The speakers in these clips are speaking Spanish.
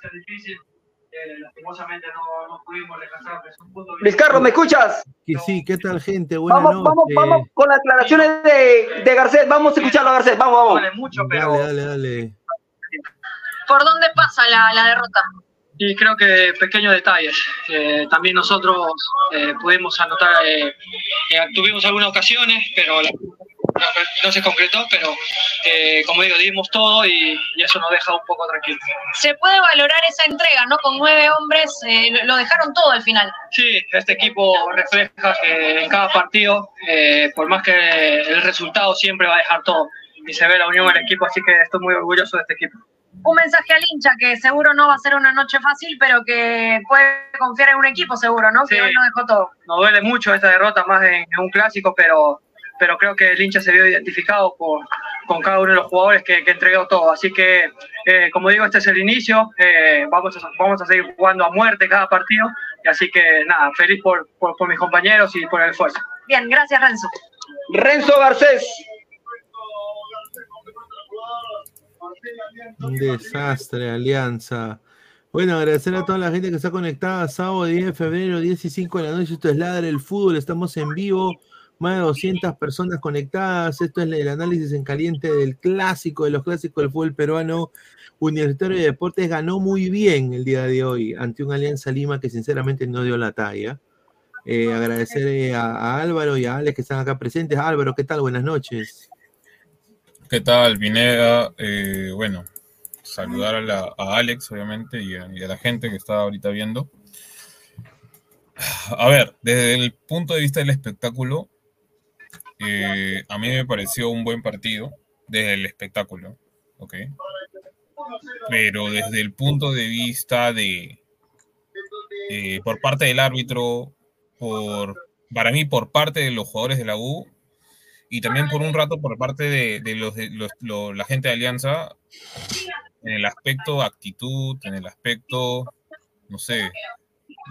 ser difícil. Eh, lastimosamente no, no pudimos descansar. Luis Carlos, ¿me escuchas? Que sí, ¿qué tal, gente? Buenas vamos, vamos, vamos con las declaraciones de, de Garcés. Vamos a escucharlo a Garcés. Vamos, vamos. Vale mucho, pero... Dale, dale, dale. ¿Por dónde pasa la, la derrota? Y creo que pequeños detalles. Eh, también nosotros eh, pudimos anotar, eh, eh, tuvimos algunas ocasiones, pero la- no, se concretó, pero eh, como digo, dimos todo y, y eso nos deja un poco tranquilos. Se puede valorar esa entrega, ¿no? Con nueve hombres eh, lo- lo dejaron todo al final. Sí, este equipo refleja que en cada partido, eh, por más que el resultado siempre va a dejar todo, y se ve la unión del equipo, así que estoy muy orgulloso de este equipo. Un mensaje al hincha que seguro no va a ser una noche fácil, pero que puede confiar en un equipo seguro, ¿no? Sí. Que hoy no dejó todo. Nos duele mucho esta derrota más en, en un clásico, pero, pero creo que el hincha se vio identificado por, con cada uno de los jugadores que, que entregó todo. Así que, eh, como digo, este es el inicio. eh, vamos, a, vamos a seguir jugando a muerte cada partido. Y así que, nada, feliz por, por, por mis compañeros y por el esfuerzo. Bien, gracias Renzo. Renzo Garcés. Un desastre, Alianza. Bueno, agradecer a toda la gente que está conectada. Sábado 10 de febrero, 10 y 5 de la noche. Esto es Ladre el Fútbol. Estamos en vivo. Más de 200 personas conectadas. Esto es el análisis en caliente del clásico, de los clásicos del fútbol peruano. Universitario de Deportes ganó muy bien el día de hoy ante un Alianza Lima que sinceramente no dio la talla. Eh, agradecer eh, a, Álvaro y a Alex que están acá presentes. Álvaro, ¿qué tal? Buenas noches. ¿Qué tal, Pineda? Eh, bueno, saludar a, la- Alex, obviamente, y a la gente que está ahorita viendo. A ver, desde el punto de vista del espectáculo, eh, a mí me pareció un buen partido, desde el espectáculo, ¿ok? Pero desde el punto de vista de, eh, por parte del árbitro, por, para mí, por parte de los jugadores de la U, y también por un rato por parte de, los, de los- lo- la gente de Alianza, en el aspecto actitud, en el aspecto, no sé,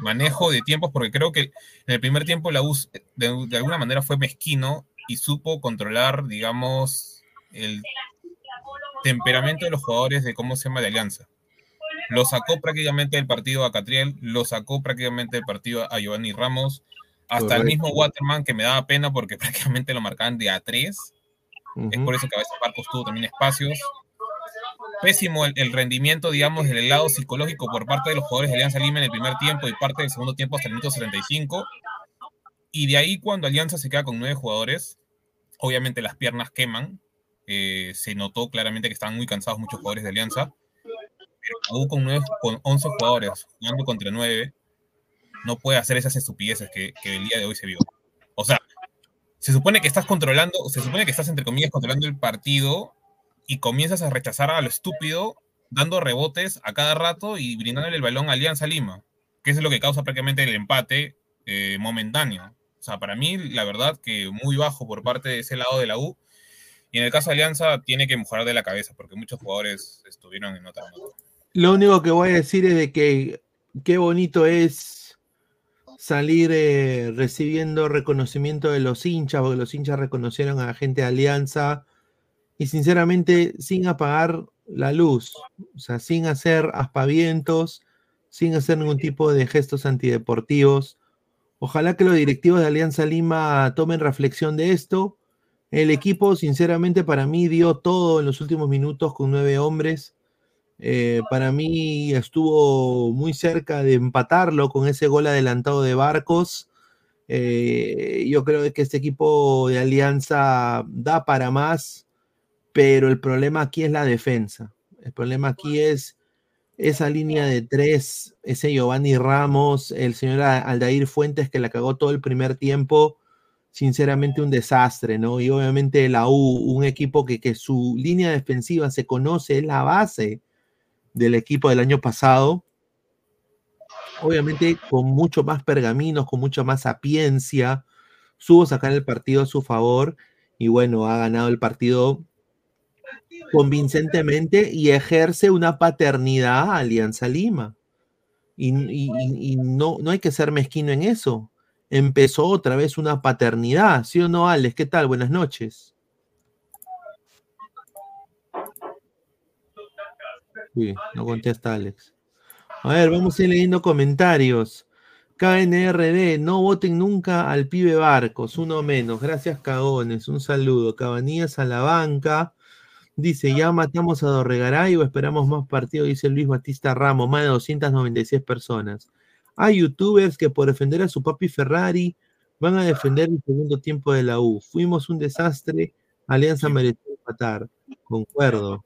manejo de tiempos, porque creo que en el primer tiempo la U de alguna manera fue mezquino y supo controlar, digamos, el temperamento de los jugadores de cómo se llama de Alianza. Lo sacó prácticamente del partido a Catriel, lo sacó prácticamente del partido a Giovanni Ramos, hasta el mismo Waterman que me daba pena porque prácticamente lo marcaban de a 3 es por eso que a veces Marcos tuvo también espacios. Pésimo el, el rendimiento, digamos, del lado psicológico por parte de los jugadores de Alianza Lima en el primer tiempo y parte del segundo tiempo hasta el minuto 75. Y de ahí cuando Alianza se queda con nueve jugadores, obviamente las piernas queman. eh, se notó claramente que estaban muy cansados muchos jugadores de Alianza. Pero con, nueve, con 11 jugadores jugando contra nueve, no puede hacer esas estupideces que, que el día de hoy se vio. O sea, se supone que estás controlando, se supone que estás entre comillas controlando el partido y comienzas a rechazar a lo estúpido, dando rebotes a cada rato y brindándole el balón a Alianza Lima, que es lo que causa prácticamente el empate eh, momentáneo. O sea, para mí, la verdad que muy bajo por parte de ese lado de la U. Y en el caso de Alianza, tiene que mejorar de la cabeza, porque muchos jugadores estuvieron en otra nota. Lo único que voy a decir es de que qué bonito es salir eh, recibiendo reconocimiento de los hinchas, porque los hinchas reconocieron a la gente de Alianza y sinceramente sin apagar la luz, o sea, sin hacer aspavientos, sin hacer ningún tipo de gestos antideportivos. Ojalá que los directivos de Alianza Lima tomen reflexión de esto. El equipo, sinceramente, para mí dio todo en los últimos minutos con nueve hombres. Eh, para mí estuvo muy cerca de empatarlo con ese gol adelantado de Barcos. Eh, yo creo que este equipo de Alianza da para más, pero el problema aquí es la defensa. El problema aquí es esa línea de tres, ese Giovanni Ramos, el señor Aldair Fuentes que la cagó todo el primer tiempo. Sinceramente un desastre, ¿no? Y obviamente la U, un equipo que, que su línea defensiva se conoce, es la base del equipo del año pasado. Obviamente con mucho más pergaminos, con mucha más sapiencia, supo sacar el partido a su favor y bueno, ha ganado el partido convincentemente y ejerce una paternidad a Alianza Lima. Y, y- no, no hay que ser mezquino en eso. Empezó otra vez una paternidad, ¿sí o no, Alex? ¿Qué tal? Buenas noches. Sí, no contesta Alex. A ver, vamos a ir leyendo comentarios. KNRD, no voten nunca al pibe Barcos, uno menos. Gracias, cagones. Un saludo. Cabanillas a la banca. Dice, ya matamos a Dorregaray o esperamos más partidos, dice Luis Batista Ramos, más de 296 personas. Hay youtubers que por defender a su papi Ferrari van a defender el segundo tiempo de la U. Fuimos un desastre, Alianza mereció empatar. Concuerdo.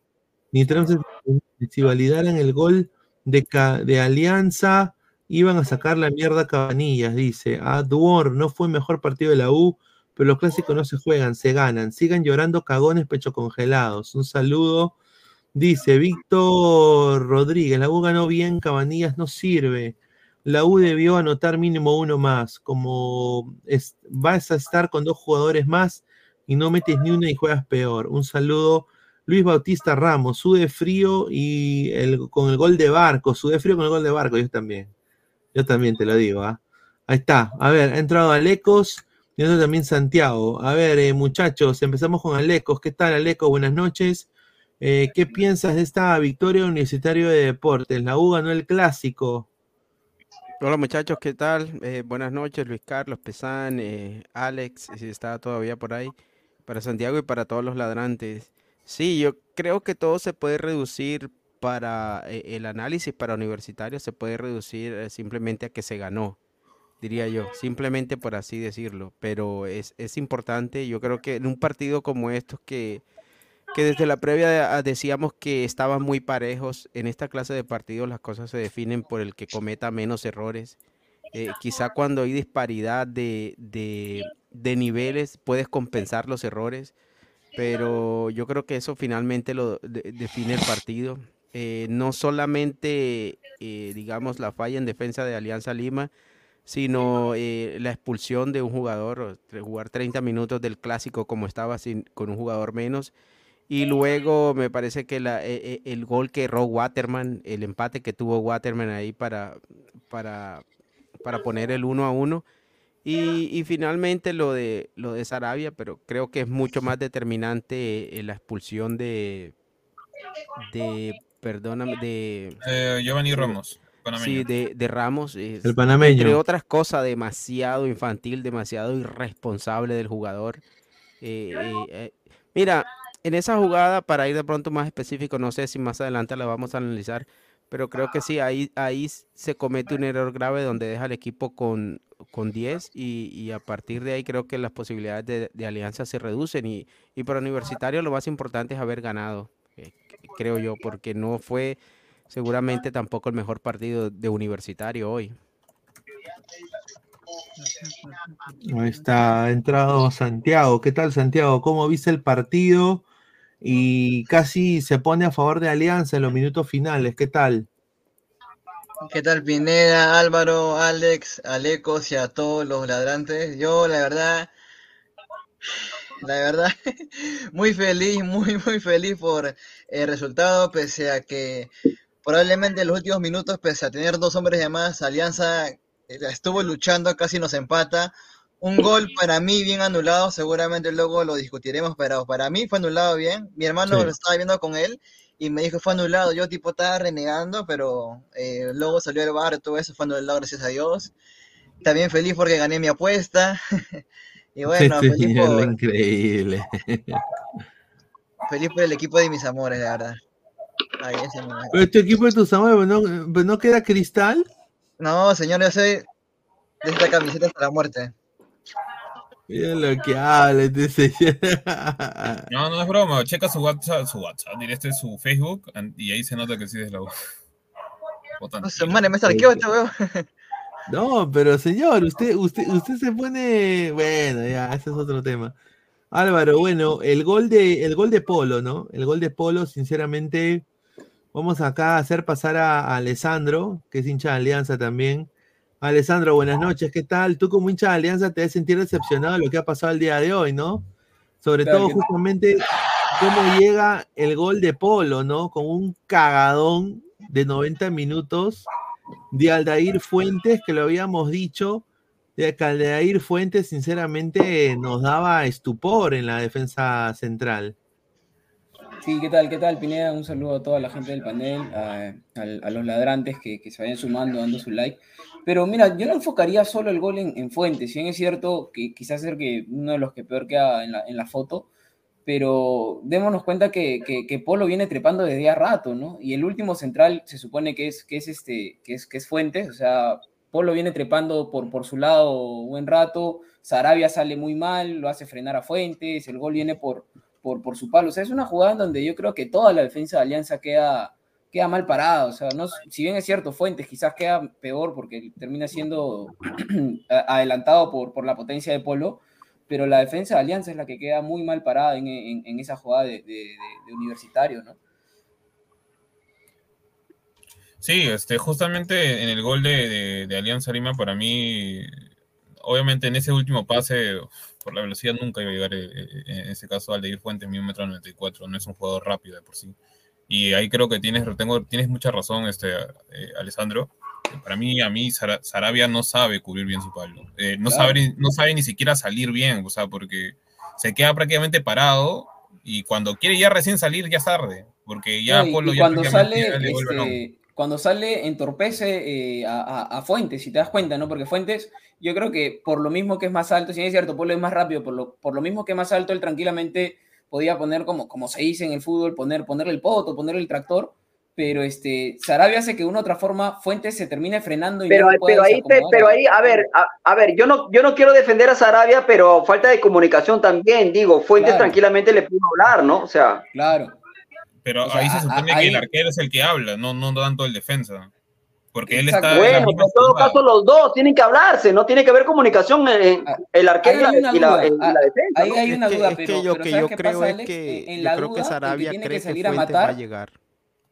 Mientras si validaran el gol de, de Alianza, iban a sacar la mierda a Cabanillas, dice. Ah, Duor, no fue mejor partido de la U, pero los clásicos no se juegan, se ganan. Sigan llorando cagones pecho congelados. Un saludo. Dice Víctor Rodríguez, la U ganó bien, Cabanillas no sirve. La U debió anotar mínimo uno más. Como vas a estar con dos jugadores más y no metes ni una y juegas peor. Un saludo. Luis Bautista Ramos, sude frío y con el gol de barco, sude frío con el gol de barco, yo también. Yo también te lo digo, ¿ah? Ahí está. A ver, ha entrado Alecos entrado también Santiago. A ver, eh, muchachos, empezamos con Alecos. ¿Qué tal, Alecos? Buenas noches. Eh, ¿Qué piensas de esta victoria universitaria de deportes? La U ganó el clásico. Hola muchachos, ¿qué tal? Eh, buenas noches, Luis Carlos, Pesán, Alex, si está todavía por ahí, para Santiago y para todos los ladrantes. Sí, yo creo que todo se puede reducir para el análisis para universitarios, se puede reducir simplemente a que se ganó, diría yo, simplemente por así decirlo. Pero es, es importante, yo creo que en un partido como estos que, que desde la previa decíamos que estaban muy parejos, en esta clase de partidos las cosas se definen por el que cometa menos errores. Eh, quizá cuando hay disparidad de, de, de niveles puedes compensar los errores pero yo creo que eso finalmente lo define el partido. Eh, no solamente, eh, digamos, la falla en defensa de Alianza Lima, sino eh, la expulsión de un jugador, jugar 30 minutos del clásico como estaba sin, con un jugador menos. Y luego me parece que la, el gol que erró Waterman, el empate que tuvo Waterman ahí para, para, para poner el 1 a 1 y, finalmente lo de lo de Sarabia, pero creo que es mucho más determinante eh, la expulsión de de perdóname de eh, Giovanni Ramos. Sí, de, de Ramos. el panameño. Entre otras cosas, demasiado infantil, demasiado irresponsable del jugador. Eh, mira, en esa jugada, para ir de pronto más específico, no sé si más adelante la vamos a analizar, pero creo que sí, ahí, ahí se comete un error grave donde deja al equipo con, con 10 y, a partir de ahí creo que las posibilidades de, alianza se reducen y, y, para Universitario lo más importante es haber ganado, eh, creo yo, porque no fue seguramente tampoco el mejor partido de Universitario hoy. Ahí está, ha entrado Santiago. ¿Qué tal Santiago? ¿Cómo viste el partido? Y casi se pone a favor de Alianza en los minutos finales. ¿Qué tal? ¿Qué tal Pineda, Álvaro, Alex, Alecos y a todos los ladrantes? Yo la verdad, la verdad, muy feliz, muy, muy feliz por el resultado, pese a que probablemente en los últimos minutos, pese a tener dos hombres de más, Alianza eh, estuvo luchando, casi nos empata. Un gol para mí bien anulado, seguramente luego lo discutiremos, pero para mí fue anulado bien. Mi hermano lo estaba viendo con él y me dijo fue anulado. Yo tipo estaba renegando, pero eh, luego salió el bar, todo eso fue anulado, gracias a Dios. También feliz porque gané mi apuesta. y bueno, feliz por... increíble. feliz por el equipo de mis amores, de verdad. Pero tu equipo de tus amores, ¿no, ¿no queda cristal? No, señor, yo soy de esta camiseta hasta la muerte. Mira lo que habla, No, no es broma. Checa su WhatsApp, su WhatsApp, este es su Facebook, y ahí se nota que sí es la este No, pero señor, usted, usted, usted se pone. Bueno, ya, ese es otro tema. Álvaro, bueno, el gol de, el gol de Polo, ¿no? El gol de Polo, sinceramente, vamos acá a hacer pasar a Alessandro, que es hincha de Alianza también. Alessandro, buenas noches, ¿qué tal? Tú como hincha de Alianza te debes sentir decepcionado de lo que ha pasado el día de hoy, ¿no? Sobre todo justamente cómo llega el gol de Polo, ¿no? Con un cagadón de 90 minutos de Aldair Fuentes, que lo habíamos dicho, de que Aldair Fuentes sinceramente nos daba estupor en la defensa central. Sí, ¿qué tal? ¿Qué tal, Pineda? Un saludo a toda la gente del panel, a, a- a los ladrantes que, que se vayan sumando, dando su like. Pero mira, yo no enfocaría solo el gol en, en Fuentes. Si bien es cierto que quizás ser que uno de los que peor queda en la, en la foto, pero démonos cuenta que, que, que Polo viene trepando desde hace rato, ¿no? Y el último central se supone que es, que es, este, que es, que es Fuentes, o sea, Polo viene trepando por, por su lado buen rato, Sarabia sale muy mal, lo hace frenar a Fuentes, el gol viene por, por, por su palo. O sea, es una jugada en donde yo creo que toda la defensa de Alianza queda, queda mal parada. O sea, no, si bien es cierto, Fuentes quizás queda peor porque termina siendo adelantado por, por la potencia de Polo, pero la defensa de Alianza es la que queda muy mal parada en, en- esa jugada de, universitario, ¿no? Sí, este, justamente en el gol de Alianza Lima, para mí, obviamente en ese último pase, por la velocidad nunca iba a llegar, eh, eh, en ese caso, Aldeir Fuentes, mi metro 94, no es un jugador rápido de por sí. Y ahí creo que tienes, tengo, tienes mucha razón, este, eh, Alessandro. Para mí, a mí, Sara- Sarabia no sabe cubrir bien su palo. Eh, no, Claro. sabe, no sabe ni siquiera salir bien, o sea, porque se queda prácticamente parado y cuando quiere ya recién salir, ya es tarde. Porque ya No, y- Polo y ya cuando sale, este, cuando sale entorpece eh, a, a- a Fuentes, si te das cuenta, ¿no? Porque Fuentes, yo creo que por lo mismo que es más alto, si es cierto, Polo es más rápido, por lo, por lo mismo que es más alto, él tranquilamente podía poner, como, como se dice en el fútbol, poner, ponerle el poto, ponerle el tractor, pero este, Sarabia hace que de una u otra forma Fuentes se termine frenando y Pero, no pero ahí, te- pero ahí, a ver, a, a ver, yo no, yo no quiero defender a Sarabia, pero falta de comunicación también, digo, Fuentes Claro. tranquilamente le pudo hablar, ¿no? O sea, Claro. Pero O sea, ahí se supone a- que ahí- el arquero es el que habla, no, no tanto el defensa. Porque él Exacto. está en la bueno, misma en todo caso los dos tienen que hablarse, no tiene que haber comunicación en, Ah, el arquero y la, y la- duda. y la Ah, defensa. Ahí ¿no? hay Es una que- duda, es que pero, yo- pero que ¿sabes yo qué creo pasa, es Alex? que- En- en yo creo que Sarabia tiene cree que que salir a Fuentes va a matar, llegar.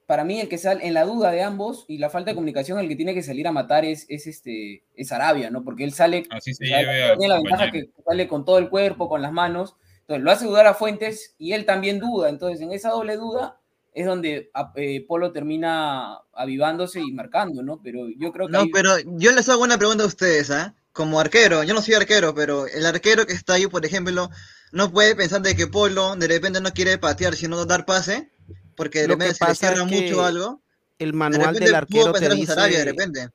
para mí el que sale en la duda de ambos y la falta de comunicación, el que tiene que salir a matar es, es este es Arabia, ¿no? Porque él sale, Así se sea, lleve tiene la ventaja que sale con todo el cuerpo, con las manos, entonces lo hace dudar a Fuentes y él también duda, entonces en esa doble duda es donde a- eh, Polo termina avivándose y marcando, ¿no? Pero yo creo que No, pero yo les hago una pregunta a ustedes, ¿ah? Como arquero, yo no soy arquero, pero el arquero que está ahí, por ejemplo, no puede pensar de que Polo de repente no quiere patear, sino dar pase, porque de Lo que repente se le cierra mucho algo. El manual del arquero te pensar en Sarabia, de dice, repente.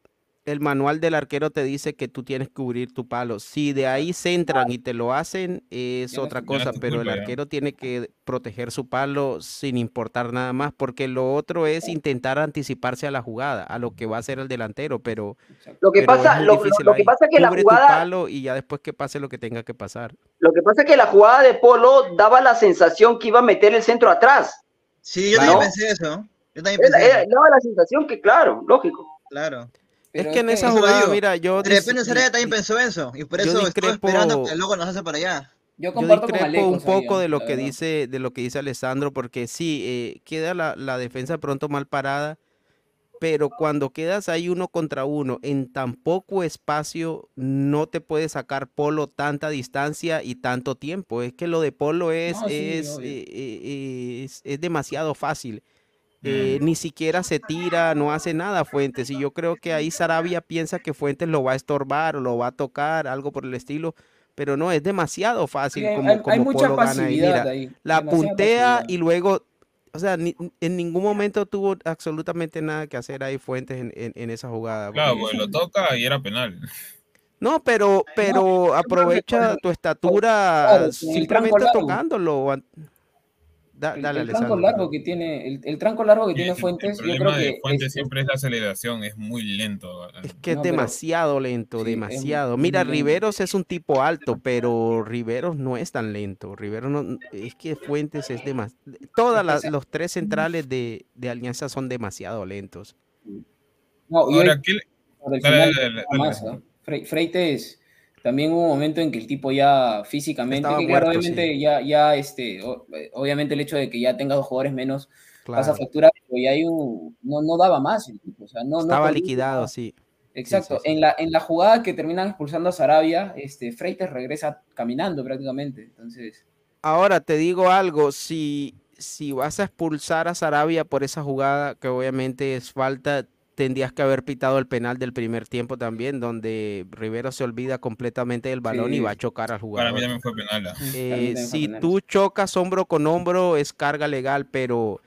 El manual del arquero te dice que tú tienes que cubrir tu palo. Si de ahí se entran y te lo hacen, es Ya otra es- es cosa, pero el ya. arquero tiene que proteger su palo sin importar nada más, porque lo otro es intentar anticiparse a la jugada, a lo que va a hacer el delantero, pero, Lo que pero es pasa, muy lo, lo- difícil lo que pasa es que la tu jugada, palo y ya después que pase lo que tenga que pasar. lo que pasa es que la jugada de Polo daba la sensación que iba a meter el centro atrás. Sí, yo también pensé eso. Yo también pensé era- eso. daba la sensación que, claro, lógico. Claro. Es pero que en esa jugada, digo. mira, yo De repente Sarabia también pensó eso, y por yo eso estuvo esperando discrepo- que luego nos hace para allá. yo Yo comparto con discrepo Aleco, un poco de lo que verdad. dice de lo que dice Alessandro porque sí eh, queda la, la defensa pronto mal parada pero cuando quedas ahí uno contra uno en tan poco espacio no te puede sacar Polo tanta distancia y tanto tiempo es que lo de Polo es No, sí, es, eh, eh, es, es demasiado fácil Mm. Eh, ni siquiera se tira, no hace nada Fuentes. Y yo creo que ahí Sarabia piensa que Fuentes lo va a estorbar o lo va a tocar, algo por el estilo. Pero no, es demasiado fácil hay, como, hay- hay como mucha Polo gana. Y pasividad mira, ahí. la puntea pasividad. y luego, o sea, ni- en ningún momento tuvo absolutamente nada que hacer ahí Fuentes en, en- en esa jugada. Claro, porque- pues lo toca y era penal. No, pero, pero aprovecha tu estatura Claro, simplemente tocándolo. Da- El, dale, el tranco Alessandro, largo que tiene, el, el tranco largo que Y tiene el- Fuentes, el yo creo problema que de Fuentes es- siempre es la aceleración, es muy lento. Es que es No, pero- demasiado lento, sí, es- demasiado. es Mira. Riveros es un tipo alto, pero Riveros no es tan lento. Riveros no, es que Fuentes es demasiado. Todas las, los tres centrales de, de Alianza son demasiado lentos. no, y Ahora, hoy ¿qué le- el dale, final dale, dale, más, dale. ¿no? Fre- Freites también hubo un momento en que el tipo ya físicamente, que claro, muerto, obviamente sí. ya, ya este, o- eh, obviamente el hecho de que ya tenga dos jugadores menos pasa Claro. factura, pero ya hay un, no, no daba más el tipo, o sea, no, Estaba liquidado, sí. Exacto, sí, sí. En, la, en la jugada que terminan expulsando a Sarabia, este, Freites regresa caminando prácticamente, entonces... Ahora te digo algo, si, si vas a expulsar a Sarabia por esa jugada, que obviamente es falta, tendrías que haber pitado el penal del primer tiempo también, donde Rivero se olvida completamente del balón y va a chocar al Para jugador. mí también fue penal. ah. Para Eh, también si penal. tú chocas hombro con hombro es carga legal, pero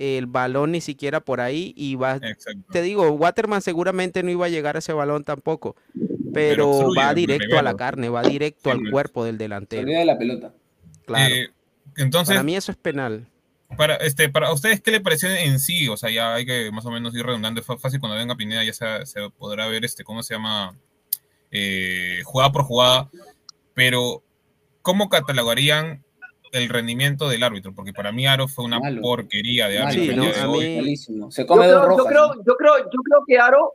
el balón ni siquiera por ahí y va, Exacto. te digo, Waterman seguramente no iba a llegar a ese balón tampoco, pero va directo a la carne, va directo Sí, al cuerpo del Se delantero. olvida de la pelota. Claro. Eh, entonces, Para mí eso es penal. Para, este, para ustedes, ¿qué le pareció en sí? O sea, ya hay que más o menos ir redundando. Es fa- fácil cuando venga Pineda, ya se, se podrá ver este, ¿cómo se llama? Eh, jugada por jugada. Pero, ¿cómo catalogarían el rendimiento del árbitro? Porque para mí Aro fue una Malo. porquería de árbitro Sí, no, de hoy. Se Yo come dos creo, yo rojas. creo, yo creo, yo creo que Aro,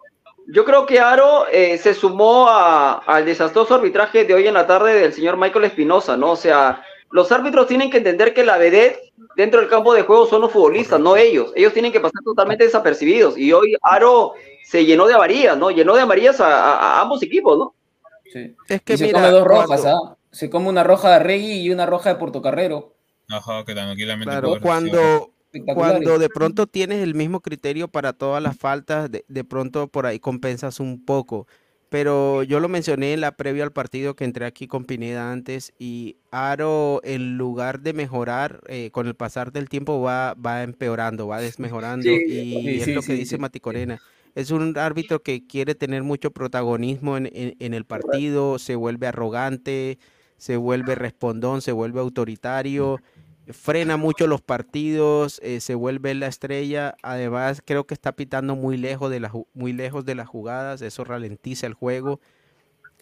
yo creo que Aro eh, se sumó a- al desastroso arbitraje de hoy en la tarde del señor Michael Espinosa, ¿no? O sea, los árbitros tienen que entender que la vedette dentro del campo de juego son los futbolistas, no ellos. Ellos tienen que pasar totalmente desapercibidos. Y hoy Aro se llenó de avarías, ¿no? Llenó de avarías a, a- a ambos equipos, ¿no? Sí. Es que Y se mira, come dos rojas, ¿ah? Se come una roja de Regui y una roja de Portocarrero. Ajá, que tranquilamente. claro, cuando, cuando de pronto tienes el mismo criterio para todas las faltas, de, de pronto por ahí compensas un poco. Pero yo lo mencioné en la previa al partido que entré aquí con Pineda antes y Aro en lugar de mejorar eh, con el pasar del tiempo va, va empeorando, va desmejorando Sí, y sí, es sí, lo que dice sí. Mati Corena. Es un árbitro que quiere tener mucho protagonismo en, en- en el partido, se vuelve arrogante, se vuelve respondón, se vuelve autoritario, frena mucho los partidos, eh, se vuelve la estrella. Además, creo que está pitando muy lejos de, la, muy lejos de las jugadas, eso ralentiza el juego.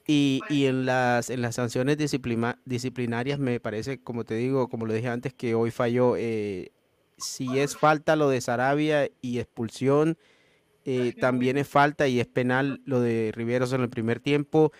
Y, y en las, en las sanciones disciplina- disciplinarias me parece, como te digo, como lo dije antes, que hoy falló. eh, si es falta lo de Sarabia y expulsión, eh, también es falta y es penal lo de Riveros en el primer tiempo.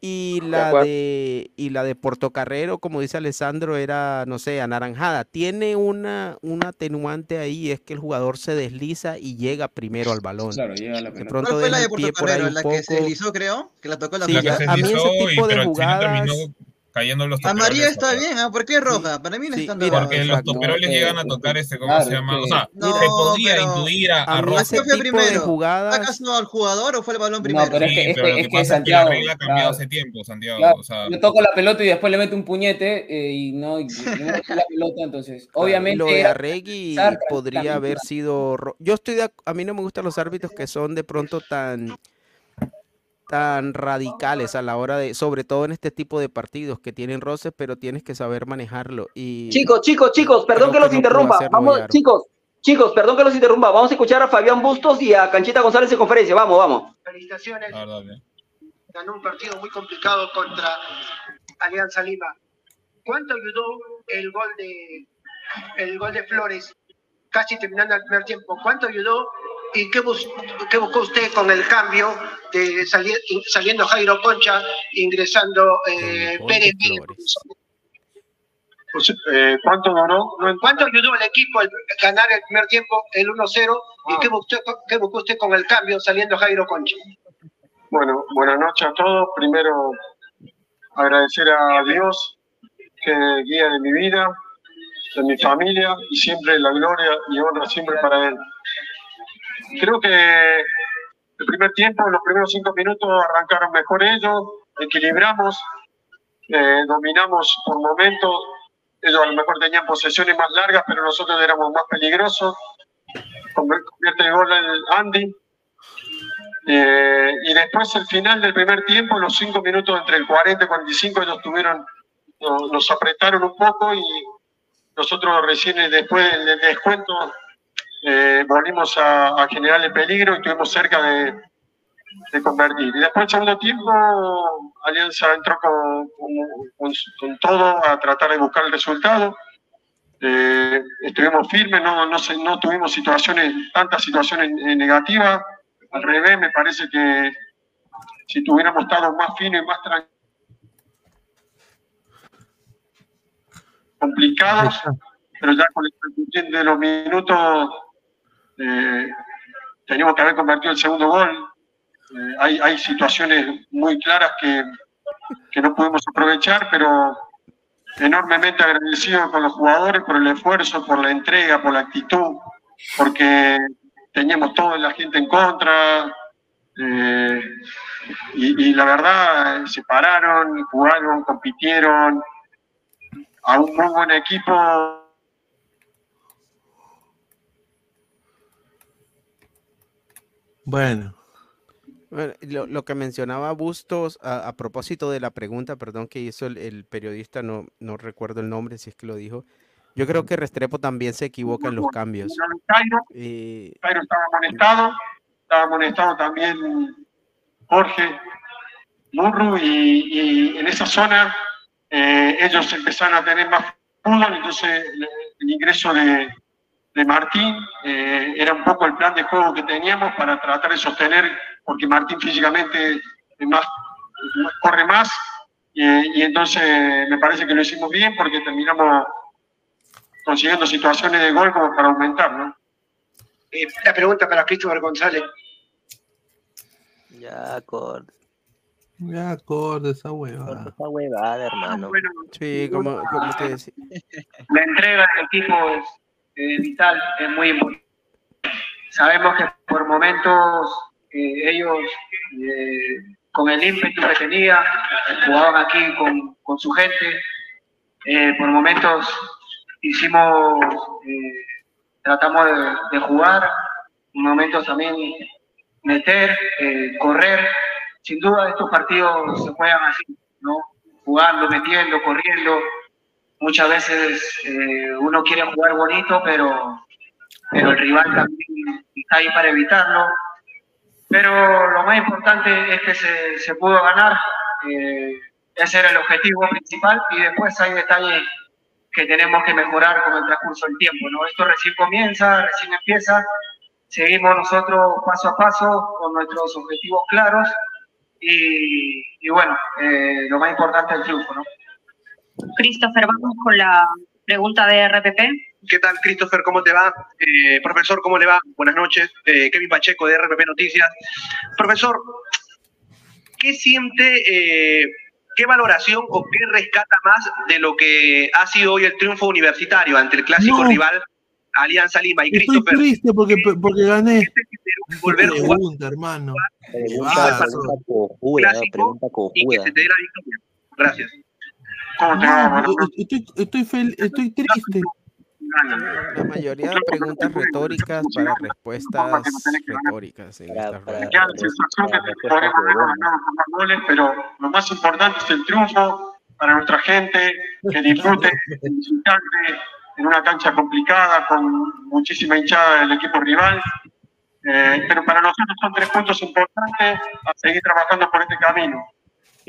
Y la de y la de Portocarrero, como dice Alessandro, era, no sé, anaranjada. Tiene una, un atenuante ahí, es que el jugador se desliza y llega primero al balón. Claro, llega la De pronto ¿Cuál fue la de por Portocarrero? un La poco. que se deslizó, creo, que la tocó la Sí, La que a mí ese deslizó, y- tipo de jugadas- terminó cayendo los Amarilla toperoles, está papá. bien, ¿ah? ¿Por qué es roja? Para mí no Sí, está mira, Porque los toperoles No, llegan a que- tocar este, ¿cómo claro, se llama? que- O sea, No, se podía intuir a, a roja. ese ¿Qué fue primero? jugadas, ¿Acaso al jugador o fue el balón No, primero? pero es que- Sí, pero lo que es que pasa es que Santiago, la regla ha cambiado claro. hace tiempo, Santiago. Claro, O sea, yo toco la pelota y después le meto un puñete eh, y no, y, y no la pelota, entonces, claro, obviamente... lo de Arregui podría haber sido. Yo estoy de a mí no me gustan los árbitros que son de pronto tan tan radicales a la hora de, sobre todo en este tipo de partidos que tienen roces, pero tienes que saber manejarlo. Y Chicos, chicos, chicos, perdón que que los no interrumpa. Vamos, chicos, chicos, perdón que los interrumpa. Vamos a escuchar a Fabián Bustos y a Canchita González en conferencia. Vamos, vamos. Felicitaciones. verdad, ¿eh? Ganó un partido muy complicado contra Alianza Lima. ¿Cuánto ayudó el gol de el gol de Flores casi terminando el primer tiempo? ¿Cuánto ayudó y qué, bus- qué buscó usted con el cambio de salir, saliendo Jairo Concha, ingresando eh, Pérez? Pues, eh, ¿Cuánto duró? ¿Cuánto ayudó el equipo al ganar el primer tiempo, el 1-0? ¿Y qué buscó, qué buscó usted con el cambio saliendo Jairo Concha? Bueno, buenas noches a todos. Primero, agradecer a Dios que guía de mi vida, de mi familia y siempre la gloria y honra siempre para Él. Creo que el primer tiempo, los primeros cinco minutos arrancaron mejor ellos, equilibramos, eh, dominamos por momentos. Ellos a lo mejor tenían posesiones más largas, pero nosotros éramos más peligrosos. Convierte el gol el Andy, eh, y después el final del primer tiempo, los cinco minutos entre el 40 y 45, ellos tuvieron, no- nos apretaron un poco y nosotros recién después del descuento eh, volvimos a, a generar el peligro y estuvimos cerca de, de convertir. Y después el segundo tiempo, Alianza entró con, con- con- con todo a tratar de buscar el resultado. Eh, estuvimos firmes, no, no, tuvimos situaciones, tantas situaciones eh, negativas. Al revés, me parece que si tuviéramos estado más finos y más tranquilos, complicados, pero ya con el de los minutos eh, teníamos que haber convertido el segundo gol. Eh, hay, hay situaciones muy claras que, que no pudimos aprovechar, pero enormemente agradecido con los jugadores por el esfuerzo, por la entrega, por la actitud, porque teníamos toda la gente en contra, eh, y, y la verdad se pararon, jugaron, compitieron, a un muy buen equipo. Bueno, Bueno, lo, lo que mencionaba Bustos a, a propósito de la pregunta, perdón, que hizo el, el periodista, no, no recuerdo el nombre, si es que lo dijo. Yo creo que Restrepo también se equivoca en los cambios. Cairo, Y Cairo estaba amonestado, estaba amonestado también Jorge Murru y, y en esa zona eh, ellos empezaron a tener más fútbol, entonces el, el ingreso de, de Martín eh, era un poco el plan de juego que teníamos para tratar de sostener, porque Martín físicamente más, corre más, y, y entonces me parece que lo hicimos bien porque terminamos consiguiendo situaciones de gol como para aumentar, ¿no? Eh, la pregunta para Christopher González. Ya, acorde. ya acorde esa hueva. Esa huevada, hermano. sí, como, como te decía. La entrega del equipo es eh, vital, es muy importante. Sabemos que por momentos eh, ellos, eh, con el ímpetu que tenían, jugaban aquí con, con su gente. Por momentos hicimos, tratamos de, jugar, en momentos también meter, correr. Sin duda estos partidos se juegan así, ¿no? Jugando, metiendo, corriendo. Muchas veces eh, uno quiere jugar bonito, pero, pero el rival también está ahí para evitarlo. Pero lo más importante es que se, se pudo ganar. eh, ese era el objetivo principal y después hay detalles que tenemos que mejorar con el transcurso del tiempo. ¿no? Esto recién comienza, recién empieza. Seguimos nosotros paso a paso con nuestros objetivos claros y, y bueno, eh, lo más importante es el triunfo. ¿no? Christopher, vamos con la pregunta de RPP. ¿Qué tal, Christopher? ¿Cómo te va? Eh, profesor, ¿cómo le va? Buenas noches. Eh, Kevin Pacheco de RPP Noticias. Profesor, ¿qué siente, eh, qué valoración o qué rescata más de lo que ha sido hoy el triunfo universitario ante el clásico No. rival Alianza Lima? Y Estoy Christopher, triste porque, porque gané. volver a jugar Pregunta, hermano. Pregunta, pregunta pregunta y que cojuda. se te dé la victoria. Gracias. ¿Cómo te va? Estoy, estoy, fel- estoy triste. La mayoría de preguntas retóricas para respuestas retóricas en Para- para- goles, pero lo más importante es el triunfo para nuestra gente, que disfrute en una cancha complicada con muchísima hinchada del equipo rival. Eh, pero para nosotros son tres puntos importantes a seguir trabajando por este camino.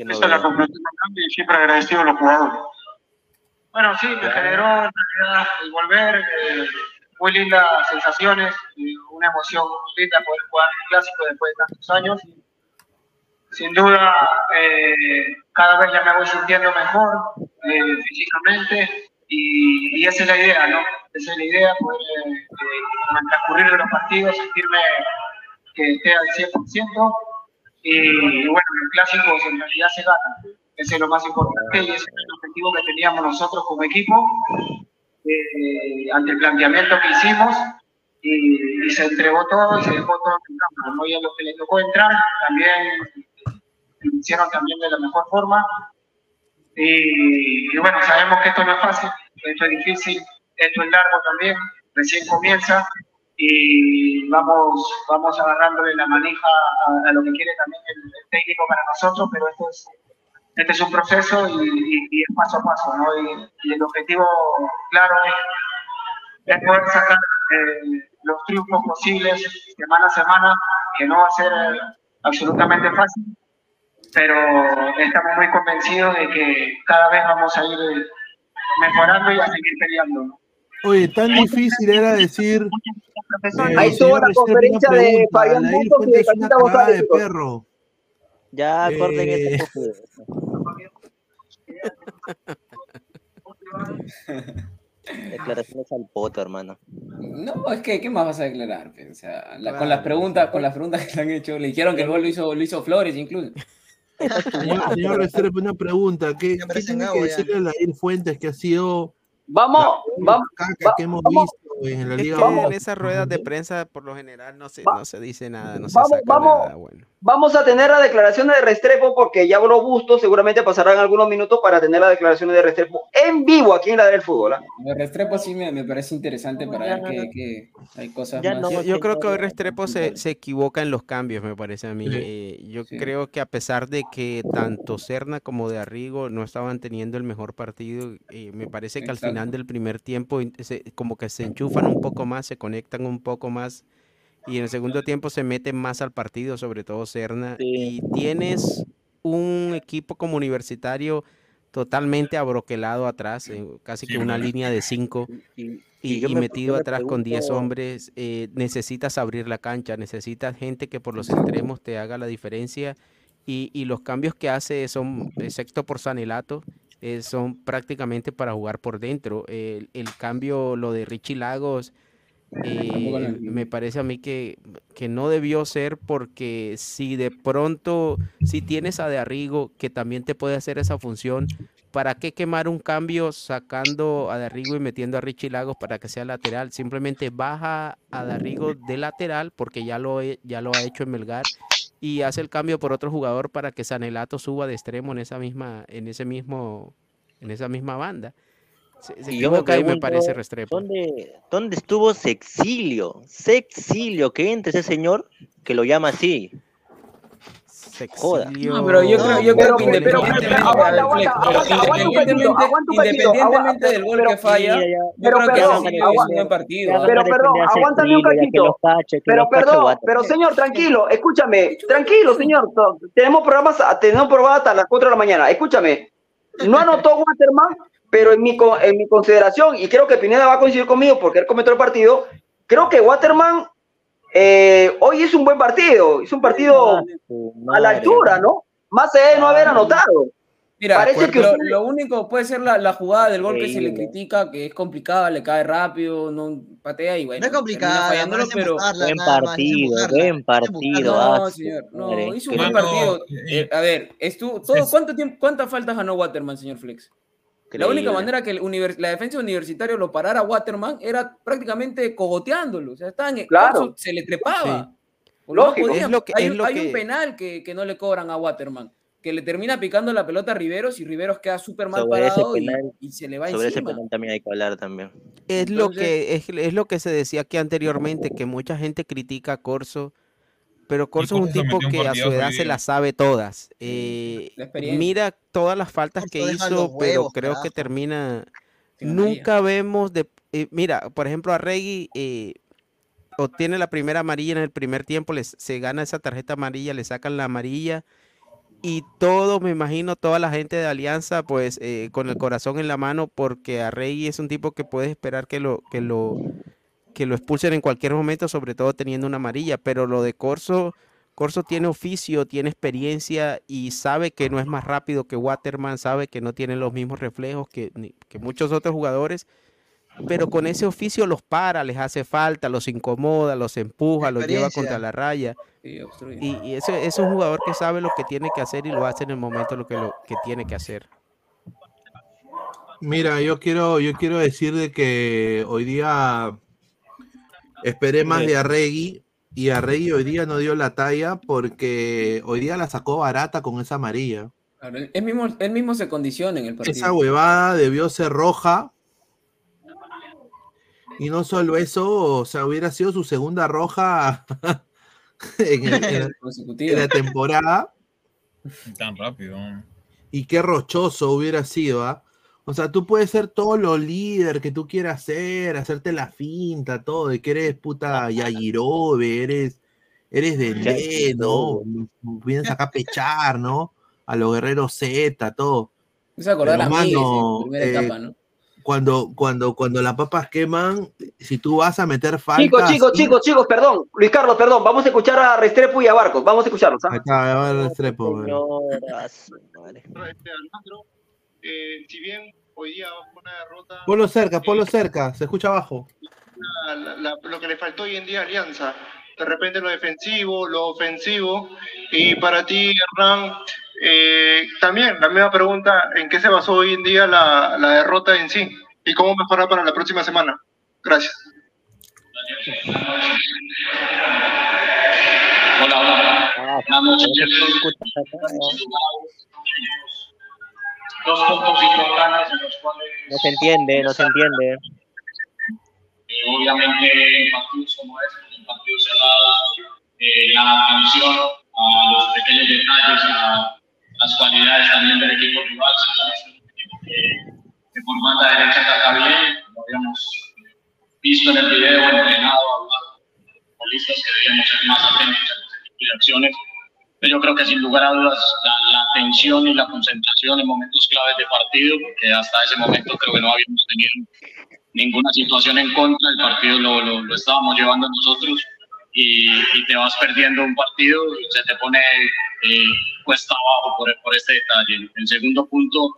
Que no Esa es la conclusión y siempre agradecido a los jugadores. Bueno, sí, me generó en realidad el volver, eh, muy lindas sensaciones, y una emoción linda poder jugar el clásico después de tantos años. Sin duda, eh, cada vez ya me voy sintiendo mejor eh, físicamente y, y esa es la idea, ¿no? Esa es la idea, poder eh, eh, el transcurrir de los partidos sentirme que esté al 100% y, bueno, los clásicos en realidad se ganan. Ese es lo más importante y ese es el objetivo que teníamos nosotros como equipo eh, ante el planteamiento que hicimos y, y se entregó todo se dejó todo en campo. ¿no? A los que les tocó entrar también lo hicieron también de la mejor forma. Y, y bueno, sabemos que esto no es fácil, esto es difícil, esto es largo también, recién comienza y vamos, vamos agarrándole la manija a, a lo que quiere también el, el técnico para nosotros, pero esto es, este es un proceso y, y- y es paso a paso, ¿no? Y, y el objetivo claro es, es poder sacar eh, los triunfos posibles semana a semana, que no va a ser eh, absolutamente fácil, pero estamos muy convencidos de que cada vez vamos a ir eh, mejorando y a seguir peleando. Oye, tan difícil era decir. eh, Ahí la Restrepo, conferencia una de Fabián Bustos y de una cagada González, de perro. Ya acorden Eh, ese cojudo. Declaraciones al poto, hermano. No, es que, ¿qué más vas a declarar? O sea, la- con las preguntas, con las preguntas que le han hecho, le dijeron que el gol lo hizo, lo hizo Flores incluso. Señor, señor una pregunta. ¿Qué, qué tiene que decirle a Aldair Fuentes que ha sido Vamos, la vamos, caca que hemos visto en la Es Liga que uno. en esas ruedas de prensa por lo general no se, no se dice nada, no se Vamos, saca vamos, nada bueno. Vamos a tener la declaración de Restrepo porque ya habló Busto, seguramente pasarán algunos minutos para tener las declaraciones de Restrepo en vivo aquí en la del fútbol. El Restrepo sí me, me parece interesante para ver que, que hay cosas Ya más. no, Yo, yo creo que hoy Restrepo se, se equivoca en los cambios, me parece a mí. Sí. Eh, yo Sí. creo que a pesar de que tanto Serna como de Arrigo no estaban teniendo el mejor partido, eh, me parece que al final del primer tiempo in- se- como que se enchufan un poco más, se conectan un poco más y en el segundo tiempo se meten más al partido, sobre todo Serna. Sí. Y tienes un equipo como universitario totalmente abroquelado atrás, eh, casi Sí, que una línea de cinco Y, y, y yo y me- metido atrás con 10 pregunto- hombres, eh, necesitas abrir la cancha, necesitas gente que por los extremos te haga la diferencia y, y los cambios que hace son, excepto por Sanelato, eh, son prácticamente para jugar por dentro. El, el cambio, lo de Richie Lagos, eh, me parece a mí que, que no debió ser porque si de pronto, si tienes a De Arrigo que también te puede hacer esa función, ¿para qué quemar un cambio sacando a Darrigo y metiendo a Richie Lagos para que sea lateral? Simplemente baja a Darrigo de lateral porque ya lo, ya lo ha hecho en Melgar y hace el cambio por otro jugador para que Sanelato suba de extremo en esa misma, en ese mismo, en esa misma banda. Se, se Y yo me parece Restrepo. ¿dónde, ¿dónde estuvo Sexilio? Sexilio, que entre ese señor que lo llama así. Joda. Sexilio, No, pero yo creo, yo creo que independientemente, del gol que falla, yo pero creo que perdón, aguántame un cachito. Pero perdón, pero señor, tranquilo, escúchame, tranquilo, señor. Tenemos programas, tenemos programas hasta las 4 de la mañana. Escúchame, no anotó Waterman, pero en mi, co- en mi consideración, y creo que Pineda va a coincidir conmigo porque él comentó el partido, creo que Waterman eh, hoy es un buen partido, es un partido a la altura, ¿no? Más allá de no haber anotado. Mira, Parece que lo, usted- lo único puede ser la, la jugada del gol que se le critica, que es complicada, le cae rápido, no patea y bueno, No es complicada, fallándolo, parece pero Buen partido, buen partido. no, ah, señor, no, hizo un buen no- partido. Eh, a ver, estuvo, todo, ¿cuánto tiempo, ¿cuántas faltas ganó Waterman, señor Flex? La única Increíble. manera que el univers- la defensa universitaria lo parara a Waterman era prácticamente cogoteándolo. O sea, estaban Claro. Se le trepaba. Sí. No Lógico. podían. Es lo que- hay, es un, lo hay un que- penal que, que no le cobran a Waterman, que le termina picando la pelota a Riveros y Riveros queda súper mal Sobre ese parado y- penal- y, se le va Sobre ese encima. penal también hay que hablar también. Es lo Entonces- que es, es lo que se decía aquí anteriormente, que mucha gente critica a Corso, pero Corso es un tipo que a su edad se las sabe todas. Eh, mira todas las faltas que Corso hizo, pero creo que termina. Nunca vemos de. eh, mira, por ejemplo, a Regui eh, obtiene la primera amarilla en el primer tiempo, les, se gana esa tarjeta amarilla, le sacan la amarilla. Y todo, me imagino, toda la gente de Alianza, pues eh, con el corazón en la mano, porque a Rey es un tipo que puede esperar que lo, que lo, que lo expulsen en cualquier momento, sobre todo teniendo una amarilla. Pero lo de Corso, Corso tiene oficio, tiene experiencia y sabe que no es más rápido que Waterman, sabe que no tiene los mismos reflejos que, muchos otros jugadores. Pero con ese oficio los para, les hace falta, los incomoda, los empuja, los lleva contra la raya. Y, y eso es un jugador que sabe lo que tiene que hacer y lo hace en el momento lo que, lo que tiene que hacer. Mira, yo quiero, yo quiero decir de que hoy día esperé más de Arregui y Arregui hoy día no dio la talla porque hoy día la sacó barata con esa amarilla. Claro, él, mismo, él mismo se condiciona en el partido. Esa huevada debió ser roja. Y no solo eso, o sea, hubiera sido su segunda roja en, el- en la- Consecutiva. en la temporada. Tan rápido. Y qué rochoso hubiera sido, ¿ah? O sea, tú puedes ser todo lo líder que tú quieras ser, hacerte la finta, todo, de que eres puta Yagirobe, eres, eres de ¿no? Vienes acá a pechar, ¿no? A los guerreros Z, todo. Me acordar Pero, a mano, primera eh, etapa, ¿no? Cuando, cuando, cuando las papas queman, si tú vas a meter faltas. Chicos, chicos, chicos, chicos, perdón. Luis Carlos, perdón. Vamos a escuchar a Restrepo y a Barcos. Vamos a escucharlos. ¿ah? Está, a ver, Restrepo, madre. Este, Alejandro, eh, si bien hoy día fue una derrota, Ponlo cerca, ponlo cerca, se escucha abajo. la- la- la- lo que le faltó hoy en día a Alianza, de repente lo defensivo, lo ofensivo, y para ti, Hernán, eh, también la misma pregunta, ¿en qué se basó hoy en día la, la derrota en sí? ¿Y cómo mejorar para la próxima semana? Gracias. Hola, hola. Noches. Dos puntos importantes en los cuales No se entiende, no se entiende. eh, obviamente en partidos como este, en partidos cerrados, eh, la atención a los pequeños detalles, a las cualidades también del equipo rival, que, que por banda derecha está bien, lo habíamos visto en el video, entrenado, hablado futbolistas que debíamos ser más atentos a de acciones. Yo creo que sin lugar a dudas la, la atención y la concentración en momentos claves de partido, porque hasta ese momento creo que no habíamos tenido ninguna situación en contra, el partido lo, lo, lo estábamos llevando nosotros y, y, te vas perdiendo un partido y se te pone eh, cuesta abajo por, por este detalle. El segundo punto,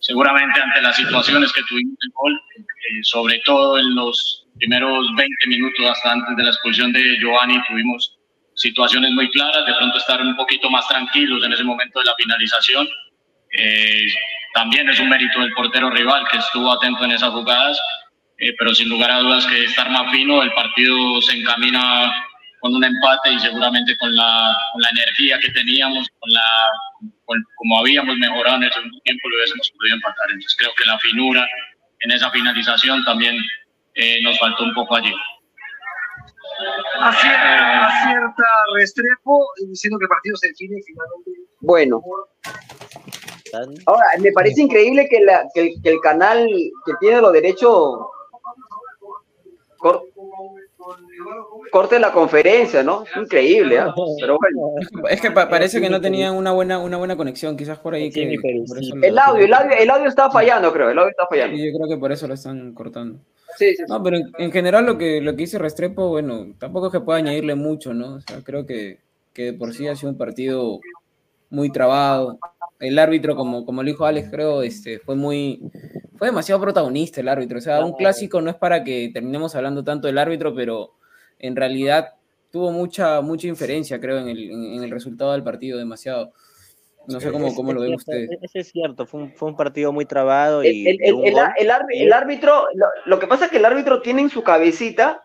seguramente ante las situaciones que tuvimos en gol, eh, sobre todo en los primeros 20 minutos hasta antes de la expulsión de Giovanni, tuvimos situaciones muy claras, de pronto estar un poquito más tranquilos en ese momento de la finalización. Eh, también es un mérito del portero rival que estuvo atento en esas jugadas, eh, pero sin lugar a dudas que estar más fino, el partido se encamina con un empate y seguramente con la, con la energía que teníamos, con la, con, como habíamos mejorado en el segundo tiempo, lo hubiésemos podido empatar. Entonces creo que la finura en esa finalización también eh, nos faltó un poco allí. Acierta, acierta Restrepo diciendo que el partido se define finalmente. Bueno. Ahora, me parece increíble que, la, que, el, que el canal que tiene los derechos cor- corte la conferencia, ¿no? Es increíble, ¿ah? Pero bueno. Es que pa- parece que no tenían una buena, una buena conexión, quizás por ahí que por El audio, el audio, el audio está fallando, creo. El audio está fallando. Sí, yo creo que por eso lo están cortando. Sí, sí, No, pero en, en general lo que, lo que dice Restrepo, bueno, tampoco es que pueda añadirle mucho, ¿no? O sea, creo que, que de por sí ha sido un partido muy trabado. El árbitro, como, como lo dijo Alex, creo, este, fue muy, fue demasiado protagonista el árbitro. O sea, un clásico no es para que terminemos hablando tanto del árbitro, pero en realidad tuvo mucha, mucha inferencia, creo, en el, en el resultado del partido, demasiado. No sé cómo, cómo lo ven ustedes. Eso es cierto, fue un, fue un partido muy trabado y El, el- el- árbitro, lo, lo que pasa es que el árbitro tiene en su cabecita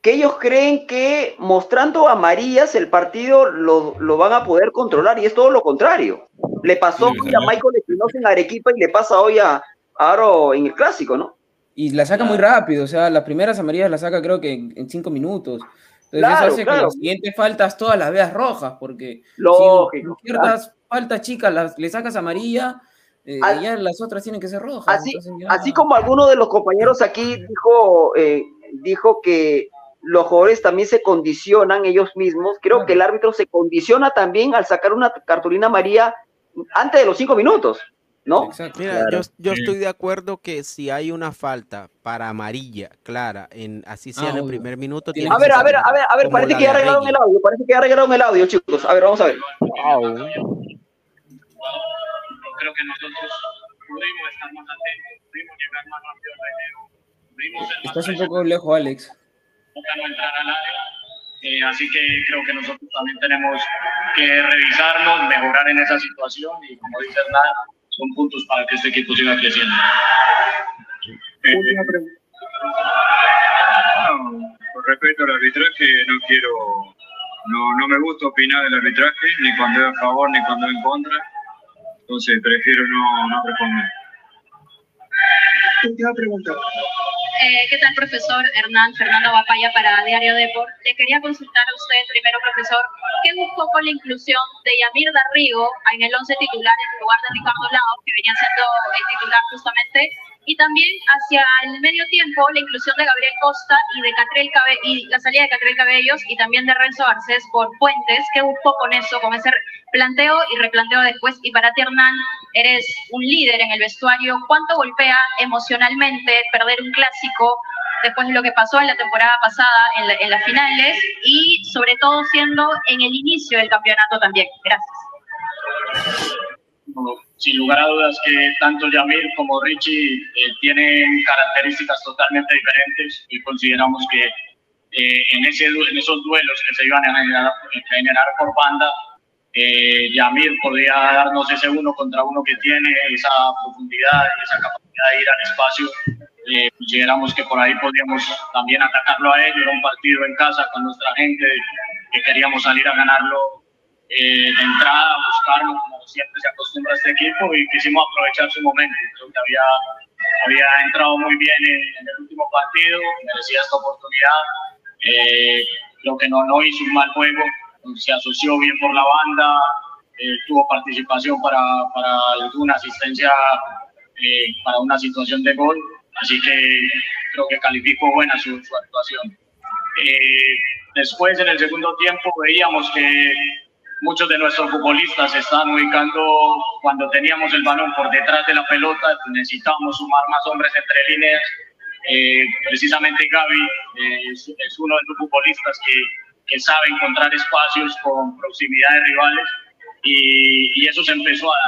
que ellos creen que mostrando amarillas el partido lo, lo van a poder controlar y es todo lo contrario. Le pasó Sí, a Michael Espinosa en Arequipa y le pasa hoy a Aro en el clásico, ¿no? Y la saca muy rápido, o sea, las primeras amarillas las saca creo que en, en cinco minutos. Entonces Claro, eso hace que claro. las siguientes faltas todas las veas rojas, porque Lógico, si ciertas faltas chicas las, le sacas amarilla, eh, Al- ya las otras tienen que ser rojas. Así, ya- así como alguno de los compañeros aquí dijo, eh, dijo que los jugadores también se condicionan ellos mismos, creo que el árbitro se condiciona también al sacar una cartulina amarilla antes de los cinco minutos, ¿no? Mira, yo, yo estoy de acuerdo que si hay una falta para amarilla clara, en así sea en el obvio. primer minuto. A ver, a ver, a ver, a ver, parece que ya arreglaron el audio, parece que ya arreglaron el audio, chicos. A ver, vamos a ver. Creo que nosotros pudimos estar más atentos, pudimos llegar más rápido al relevo, pudimos ser más Estás un poco lejos, Alex. para no entrar al área. Eh, así que creo que nosotros también tenemos que revisarnos, mejorar en esa situación y como dice Hernán, son puntos para que este equipo siga creciendo. Última pregunta. No, con respecto al arbitraje, no quiero, no, no me gusta opinar del arbitraje, ni cuando es a favor ni cuando es en contra. Entonces prefiero no, no responder. Última pregunta. Eh, ¿Qué tal, profesor Hernán Fernando Bapaya para Diario Deport? Le quería consultar a usted primero, profesor, ¿qué buscó con la inclusión de Yamir Darrigo en el 11 titular en lugar de Ricardo Lao, que venía siendo el titular justamente? Y también hacia el medio tiempo, la inclusión de Gabriel Costa y de Catrel Cabe y la salida de Catrel Cabellos y también de Renzo Garcés por Puentes. ¿Qué buscó con eso, con ese planteo y replanteo después? Y para ti, Hernán, eres un líder en el vestuario. ¿Cuánto golpea emocionalmente perder un clásico después de lo que pasó en la temporada pasada, en, en las finales y sobre todo siendo en el inicio del campeonato también? Gracias. Sin lugar a dudas que tanto Yamir como Richie eh, tienen características totalmente diferentes y consideramos que eh, en, ese, en esos duelos que se iban a generar, a generar por banda, eh, Yamir podía darnos ese uno contra uno que tiene, esa profundidad y esa capacidad de ir al espacio. Eh, consideramos que por ahí podíamos también atacarlo a él, era un partido en casa con nuestra gente, que queríamos salir a ganarlo eh, de entrada, buscarlo como siempre se acostumbra a este equipo y quisimos aprovechar su momento. Creo que había, había entrado muy bien en, en el último partido, merecía esta oportunidad. Eh, creo que no, no hizo un mal juego, se asoció bien por la banda, eh, tuvo participación para, para alguna asistencia eh, para una situación de gol, así que creo que calificó buena su, su actuación. Eh, después, en el segundo tiempo, veíamos que muchos de nuestros futbolistas se estaban ubicando cuando teníamos el balón por detrás de la pelota, necesitábamos sumar más hombres entre líneas. Eh, precisamente Gaby eh, es, es, uno de los futbolistas que, que, sabe encontrar espacios con proximidad de rivales y, y eso se empezó a.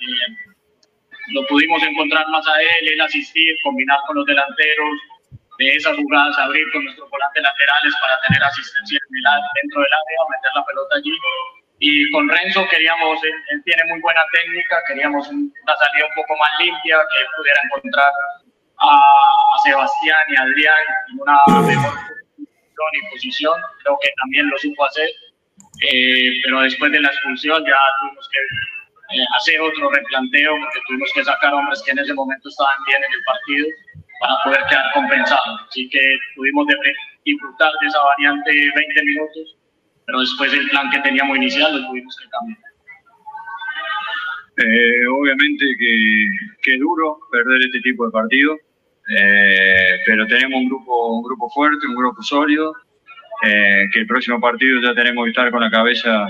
Eh, lo pudimos encontrar más a él, él asistir, combinar con los delanteros, de esas jugadas abrir con nuestros volantes laterales para tener asistencia dentro del área, meter la pelota allí. Y con Renzo queríamos, él, él tiene muy buena técnica, queríamos una salida un poco más limpia, que él pudiera encontrar a, Sebastián y a Adrián en una mejor posición y posición, creo que también lo supo hacer, eh, pero después de la expulsión ya tuvimos que eh, hacer otro replanteo porque tuvimos que sacar hombres que en ese momento estaban bien en el partido para poder quedar compensados. Así que tuvimos de disfrutar de esa variante 20 minutos, pero después el plan que teníamos inicial lo tuvimos que cambiar. Eh, obviamente que, que, duro perder este tipo de partidos, eh, pero tenemos un grupo, un grupo fuerte, un grupo sólido, eh, que el próximo partido ya tenemos que estar con la cabeza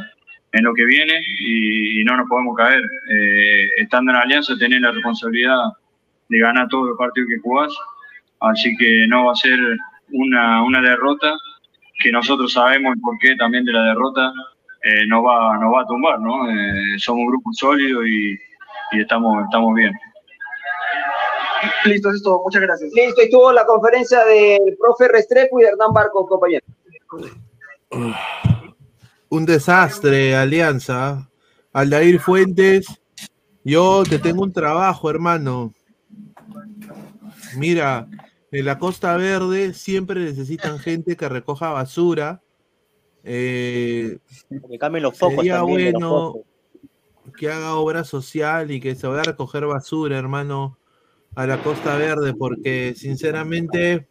en lo que viene y, y no nos podemos caer. Eh, estando en Alianza tenés la responsabilidad de ganar todos los partidos que jugás, así que no va a ser una, una derrota que nosotros sabemos el porqué también de la derrota, eh, nos, va, nos va a tumbar, ¿no? Eh, somos un grupo sólido y, y, estamos, estamos bien. Listo, eso es todo. Muchas gracias. Listo, estuvo la conferencia del profe Restrepo y de Hernán Barco, compañero. Un desastre, Alianza. Aldair Fuentes, yo te tengo un trabajo, hermano. Mira, en la Costa Verde siempre necesitan gente que recoja basura. Eh, que cambien los focos sería también, bueno los focos. que haga obra social y que se vaya a recoger basura, hermano, a la Costa Verde, porque sinceramente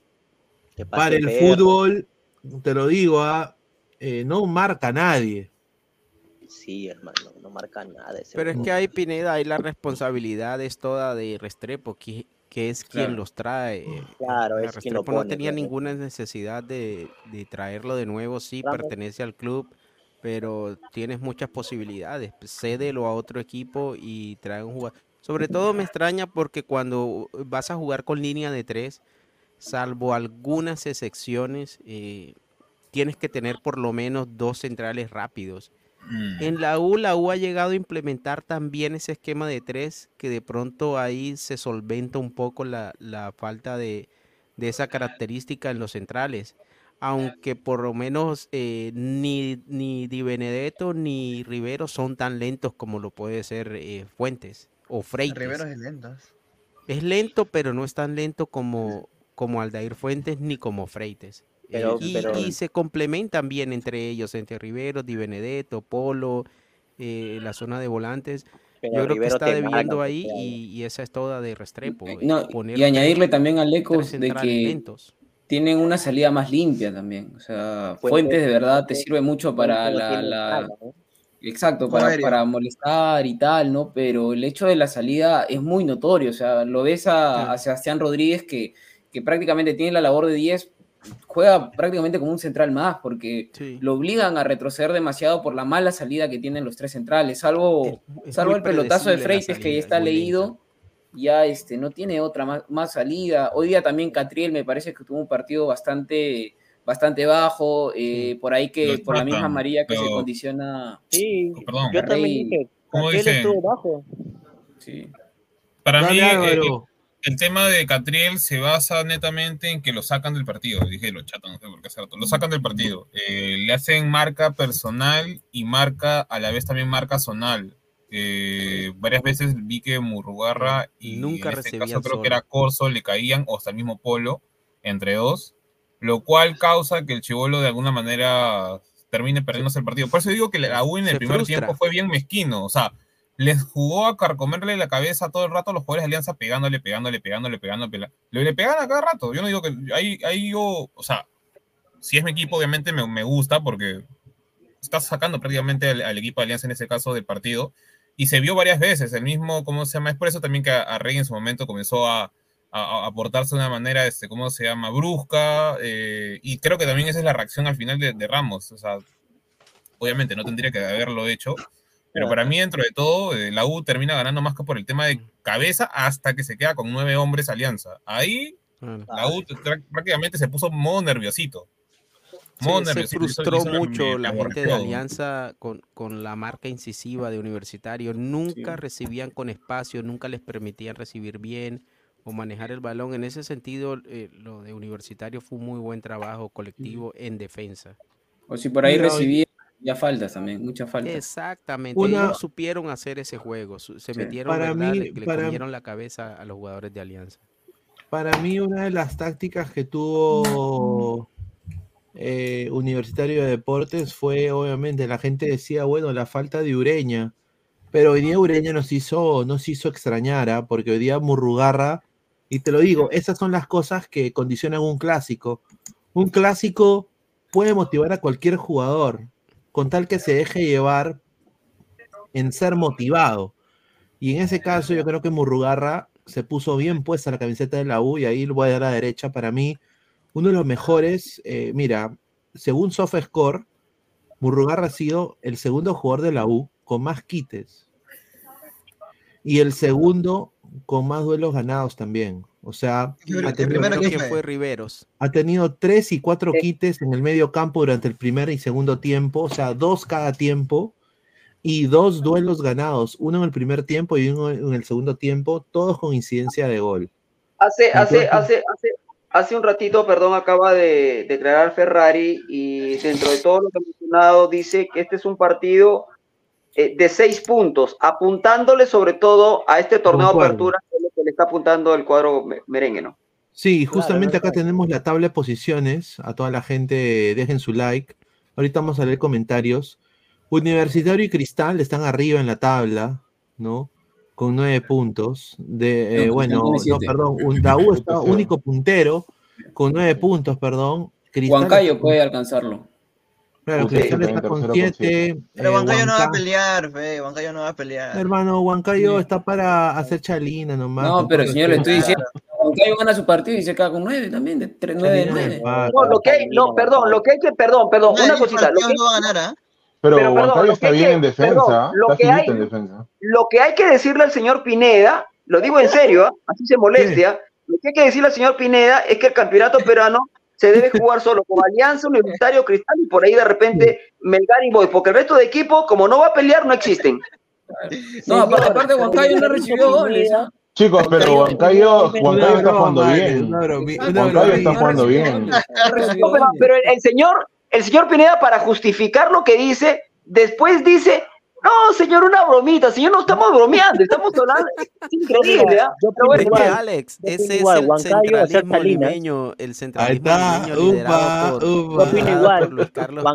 para el fútbol, te lo digo, ah, eh, no marca nadie. Sí, hermano, no marca nada. Ese Pero es que ahí, Pineda, ahí la responsabilidad es toda de Restrepo, que, que es quien Claro. los trae. Claro, O sea, es quien lo Restrepo no pone, tenía claro. ninguna necesidad de, de traerlo de nuevo, sí, pertenece al club, pero tienes muchas posibilidades. Cédelo a otro equipo y trae un jugador. Sobre todo me extraña porque cuando vas a jugar con línea de tres, salvo algunas excepciones, eh, tienes que tener por lo menos dos centrales rápidos. Mm. En la U, la U ha llegado a implementar también ese esquema de tres, que de pronto ahí se solventa un poco la, la falta de, de esa característica en los centrales. Aunque por lo menos eh, ni, ni Di Benedetto ni Rivero son tan lentos como lo puede ser eh, Fuentes o Freites. Rivero es lento. Es lento, pero no es tan lento como, como Aldair Fuentes ni como Freites. Pero- y, pero- y se complementan bien entre ellos, entre Rivero, Di Benedetto, Polo, eh, la zona de volantes. Pero Yo creo Rivero que está debiendo marca, ahí y, y esa es toda de Restrepo. eh, No, y añadirle también al Ecos de que lentos. tienen una salida más limpia también. O sea, Fuentes- Fuentes de verdad te Fuentes- sirve mucho para la. Exacto, para molestar y tal, ¿no? Pero el hecho de la salida es muy notorio. O sea, lo ves a, a Sebastián Rodríguez que, que prácticamente tiene la labor de 10, juega prácticamente como un central más, porque Sí. lo obligan a retroceder demasiado por la mala salida que tienen los tres centrales, salvo, Es- es salvo el pelotazo de Freites que ya es está leído, ya este, no tiene otra más, más salida. Hoy día también Catriel me parece que tuvo un partido bastante, bastante bajo, eh, por ahí que por la misma María que se condiciona. Sí, Perdón. yo también Rey, dije, ¿cómo Catriel estuvo bajo. Sí. Para Dale, mí, eh, Álvaro. El tema de Catriel se basa netamente en que lo sacan del partido. Dije lo chato, no sé por qué hace rato. Lo sacan del partido. Eh, le hacen marca personal y marca, a la vez también marca zonal. eh, varias veces vi que Murrugarra y Nunca en este caso creo solo. que era Corso le caían o hasta el mismo Polo entre dos, lo cual causa que el Chivolo de alguna manera termine perdiéndose el partido. Por eso digo que la U en el Se primer frustra. tiempo fue bien mezquino, o sea, les jugó a carcomerle la cabeza todo el rato a los jugadores de Alianza pegándole, pegándole, pegándole, pegándole, le, le pegan a cada rato. Yo no digo que ahí, ahí yo, o sea, si es mi equipo, obviamente me, me gusta porque estás sacando prácticamente al, al equipo de Alianza en ese caso del partido. Y se vio varias veces, el mismo, ¿cómo se llama? Es por eso también que a, a Rey en su momento comenzó a, a, a portarse de una manera, este, ¿cómo se llama? Brusca. eh, y creo que también esa es la reacción al final de, de Ramos. O sea, obviamente no tendría que haberlo hecho. Pero para mí, dentro de todo, eh, la U termina ganando más que por el tema de cabeza hasta que se queda con nueve hombres alianza. Ahí la U prácticamente se puso modo nerviosito. Se, Modo se nerviosito. Frustró eso me- mucho me la gente de. Alianza con, con la marca incisiva de Universitario. Nunca recibían con espacio, nunca les permitían recibir bien o manejar el balón. En ese sentido, eh, lo de Universitario fue un muy buen trabajo colectivo en defensa. O si por ahí Mira, recibía ya faltas también, muchas faltas. Exactamente, Una- ellos supieron hacer ese juego, se Sí. metieron, Para ¿verdad? mí- le, le para- comieron la cabeza a los jugadores de Alianza. Para mí, una de las tácticas que tuvo eh, Universitario de Deportes fue, obviamente, la gente decía, bueno, la falta de Ureña. Pero hoy día Ureña nos hizo, nos hizo extrañar, ¿ah? porque hoy día Murrugarra, y te lo digo, esas son las cosas que condicionan un clásico. Un clásico puede motivar a cualquier jugador, con tal que se deje llevar en ser motivado. Y en ese caso yo creo que Murrugarra se puso bien puesta la camiseta de la U y ahí lo voy a dar a la derecha. Para mí, uno de los mejores, eh, mira, según SofaScore, Murrugarra ha sido el segundo jugador de la U con más quites. Y el segundo con más duelos ganados también. O sea, El ha tenido, creo que fue Riveros. ha tenido tres y cuatro quites en el medio campo durante el primer y segundo tiempo, o sea, dos cada tiempo, y dos duelos ganados, uno en el primer tiempo y uno en el segundo tiempo, todos con incidencia de gol. Hace, hace, Entonces- hace, hace, hace un ratito, perdón, acaba de declarar Ferrari y dentro de todo lo que ha mencionado dice que este es un partido eh, de seis puntos, apuntándole sobre todo a este torneo de apertura, que le está apuntando el cuadro me- merengue, ¿no? Sí, justamente acá tenemos la tabla de posiciones. A toda la gente, dejen su like. Ahorita vamos a leer comentarios. Universitario y Cristal están arriba en la tabla, ¿no? Con nueve puntos. De, eh, No, bueno, no, perdón, Undaú está único puntero con nueve puntos, perdón. Cristal Huancayo puede alcanzarlo. Claro, Sí, Cristal está con tercero con siete. Pero eh, Huancayo no va a pelear, fe. Huancayo no va a pelear. Hermano, Huancayo está para hacer chalina nomás. No, pero señor, le estoy diciendo, Huancayo gana su partido y se queda con nueve también, de tres, nueve, de nueve. No, lo que hay, no, perdón, lo que hay que, perdón, perdón, una cosita. Lo que, no va a ganar, ¿ah? Pero, Pero, perdón, Huancayo está bien que- en defensa, perdón, ¿ah? lo está que finito hay- en defensa. lo que hay que decirle al señor Pineda, lo digo en serio, ¿ah? así se molestia, lo que hay que decirle al señor Pineda es que el campeonato peruano se debe jugar solo con Alianza, Universitario, Cristal y por ahí de repente Melgar y Boy, porque el resto de equipos, como no va a pelear, no existen. No, aparte, aparte Huancayo no recibió goles. Chicos, pero Huancayo, Huancayo está jugando bien. Huancayo está jugando bien. Pero, el señor, el señor Pineda, para justificar lo que dice, después dice, no, señor, una bromita, señor, no estamos bromeando, estamos hablando, es increíble, ¿ah? Pero bueno, Es que. Alex, Yo ese es igual, el Huancayo, centralismo limeño, el centralismo está, limeño liderado upa, por, upa. Yo opino igual. por Luis Carlos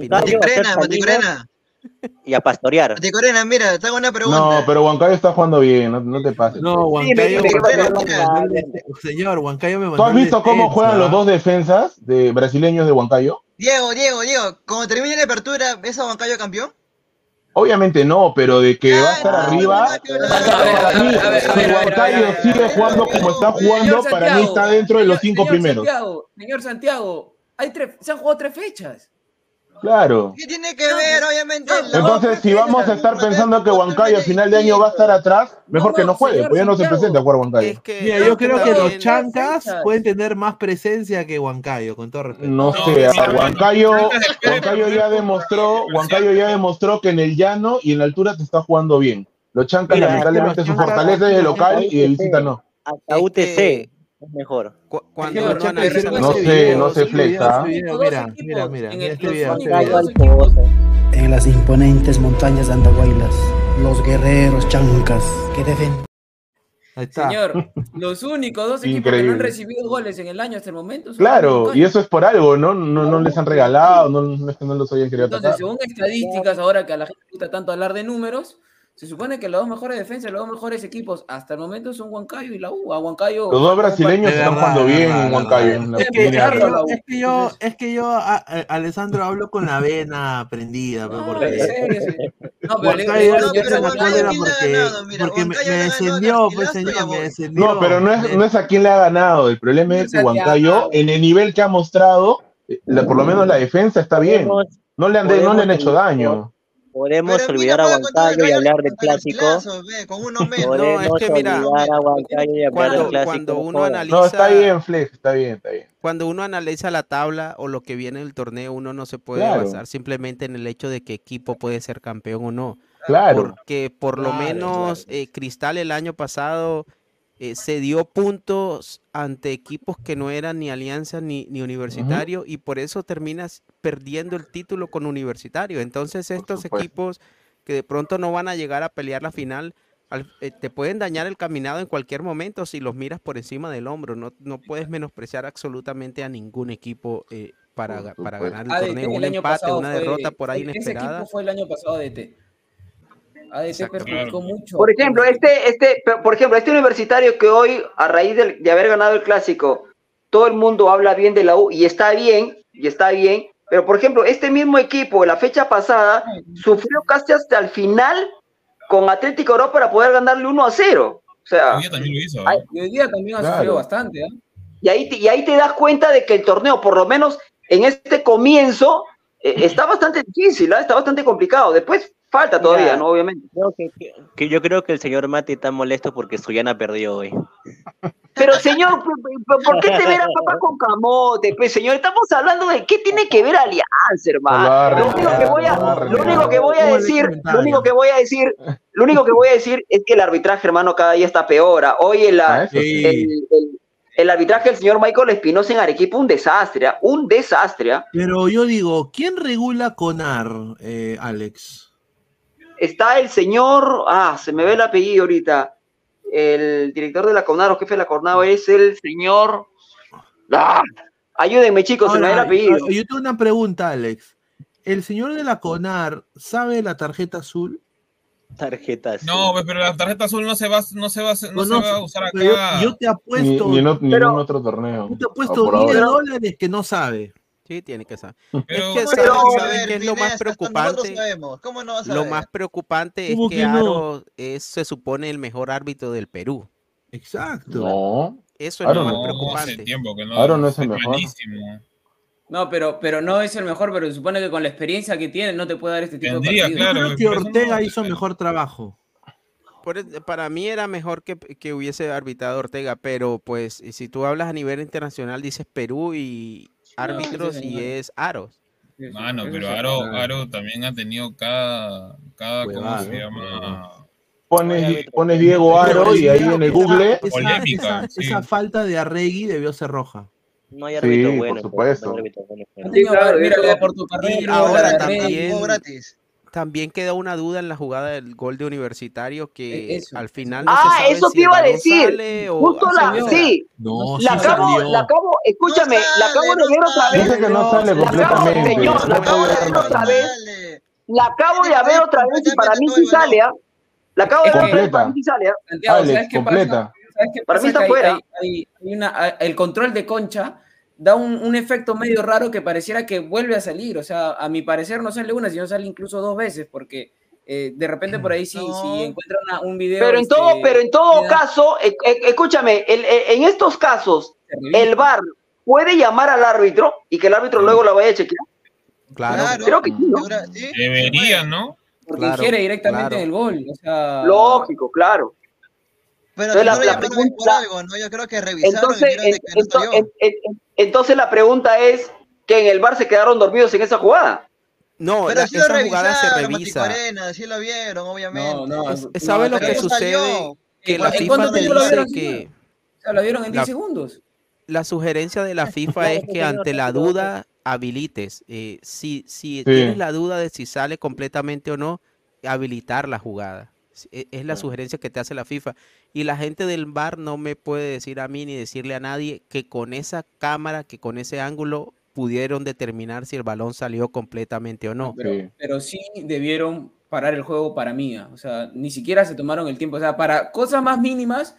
y a pastorear. Maticorena, mira, te hago una pregunta. No, pero Huancayo está jugando bien, no, no te pases. No, Huancayo, mandó el este- señor, Huancayo me ¿Tú mandó has el visto cómo defensa. juegan los dos defensas de brasileños de Huancayo? Diego, Diego, Diego, cuando termine la apertura, ¿ves a Huancayo campeón? Obviamente no, pero de que va a estar arriba, Huancayo sigue jugando como está jugando, para mí está dentro de los cinco primeros. Señor Santiago, hay tres, se han jugado tres fechas. Claro. ¿Qué tiene que ver, obviamente? Entonces, si vamos a estar pensando que Huancayo a final de año va a estar atrás, mejor que no juegue, pues ya no se presente a jugar Huancayo. Mira, yo creo que los chancas pueden tener más presencia que Huancayo, con todo respeto. No sé, Huancayo, Huancayo ya demostró, Huancayo ya demostró que en el llano y en la altura te está jugando bien. Los chancas, lamentablemente, su fortaleza es de local y de visita no. Hasta UTC es mejor. Cu- Cuando lo No sé, no sé ese flex, video, ese video, Dos Mira, mira, mira, en este. En las imponentes montañas de Andahuaylas, los guerreros chancas que deben Ahí está. Señor, los únicos dos equipos que no han recibido goles en el año hasta el momento son Claro, y eso es por algo, ¿no? No, no les han regalado, no, no es que no los hayan querido Entonces, según estadísticas, ahora que a la gente le gusta tanto hablar de números, se supone que los dos mejores defensas, los dos mejores equipos hasta el momento son Huancayo y la U. A Huancayo. Los dos brasileños están jugando bien en Huancayo. Es que, es yo, es que yo, a- a- Alessandro, hablo con la vena prendida, pues, porque sí. No, pero Huancayo no, pero me pues señor, me descendió. No, pero no es, no es a quién le ha ganado. El problema es que Huancayo, en el nivel que ha mostrado, eh, la- por lo menos la defensa está bien. No le han, de- no le han hecho daño. Podemos olvidar a Huancayo y hablar del clásico. No, Podemos es que mira, olvidar a Huancayo y hablar clásico. cuando uno analiza, No, está bien, Flex, está bien, está bien. cuando uno analiza la tabla o lo que viene del torneo, uno no se puede Claro. basar simplemente en el hecho de qué equipo puede ser campeón o no. Claro. Porque por lo Claro, menos eh, Cristal el año pasado eh, se dio puntos ante equipos que no eran ni Alianza ni, ni Universitario y por eso terminas perdiendo el título con Universitario. Entonces estos equipos que de pronto no van a llegar a pelear la final, al- eh, te pueden dañar el caminado en cualquier momento si los miras por encima del hombro. No, no puedes menospreciar absolutamente a ningún equipo eh, para, para ganar el ADT torneo. el Un empate, una fue- derrota por ahí ese inesperada. equipo fue el año pasado ADT. ADT perjudicó mucho. Por ejemplo, este, este, por ejemplo, este universitario que hoy, a raíz del- de haber ganado el clásico, todo el mundo habla bien de la U y está bien, y está bien, pero por ejemplo, este mismo equipo, la fecha pasada, sufrió casi hasta el final con Atlético Europa para poder ganarle 1 a 0. O sea, Hoy día también lo hizo. ¿eh? Y hoy día también ha Claro. sufrido bastante. ¿ah? y ahí, te, y ahí te das cuenta de que el torneo, por lo menos en este comienzo, eh, está bastante difícil, ¿ah? está bastante complicado. Después falta todavía, ¿no? Obviamente. creo que, que- que yo creo que el señor Mati está molesto porque Suyana perdió hoy. Pero señor, ¿por- por- ¿por qué te ver a papá con camote? Pues señor, estamos hablando de qué tiene que ver Alianza, hermano. Lo único que voy a, lo único que voy a decir, lo único que voy a decir, lo único que voy a decir es que el arbitraje, hermano, cada día está peor. ah. Hoy el, Ah, el, el- el arbitraje del señor Michael Espinosa en Arequipa, un desastre, ah, un desastre. Pero yo digo, ¿quién regula CONAR, eh, Alex? Está el señor, ah, se me ve el apellido ahorita. El director de la CONAR o jefe de la CONAR es el señor. Ah, ayúdenme, chicos, se me ve el apellido. yo yo tengo una pregunta, Alex. ¿El señor de la CONAR sabe la tarjeta azul? Tarjeta azul. No, pero la tarjeta azul no se va, no se va, no No, se no, va a usar pero yo- acá. yo te Ni, apuesto, ni en ot- Pero- ningún otro torneo. yo te Ah, apuesto por 10 ahora. dólares que no sabe. Sí, tiene que saber. Pero- es que Pero- ¿saben, saben qué es lo más preocupante? sabemos. ¿Cómo no vas a Lo más preocupante es ¿Cómo que que no? Aro es, se supone, el mejor árbitro del Perú. Exacto. No. Eso es Aro lo más preocupante. tiempo que no. Aro no es el mejor. malísimo. No, pero, pero no es el mejor, pero se supone que con la experiencia que tiene no te puede dar este tipo Tendría, de partidos. claro. Creo que Ortega no- hizo mejor trabajo. Por es- para mí era mejor que, que hubiese arbitrado Ortega, pero pues si tú hablas a nivel internacional dices Perú y árbitros sí, y es Aros. Mano, pero sí. Aro. Aro también ha tenido cada, cada ¿cómo se llama? Pones, pones Diego Aro y ahí en el Google. Esa, Polémica, esa- sí. esa falta de Arregui debió ser roja. No hay Sí, árbitro por supuesto. no hay árbitro bueno. Claro, mira, eso- la de Porto Carrero, Y ahora también- gratis. También queda una duda en la jugada del gol de Universitario que E- eso. al final no Ah, se sabe eso si te iba a decir. Justo la, sí, No, la sí acabo, salió. la acabo, escúchame, No la acabo de ver otra vez. Dice que no sale La acabo, señor, la acabo de ver otra vez. La acabo de ver otra vez y para mí sí sale. La acabo de ver otra vez y Completa. para mí sí sale. Santiago, ¿sabes Alex, qué completa. pasa? ¿Sabes qué Para mí pasa? está fuera. hay- hay- hay una- el control de concha da un, un efecto medio raro que pareciera que vuelve a salir. O sea, a mi parecer no sale una, sino sale incluso dos veces, porque eh, de repente por ahí sí, No. si encuentran una- un video. Pero en este, todo, pero en todo caso, e- e- escúchame, el- e- en estos casos, el VAR puede llamar al árbitro y que el árbitro luego la vaya a chequear. Claro, Claro. Creo que sí, sí, Debería. ¿no? Porque Claro, ingiere directamente claro. en el gol. O sea, Lógico, claro. Pero Entonces, si la- no por pregunta- algo, ¿no? Yo creo que revisaron Entonces, y vieron de en- que no ento- salió. en- en- entonces la pregunta es que en el VAR se quedaron dormidos en esa jugada. No, Pero la- sí lo esa jugada se revisa. Sí lo vieron, obviamente. no, no. Es- no, ¿Sabe lo que sucede? salió. Que ¿En la FIFA te lo dice vieron, que señor? O sea, lo vieron en 10 La- segundos. la sugerencia de la FIFA es que ante la duda habilites. Eh, si si Sí. tienes la duda de si sale completamente o no, habilitar la jugada. Es- Es la sugerencia que te hace la FIFA. Y la gente del bar no me puede decir a mí ni decirle a nadie que con esa cámara, que con ese ángulo pudieron determinar si el balón salió completamente o no. Pero, pero sí debieron parar el juego para mí. ah, O sea, ni siquiera se tomaron el tiempo. O sea, para cosas más mínimas,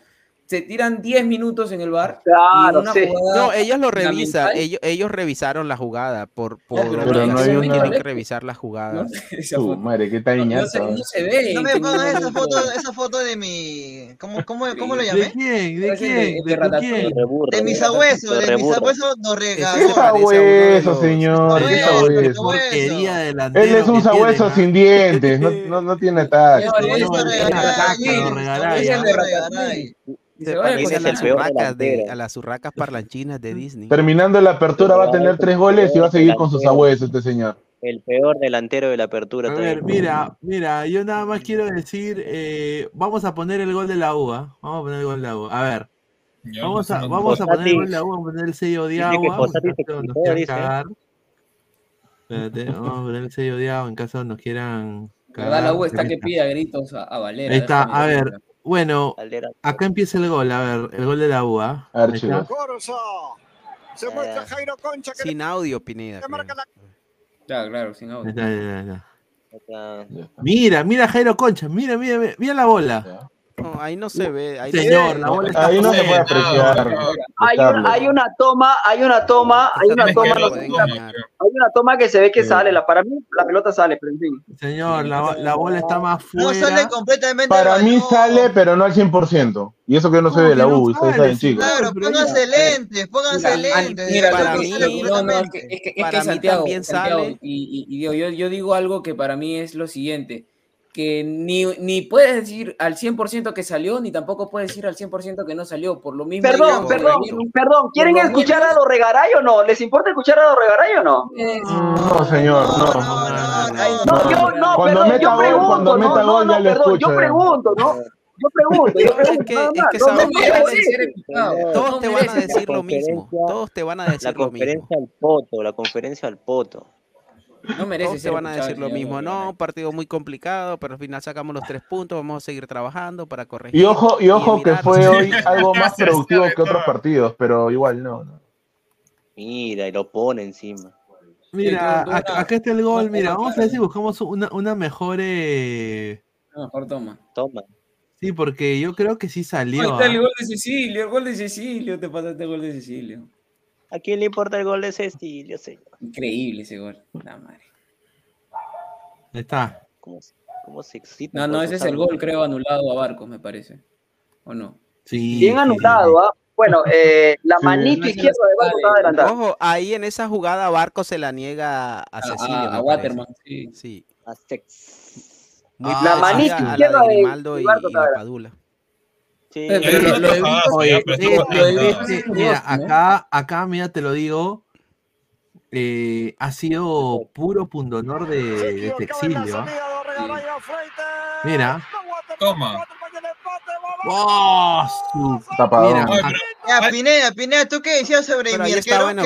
se tiran 10 minutos en el bar. Claro, una sí. jugada No, ellos lo revisan, ellos, ellos revisaron la jugada por, por pero no obligación hay una- tienen que revisar la jugada. Madre, qué tañazo. no se ve. No me en pongas esa foto, momento. esa foto de mi. ¿Cómo, cómo, cómo lo ¿De llamé? quién? ¿De quién? de- de ¿De quién? De mis abuesos, de mis abuesos nos ¿Qué regaló. sabueso, señor? ¿Qué sabueso? Él es un sabueso tiene, sin dientes, no, no, no tiene ¿ah? de Ratatouille. A el las peor urracas de, delantero. a las urracas parlanchinas de Disney. Terminando la apertura va a tener tres goles y va a seguir con sus sabuesos este señor. El peor delantero de la apertura. A ver, mira, mira, yo nada más quiero decir, eh, vamos a poner el gol de la UA, vamos a poner el gol de la UA, a ver, Ya, vamos a, vamos a poner el gol de la UA, vamos a poner el sello de agua, Espérate, vamos a poner el sello de agua en caso nos quieran La la cagar, U está ahí que está. pide a gritos a, a Valera. Ahí está, a ver. Bueno, acá empieza el gol, a ver, el gol de la UA, A ver, ahí chicos. está. Corso. Se muestra Jairo Concha que Sin audio, Pineda. creo. Claro, claro, sin audio. está, está. Está- Mira, mira Jairo Concha, mira, mira, mira, mira la bola. No, ahí no se ve. Ahí Señor, se la bola está Ahí no se puede apreciar. Hay, un- hay una toma, hay una toma, hay una toma, no no se hay una toma que se ve que Sí. sale, la, para mí la pelota sale, pero en fin. Señor, la, la bola está más No fuera. sale completamente. Para mí sale, pero no al 100%. Y eso que yo no ¿Cómo de la no U, ustedes saben, chicos. Claro, pónganse lentes, pónganse lentes. mira, para no mí- no, no, es que, es que, es que Para mí Santiago, también Santiago, sale. y, y- y digo, yo, yo digo algo que para mí es lo siguiente, que ni, ni puedes decir al 100% que salió, ni tampoco puedes decir al 100% que no salió, por lo mismo. Perdón, digamos, perdón, perdón, ¿quieren escuchar a los regaray o no? ¿Les importa escuchar a los regaray o no? es- No, señor, no. No, yo no, Cuando meta yo gol, pregunto, cuando no, meta no, gol no, ya le perdón, escucho. yo pregunto, ¿no? Yo pregunto, yo Es pregunto, que, es que no, no que todos te van a decir la lo mismo. Todos te van a La decir lo mismo. conferencia al poto, la conferencia al poto. No merece Todos te ser van a decir lo mismo. No, un partido muy complicado, pero al final sacamos los tres puntos. Vamos a seguir trabajando para corregir. Y ojo, y ojo que fue hoy algo más productivo que otros partidos, pero igual no. no. Mira, y lo pone encima. Mira, Sí, acá, una- acá está el gol. una Mira, vamos a ver si buscamos una, una mejor. eh, No, mejor toma. Toma. Sí, porque yo creo que sí Ahí salió. está el ¿ah? gol de Cecilio, el gol de Cecilio, te pasaste el gol de Cecilio. ¿A quién le importa el gol de Cecilio, señor? Increíble ese gol. La madre. Ahí está. ¿Cómo, se- cómo se excita? No, no, esos ese es el gol, creo, anulado a Barcos, me parece. ¿O no? Sí, Bien sí, anulado, ¿ah? Bueno, eh, la Sí. manito se izquierda de Barco estaba adelantada. Ojo, ahí en esa jugada Barco se la niega a A, Cecilio. a- me a. Waterman, sí. Sí. A sex. Ah, La manito izquierda de de- Grimaldo y, Barco y la estaba- Padula. Sí, Pero lo- este, acá, acá, mira, te lo digo. eh, ha sido puro pundonor de, de la Sexilio. ¿ah? Mira. Toma. ¡Oh! su-. Mira, Ya, Pineda, Pineda, ¿tú qué decías sobre Pero mi no, no, no,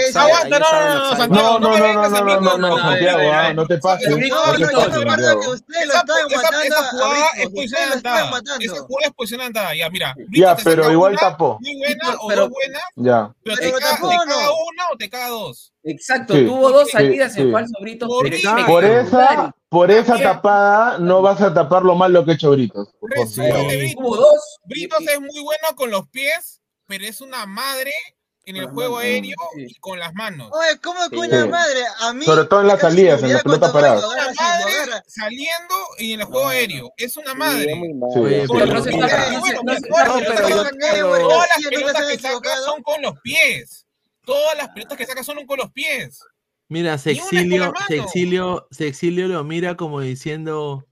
No, no, no, no, no, no, Santiago, eh, ah, no te pases. No, No yo acuerdo que ustedes lo esa, matando esa jugada es Britos, ustedes posición lo estaban adelantada. Esa jugada es posición adelantada. Ya, mira. Ya, pero igual tapó. Muy buena o Pero- dos buenas, Ya. pero te Pero caga, tapó, te ¿no? caga una o te caga dos. Exacto, Sí, tuvo dos sí, salidas en sí. falso Brito. Horrible. espectaculares. Por esa, por esa tapada no vas a tapar lo mal lo que ha hecho Britos. por Britos. Tuvo dos. Britos es muy bueno con los pies, pero es una madre en el juego aéreo sí. y con las manos. Oye, ¿cómo que Sí. una madre? A mí. Sobre todo en las salidas, en lo madre agarra. saliendo y en el juego aéreo. Es una Sí, madre. Sí, sí. Se- se- se- todas las Sí, se pelotas que saca son con los pies. Todas las pelotas que saca son con los pies. Mira, Sexilio, con la mano. Sexilio, Sexilio lo mira como diciendo,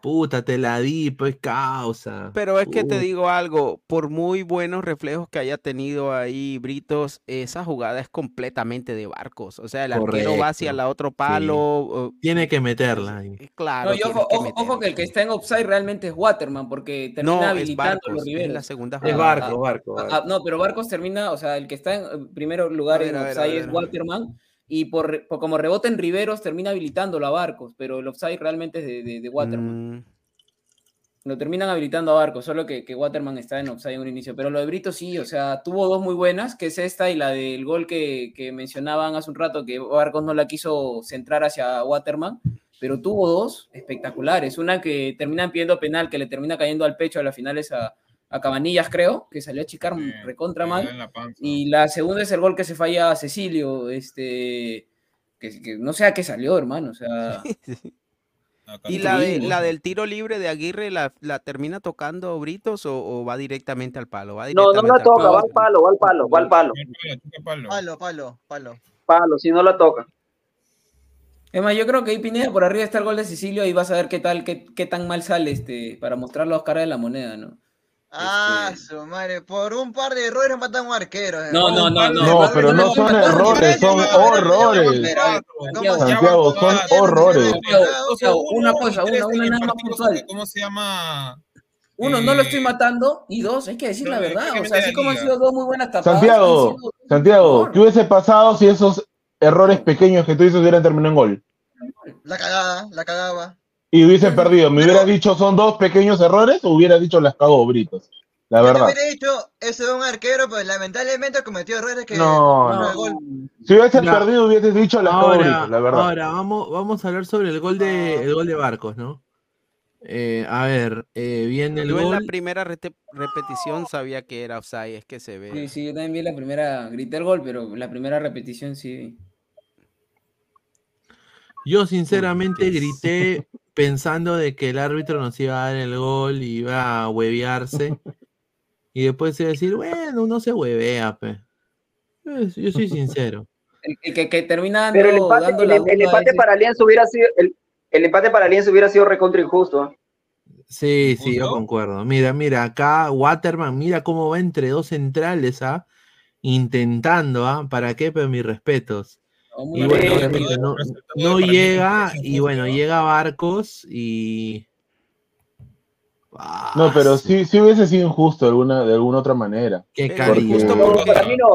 puta, te la di, pues causa. Pero es que te digo algo, por muy buenos reflejos que haya tenido ahí Britos, esa jugada es completamente de barcos. O sea, el arquero va hacia Correcto, el otro sí. palo. eh, Tiene que meterla ahí. eh, Claro, No, y ojo, que ojo, ojo meterla. que el que está en offside realmente es Waterman, porque termina No, es habilitando Barcos, los es la segunda Es jugada. barco, barco, Ah, barco. ah, no, pero Barcos termina, o sea, el que está en eh, primer lugar ver, en offside ver, es a ver. Waterman, y por, por como rebota en Riveros termina habilitándolo a Barcos, pero el offside realmente es de, de- de Waterman. Mm, Lo terminan habilitando a Barcos, solo que, que Waterman está en offside en un inicio. Pero lo de Brito sí, o sea, tuvo dos muy buenas, que es esta y la del gol que, que mencionaban hace un rato, que Barcos no la quiso centrar hacia Waterman, pero tuvo dos espectaculares. Una que terminan pidiendo penal, que le termina cayendo al pecho a las finales a, a Cabanillas, creo, que salió a chicar recontra mal. la. Y la segunda es el gol que se falla a Cecilio, este, que, que no sé a qué salió, hermano, o sea... ¿Y la, de- la del tiro libre de Aguirre la, la termina tocando Britos o, o va directamente al palo? Va No, no la al toca, palo. va al palo, va al palo, va al palo. Palo, palo, palo. Palo, si no la toca. Es más, yo creo que ahí Pineda por arriba está el gol de Cecilio y vas a ver qué tal, qué, qué tan mal sale este, para mostrar las caras de la moneda, ¿no? Ah, su madre. Por un par de errores matan a un arquero. eh. No, no, no, no. No, pero no son errores, son horrores. Santiago, son horrores. Santiago, una cosa, una, una nada más puntual. ¿Cómo se llama? Uno, no lo estoy matando. Y dos, hay que decir la verdad. O sea, así como han sido dos muy buenas tapadas. Santiago, Santiago, ¿qué hubiese pasado si esos errores pequeños que tú dices hubieran terminado en gol? La cagada, la cagaba. Y hubiesen perdido. ¿Me hubieras dicho son dos pequeños errores o hubieras dicho las cagó Britos? La Yo te verdad. hubiera dicho, ese es un arquero, pero lamentablemente cometió errores que. No, no, gol. Si hubieses No. perdido, hubieses dicho las cagó Ahora, Britos, la verdad. ahora vamos, vamos a hablar sobre el gol de, el gol de Barcos, ¿no? Eh, a ver, eh, viene el Yo en la gol. primera repetición sabía que era offside, es que se ve. Sí, sí, yo también vi la primera, grité el gol, pero la primera repetición sí. Yo sinceramente grité pensando de que el árbitro nos iba a dar el gol y iba a huevearse. y después iba a decir, bueno, no se huevea, pe. Pues, Yo soy sincero. El, el que, que termina dando, Pero el empate, dando el, la el empate para Alianza hubiera sido el, el empate para Alianza hubiera sido recontra injusto. ¿eh? Sí, sí, yo concuerdo. Mira, mira, acá Waterman, mira cómo va entre dos centrales, ¿ah? Intentando, ¿ah? ¿Para qué? Pero mis respetos. Y bueno, bien, obviamente bien, no, no llega, y bueno, llega Barcos y. No, pero sí, sí hubiese sido injusto de alguna, de alguna otra manera. Qué Porque cariño.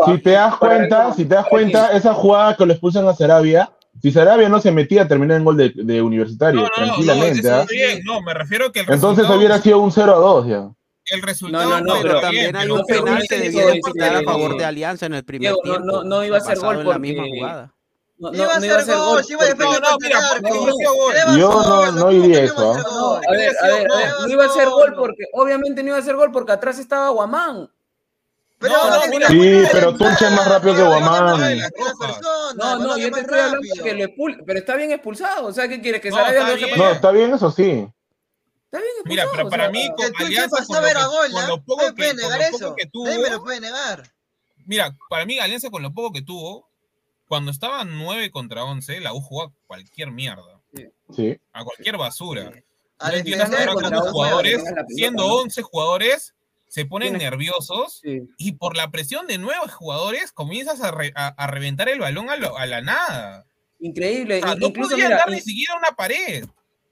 si te das cuenta, si te das cuenta, esa jugada que lo expulsan a Sarabia, si Sarabia no se metía, terminaba en gol de, de universitario, tranquilamente. eso ¿ah? bien. No, me refiero que el Entonces hubiera sido un 0 a 2 ya. el resultado No, no, no, pero bien, También hay pero un penal bien que debió de a favor de- Alianza en el primer Diego, no, tiempo. no, no iba a ser gol en la porque- misma jugada. No, Iba no, a no iba a ser ser gol, iba de porque- frente no, contra el mira, arco. porque no, Lleva Yo no, no diría eso. No, a ver, a ver, a no iba a ser gol porque, obviamente no iba a ser gol porque atrás estaba Guamán. Pero no, no, mira, Sí, pero Tunche es más rápido que Guamán. No, no, yo te estoy hablando que lo expul... pero está bien expulsado. O sea, ¿qué quieres? Que No, Sarabia lo. No, está bien, eso sí. Está bien Mira, pero expulsado, para o sea, mí, con Alianza, con lo, era que, gol, con lo poco que, puede con negar lo eso. poco que Nadie me lo tuvo, puede negar. mira, para mí Alianza con lo poco que tuvo, cuando estaba 9 contra 11, la U jugaba cualquier mierda, Sí. a cualquier basura. A No entiendo defender ahora contra cómo los un juego, jugadores, pelota, siendo ¿no? 11 jugadores, se ponen Tienes- nerviosos y por la presión de nuevos jugadores comienzas a, re- a- a reventar el balón a, lo- a la nada. Increíble. O sea, no incluso, podían mira, dar in- ni siquiera una pared.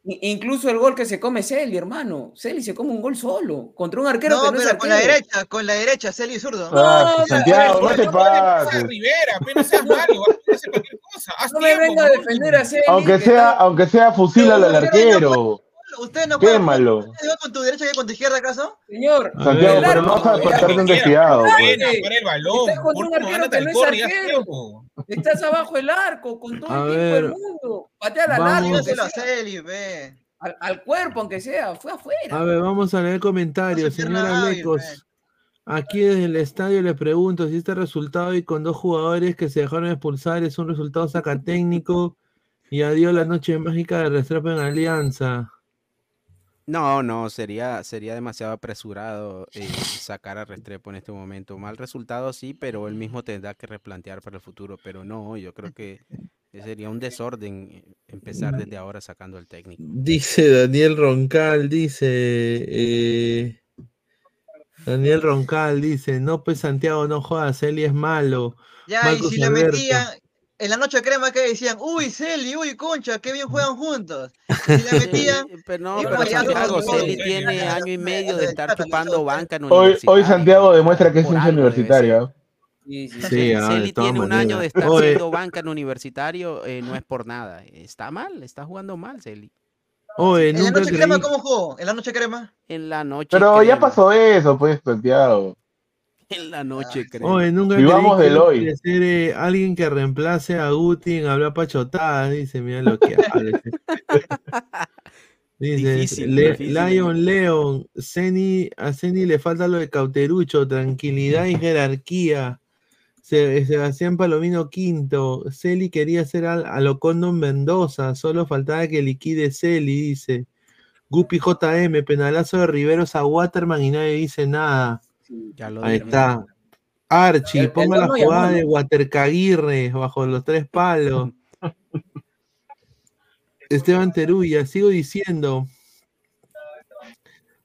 In- incluso el gol que se come Celi, hermano. Celi se come un gol solo. Contra un arquero No, que no es pero con la derecha, con la derecha, Celi zurdo. Ah, no, Santiago, no te pases. Rivera, apenas seas malo, haz cualquier cosa. Haz No me tiempo, venga a defender a Celi. Aunque que sea, aunque sea fusílalo al arquero. Usted no juega Quémalo. ¿Usted juega con tu derecha y con tu izquierda, acaso? Señor, Santiago, pero no vas a pues. para el balón. Estás contra un arquero que no es arquero. Estás abajo del arco con todo A el tiempo del mundo. Patea la larga, sea. Celi, ve. al, al cuerpo, aunque sea. Fue afuera. A ver, vamos a leer comentarios. Señora hábil, Lecos, aquí desde el estadio le pregunto si este resultado y con dos jugadores que se dejaron expulsar es un resultado sacatécnico y adiós la noche mágica de Restrepo en Alianza. No, no, sería, sería demasiado apresurado eh, sacar a Restrepo en este momento. Mal resultado sí, pero él mismo tendrá que replantear para el futuro. Pero no, yo creo que sería un desorden eh, empezar desde ahora sacando al técnico. Dice Daniel Roncal, dice. eh, Daniel Roncal dice: No, pues Santiago, no jodas, Eli es malo. Ya, Marcos y si Alberto. metían, en la noche crema que decían, uy, Celi, uy, Concha, qué bien juegan juntos. Si le metían, Pero no, Y pero Santiago. Celi tiene año y medio de estar chupando banca en Hoy, hoy. Santiago demuestra que es debe universitario. Sí, sí, Sí, ah, de Celi tiene un año de estar Oye. siendo banca en universitario, eh, no es por nada. Está mal, está jugando mal, Celi. Oye, ¿En la noche crema cómo jugó? ¿En la noche crema? En la noche. Pero ya pasó eso, pues, Santiago. En la noche, creo. Oye, nunca Vivamos del hoy. quiere ser eh, alguien que reemplace a Guti en hablar pachotadas. Dice, mira lo que habla. Dice, Difícil, Le- difícil, Lion Leon, Ceni, a Ceni le falta lo de cauterucho, tranquilidad y jerarquía. Se- Sebastián Palomino Quinto, Celi quería ser al, a lo Condon Mendoza, solo faltaba que liquide Celi, dice. Gupi JM, penalazo de Riveros a Waterman y nadie dice nada. Ya lo Ahí está. Archie, ponga la jugada de. Watercaguirre bajo los tres palos. Esteban Teruya, sigo diciendo.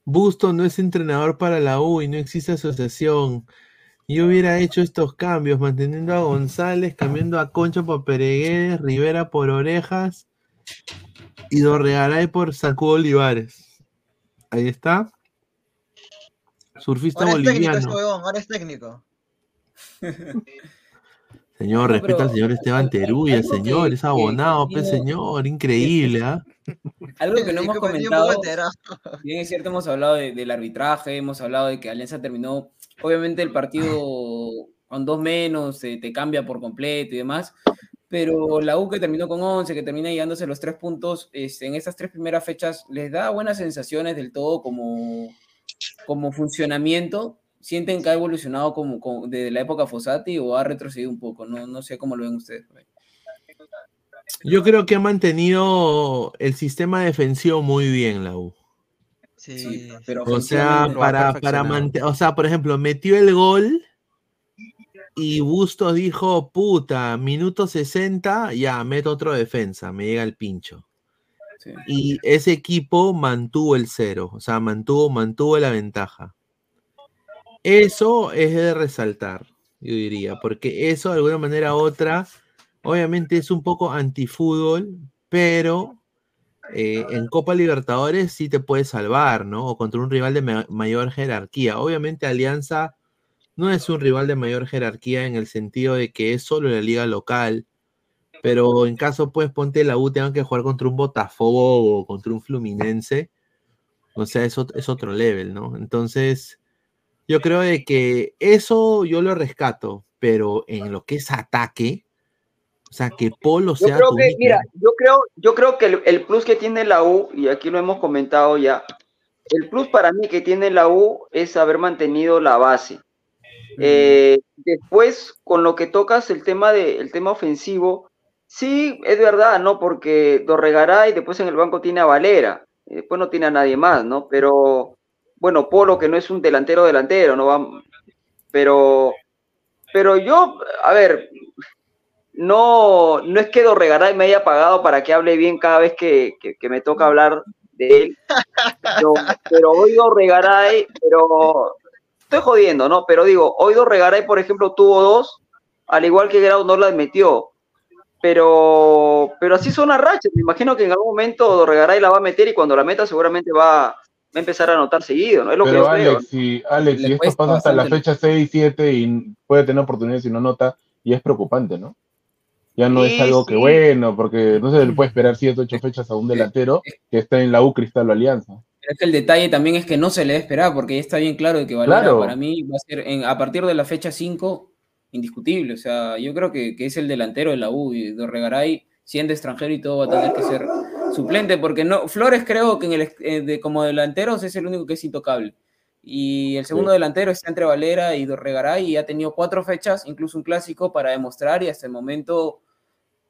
Busto no es entrenador para la U y no existe asociación. Yo hubiera hecho estos cambios, manteniendo a González, cambiando a Concha por Pereguedes, Rivera por Orejas y Dorregaray por Sacudo Olivares. Ahí está. Surfista Ahora es técnico boliviano. ese huevón, ahora es técnico. Señor, No, respeta al señor Esteban Teruya, que- señor, es que- abonado, que pe, no- señor, increíble, ¿ah? Algo que no hemos comentado, bien es cierto, hemos hablado de- del arbitraje, hemos hablado de que Alianza terminó, obviamente el partido con dos menos, eh, te cambia por completo y demás, pero la U que terminó con 11, que termina llegándose los tres puntos, este, en estas tres primeras fechas, ¿les da buenas sensaciones del todo como, como funcionamiento? ¿Sienten que ha evolucionado como, como desde la época Fossati o ha retrocedido un poco? No, no sé cómo lo ven ustedes. Yo creo que ha mantenido el sistema defensivo muy bien la U. Sí, pero O sea, para, para mantener, o sea, por ejemplo, metió el gol y Bustos dijo, puta, minuto 60, ya, meto otro defensa, me llega el pincho. Y ese equipo mantuvo el cero, o sea, mantuvo, mantuvo la ventaja. Eso es de resaltar, yo diría, porque eso de alguna manera u otra, obviamente es un poco antifútbol, pero eh, en Copa Libertadores sí te puede salvar, ¿no? O contra un rival de ma- mayor jerarquía. Obviamente Alianza no es un rival de mayor jerarquía en el sentido de que es solo la liga local, pero en caso pues ponte la U tengan que jugar contra un Botafogo o contra un Fluminense, o sea, es, ot- es otro level, ¿no? Entonces, yo creo de que eso yo lo rescato, pero en lo que es ataque, o sea, que Polo Yo sea creo tu que, mira, yo creo, yo creo que el, el plus que tiene la U, y aquí lo hemos comentado ya, el plus para mí que tiene la U es haber mantenido la base. Eh, después, con lo que tocas el tema de, el tema ofensivo, sí, es verdad, ¿no? Porque Dorregaray después en el banco tiene a Valera, y después no tiene a nadie más, ¿no? Pero, bueno, Polo que no es un delantero delantero, ¿no? Va, pero, pero yo, a ver, no, no es que Dorregaray me haya pagado para que hable bien cada vez que, me toca hablar de él, pero, pero hoy Dorregaray, pero estoy jodiendo, ¿no? Pero digo, hoy Dorregaray, por ejemplo, tuvo dos, al igual que Grau no las metió, pero, pero así son las rachas, me imagino que en algún momento Dorregaray la va a meter y cuando la meta seguramente va, va a empezar a anotar seguido, ¿no? Es lo que Pero yo creo. Alex, si, Alex, Le si esto pasa hasta la fecha 6, 7 y puede tener oportunidades y no nota, y es preocupante, ¿no? Ya no es Sí, algo que bueno, porque no se le puede esperar 7, 8 fechas a un delantero que está en la U Cristal o Alianza. Pero es que el detalle también es que no se le debe esperar, porque ya está bien claro de que Valera Claro. para mí va a ser en- a partir de la fecha 5 indiscutible. O sea, yo creo que, que es el delantero de la U y Dorregaray, siendo extranjero y todo, va a tener que ser suplente, porque no, Flores creo que en el, eh, de, como delanteros es el único que es intocable. Y el segundo Sí. delantero está entre Valera y Dorregaray y ha tenido cuatro fechas, incluso un clásico para demostrar y hasta el momento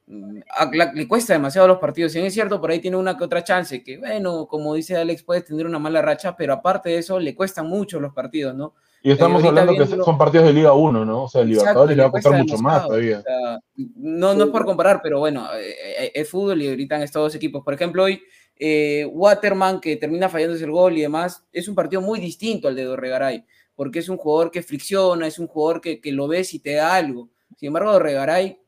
mm, a- la- le cuesta demasiado los partidos. Si bien es cierto, por ahí tiene una que otra chance, que bueno, como dice Alex, puede tener una mala racha, pero aparte de eso, le cuestan mucho los partidos, ¿no? Y estamos Eh, hablando que son partidos de Liga 1, ¿no? O sea, el Libertadores le va a costar mucho más todavía. O sea, no, no es por comparar, pero bueno, eh, eh, es fútbol y ahorita estado dos equipos. Por ejemplo, hoy eh, Waterman, que termina fallándose el gol y demás, es un partido muy distinto al de Dorregaray, porque es un jugador que fricciona, es un jugador que, que lo ves y te da algo. Sin embargo, Dorregaray,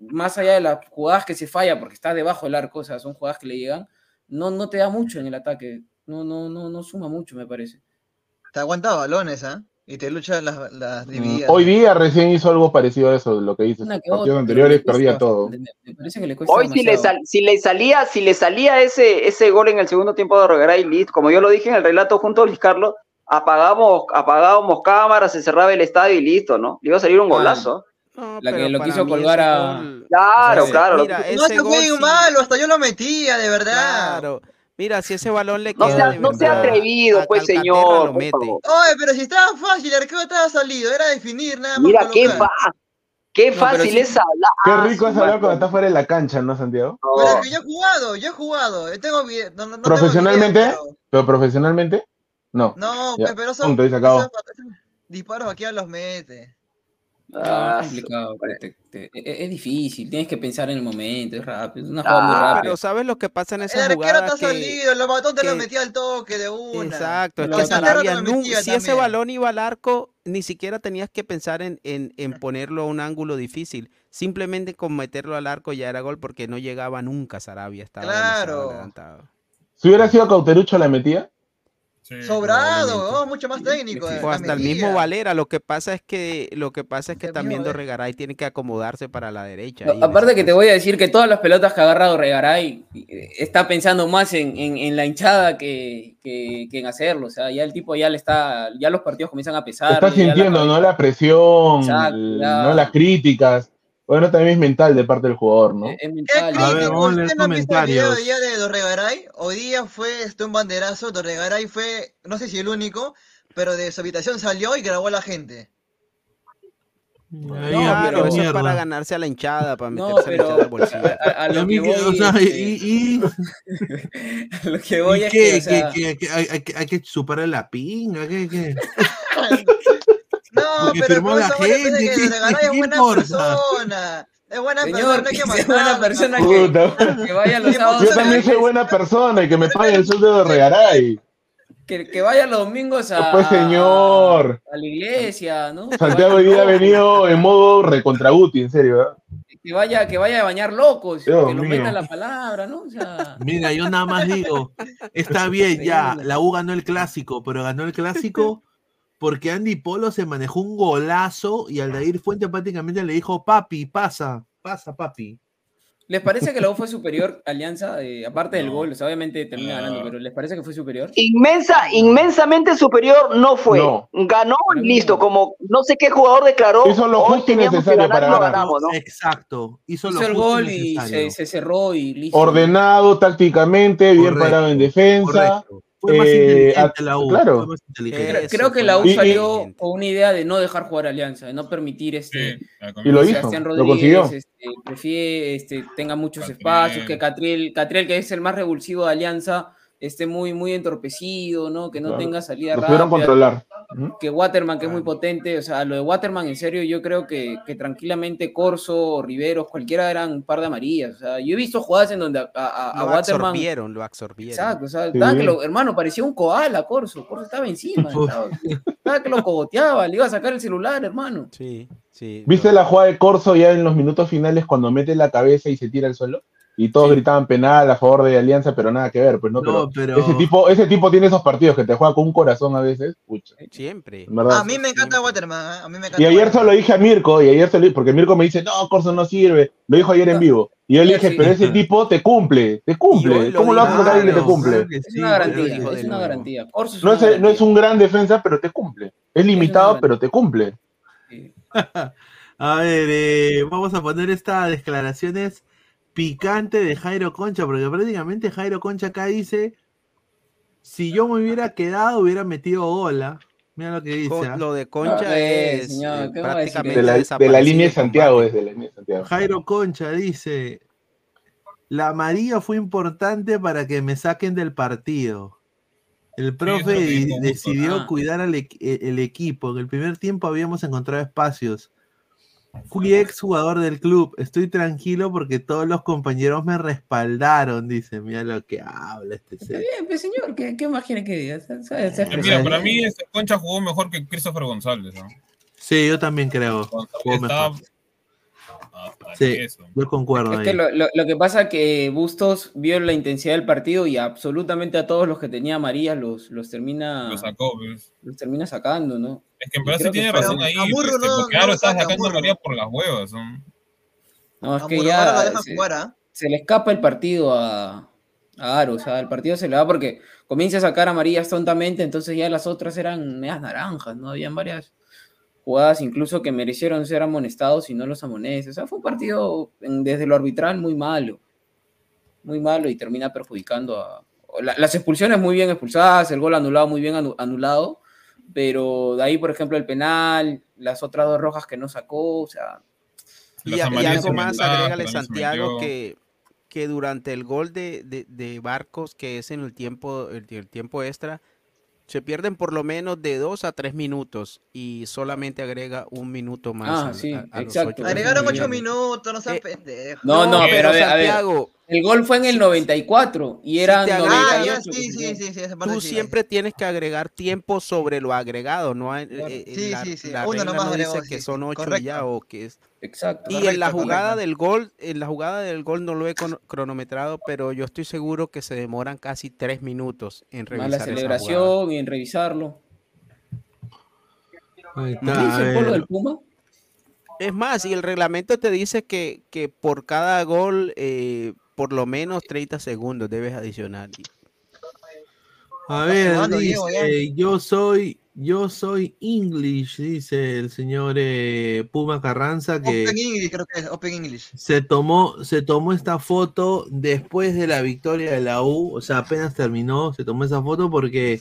más allá de las jugadas que se falla, porque está debajo del arco, o sea, son jugadas que le llegan, no, no te da mucho en el ataque. No, no, no, no suma mucho, me parece. Te aguanta balones, ¿ah? y te luchan las, las Mm, divididas. Hoy día recién hizo algo parecido a eso, lo que dices. Una que Partidos anteriores perdía todo. Me parece que le cuesta Hoy si le, demasiado. sal- si le salía, si le salía ese, ese gol en el segundo tiempo de Regaray, listo, como yo lo dije en el relato junto a Luis Carlos, apagamos, apagábamos cámaras, se cerraba el estadio y listo, ¿no? Le iba a salir un Ah, golazo. La que lo quiso colgar a. gol- Claro, claro. mira, No ese fue sí- malo, hasta yo lo metía, de verdad. Claro. Mira, si ese balón le No queda sea, de no sea verdad atrevido, a pues señor. Oye, pero si estaba fácil, el arquero estaba salido, era definir nada más. Mira, qué, fa- qué No, pero fácil sí- es hablar. Qué Ah, rico es su hablar cuando está fuera de la cancha, ¿no, Santiago? Pero No. que yo he jugado, yo he jugado. Yo tengo video, no, no, no tengo ¿Profesionalmente? video, pero- ¿Pero profesionalmente? No. No, Ya, pues, pero son, punto, esos disparos aquí a los mete. Ah, es complicado. te- te- es, es difícil, tienes que pensar en el momento, es rápido, es una Ah, jugada muy No, rápida. pero ¿sabes lo que pasa en El esas arquero jugadas? está Que, salido, el matón te lo metía al toque de una. exacto, es que Sarabia, lo nun- metía si ese balón iba al arco, ni siquiera tenías que pensar en, en, en ponerlo a un ángulo difícil. Simplemente con meterlo al arco ya era gol porque no llegaba nunca Sarabia, estaba Claro. adelantado. Si hubiera sido Cauterucho, ¿la metía? Sí. Sobrado, oh, mucho más técnico. O la hasta el mismo Valera, lo que pasa es que lo que pasa es que Qué también eh. Dorregaray tiene que acomodarse para la derecha. No, aparte que te voy a decir que todas las pelotas que ha agarrado Regaray eh, está pensando más en, en- en la hinchada que, que- que en hacerlo. O sea, ya el tipo ya le está, ya los partidos comienzan a pesar. Está sintiendo, ¿no? La presión, Exacto, el- ya. ¿no? Las críticas. Bueno, también es mental de parte del jugador, ¿no? Es ¿Qué mental. A ver, vamos a leer ¿Usted no ha visto el video de día de Dorregaray? Hoy día fue este, un banderazo. Dorregaray fue, no sé si el único, pero de su habitación salió y grabó a la gente. Claro, qué eso es para ganarse a la hinchada, para No, meterse la pero hinchada al bolsillo. a, a Y a lo mí que que, voy, o sea, este, y, lo que voy ¿y es qué? que, o sea, ¿Qué- qué- qué- hay, hay que- hay que superar la pinga, ¿qué? qué? No, Porque pero firmó la gente, que ¿qué- Dorregaray qué es buena importa? persona. Es buena Señor, persona, no hay que que sea buena persona. Puta. que vaya los sábados Yo también soy buena persona y que me pague el sueldo de Regaray. que, que vaya los domingos a, Pues señor. a la iglesia, ¿no? Que Santiago hoy día ha venido en modo recontra Guti, en serio. ¿eh? que vaya, que vaya a bañar locos, Dios que mío. meta la palabra, ¿no? O sea, Mira, yo nada más digo, está bien ya, la U ganó el clásico, pero ganó el clásico porque Andy Polo se manejó un golazo y Aldair Fuente prácticamente le dijo, papi, pasa, pasa, papi. ¿les parece que la U fue superior Alianza? Eh, aparte del gol, o sea, obviamente termina No. ganando, pero ¿les parece que fue superior? Inmensa, inmensamente superior no fue. No. Ganó mí listo, como no sé qué jugador declaró. Hizo lo justo y necesario ganar y para lo ganar. ganamos, ¿no? Exacto, hizo, Hizo lo el justo gol y se, se cerró y listo. Ordenado tácticamente, bien Correcto, parado en defensa. Correcto. Fue más Eh, inteligente la U. claro. Fue más inteligente. Creo, Eso creo que la U Y- y- salió con una idea de no dejar jugar Alianza, de no permitir este, Y lo hizo, Sebastián lo Rodríguez consiguió. este, prefiere, este, tenga muchos Catriel. espacios, que Catriel, Catriel, que es el más revulsivo de Alianza, esté muy, muy entorpecido, ¿no? Que no Claro. tenga salida Lo pudieron rápida. controlar. Que Waterman, que es muy potente, o sea, lo de Waterman, en serio, yo creo que, que tranquilamente Corso, Riveros, cualquiera eran un par de amarillas. O sea, yo he visto jugadas en donde a, a- a Lo Waterman. absorbieron, lo absorbieron. Exacto, o sea, Sí. estaba que lo- hermano, parecía un koala, Corso. Corso estaba encima. estaba, estaba que lo cogoteaba, le iba a sacar el celular, hermano. Sí, sí. ¿Viste lo- la jugada de Corso ya en los minutos finales cuando mete la cabeza y se tira al suelo? Y todos Sí. gritaban penal a favor de Alianza, pero nada que ver, pues no, No, pero, pero- ese tipo, ese tipo tiene esos partidos que te juega con un corazón a veces, pucha, Siempre. verdad. A mí me encanta Siempre. Waterman, ¿eh? a mí me encanta Y ayer se Waterman. lo dije a Mirko, y ayer se lo porque Mirko me dice, no, Corso no sirve, lo dijo ayer en vivo. Y yo le dije, Sí. pero ese tipo te cumple, te cumple, ¿cómo lo haces a alguien que te cumple? Es una garantía, es una nuevo. garantía. Corso es No una es, no es garantía. un gran defensa, pero te cumple. Es limitado, garantía. pero te cumple. Sí. A ver, eh, vamos a poner estas declaraciones picantes de Jairo Concha, porque prácticamente Jairo Concha acá dice, si yo me hubiera quedado, hubiera metido gola. Mira lo que dice. Co- ¿ah? Lo de Concha No, es señor, eh, ¿qué va a decir prácticamente De la, de la línea de Santiago, es de la línea de Santiago. Jairo Concha dice, la María fue importante para que me saquen del partido. El profe decidió Ah. cuidar al e- el equipo. En el primer tiempo habíamos encontrado espacios. Fui ex jugador del club. Estoy tranquilo porque todos los compañeros me respaldaron. Dice, mira lo que habla este Está bien, pues señor, ¿qué, qué más quiere que diga? Sabe- sabe Eh. Mira, para mí este Concha jugó mejor que Christopher González. ¿no? Sí, yo también creo. Hasta Sí, eso. yo concuerdo Es ahí. que lo, lo- lo que pasa es que Bustos vio la intensidad del partido y absolutamente a todos los que tenía María los, los termina Lo sacó, pues. los termina sacando, ¿no? Es que en verdad sí tiene razón ahí. Amurru este, no- sacando. María por las huevas. ¿no? No, es que ya deja se, jugar, ¿ah? se le escapa el partido a, a Aro, o sea, el partido se le va porque comienza a sacar amarillas tontamente, entonces ya las otras eran medias naranjas, ¿no? Habían varias jugadas incluso que merecieron ser amonestados y no los amonestos. O sea, fue un partido en- desde lo arbitral muy malo, muy malo y termina perjudicando a... la- las expulsiones muy bien expulsadas, el gol anulado muy bien anu- anulado, pero de ahí, por ejemplo, el penal, las otras dos rojas que no sacó, o sea... Y, algo más, agrégale Santiago que, que durante el gol de, de- de Barcos, que es en el tiempo, el, el tiempo extra, se pierden por lo menos de dos a tres minutos y solamente agrega un minuto más. Ah, sí, a- a los exacto. ocho Agregaron ocho minutos, no seas Eh, pendejo. No, no, No, pero, pero a ver, a ver, Santiago, el gol fue en el 94 y eran te agrega- Ah, 98. ya, que sí, sí, Tú sí. siempre tienes que agregar tiempo sobre lo agregado, no hay- eh, eh, Sí, la, sí, sí, la uno nomás no dice que sí, son ocho y correcto. ya o que es Exacto. y en la jugada correcto. del gol, en la jugada del gol no lo he crono- cronometrado, pero yo estoy seguro que se demoran casi tres minutos en Más revisar la esa jugada. celebración y en revisarlo. Ahí ¿Qué está, el polo del Puma? Es más, y el reglamento te dice que, que por cada gol, eh, por lo menos 30 segundos debes adicionar. A ver, Diego, dice, yo soy, yo soy English, dice el señor eh, Puma Carranza, que Open English, creo que es Open English. se tomó, se tomó esta foto después de la victoria de la U, o sea, apenas terminó, se tomó esa foto porque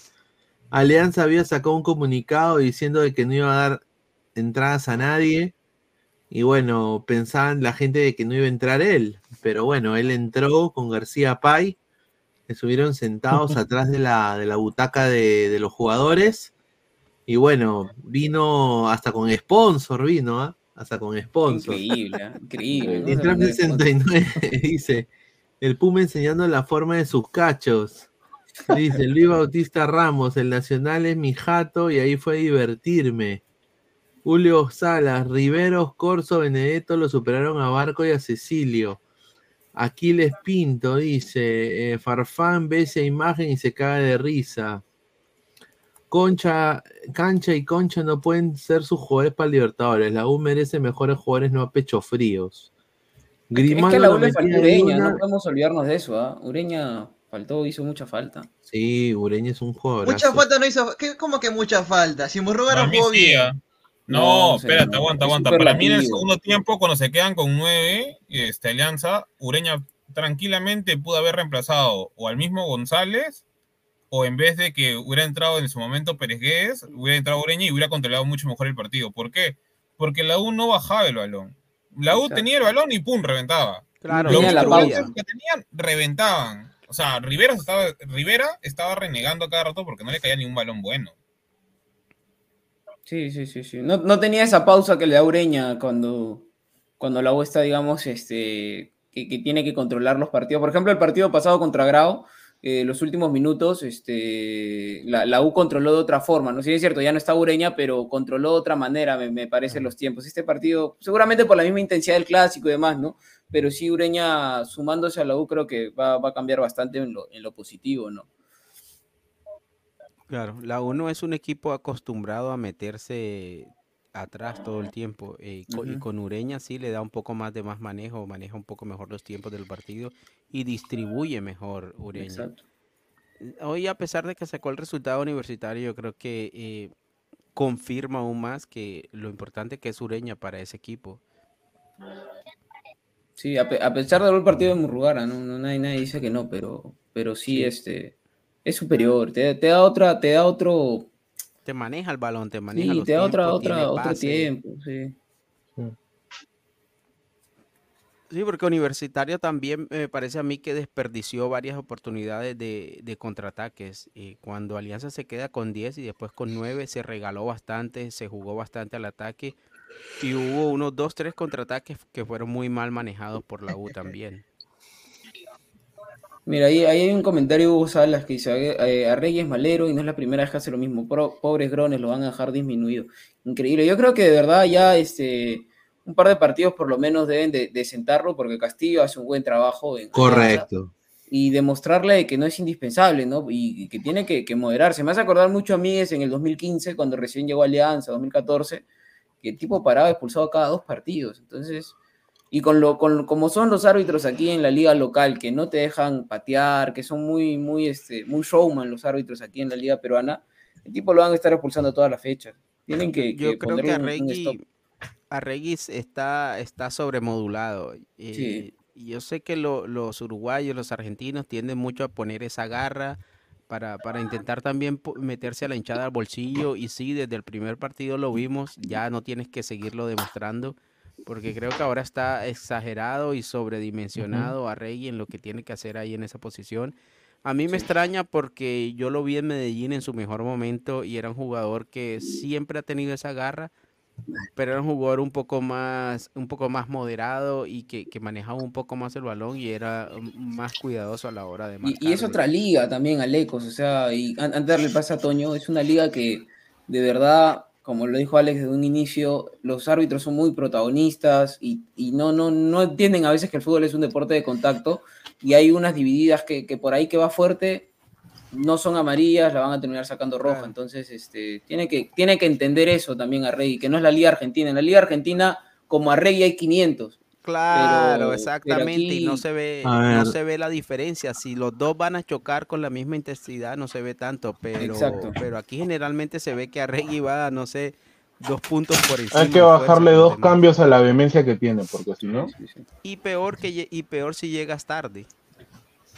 Alianza había sacado un comunicado diciendo de que no iba a dar entradas a nadie. Y bueno, pensaban la gente de que no iba a entrar él, pero bueno, él entró con García Pay, estuvieron sentados atrás de la, de la butaca de, de los jugadores. Y bueno, vino hasta con sponsor, vino, ¿ah? Hasta con sponsor. Increíble, ¿ah? increíble. Y Trump 69 dice, el Puma enseñando la forma de sus cachos. Dice Luis Bautista Ramos, el Nacional es mi jato y ahí fue a divertirme. Julio Salas, Riveros, Corso, Benedetto lo superaron a Barco y a Cecilio. Aquiles Pinto dice, eh, Farfán ve esa imagen y se cae de risa. Concha, Cancha y Concha no pueden ser sus jugadores para Libertadores. La U merece mejores jugadores, no a pecho fríos. Es que Grimaldo la lo U le faltó Ureña, una. no podemos olvidarnos de eso. ¿ah? Ureña faltó, hizo mucha falta. Sí, Ureña es un jugador. Mucha falta no hizo. ¿qué, ¿Cómo que mucha falta? Si Murruga no jugó sí, bien. No, No, espérate, aguanta, aguanta. Para mí en el segundo tiempo, cuando se quedan con nueve, este, Alianza, Ureña tranquilamente pudo haber reemplazado o al mismo González, o en vez de que hubiera entrado en su momento Pérez Guedes, hubiera entrado Ureña y hubiera controlado mucho mejor el partido. ¿Por qué? Porque la U no bajaba el balón. La U Exacto. tenía el balón y pum, reventaba. Claro, Los la que tenían, reventaban. O sea, Rivera estaba, Rivera estaba renegando a cada rato porque no le caía ni un balón bueno. Sí, sí, sí, sí. No, no tenía esa pausa que le da Ureña cuando, cuando la U está, digamos, este, que, que tiene que controlar los partidos. Por ejemplo, el partido pasado contra Grau, eh, los últimos minutos, este, la, la U controló de otra forma. No sé si es cierto, ya no está Ureña, pero controló de otra manera, me, me parece, los tiempos. Este partido, seguramente por la misma intensidad del clásico y demás, ¿no? Pero sí, Ureña sumándose a la U, creo que va, va a cambiar bastante en lo, en lo positivo, ¿no? Claro, la U no es un equipo acostumbrado a meterse atrás todo el tiempo. eh, y con Ureña sí le da un poco más de más manejo, maneja un poco mejor los tiempos del partido y distribuye mejor Ureña. Exacto. Hoy, a pesar de que sacó el resultado universitario, yo creo que eh, confirma aún más que lo importante que es Ureña para ese equipo. Sí, a, pe- a pesar del partido de Murrugara, ¿no? No, nadie, nadie dice que no, pero, pero sí, Sí. este, es superior, te, te da otra, te da otro, Te maneja el balón, te maneja sí, los te da otra, tiempos, otra, otro tiempo, sí. Sí, porque Universitario también me parece a mí que desperdició varias oportunidades de, de contraataques. Y cuando Alianza se queda con 10 y después con 9, se regaló bastante, se jugó bastante al ataque. Y hubo unos 2, 3 contraataques que fueron muy mal manejados por la U también. Mira, ahí, ahí hay un comentario Hugo Salas que dice, eh, a Reyes Malero y no es la primera vez que hace lo mismo, Pro- pobres grones lo van a dejar disminuido. Increíble, yo creo que de verdad ya este, un par de partidos por lo menos deben de, de sentarlo porque Castillo hace un buen trabajo en. Correcto. y demostrarle que no es indispensable, ¿no? Y, y que tiene que, que moderarse. Me hace acordar mucho a mí es en el 2015, cuando recién llegó a Alianza, 2014, que el tipo paraba expulsado cada dos partidos. Entonces, y con lo, con, como son los árbitros aquí en la liga local, que no te dejan patear, que son muy, muy, este, muy showman los árbitros aquí en la liga peruana, el tipo lo van a estar expulsando todas las fechas. Tienen que, Yo que creo ponerle que un Arregui, stop. Arregui está, está sobremodulado. Eh, Sí. y Yo sé que lo- los uruguayos, los argentinos tienden mucho a poner esa garra para, para intentar también meterse a la hinchada al bolsillo. Y sí, desde el primer partido lo vimos, ya no tienes que seguirlo demostrando, porque creo que ahora está exagerado y sobredimensionado Arregui en lo que tiene que hacer ahí en esa posición. A mí me extraña porque yo lo vi en Medellín en su mejor momento y era un jugador que siempre ha tenido esa garra, pero era un jugador un poco más, un poco más moderado y que, que manejaba un poco más el balón y era más cuidadoso a la hora de marcar. Y, y es otra liga también, Alecos, o sea, y an- antes de darle el pase a Toño, es una liga que de verdad, como lo dijo Alex desde un inicio, los árbitros son muy protagonistas y, y no, no, no entienden a veces que el fútbol es un deporte de contacto y hay unas divididas que, que por ahí que va fuerte no son amarillas, la van a terminar sacando roja, entonces este, tiene, que, tiene que entender eso también a Rey, que no es la liga argentina, en la liga argentina como a Rey hay 500. Claro, pero- exactamente, pero y no se ve, no se ve la diferencia. Si los dos van a chocar con la misma intensidad, no se ve tanto, pero, Exacto. pero aquí generalmente se ve que Arregui va, no sé, dos puntos por encima. Hay que bajarle dos cambios a la vehemencia que tiene, porque si no. Y peor que y peor si llegas tarde.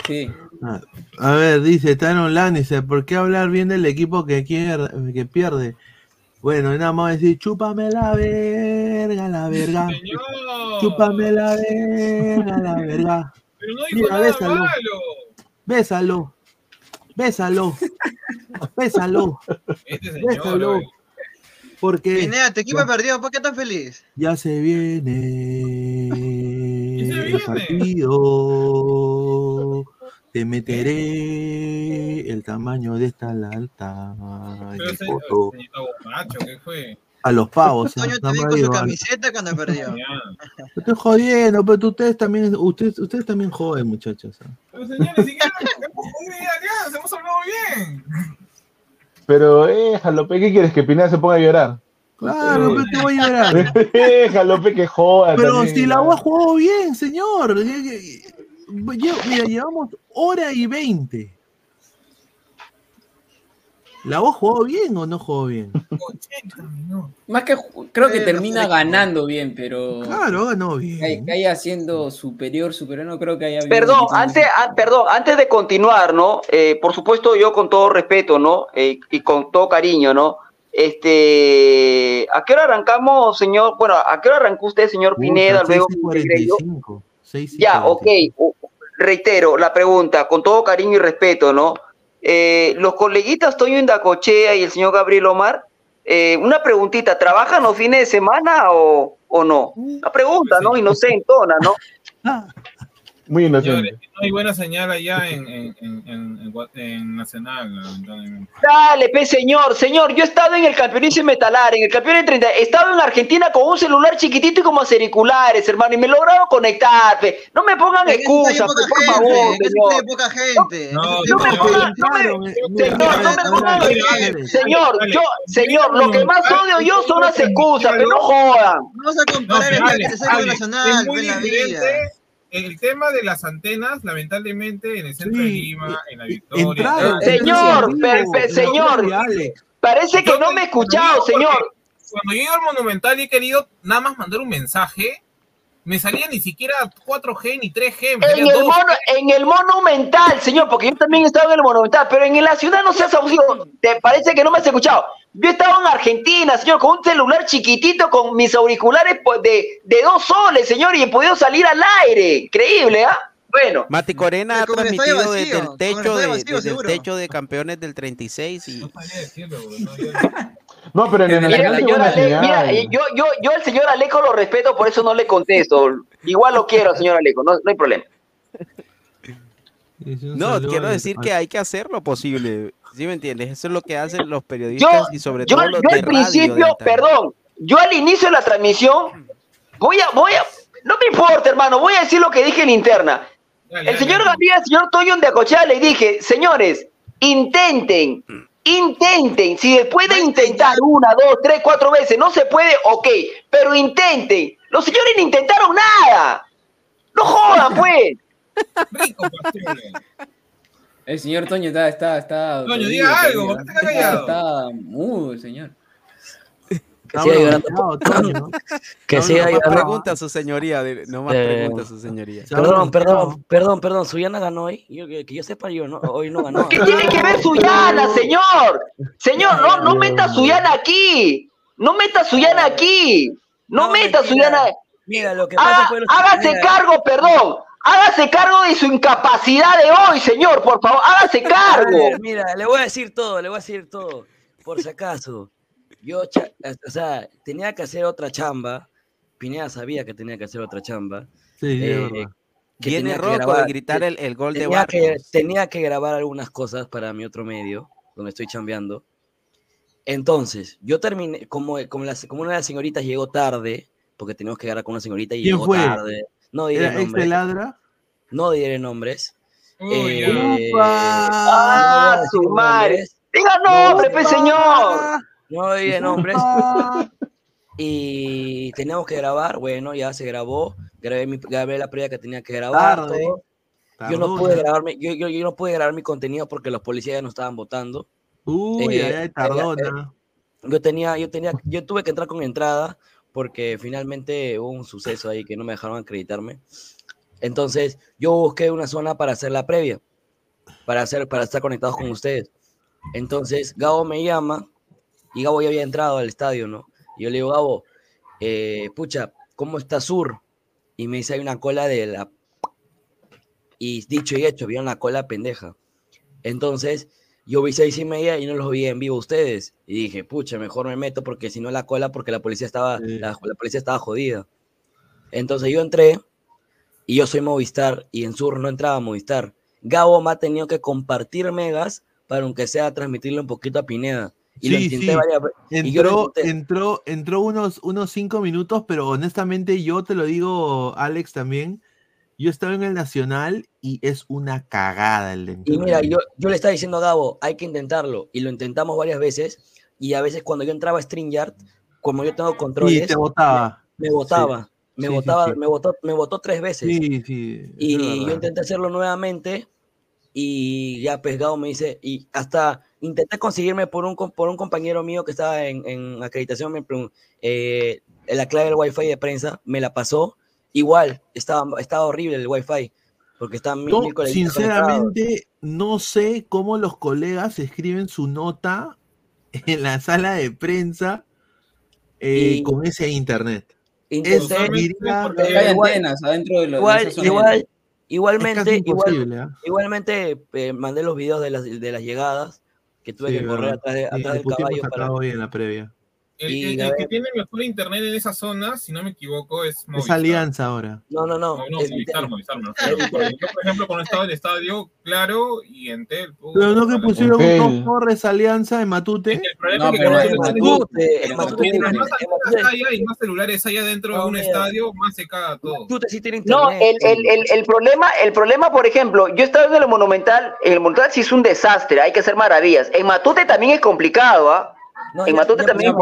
Sí. Ah, A ver, dice Tano dice, ¿por qué hablar bien del equipo que, quiere, que pierde? Bueno, nada más decir, chúpame la verga, la verga. Chúpame la verga, la verga. Pero no dijo Mira, nada bésalo. malo. Bésalo. Bésalo. Bésalo. Este Bésalo. Porque Pineda, tu equipo perdió, ¿por qué estás feliz? ya se viene el partido. Te meteré el tamaño de esta lata. en Pero poto. señorito borracho, ¿qué fue? A los pavos. ¿eh? Toño también con su camiseta cuando perdió. Te estoy jodiendo, pero tú- ustedes también, ustedes, ustedes también joden, muchachos. ¿eh? Pero señor, ni siquiera hemos hablado bien. Pero déjalo, pe, ¿qué quieres? ¿Que Pineda se ponga a llorar? Claro, pero te voy a llorar. déjalo, que joda. Pero también, si la ¿no? U ha jugado bien, señor. Mira, llevamos hora y veinte. ¿La ha jugado bien o no jugó bien? Más que creo que Eh, termina ganando bien, pero. Claro, ganó bien. Que, haya siendo superior, superior, no creo que haya habido Perdón, antes, ah, perdón, antes de continuar, ¿no? Eh, por supuesto, yo con todo respeto, ¿no? Eh, y con todo cariño, ¿no? Este, ¿a qué hora arrancamos, señor? Bueno, ¿a qué hora arrancó usted, señor Pineda? Puta, Luego, 6 y 45. 6 y ya, ok. u- Reitero la pregunta, con todo cariño y respeto, ¿no? Eh, los coleguitas Toño Indacochea y el señor Gabriel Omar, eh, una preguntita, ¿trabajan los fines de semana o, o no? Una pregunta, ¿no? Inocentona, ¿no? Muy inocente. Señores, no hay buena señal allá en, en, en, en- Nacional. Dale, pe, señor, señor, yo he estado en el campeonato metalar, en el campeonato 30, he estado en Argentina con un celular chiquitito y como auriculares, hermano, y me he logrado conectar, pe. No me pongan excusas, por gente, favor, señor. hay poca gente. No, No me pongan, no señor, no me pongan, señor, yo, señor, lo que más odio yo son las excusas, pero no jodan. Vamos a No, comparar el nacional, es muy en la vida. El tema de las antenas, lamentablemente, en el centro de Lima, en la Victoria. Entraron. Señor, señor, parece que no me he escuchado, señor. Cuando yo iba al Monumental y he querido nada más mandar un mensaje, me salía ni siquiera 4G ni 3G, me En el, 2G. mono, en el monumental, señor, porque yo también he estado en el monumental, pero en la ciudad no seas abusivo. Te parece que no me has escuchado. Yo he estado en Argentina, señor, con un celular chiquitito, con mis auriculares pues, de, de dos soles, señor, y he podido salir al aire. Increíble, ¿ah? Bueno. Mati Corena ha transmitido vacío, desde el techo de, vacío, desde el techo de campeones del 36 y No, pero en el Mira, Nacional el qué señor Ale- mira, yo, yo, yo al señor Aleco lo respeto, por eso no le contesto. Igual lo quiero señor Aleco, no, no hay problema. No, quiero decir que hay que hacer lo posible. ¿Sí me entiendes? Eso es lo que hacen los periodistas Yo, y sobre yo, todo los yo de al radio. principio, de perdón, yo al inicio de la transmisión, voy a, voy a, no me importa, hermano, voy a decir lo que dije en interna. El señor Gabriel, el señor Toño de Acochea le dije, señores, intenten, intenten, si se puede intentar una, dos, tres, cuatro veces, no se puede, ok, pero intenten. Los señores no intentaron nada. No jodan, pues. El señor Toño está, está, está. Toño, diga algo, Toño. ¿por qué está callado? Está mudo el señor. Que siga llorando. Que siga no más llorando. pregunta su señoría, no más Eh, pregunta su señoría. Perdón, perdón, perdón, perdón. Suyana ganó hoy. Yo, que, que yo sepa, yo no, hoy no ganó. ¿Qué tiene que ver Suyana, señor? Señor, no, no meta Suyana aquí. No meta Suyana aquí. No, meta Suyana. Mira, lo que Haga- pasa fue lo hágase mira, cargo, perdón. Hágase cargo de su incapacidad de hoy, señor, por favor. Hágase A cargo. ver, mira, le voy a decir todo, le voy a decir todo. Por si acaso, yo, o sea, tenía que hacer otra chamba. Pineda sabía que tenía que hacer otra chamba. Sí, es eh, verdad. que Viene tenía que Rocco de grabar- gritar el- el gol de que, Barcos. tenía que grabar algunas cosas para mi otro medio, donde estoy chambeando. Entonces, yo terminé, como, como, la- como una de las señoritas llegó tarde, porque teníamos que grabar con una señorita y ¿Quién llegó fue? tarde. No diré ¿Era ex nombres. ladra? No diré nombres. Uy, Eh, Ah, no su decir madre. nombres. Diga nombre, pe señor. No diré nombres. Y teníamos que grabar, bueno, ya se grabó, grabé, mi- grabé la previa que tenía que grabar. Tarde. todo. Yo no pude ¿no? grabarme, yo, yo, yo no pude grabar mi contenido porque los policías ya no estaban votando. Uy, Eh, ay, ay, eh, tardona. Yo tenía, yo tenía, yo tuve que entrar con entrada porque finalmente hubo un suceso ahí que no me dejaron acreditarme. Entonces, yo busqué una zona para hacer la previa, para hacer, para estar conectados con ustedes. Entonces, Gabo me llama y Gabo ya había entrado al estadio, ¿no? Yo le digo, Gabo, eh, pucha, ¿cómo está Sur? Y me dice, hay una cola de la... Y dicho y hecho, vieron la cola pendeja. Entonces, yo vi seis y media y no los vi en vivo ustedes. Y dije, pucha, mejor me meto porque si no la cola, porque la policía estaba, la, la policía estaba jodida. Entonces yo entré y yo soy Movistar y en Sur no entraba Movistar. Gabo me ha tenido que compartir megas para aunque sea transmitirle un poquito a Pineda. Y lo Sí, intenté sí. varias ve- y yo lo Entró, entró, entró unos, unos cinco minutos, pero honestamente yo te lo digo, Alex, también. Yo estaba en el Nacional y es una cagada el de Y mira, yo, yo le estaba diciendo a Gabo, hay que intentarlo. Y lo intentamos varias veces. Y a veces cuando yo entraba a StreamYard, como yo tengo controles, Y te botaba. me. Sí. Me Sí, sí, sí. me botó, me tres veces. Y yo intenté hacerlo nuevamente y ya pescado me dice, y hasta intenté conseguirme por un, por un compañero mío que estaba en, en acreditación, me eh, la clave del wifi de prensa, me la pasó, igual, estaba, estaba horrible el wifi, porque estaban mil, mil conectados. sinceramente, no sé cómo los colegas escriben su nota en la sala de prensa eh, Y- con ese internet. Intenté, Es, diría, Porque hay igual- antenas adentro de, lo, de igual, igual, igualmente, igual, ¿ah? igualmente eh, mandé los videos de las, de las llegadas, que tuve Sí, que correr atrás, de, atrás del caballo para... hoy en la previa. El, el- el que tiene mejor internet en esa zona, si no me equivoco, es Es Movistar. alianza ahora. No, no, no. No, no, es- Movistar, Movistar, me refiero. Porque Yo, por ejemplo, cuando estaba en el estadio, claro, y en Tel. Pero no que pusieron Entel. dos torres alianza en Matute. El problema No, es que pero en Matute, en Matute más allá y más celulares allá dentro de No, un mira. estadio, más se caga todo. Matute sí tiene No, internet. el, el, el, el problema, el problema, por ejemplo, yo estaba en el Monumental, en el Monumental sí es un desastre, hay que hacer maravillas. En Matute también es complicado, ¿ah? No, en ya- Matute ya también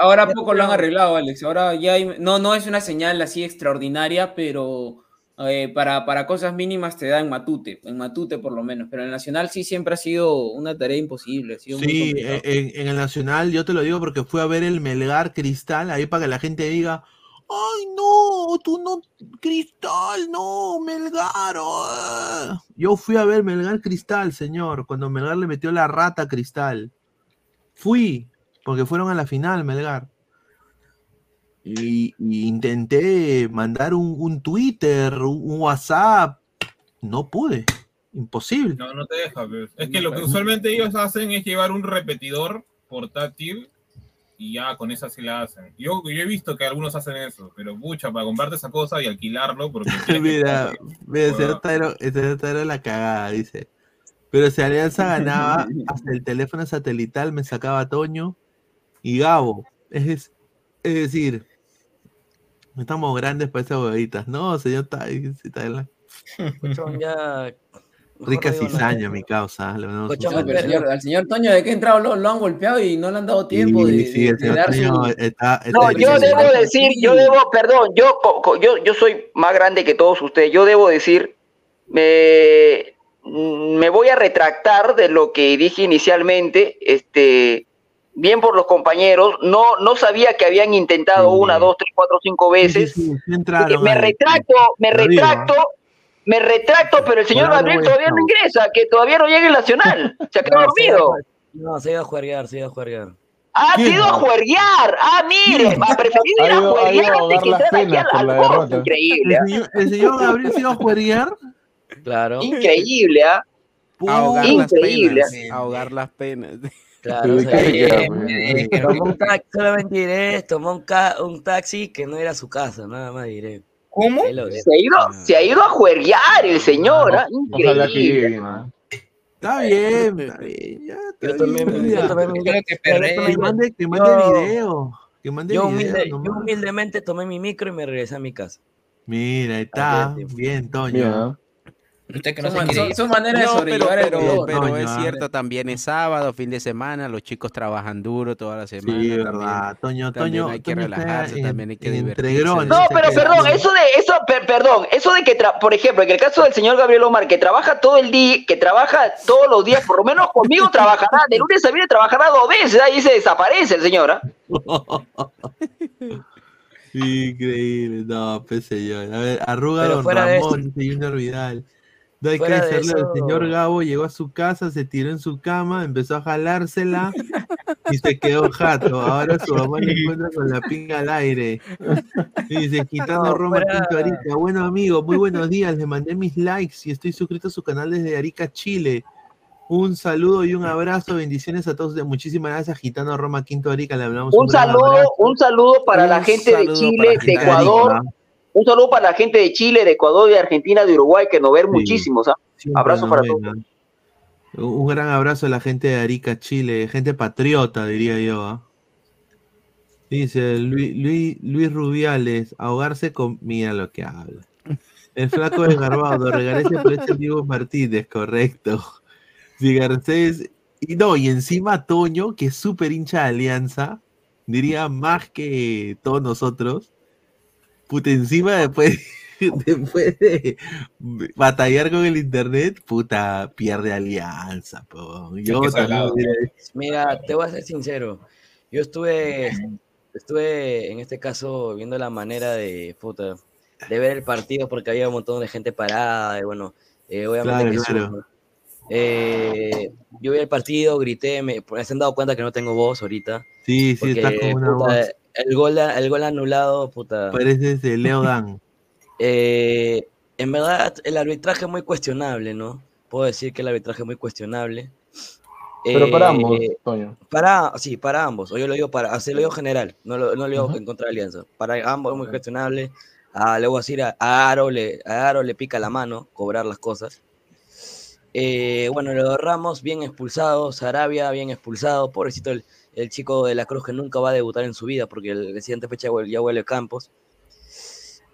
ahora Ya poco lo han arreglado, Alex. Ahora ya hay, no, no es una señal así extraordinaria, pero eh, para, para cosas mínimas te da en Matute, en Matute por lo menos. Pero en el Nacional sí siempre ha sido una tarea imposible, ha sido muy Sí, complicado. en, en el Nacional, yo te lo digo porque fui a ver el Melgar Cristal, ahí para que la gente diga, ay no, tú no, Cristal, no, Melgar. ah". Yo fui a ver Melgar Cristal, señor, cuando Melgar le metió la rata a Cristal. Fui, porque fueron a la final, Melgar. Y, y intenté mandar un, un Twitter, un, un WhatsApp, no pude, imposible. No, no te deja. pues. Es que lo que usualmente ellos hacen es llevar un repetidor portátil y ya con esa sí la hacen. Yo, yo he visto que algunos hacen eso, pero pucha, para comprarte esa cosa y alquilarlo, porque Mira, mira, señor Tairo la cagada, dice. Pero si Alianza ganaba, hasta el teléfono satelital me sacaba Toño y Gabo. Es, es decir, no estamos grandes para esas huevitas. No, señor está en la- Cochón, ya. Rica cizaña, mi causa. No, pero al señor, al señor Toño, de que ha entrado, lo, lo han golpeado y no le han dado tiempo de, Sí, sí, de- el de señor dar Toño su. está, está No, yo debo decir, yo debo, perdón, yo, co- co- yo, yo soy más grande que todos ustedes, yo debo decir, me, me voy a retractar de lo que dije inicialmente, este, bien por los compañeros, no, no sabía que habían intentado una, dos, tres, cuatro, cinco veces, Sí, sí, entraron me retracto, me retracto, me retracto, pero el señor Gabriel todavía no ingresa, que todavía no llega el Nacional, se ha quedado No, se ha ido a dormido. juer- No, se ido a juerguear, se ha ido a juerguear. Ha ¿Quién? sido a juerguear. Ah, mire, ha preferido Ha ir a a juerguear ahogar que las entrar aquí al, corte. Increíble, El ¿ah? señor, el señor Gabriel se iba a jueguear. Claro. increíble, ¿ah? Ahogar las Increíble. penas. Ahogar las penas. Claro, ¿De o sea, qué se queda, eh, eh, tomó un taxi, solamente diré, tomó un, ca- un taxi que no era su casa, nada más diré. ¿Cómo? Ahí lo- Se ha ido, se ha ido a juerguear el señor, ¿ah? Increíble. Está bien, está bien. Ya, está Yo tomé, bien, yo tomé mi- Creo que yo perré. tomé- Que mande, que mande yo- video. Que mande yo, video. humilde- yo nomás. humildemente tomé mi micro y me regresé a mi casa. Mira, ahí está. Bien, Toño. ¿ah? Usted que no de No, pero, sobrellevar el pero, dolor. pero Toño, es cierto, también es sábado, fin de semana, los chicos trabajan duro toda la semana. Sí, también- verdad. Toño, también Toño. hay que Toño relajarse, en- también hay que divertirse. entregrones. No, pero perdón, eso de, eso, per- perdón, eso de que, tra- por ejemplo, en el caso del señor Gabriel Omar, que trabaja todo el día, que trabaja todos los días, por lo menos conmigo trabajará, de lunes a viernes trabajará dos veces, ahí se desaparece el señor, ¿ah? Increíble, no, pues señor. A ver, arruga Pero Don de Ramón, Junior Vidal. No hay que Fuera decirle, el señor Gabo llegó a su casa, se tiró en su cama, empezó a jalársela y se quedó jato. Ahora su mamá le encuentra con la pinga al aire. Y dice, quitando No, Roma Quinto Arica. Bueno, amigo, muy buenos días. Le mandé mis likes y estoy suscrito a su canal desde Arica, Chile. Un saludo y un abrazo, bendiciones a todos. Muchísimas gracias, Gitano Roma Quinto Arica. Le hablamos Un gran saludo, abrazo. un saludo para la Un gente de Chile, de Ecuador, Arica. Un saludo para la gente de Chile, de Ecuador, de Argentina, de Uruguay, que nos ven Sí. muchísimos. Siempre Abrazo nos para todos. un gran abrazo a la gente de Arica, Chile, gente patriota, diría yo. ¿ah? Dice Luis, Luis, Luis Rubiales, ahogarse con. Mira lo que habla. El flaco desgarbado, regalese por este Diego Martínez, correcto. Si Garcés. Y no, y encima Toño, que es súper hincha de Alianza, diría más que todos nosotros. Puta, encima después, después de batallar con el internet, puta, pierde alianza. Po. Yo salado. Mira, te voy a ser sincero. Yo estuve, estuve en este caso viendo la manera de, puta, de ver el partido porque había un montón de gente parada y bueno, eh, obviamente Claro, que claro. Eh, yo vi el partido, grité, me, se han dado cuenta que no tengo voz ahorita. Sí, sí, estás porque, con una puta, voz. el gol, el gol anulado, puta. Pareces Leo Dan. Eh, en verdad, el arbitraje es muy cuestionable, ¿no? Puedo decir que el arbitraje es muy cuestionable. Pero para Eh, ambos, Toño. Para, sí, para ambos. O yo lo digo para, así lo digo general, no lo, no lo digo en contra de Alianza. Para ambos es muy cuestionable. A, le voy a decir a, a Aro le, a Aro le pica la mano cobrar las cosas. Eh, bueno, lo de Ramos bien expulsado, Sarabia bien expulsado, pobrecito el, el chico de la Cruz que nunca va a debutar en su vida porque el, la siguiente fecha ya huele Campos.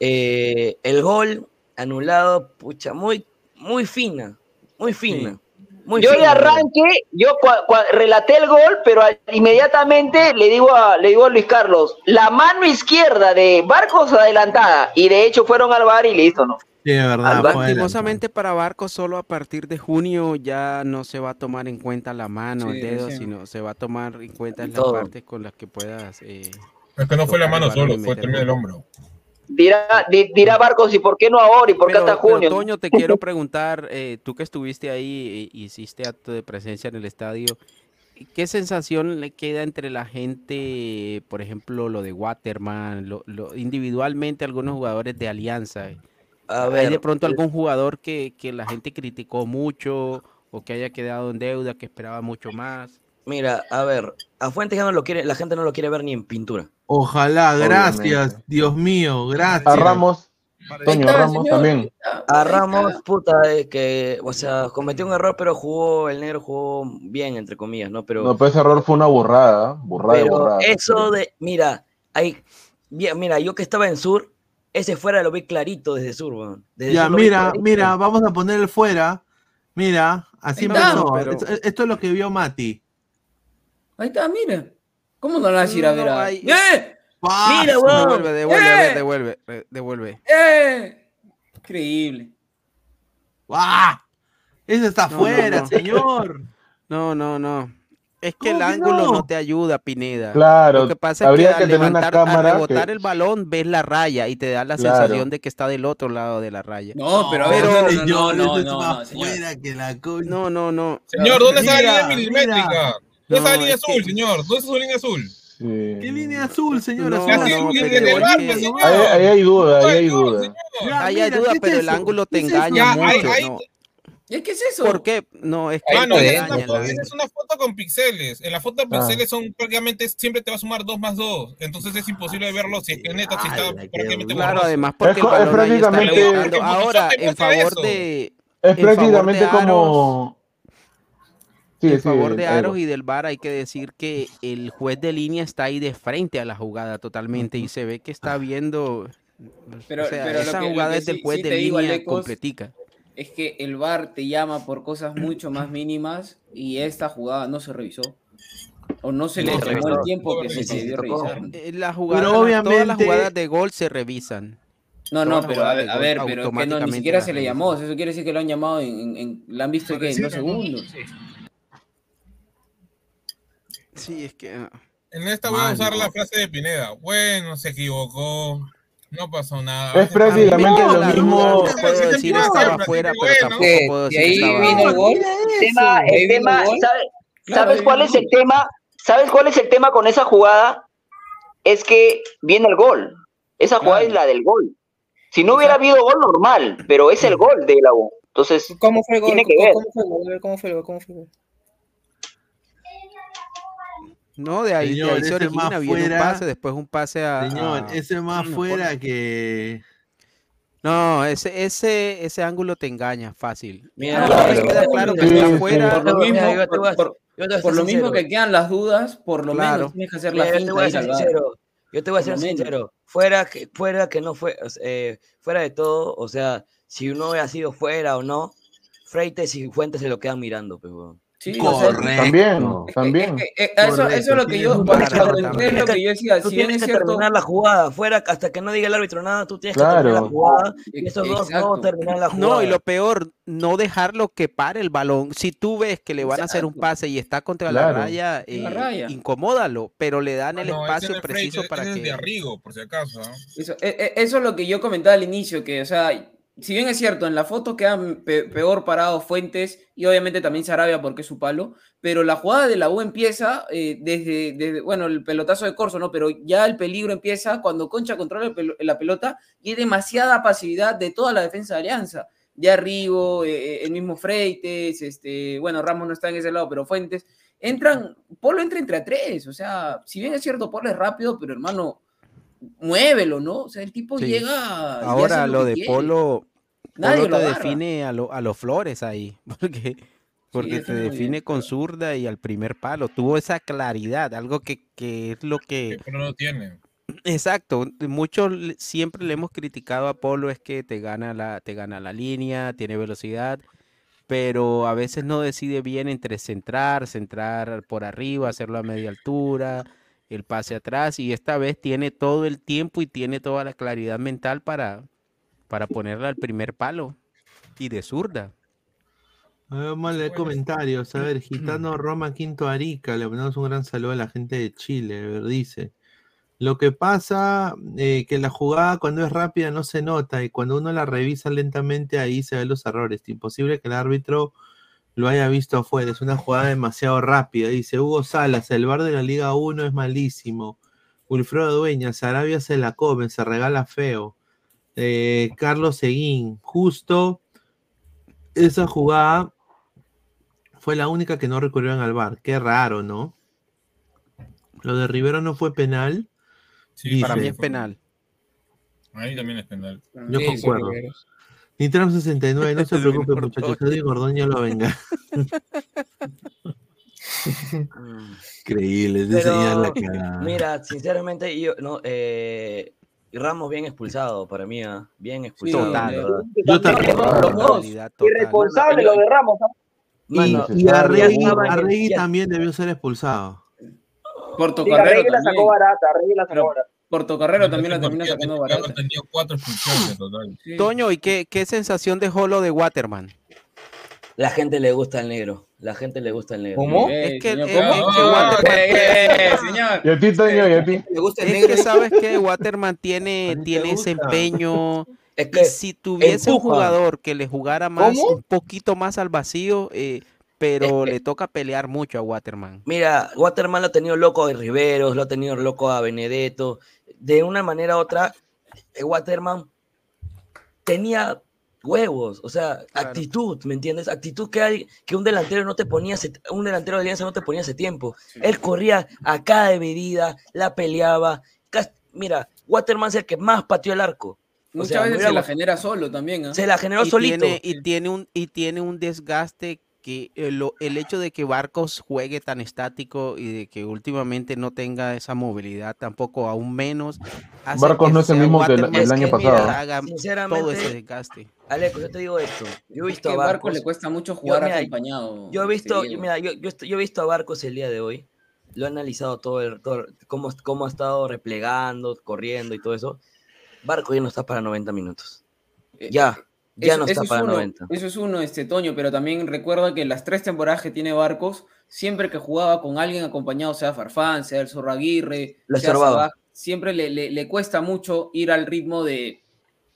Eh, el gol anulado, pucha, muy, muy fina, muy fina. Muy yo de fina, arranque, yo cua- cua- relaté el gol, pero inmediatamente le digo a le digo a Luis Carlos, la mano izquierda de Barcos adelantada y de hecho fueron al bar y listo, ¿no? Sí, de verdad. Lastimosamente para Barcos solo a partir de junio ya no se va a tomar en cuenta la mano, el Sí, dedo, sí. sino se va a tomar en cuenta las partes con las que puedas. eh, Es que no fue la el mano solo, fue también el hombro. Dirá, di- dirá Barcos, ¿y por qué no ahora? ¿Y por qué Pero, hasta pero, junio? Toño, te quiero preguntar, eh, tú que estuviste ahí y hiciste acto de presencia en el estadio, ¿qué sensación le queda entre la gente, por ejemplo, lo de Waterman, lo, lo- individualmente algunos jugadores de Alianza? A ¿Hay de pronto el- algún jugador que, que la gente criticó mucho o que haya quedado en deuda, que esperaba mucho más? Mira, a ver, a Fuentes ya no lo quiere, la gente no lo quiere ver ni en pintura. Ojalá, gracias, Obviamente. Dios mío, gracias. A Ramos, Toño, está, Ramos señor. también. A Ramos, puta, eh, que, o sea, cometió un error, pero jugó, el negro jugó bien, entre comillas, ¿no? Pero, No, pero ese error fue una burrada, ¿eh? burrada pero burrada. eso de, mira, hay, bien, mira, yo que estaba en Sur, ese fuera lo ve clarito desde sur, weón. Desde Ya, sur mira, mira, vamos a poner el fuera. Mira, así empezó. Pero- Esto, esto es lo que vio Mati. Ahí está, mira. ¿Cómo no la vas a ir a ver? No, a- hay- ¡Eh! Mira, Devuelve, weón. devuelve, a ver, ¡Eh! devuelve, devuelve. ¡Eh! Increíble. ¡Ah! Ese está No, fuera, no, no. señor. No, no, no. Es que ¿Cómo el que ángulo no? no? te ayuda, Pineda. Claro, Lo que pasa es habría que, que al tener una levantar, al cámara rebotar que- el balón ves la raya y te da la Claro. sensación de que está del otro lado de la raya. No, pero a ver, Pero- no, no, Señor, no, no, no, señor. que la. No, no, no. Señor, ¿dónde está la línea milimétrica? ¿Dónde está la línea es azul, señor? ¿Dónde está su línea azul? Sí. ¿Qué línea azul, señor? No, Azul Ya no, sí, azul, en pero el es bar, que- pues, señor. Ahí, ahí hay duda, ahí hay duda. Ahí hay duda, ¿qué es pero el ángulo te engaña mucho. ¿Y qué es eso? ¿Por qué? No, es que Ah, esa es, una, es foto con píxeles. En la foto de Ah. píxeles son prácticamente siempre te va a sumar 2 más 2. Entonces es imposible verlo si es que neta si está prácticamente Claro, borroso. además porque el es está prácticamente- Ahora, en favor eso. de Es favor prácticamente de como. Sí, en sí, favor de Aros y del VAR hay que decir que el juez de línea está ahí de frente a la jugada totalmente y se ve que está viendo Pero- o sea, pero lo esa lo jugada que es del sí- juez sí de digo, línea Alecos, completica. Es que el VAR te llama por cosas mucho más mínimas y esta jugada no se revisó. O no se le No se tomó el tiempo que se sí, debió revisar. Eh, La jugada, Pero todas las obviamente- jugadas de gol se revisan. No, no, pero a ver, a ver, pero que no, ni siquiera se le llamó. Eso quiere decir que lo han llamado en, en, en- ¿la han visto que en dos segundos. Sí, es que ah, En esta voy a usar ¿no? la frase de Pineda. Bueno, se equivocó. No pasó nada. Es prácticamente no, lo mismo. no puedo decir estaba afuera, pero tampoco ¿Qué? puedo ¿De decir que ahí estaba vino el gol? El tema, Ahí el vino tema, el gol. ¿sabe- Claro, ¿sabes cuál es el tema? ¿Sabes cuál es el tema con esa jugada? Es que viene el gol. Esa jugada Claro. es la del gol. Si no hubiera habido gol normal, pero es el gol de la U. Entonces, ¿Cómo fue el gol? Tiene que ¿Cómo, ver. cómo fue el gol? ¿Cómo fue el gol? ¿Cómo fue el gol? No, de ahí, de ahí se origina, viene fuera- un pase, después un pase a... Señor, a- ese es más no fuera que. No, ese, ese, ese ángulo te engaña fácil. Mira, pero- queda claro que Sí, está sí. afuera, Por lo mismo, por, por lo que quedan las dudas, por lo Claro. menos tienes que hacer la Mira, yo te voy a ser sincero. Yo te voy a Por ser lo menos. sincero. Fuera que, fuera que no fue, o sea, eh, fuera de todo, o sea, si uno hubiera sido fuera o no, Freites y Fuentes se lo quedan mirando, pues, Sí, o sea, Correcto. También, es que- también. que, eh, eso, eso es lo que yo, es lo que decía, Tú si tienes es que cierto, terminar la jugada, fuera hasta que no diga el árbitro nada, tú tienes que terminar la Claro. jugada y esos dos Exacto. no terminar la jugada. No, y lo peor, no dejarlo que pare el balón. Si tú ves que le van a hacer un Exacto. pase y está contra la Claro. raya, En la eh, raya. incomódalo, pero le dan el Ah, no, espacio preciso para ese es de que... Arrigo, por si acaso. Eso, e- e- eso es lo que yo comentaba al inicio, que, o sea, si bien es cierto, en la foto quedan pe- peor parados Fuentes y obviamente también Sarabia porque es su palo, pero la jugada de la U empieza eh, desde, bueno, el pelotazo de Corso, ¿no? Pero ya el peligro empieza cuando Concha controla la pelota y hay demasiada pasividad de toda la defensa de Alianza. De Arrigo, eh, el mismo Freites, este, bueno, Ramos no está en ese lado, pero Fuentes. Entran, Polo entra entre a tres, o sea, si bien es cierto, Polo es rápido, pero hermano, muévelo, ¿no? O sea, el tipo Sí. llega. Ahora lo de quiere. Polo, Nadie Polo lo te agarra. define a, lo- a los flores ahí, porque, porque te define bien, con zurda y al primer palo. Tuvo esa claridad, algo que, que es lo que... Pero no lo tiene. Exacto, muchos siempre le hemos criticado a Polo es que te gana la, te gana la línea, tiene velocidad, pero a veces no decide bien entre centrar, centrar por arriba, hacerlo a media altura, el pase atrás, y esta vez tiene todo el tiempo y tiene toda la claridad mental para, para ponerla al primer palo y de zurda. A ver, Vamos a leer comentarios. A ver, Gitano Roma Quinto Arica, le mandamos un gran saludo a la gente de Chile. A ver, dice. Lo que pasa eh, que la jugada cuando es rápida no se nota y cuando uno la revisa lentamente ahí se ven los errores. Imposible que el árbitro lo haya visto afuera. Es una jugada demasiado rápida. Dice Hugo Salas, el bar de la Liga 1 es malísimo. Wilfredo Dueñas, Arabia se la come, se regala feo. Eh, Carlos Seguín, justo esa jugada fue la única que no recurrieron al VAR. Qué raro, ¿no? Lo de Rivero no fue penal. Sí, Para mí es penal. Ahí también es penal. Yo Sí, sí, concuerdo. Nitram 69, no se preocupe, muchachos. Ordóñez. Edwin Gordoño lo venga. Increíble, señor la Pero, cagada. mira, sinceramente, yo, no, eh, Y Ramos bien expulsado para mí, ah, bien expulsado. Total. de verdad. Yo también. Irresponsable lo de Ramos. ¿ah? Y, Mano, y ya Arregui, Arregui ya- también debió ser expulsado. Porto Sí, Carrero Arregui la sacó barata, Arregui la sacó Pero barata. Porto Carrero también la partido sacando barata. tenido cuatro expulsiones total. Sí. Toño, ¿y qué, qué sensación dejó lo de Waterman? La gente le gusta el negro. La gente le gusta el negro. ¿Cómo? Es que- señor, es ¿cómo? que Oh, Waterman- eh, eh, eh, señor. Y a ti, Toño, y a ti. Le gusta el Es negro. que sabes que Waterman tiene, tiene ese empeño. Es Y que si tuviese un empuja. jugador que le jugara más, ¿Cómo? un poquito más al vacío, eh, pero Es que- le toca pelear mucho a Waterman. Mira, Waterman lo ha tenido loco a Riveros, lo ha tenido loco a Benedetto. De una manera u otra, eh, Waterman tenía huevos, o sea, Claro. actitud, ¿me entiendes? Actitud que hay, que un delantero no te ponía, hace- un delantero de Alianza no te ponía hace tiempo. Él corría a cada medida, la peleaba. Mira, Waterman es el que más pateó el arco. O Muchas sea, veces se la genera solo también. ¿ah? se la generó y solito. Tiene, y, tiene un, y tiene un desgaste que eh, lo- el hecho de que Barcos juegue tan estático y de que últimamente no tenga esa movilidad tampoco aún menos. Barcos no es el mismo que el- Waterman el año que pasado. haga todo ese Sinceramente, desgaste. Aleco, yo te digo esto. Yo he Es visto que a a Barco Barcos. le cuesta mucho jugar mira, acompañado. Yo he visto, yo- mira, yo, yo, yo he visto a Barcos el día de hoy. Lo he analizado todo, el, todo cómo, cómo ha estado replegando, corriendo y todo eso. Barco ya no está para 90 minutos. Eh, Ya, ya Eso- no está es para uno, 90. Eso es uno, este Toño, pero también recuerda que las tres temporadas que tiene Barcos, siempre que jugaba con alguien acompañado, sea Farfán, sea el Zorro Aguirre, Lo sea estorbaba. Sabaj, siempre le, le- le cuesta mucho ir al ritmo de,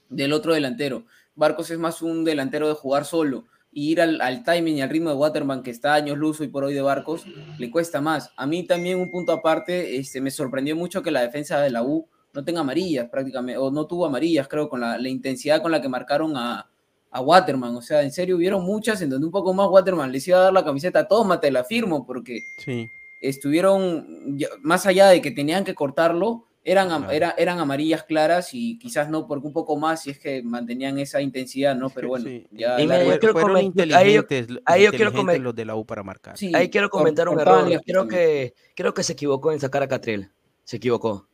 del otro delantero. Barcos es más un delantero de jugar solo y ir al, al timing y al ritmo de Waterman, que está años luz y por hoy de Barcos, le cuesta más. A mí también un punto aparte, este, me sorprendió mucho que la defensa de la U no tenga amarillas prácticamente, o no tuvo amarillas, creo, con la, la intensidad con la que marcaron a, a Waterman. O sea, en serio, hubieron muchas en donde un poco más Waterman les iba a dar la camiseta, toma, te la firmo, porque Sí. estuvieron, ya- más allá de que tenían que cortarlo, eran, am- Claro. era- eran amarillas claras y quizás no, porque un poco más si es que mantenían esa intensidad, ¿no? Pero bueno, Sí. ya... Y la- mira, yo quiero fueron ahí yo- inteligentes, ahí yo quiero inteligentes comen- los de la U para marcar. sí, Ahí quiero comentar un error. Creo que, creo que se equivocó en sacar a Catriel. Se equivocó.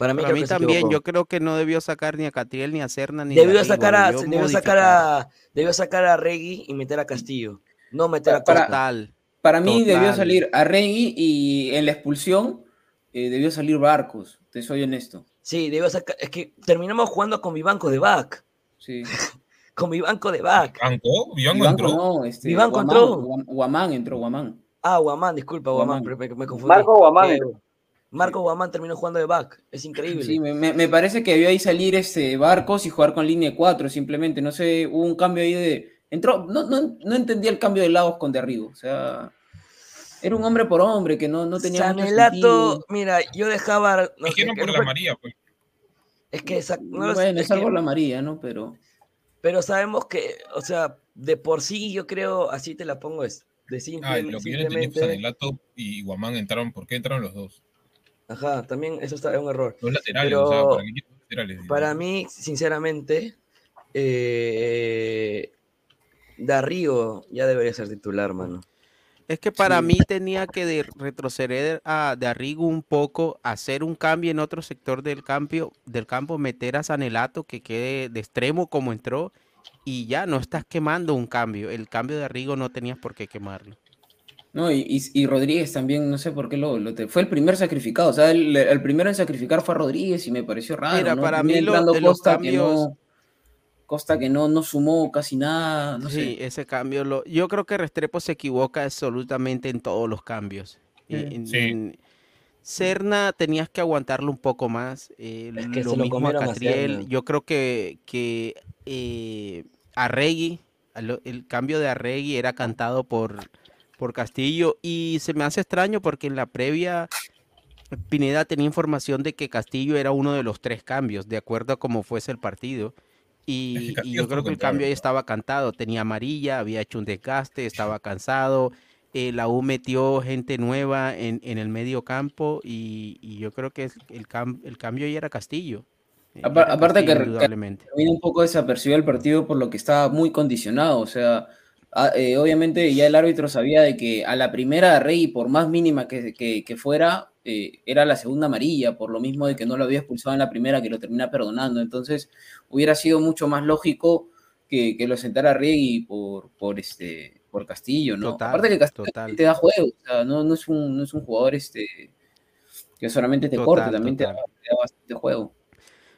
Para mí, Para mí también, yo creo que no debió sacar ni a Catriel ni a Serna ni Debió a sacar a, debió debió sacar a, debió sacar a Regui y meter a Castillo. No meter a Para-. Total. Para mí debió salir a Regui y en la expulsión eh, debió salir Barcos, te soy honesto. Sí, debió sacar. Es que terminamos jugando con mi banco de back. Sí. Con mi banco de back. ¿Banco? ¿Vivanco entró? no, este, Vivanco Guamán, entró. Guam- Guamán entró, Guamán. Ah, Guamán, disculpa, Guamán, Guamán. me, me- me confundí. Marco Guamán. Eh, Marco Guamán terminó jugando de back. Es increíble. Sí, me, parece que debió ahí salir este Barcos y jugar con línea 4 simplemente. No sé, hubo un cambio ahí de. Entró, no, no, no entendía el cambio de Lagos con Derrigo. O sea, era un hombre por hombre que no, no tenía mucho Sanelato, sentido. mira, yo dejaba. No, Dijeron que por no la María, pues. es que esa- no bueno, es es algo que- la María, ¿no? Pero. pero sabemos que, o sea, de por sí yo creo, así te la pongo, es de simple, Ah, lo que yo no entendí es que simplemente. Sanelato y Guamán entraron. ¿Por qué entraron los dos? Ajá, también eso está, es un error. Los laterales, Pero o sea, ¿para qué quieren laterales? para mí, sinceramente, eh, Darrío ya debería ser titular, mano. Es que para Sí. mí tenía que de- retroceder a, de Arrigo un poco, hacer un cambio en otro sector del campo, del campo, meter a Sanelato que quede de extremo como entró y ya no estás quemando un cambio. El cambio de Arrigo no tenías por qué quemarlo. No, y, y- y Rodríguez también, no sé por qué lo, lo te- fue el primer sacrificado. O sea, el, el primero en sacrificar fue Rodríguez y me pareció raro. Mira, ¿no? para mí lo- entrando de los Costa que cambios- no. Costa que no, no sumó casi nada. No sí, sé. ese cambio, lo, yo creo que Restrepo se equivoca absolutamente en todos los cambios. En- Sí. en- Serna tenías que aguantarlo un poco más. eh, Es que lo se lo mismo a a Catriel. Yo creo que, que eh, Arregui, el cambio de Arregui era cantado por, por Castillo. Y se me hace extraño porque en la previa Pineda tenía información de que Castillo era uno de los tres cambios, de acuerdo a cómo fuese el partido. Y, yo creo que el cambio ahí estaba cantado. Tenía amarilla, había hecho un desgaste, estaba cansado. eh, la U metió gente nueva en, en el medio campo y, y yo creo que el, cam- el cambio ahí era Castillo. eh, Apar- era aparte que Castillo, que termina un poco desapercibido el partido por lo que estaba muy condicionado. O sea, eh, obviamente ya el árbitro sabía de que a la primera de Rey, por más mínima que, que- que fuera, eh, era la segunda amarilla, por lo mismo de que no lo había expulsado en la primera, que lo termina perdonando. Entonces, hubiera sido mucho más lógico que, que lo sentara Rey por, por, este, por Castillo, ¿no? Total, Aparte que Castillo total. te da juego, o sea, no, no, es un, no es un jugador este, que solamente te Total, corte, también te da, te da bastante juego.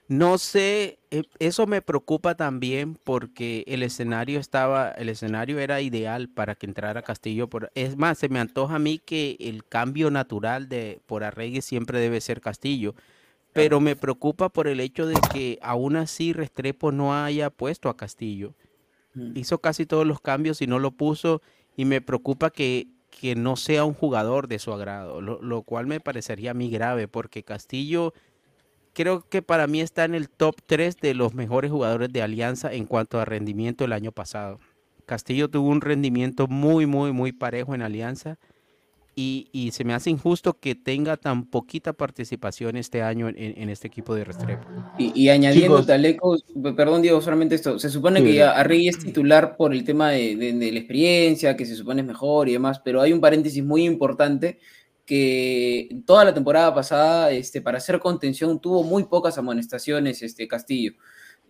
No sé, eh, eso me preocupa también porque el escenario estaba, el escenario era ideal para que entrara Castillo. Por, es más, se me antoja a mí que el cambio natural de por Arregui siempre debe ser Castillo. Pero me preocupa por el hecho de que aún así Restrepo no haya puesto a Castillo. Hizo casi todos los cambios y no lo puso. Y me preocupa que, que no sea un jugador de su agrado, lo, lo cual me parecería a mí grave porque Castillo creo que para mí está en el top 3 de los mejores jugadores de Alianza en cuanto a rendimiento el año pasado. Castillo tuvo un rendimiento muy, muy, muy parejo en Alianza y, y se me hace injusto que tenga tan poquita participación este año en, en este equipo de Restrepo. Y, y añadiendo Chicos. Taleco, perdón Diego, solamente esto, se supone Sí. que ya Arregui es titular por el tema de, de- de la experiencia, que se supone es mejor y demás, pero hay un paréntesis muy importante que toda la temporada pasada, este, para hacer contención, tuvo muy pocas amonestaciones este, Castillo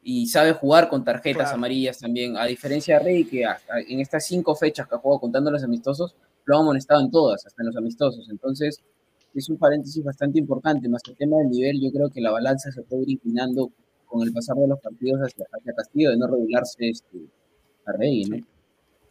y sabe jugar con tarjetas Claro. amarillas también, a diferencia de Rey, que hasta en estas cinco fechas que ha jugado contando los amistosos, lo ha amonestado en todas, hasta en los amistosos. Entonces, es un paréntesis bastante importante, más que el tema del nivel, yo creo que la balanza se puede ir inclinando con el pasar de los partidos hacia, hacia Castillo, de no regularse este, a Rey, ¿no?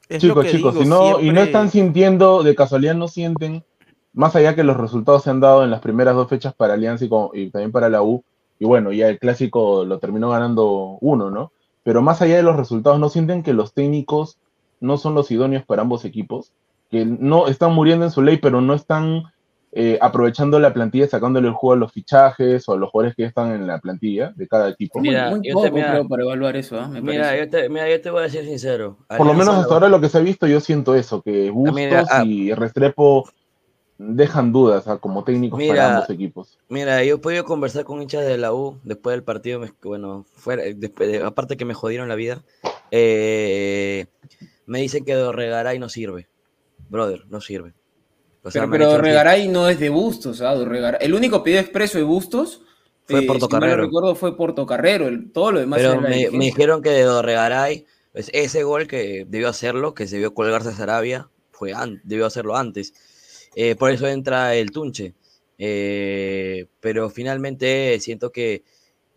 Es chicos, chicos, digo, si no, y no siempre- están sintiendo, de casualidad no sienten, más allá que los resultados se han dado en las primeras dos fechas para Alianza y, con- y también para la U, y bueno, ya el clásico lo terminó ganando uno, ¿no? Pero más allá de los resultados, ¿no sienten que los técnicos no son los idóneos para ambos equipos? Que no están muriendo en su ley, pero no están eh, aprovechando la plantilla, sacándole el juego a los fichajes o a los jugadores que están en la plantilla de cada equipo. Mira, muy yo poco te- mira- creo para evaluar eso, ¿ah? Me Mira, yo te, mira, yo te voy a decir sincero. Por lo menos hasta ahora lo que se ha visto, yo siento eso, que Bustos mira, ah. y Restrepo dejan dudas ah, como técnicos para Mira, ambos equipos. Mira, yo he podido conversar con hinchas de la U después del partido, me- bueno, fuera, después de- aparte que me jodieron la vida, eh, me dicen que Dorregaray no sirve, brother, no sirve. O sea, pero pero dicho así. Regaray no es de Bustos, ¿ah? Dorregaray- El único pedido expreso de Bustos Fue eh, Portocarrero. Si no recuerdo, fue Portocarrero. El, todo lo demás Pero me, me dijeron que de Dorregaray, pues, ese gol que debió hacerlo, que se vio colgarse a Sarabia, fue an- debió hacerlo antes. Eh, por eso entra el Tunche. Eh, pero finalmente siento que,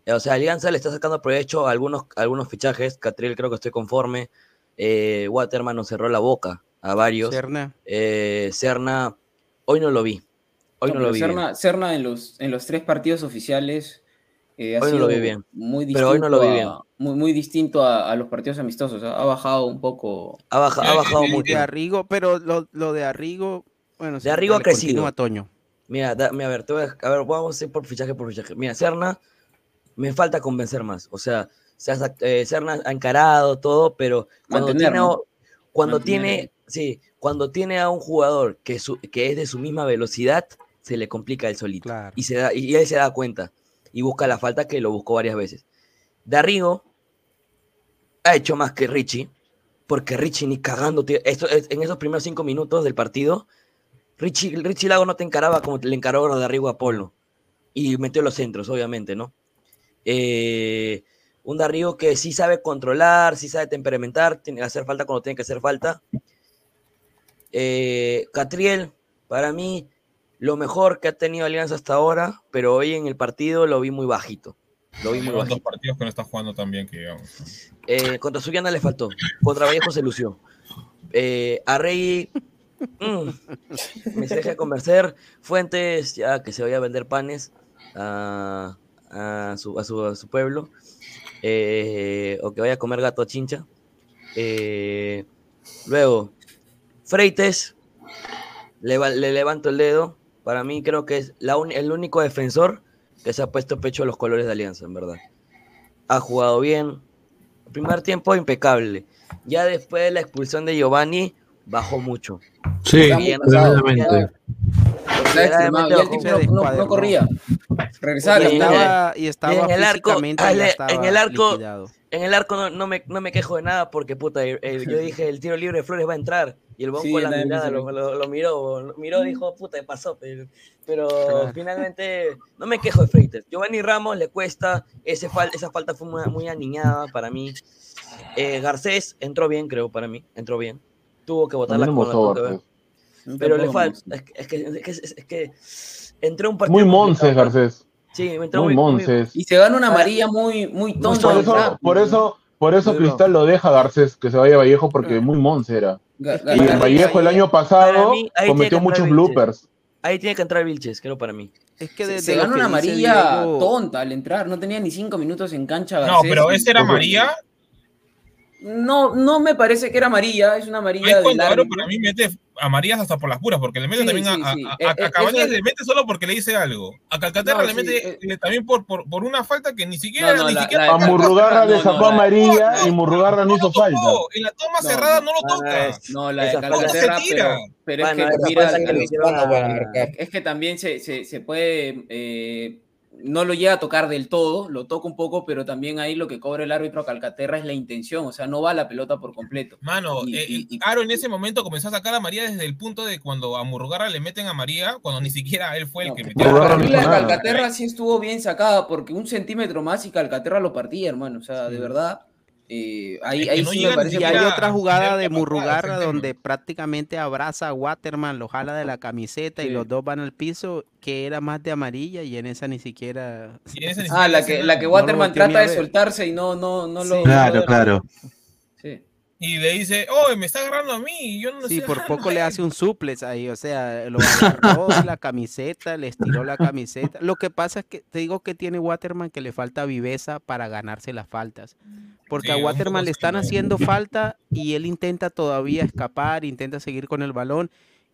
o sea, Alianza le está sacando provecho a algunos, a algunos fichajes. Catriel creo que estoy conforme. Eh, Waterman nos cerró la boca a varios. Serna. Eh, Serna, hoy no lo vi. Hoy no, No, lo vi. Serna, bien. Serna en los, en los tres partidos oficiales eh, ha Hoy no lo sido vi bien. muy Pero hoy no lo vi bien. a- Muy, muy distinto a, a los partidos amistosos. Ha bajado un poco. Ha, baja- ha bajado de mucho. Arrigo, pero lo, lo de Arrigo, bueno, sí, De Arrigo ha crecido. Toño. Mira, da- mira, a ver, te voy a, a ver, vamos a ir por fichaje por fichaje. Mira, Serna, me falta convencer más. O sea, se ha sac- eh, Serna ha encarado todo, pero cuando Mantener, tiene, cuando Mantener tiene, sí, cuando tiene a un jugador que, su- que es de su misma velocidad, se le complica el solito. Y, se da, y él se da cuenta y busca la falta que lo buscó varias veces. Darrigo ha hecho más que Richie, porque Richie ni cagando, tío, esto, es- en esos primeros cinco minutos del partido, Richie, Richie Lago no te encaraba como le encaró de arriba a Polo. Y metió los centros, obviamente, ¿no? Eh, un Darrigo que sí sabe controlar, sí sabe temperamentar, tiene que hacer falta cuando tiene que hacer falta. Eh, Catriel, para mí, lo mejor que ha tenido Alianza hasta ahora, pero hoy en el partido lo vi muy bajito. Lo vi muy Llevan dos bajito. partidos que no está jugando tan bien que digamos. Eh, contra Suyana le faltó. Contra Vallejo se lució. Eh, a Rey mm, me deja convencer. Fuentes, ya que se vaya a vender panes a, su, pueblo. Eh, o que vaya a comer gato a chincha. Eh, luego, Freites, le, va- le levanto el dedo. Para mí creo que es el único defensor que se ha puesto pecho a los colores de Alianza, en verdad. Ha jugado bien, primer tiempo impecable. Ya después de la expulsión de Giovanni, bajó mucho. Sí, no- tremendamente. corría. Regresaba Y estaba- y estaba en el arco, en el arco, liquidado. en el arco no, no me, no me quejo de nada porque puta, el- el- yo dije el tiro libre de Flores va a entrar y el Sí, Bon con la mirada lo, lo- lo miró, lo miró dijo puta pasó, pero, pero Claro. finalmente no me quejo de Freitas. Giovanni Ramos le cuesta, ese fal- esa falta fue muy, muy aniñada para mí. Eh, Garcés entró bien creo para mí, entró bien. Tuvo que botar mí la me cola, pero le me falta, es, que- es que, es que, es que entró un partido Muy. Monces, Garcés. Sí, entró Muy muy, muy- Monces. Y se gana una amarilla muy, muy tonta. Por eso, por eso, por eso Cristal lo deja a Garcés, que se vaya a Vallejo, porque muy Monce era. Y en Vallejo el año pasado mí, cometió muchos bloopers. Ahí tiene que entrar Vilches, creo para mí. Es que se, de, se que una amarilla Diego- tonta al entrar. No tenía ni cinco minutos en cancha. No, pero y- ese era amarilla. No, no me parece que era amarilla. Es una amarilla cuando Aro árbitro. para mí mete amarillas hasta por las puras, porque le mete Sí, también a, sí, a- sí. a- Eh, a eh, Cabañas le mete solo porque le dice algo. A Calcaterra No, le mete eh. le- también por, por, por una falta que ni siquiera No, no, ni la- siquiera la de A Murrugarra le sacó amarilla no, y Murrugarra no hizo falta. En la toma No, cerrada no. no lo toca. No, la de Calcaterra, se tira. pero, pero Bueno, es que mira, es que también se, se, se puede, eh, no lo llega a tocar del todo, lo toca un poco, pero también ahí lo que cobra el árbitro a Calcaterra es la intención, o sea, no va la pelota por completo. Mano, Y- eh, y- eh, Aro en ese momento comenzó a sacar a María desde el punto de cuando a Murrugarra le meten a María, cuando ni siquiera él fue el No, que metió. Para mí la de. Calcaterra sí estuvo bien sacada, porque un centímetro más y Calcaterra lo partía, hermano, o sea, de verdad, eh, ahí, Es que ahí no sí llega me ni parece Y que- hay otra jugada de Murrugarra donde prácticamente abraza a Waterman, lo jala de la camiseta y los dos van al piso, que era más de amarilla y en esa ni siquiera... Ah, la que, la que Waterman trata de soltarse y no, no, no lo... Claro, claro. Sí. Y le dice, oh, me está agarrando a mí. y Yo no Sí, sé por nada". poco le hace un suplex ahí, o sea, lo agarró de la camiseta, le estiró la camiseta. Lo que pasa es que te digo que tiene Waterman que le falta viveza para ganarse las faltas. Porque Sí, a Waterman le están haciendo falta y él intenta todavía escapar, intenta seguir con el balón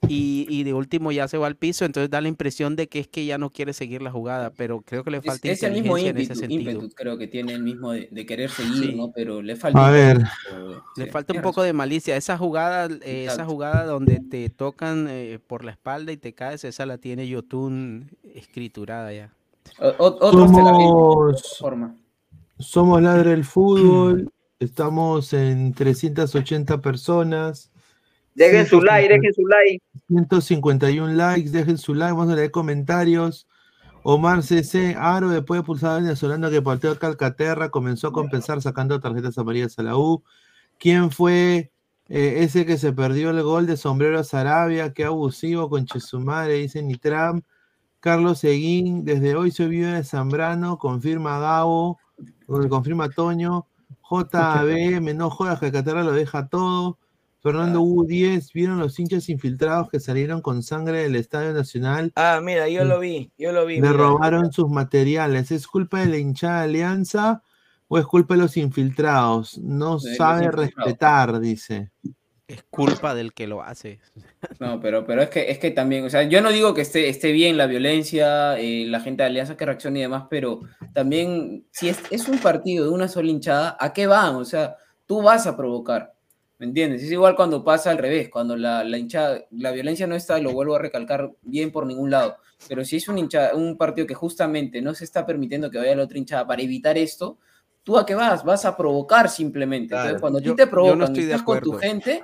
y, y de último ya se va al piso, entonces da la impresión de que es que ya no quiere seguir la jugada, pero creo que le Es, falta es el mismo inteligencia en ese ímpetu, sentido. ímpetu, creo que tiene el mismo de, de querer seguir, Sí. ¿no? Pero le falta A un ver. poco de- Le sí, falta un poco de malicia. Esa jugada, eh, esa jugada donde te tocan eh, por la espalda y te caes, esa la tiene Yotun escriturada ya. O- o- otros se la ven de otra Somos, forma. Somos Ladre del Fútbol. Estamos en 380 personas. Dejen su like, dejen su like. 151 likes, dejen su like, vamos a leer comentarios. Omar CC, Aro, después de pulsar venezolano que partió a Calcaterra, comenzó a compensar sacando tarjetas amarillas a la U. ¿Quién fue eh, ese que se perdió el gol de Sombrero a Sarabia? Qué abusivo con Chesumare, dice Nitram. Carlos Seguín, desde hoy soy viuda de Zambrano, confirma Gabo, confirma Toño. JB, me no jodas, Calcaterra lo deja todo. Fernando U10, ¿vieron los hinchas infiltrados que salieron con sangre del Estadio Nacional? Ah, mira, yo lo vi, yo lo vi. Le mira. robaron sus materiales. ¿Es culpa de la hinchada Alianza o es culpa de los infiltrados? No De sabe respetar, dice. Es culpa del que lo hace. No, pero, pero es que es que también, o sea, yo no digo que esté, esté bien la violencia, eh, la gente de Alianza que reaccione y demás, pero también, si es, es un partido de una sola hinchada, ¿a qué van? O sea, tú vas a provocar, ¿me entiendes? Es igual cuando pasa al revés, cuando la, la hinchada, la violencia no está, lo vuelvo a recalcar, bien por ningún lado, pero si es un, hincha, un partido que justamente no se está permitiendo que vaya la otra hinchada para evitar esto, ¿tú a qué vas? Vas a provocar simplemente. Entonces, cuando yo- te no provocan estoy y de estás con tu gente,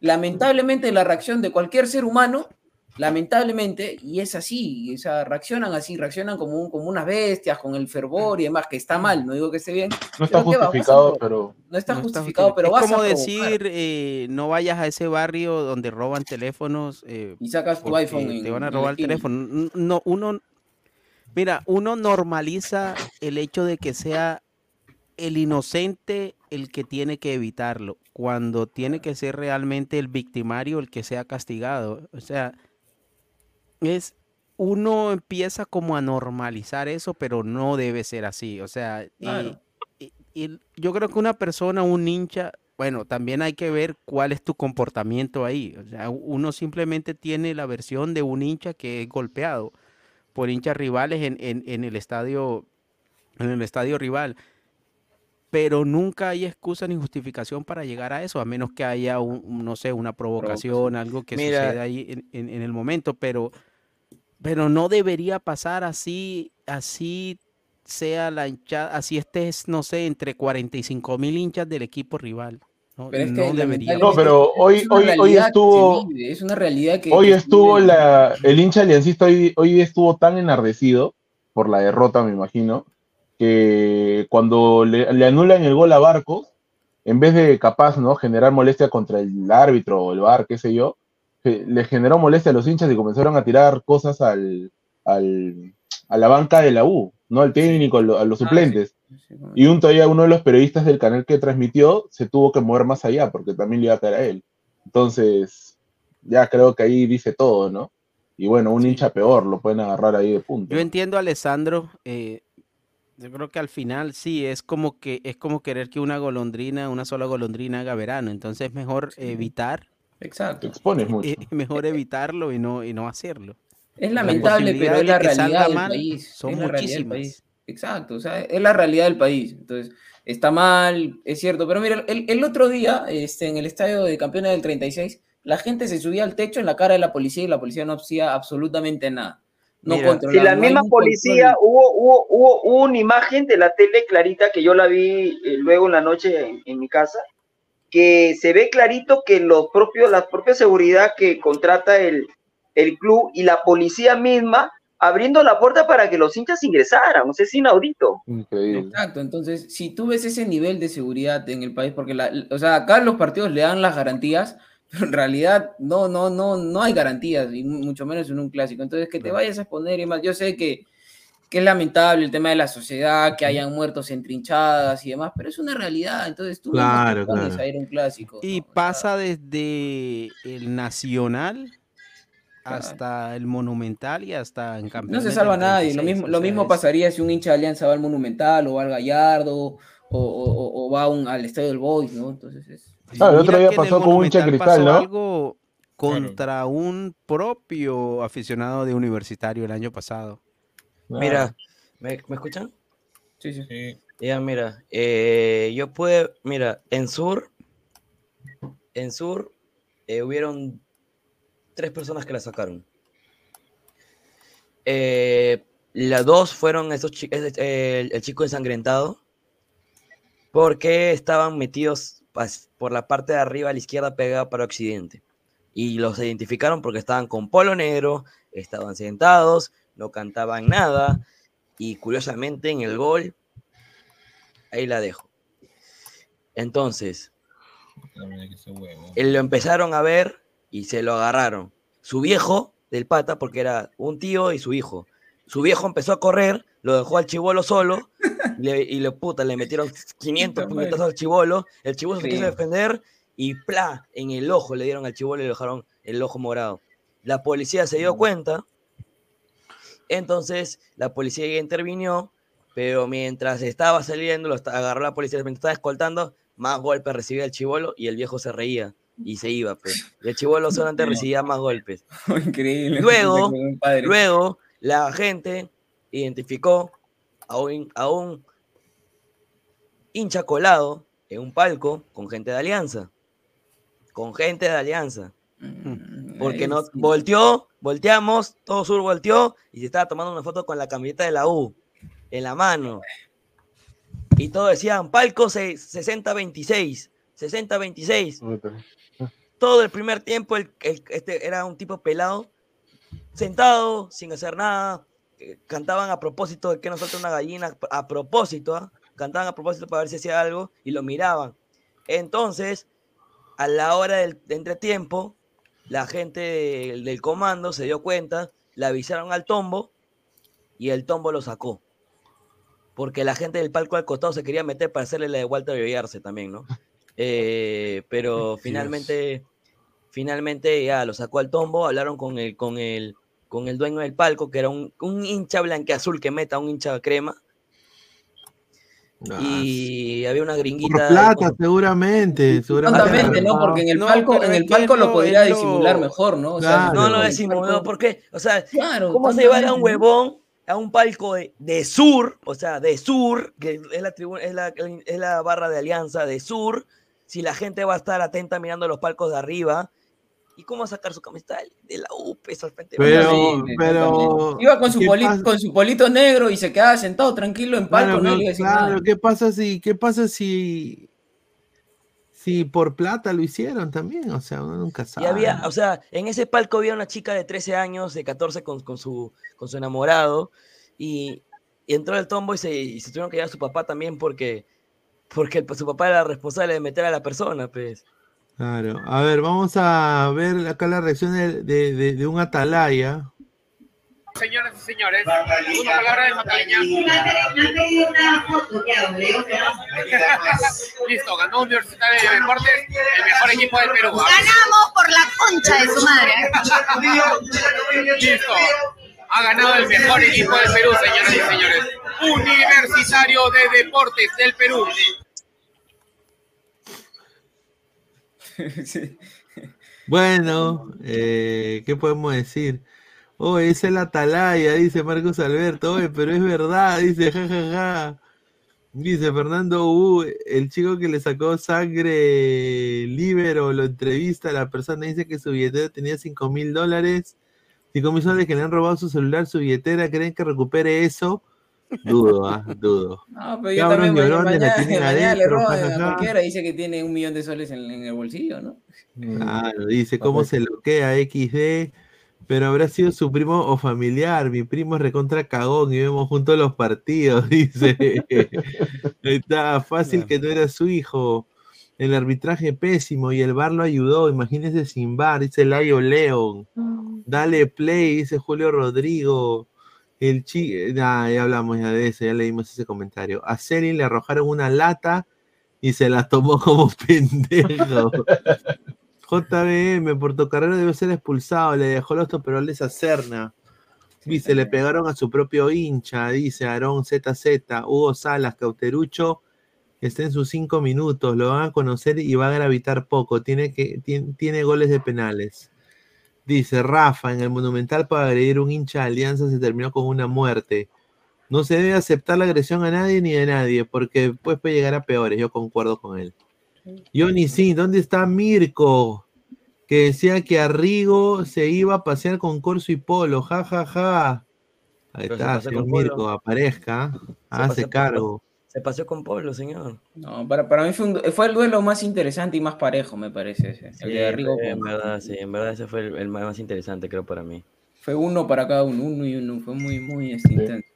lamentablemente la reacción de cualquier ser humano, lamentablemente, y es así, o sea, reaccionan así, reaccionan como, un- como unas bestias, con el fervor y demás, que está mal, no digo que esté bien. No está pero ¿qué va? Vas a justificado, pero No está No está justificado, pero es vas como a decir, eh, no vayas a ese barrio donde roban teléfonos. eh, Y sacas tu iPhone en- Te van a robar el esquina. teléfono. No, uno, mira, uno normaliza el hecho de que sea el inocente el que tiene que evitarlo, cuando tiene que ser realmente el victimario el que sea castigado. O sea, es uno empieza como a normalizar eso, pero no debe ser así. O sea, y- Claro. y, y yo creo que una persona, un hincha, bueno, también hay que ver cuál es tu comportamiento ahí. O sea, uno simplemente tiene la versión de un hincha que es golpeado por hinchas rivales en, en- en el estadio, en el estadio rival. Pero nunca hay excusa ni justificación para llegar a eso, a menos que haya un, un, no sé, una provocación, algo que Mira. suceda ahí en, en- en el momento. Pero pero no debería pasar así, así sea la hinchada, así estés, no sé, entre 45 mil hinchas del equipo rival. No, Pero es no que debería. No, pero hoy, es hoy, hoy estuvo, vive, es una realidad que hoy estuvo la, el hincha aliancista hoy, hoy estuvo tan enardecido por la derrota, me imagino, que cuando le, le anulan el gol a Barcos, en vez de capaz, ¿no? Generar molestia contra el árbitro o el VAR, qué sé yo, ge- le generó molestia a los hinchas y comenzaron a tirar cosas al, al- a la banca de la U, ¿no? Al técnico, a lo- a los Ah, suplentes. Y un todavía uno de los periodistas del canal que transmitió se tuvo que mover más allá porque también le iba a caer a él. Entonces, ya creo que ahí dice todo, ¿no? Y bueno, un hincha peor lo pueden agarrar ahí de punto. Yo entiendo, Alessandro. eh, yo creo que al final sí es como que es como querer que una golondrina, una sola golondrina haga verano. Entonces es mejor evitar. Exacto. Te expones mucho. mejor evitarlo y no y no hacerlo. Es lamentable, pero es la de realidad del mal país. son es muchísimas. país. Exacto, o sea, es la realidad del país. Entonces, está mal, es cierto. Pero mira, el, el otro día, este, en el estadio de campeones del 36, la gente se subía al techo en la cara de la policía y la policía no hacía absolutamente nada. No Mira, si la no misma policía, hubo, hubo, hubo una imagen de la tele clarita que yo la vi eh, luego en la noche en, en mi casa, que se ve clarito que los propios, la propia seguridad que contrata el, el club y la policía misma abriendo la puerta para que los hinchas ingresaran, o sea, es inaudito. Increíble. Exacto, entonces, si tú ves ese nivel de seguridad en el país, porque la, o sea, acá los partidos le dan las garantías, pero en realidad no, no, no, no hay garantías, y mu- mucho menos en un clásico. Entonces, que te vayas a exponer y más, yo sé que, que es lamentable el tema de la sociedad, que hayan muertos en trinchadas y demás, pero es una realidad, entonces tú mismo te Claro, claro. a ir a un clásico. Y pasa desde el nacional hasta el monumental y hasta en No campeones se salva nadie, lo 36, mismo, o lo mismo pasaría si un hincha de Alianza va al Monumental o va al Gallardo o, o- o- va a un- al Estadio del Boys, ¿no? Entonces es... Ah, el otro día pasó con un cristal, ¿no? algo contra un propio aficionado de universitario el año pasado. Mira, ¿me, me escuchan? Sí, sí. Ya, mira, eh, yo puedo, mira, en Sur, en Sur, eh, hubieron tres personas que la sacaron. Eh, las dos fueron esos chi- es- eh, el, el chico ensangrentado, porque estaban metidos pas- por la parte de arriba a la izquierda pegada para occidente. Y los identificaron porque estaban con polo negro, estaban sentados, no cantaban nada, y curiosamente en el gol, ahí la dejo. Entonces, él lo empezaron a ver y se lo agarraron. Su viejo del pata, porque era un tío y su hijo. Su viejo empezó a correr, lo dejó al chivolo solo y le, y le, puta, le metieron 500 puñetazos al chivolo. El chivolo se quiso defender y ¡pla! En el ojo le dieron al chivolo y le dejaron el ojo morado. La policía se dio cuenta. Entonces, la policía ya intervinió, pero mientras estaba saliendo, lo agarró la policía, mientras estaba escoltando, más golpes recibía el chivolo y el viejo se reía y se iba. Pues. El chivolo solamente recibía más golpes. Increíble. Luego, luego, la gente identificó a un, a un hincha colado en un palco con gente de Alianza. Con gente de Alianza. Porque no volteó, volteamos, todo sur volteó y se estaba tomando una foto con la camiseta de la U en la mano. Y todos decían palco se- 60-26, 60-26. Todo el primer tiempo el, el- este era un tipo pelado, sentado, sin hacer nada. Eh, Cantaban a propósito de que nosotros una gallina, a propósito, ¿ah? cantaban a propósito para ver si hacía algo y lo miraban. Entonces, a la hora del de entretiempo, la gente del, del comando se dio cuenta, le avisaron al tombo y el tombo lo sacó. Porque la gente del palco al costado se quería meter para hacerle la de Walter Villarse también, ¿no? Eh, pero finalmente, finalmente ya lo sacó al tombo, hablaron con el, con el, con el dueño del palco, que era un, un hincha blanqueazul que meta a un hincha crema. Y había una Por gringuita. plata, seguramente. seguramente. ¿no? Porque en el No, palco, en el palco lo podría lo- disimular mejor, ¿no? O sea, Claro. No, no en el decimos, palco- ¿no? ¿por qué? O sea, Claro, ¿cómo se llevar a un huevón a un palco de, de sur, o sea, de sur, que es la, tribuna, es, la, es la barra de alianza de sur, si la gente va a estar atenta mirando los palcos de arriba ¿Y cómo va a sacar su camiseta de la U, al frente? Pero. Iba con su, ¿qué poli- pasa? con su polito negro y se quedaba sentado tranquilo en palco, Claro, no claro. ¿qué pasa si, qué pasa si, si por plata lo hicieron también? O sea, uno nunca Y sabe. había, o sea, en ese palco había una chica de 13 años, de 14 con, con su, con su enamorado, y, y entró el tombo y se, y se tuvieron que llevar a su papá también porque, porque el- su papá era responsable de meter a la persona, pues. Claro. A ver, vamos a ver acá la reacción de, de- de- de un atalaya. Señoras y señores, una palabra de Mataleña. Listo, ganó Universitario de Deportes, el mejor equipo del Perú. Ganamos por la concha de su madre. Listo, ha ganado el mejor equipo del Perú, señoras y señores. Universitario de Deportes del Perú. Bueno, eh, ¿qué podemos decir? Oh, es el atalaya, dice Marcos Alberto. Pero es verdad, dice, jajaja. Dice Fernando U, el chico que le sacó sangre libero, lo entrevista, la persona dice que su billetera tenía 5 mil dólares. 5 mil dólares que le han robado su celular, su billetera, ¿creen que recupere eso? Dudo, ah, dudo. No, pero yo Cabros también mañana, llorones la mañana, tienen mañana le adentro, cualquiera, dice que tiene un millón de soles en, en el bolsillo, ¿no? Claro, dice cómo se loquea XD, pero habrá sido su primo o familiar. Mi primo es recontra cagón y vemos juntos los partidos, dice. Ahí Está fácil que no era su hijo. El arbitraje pésimo y el bar lo ayudó. Imagínese sin bar, dice Layo León. Dale play, dice Julio Rodrigo. El chi nah, ya hablamos ya de eso, ya leímos ese comentario. A Selin le arrojaron una lata y se la tomó como pendejo. JBM, Portocarrero debe ser expulsado, le dejó los toperoles a Cerna. Dice, le pegaron a su propio hincha, dice Aarón ZZ, Hugo Salas, Cauterucho, está en sus cinco minutos, lo van a conocer y va a gravitar poco, tiene, que, tiene, tiene goles de penales. Dice Rafa, en el Monumental para agredir un hincha de Alianza se terminó con una muerte. No se debe aceptar la agresión a nadie ni a nadie, porque después puede llegar a peores, yo concuerdo con él. Johnny sí, ¿dónde está Mirko? Que decía que Arrigo se iba a pasear con Corso y Polo, ja, ja, ja. Ahí Pero está, señor. Mirko, aparezca, Se hace cargo. Se paseó con Pablo, señor. No, para, para mí fue, un- fue el duelo más interesante y más parejo, me parece. ese, Sí, el de Rigo en con- verdad, sí, en verdad ese fue el, el más interesante, creo, para mí. Fue uno para cada uno, uno y uno. Fue muy, muy este, intenso.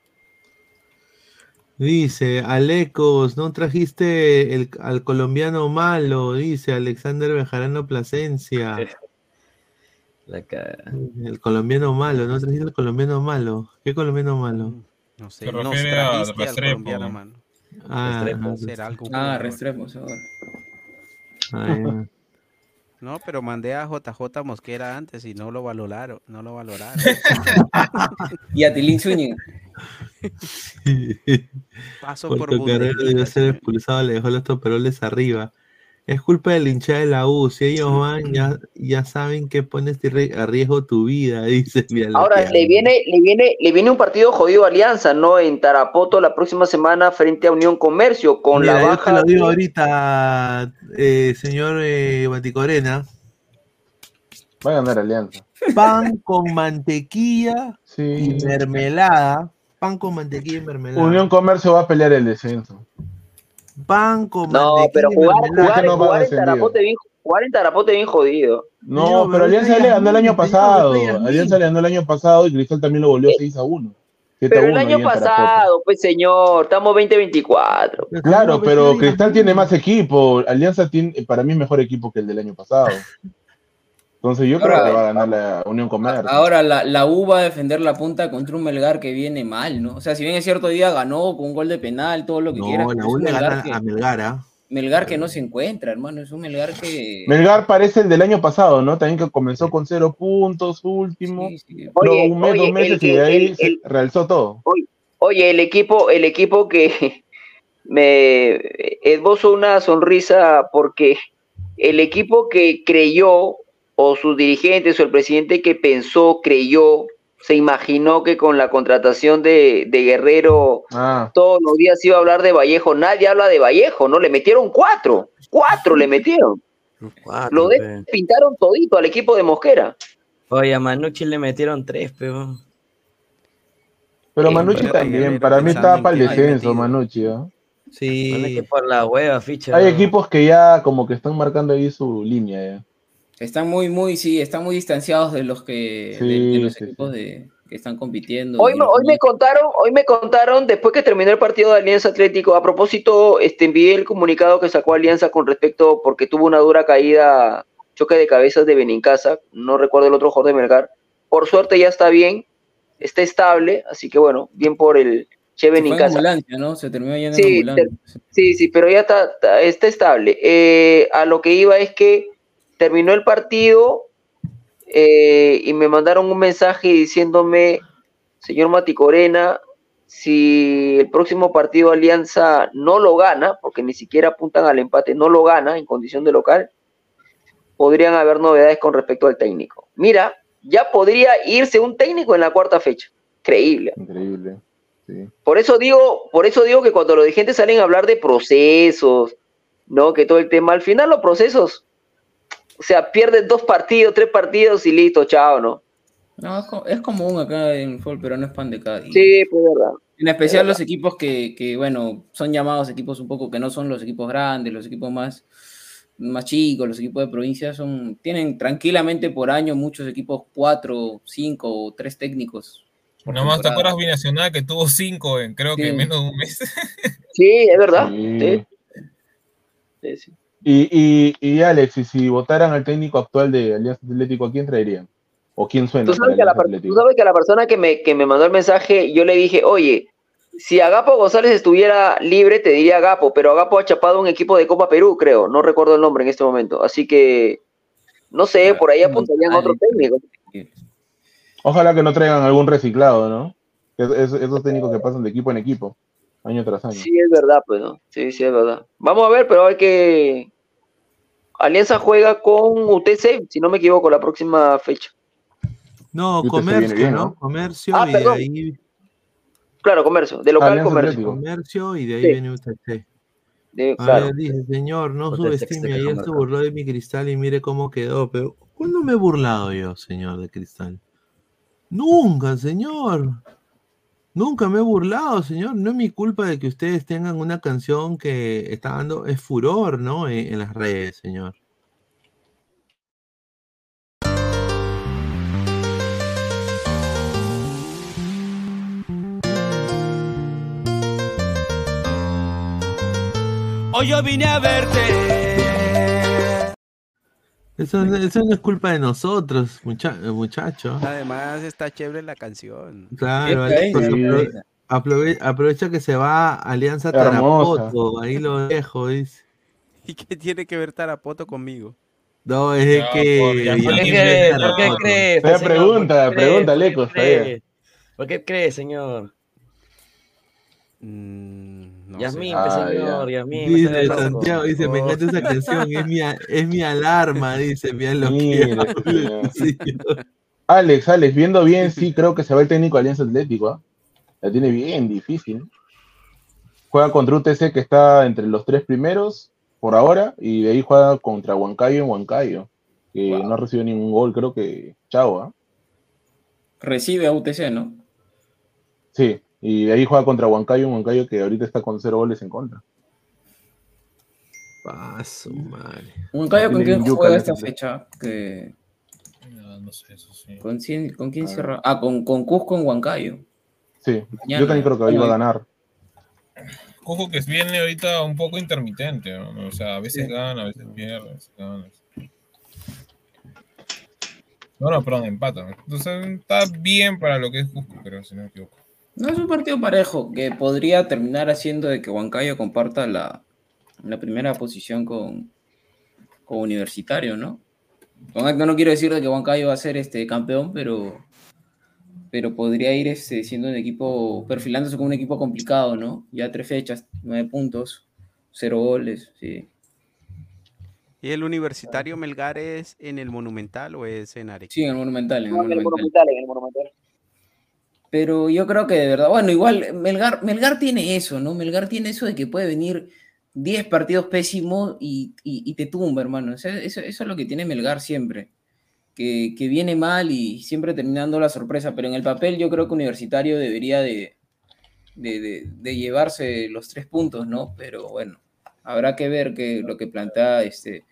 Dice, Alecos, no trajiste el- al colombiano malo, dice Alexander Bejarano Plasencia. La cara. El colombiano malo, no trajiste el colombiano malo. ¿Qué colombiano malo? No sé, a trajiste al colombiano, mano. Ah, Restrepo, ah, será algo Ah, Restrepo, seguro. Ah. No, pero mandé a JJ Mosquera antes y no lo valoraron, no lo valoraron. Y a Tilín Zúñiga. Paso por Bundesliga, debió ser expulsado, le dejó los toperoles arriba. Es culpa del hinchada de la U. Si ellos van, ya, ya saben que pones a riesgo tu vida, dice. Ahora le viene, le viene, le viene un partido jodido a Alianza, ¿no? En Tarapoto la próxima semana frente a Unión Comercio con Mira, la yo te baja. lo digo de- ahorita, eh, señor eh, Baticorena. Va a ganar Alianza. Pan con mantequilla Sí. y mermelada. Pan con mantequilla y mermelada. Unión Comercio va a pelear el descenso. Pan con No, pero jugar, jugar, no jugar en. Tarapoto bien, jugar en Tarapoto bien jodido. No, pero pero Alianza le ganó el año pasado. Alianza le ganó el año pasado y Cristal también lo volvió 6 a 1. 7 a Pero el 1 año pasado, pues señor, estamos 2024. Claro, pero Cristal tiene más equipo. Alianza tiene, para mí, es mejor equipo que el del año pasado. Entonces yo creo que va a ganar la Unión Comercio. Ahora la, la U va a defender la punta contra un Melgar que viene mal, ¿no? O sea, si bien es cierto día ganó con un gol de penal, todo lo que No, quieras, la U le Melgar gana que, a Melgar, ¿ah? Melgar que no se encuentra, hermano. Es un Melgar que. Melgar parece el del año pasado, ¿no? También que comenzó con cero puntos, último. Luego Oye, un mes, oye, dos meses el y de ahí el- se el- realzó todo. Oye, el equipo, el equipo que me esbozo una sonrisa porque el equipo que creyó, o sus dirigentes, o el presidente que pensó, creyó, se imaginó que con la contratación de, de Guerrero Ah, todos los días iba a hablar de Vallejo. Nadie habla de Vallejo, ¿no? Le metieron cuatro, cuatro le metieron. Cuatro, Lo pe. despintaron todito al equipo de Mosquera. Oye, a Manucci le metieron tres, pero. Pero Sí, Manucci pero también, para mí estaba para el descenso. Manucci. ¿ah? Sí. por la hueva, ficha. Hay equipos que ya como que están marcando ahí su línea. ya. Están muy, muy, sí, están muy distanciados de los que, de, los sí, equipos de, que están compitiendo. Hoy, hoy me contaron, hoy me contaron, después que terminó el partido de Alianza Atlético, a propósito, este, envié el comunicado que sacó Alianza con respecto, porque tuvo una dura caída, choque de cabezas de Benincasa, no recuerdo el otro jugador de Melgar. Por suerte ya está bien, está estable, así que bueno, bien por el Che Se fue en Benincasa. ambulancia, ¿no? Se terminó yendo en Sí, ambulancia. ter- sí, sí, pero ya está, está, está estable. Eh, a lo que iba es que terminó el partido eh, y me mandaron un mensaje diciéndome, señor Mati Corena, si el próximo partido Alianza no lo gana, porque ni siquiera apuntan al empate, no lo gana en condición de local, podrían haber novedades con respecto al técnico. Mira, ya podría irse un técnico en la cuarta fecha. Creíble. Increíble. Sí. Por eso digo, por eso digo que cuando los dirigentes salen a hablar de procesos, ¿no? Que todo el tema, al final los procesos, o sea, pierden dos partidos, tres partidos y listo, chao, ¿no? No, es, co- es común acá en el fútbol, pero no es pan de cada día. Sí, pues verdad. En especial Es los equipos que, que, bueno, son llamados equipos un poco que no son los equipos grandes, los equipos más, más chicos, los equipos de provincia son, tienen tranquilamente por año muchos equipos cuatro, cinco o tres técnicos. por Nada más, ¿te acuerdas Binacional que tuvo cinco en creo que Sí. menos de un mes? Sí, es verdad. Sí. Sí. Y, y, y Alex, y si votaran al técnico actual de Alianza Atlético, ¿a quién traerían? ¿O quién suena? Tú sabes, que a la, Alianza per- Atlético? tú sabes que a la persona que me, que me mandó el mensaje, yo le dije, oye, si Agapo González estuviera libre, te diría Agapo, pero Agapo ha chapado un equipo de Copa Perú, creo, no recuerdo el nombre en este momento, así que, no sé, por ahí apuntarían a otro técnico. Ojalá que no traigan algún reciclado, ¿no? Es- es- esos técnicos que pasan de equipo en equipo, año tras año. Sí, es verdad, pues, ¿no? Sí, sí, es verdad. Vamos a ver, pero hay que... Alianza juega con UTC, si no me equivoco, la próxima fecha. No, UTC comercio, bien, ¿no? ¿no? Comercio Ah, y de perdón. ahí Claro, comercio, de local Alianza comercio. Atlético. comercio y de ahí Sí. viene UTC. De- A claro. ver, dice, señor, no UTC subestime, ayer se burló de mi cristal y mire cómo quedó, pero ¿cuándo me he burlado yo, señor de cristal? Nunca, señor. Nunca me he burlado, señor. No es mi culpa de que ustedes tengan una canción que está dando, es furor, ¿no? En, en las redes, señor. Hoy yo vine a verte. Eso, no- eso no es culpa de nosotros, mucha- muchachos. Además está chévere la canción. Claro, Esta Alex, es, aprove- aprovecha que se va Alianza. Tarapoto, ahí lo dejo, dice. ¿Y qué tiene que ver Tarapoto conmigo? No, es que. por- ya, ¿Por qué Yasmín cree? es ¿Por qué Tarapoto. cree? Esa señor? pregunta, ¿Por qué cree? pregúntale, ¿Por qué está cree? ¿Por qué cree, señor? Mm, no Yasmín, sé. pues, Ah, señor, ya. Yasmín. Dice. Santiago, dice, me Oh. encanta esa canción, es mi, es mi alarma, dice, mira lo que señor. Alex, Alex, viendo bien, sí creo que se va el técnico de Alianza Atlético. ¿ah? La tiene bien difícil. Juega contra UTC que está entre los tres primeros por ahora y de ahí juega contra Huancayo en Huancayo, que no ha recibido ningún gol, creo que chao, ¿ah? Recibe a UTC, ¿no? Sí, y de ahí juega contra Huancayo en Huancayo que ahorita está con cero goles en contra. Paso, madre. Huancayo, ¿con quién un juega esta fecha? Que... No, no sé, eso sí. ¿Con quién, con quién Ah. cierra? Ah, con, con Cusco en Huancayo. Sí, Mañana. yo también creo que ahí va a ganar. Cojo que viene ahorita un poco intermitente, ¿no? O sea, a veces gana, a veces pierde, a veces gana. No, no, perdón, empata. Entonces está bien para lo que es Cusco, pero si no me equivoco. No es un partido parejo que podría terminar haciendo de que Huancayo comparta la, la primera posición con, con Universitario, ¿no? Con esto no quiero decir de que Huancayo va a ser este campeón, pero, pero podría ir este, siendo un equipo, perfilándose como un equipo complicado, ¿no? Ya tres fechas, nueve puntos, cero goles, sí. ¿Y el universitario Melgar es en el Monumental o es en Arequipa? Sí, en el Monumental, en el No, en el Monumental. Monumental, en el Monumental. Pero yo creo que de verdad, bueno, igual Melgar, Melgar tiene eso, ¿no? Melgar tiene eso de que puede venir 10 partidos pésimos y, y- te tumba, hermano. Eso, eso es lo que tiene Melgar siempre. Que, que viene mal y siempre terminando la sorpresa. Pero en el papel yo creo que Universitario debería de, de, de- de llevarse los tres puntos, ¿no? Pero bueno, habrá que ver que, lo que plantea este,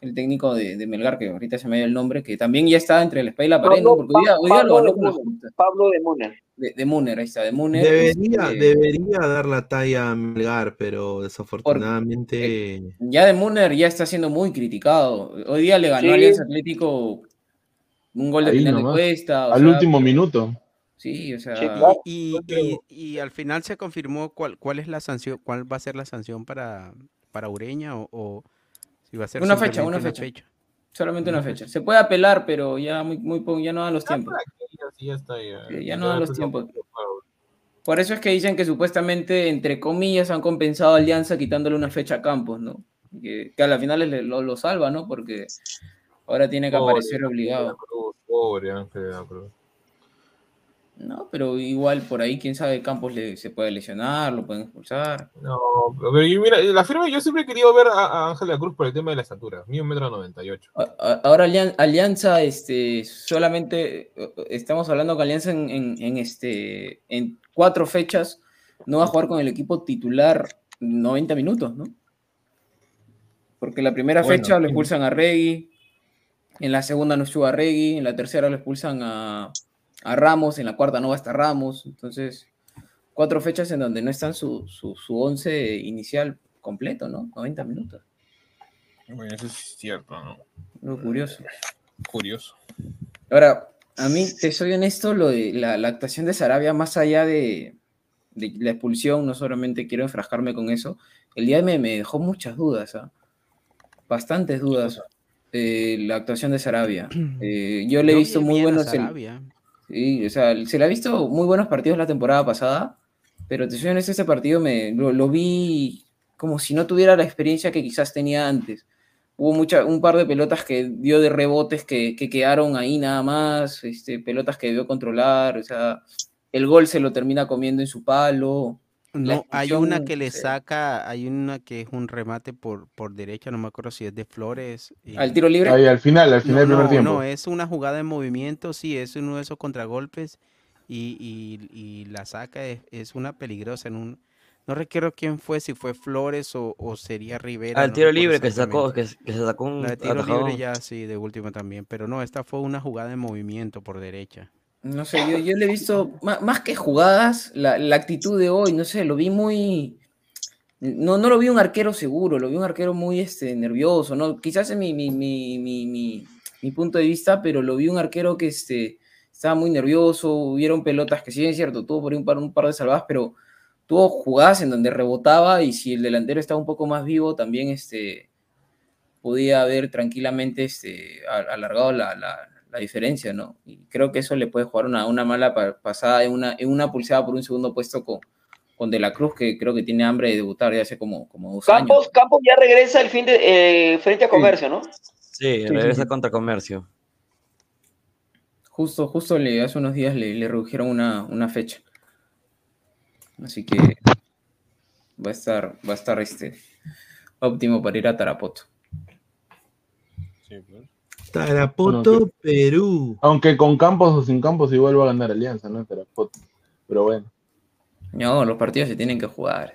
el técnico de, de Melgar, que ahorita se me dio el nombre, que también ya está entre la espada y la pared, Porque hoy día, hoy día lo Pablo ganó de con la Muner, justa. Pablo de Muner. De, de Muner, ahí está, de Muner. Debería, este, debería dar la talla a Melgar, pero desafortunadamente. ya de Muner ya está siendo muy criticado. Hoy día le ganó Sí. a Alianza Atlético un gol de Ahí final de cuesta. o al sea, último minuto. Sí, o sea. Y, y- y al final se confirmó cuál, cuál es la sanción, cuál va a ser la sanción para, para Ureña o, o si va a ser Una fecha, una fecha. Solamente una fecha. Se puede apelar, pero ya muy, muy ya no dan los tiempos. Ya no dan los tiempos. Por eso es que dicen que supuestamente, entre comillas, han compensado a Alianza quitándole una fecha a Campos, ¿no? Que, que a la final le- lo, lo salva, ¿no? Porque ahora tiene que Pobre aparecer Ángel de obligado. la Cruz, Pobre Ángel de la Cruz. No, pero igual por ahí, quién sabe, Campos le, se puede lesionar, lo pueden expulsar. No, pero yo- mira, la firma yo siempre he querido ver a, a Ángel de la Cruz por el tema de la estatura. Mide un metro noventa y ocho. Ahora Alian- Alianza, este, solamente eh, estamos hablando que Alianza en, en- en, este, en cuatro fechas no va a jugar con el equipo titular 90 minutos, ¿no? Porque la primera Bueno, fecha lo expulsan a Regui, en la segunda no estuvo a Regui, en la tercera lo expulsan a, a Ramos, en la cuarta no va a estar Ramos, entonces cuatro fechas en donde no están su, su, su once inicial completo, ¿no? 90 minutos. Bueno, eso es cierto, ¿no? Lo curioso. Curioso. Ahora, a mí, te soy honesto, lo de la, la actuación de Sarabia, más allá de, de la expulsión, no solamente quiero enfrascarme con eso, el día me, me dejó muchas dudas, ¿ah? bastantes dudas, eh, la actuación de Sarabia. Eh, yo le he visto vi muy buenos... o sea, se le ha visto muy buenos partidos la temporada pasada, pero te soy honesto, este partido me, lo, lo vi como si no tuviera la experiencia que quizás tenía antes. Hubo mucha, un par de pelotas que dio de rebotes que, que quedaron ahí nada más, este, pelotas que debió controlar, o sea, el gol se lo termina comiendo en su palo. No, hay una que le saca, hay una que es un remate por, por derecha, no me acuerdo si es de Flores. y- ¿Al tiro libre? Ahí, al final, al final No, del primer no, tiempo. no, es una jugada en movimiento, sí, es uno de esos contragolpes y, y- y la saca, es, es una peligrosa en un... No recuerdo quién fue, si fue Flores o, o sería Rivera. Al no tiro libre que sacó, exactamente. que, que se sacó un La de tiro libre ya sí, de última también, pero no, esta fue una jugada en movimiento por derecha. No sé, yo, yo le he visto, ma- más, que jugadas, la, la actitud de hoy, no sé, lo vi muy... No, no lo vi un arquero seguro, lo vi un arquero muy este, nervioso, ¿no? Quizás es mi, mi, mi, mi, mi- punto de vista, pero lo vi un arquero que este, estaba muy nervioso, hubieron pelotas que sí es cierto, tuvo por ahí un par, un par de salvadas, pero tuvo jugadas en donde rebotaba y si el delantero estaba un poco más vivo, también este, podía haber tranquilamente este, alargado la, la- la diferencia, ¿no? Y creo que eso le puede jugar una, una mala pa- pasada en una, en una pulsada por un segundo puesto con, con De la Cruz, que creo que tiene hambre de debutar ya hace como, como dos años. Campos, Campos ya regresa el fin de eh, frente a comercio, ¿no? Sí, sí, regresa sí. contra comercio. Justo, justo le, hace unos días le, le redujeron una, una fecha. Así que va a estar, va a estar este, óptimo para ir a Tarapoto. Tarapoto, Bueno, Perú. Aunque con Campos o sin Campos igual va a ganar Alianza, ¿no? Tarapoto. Pero bueno. No, los partidos se tienen que jugar.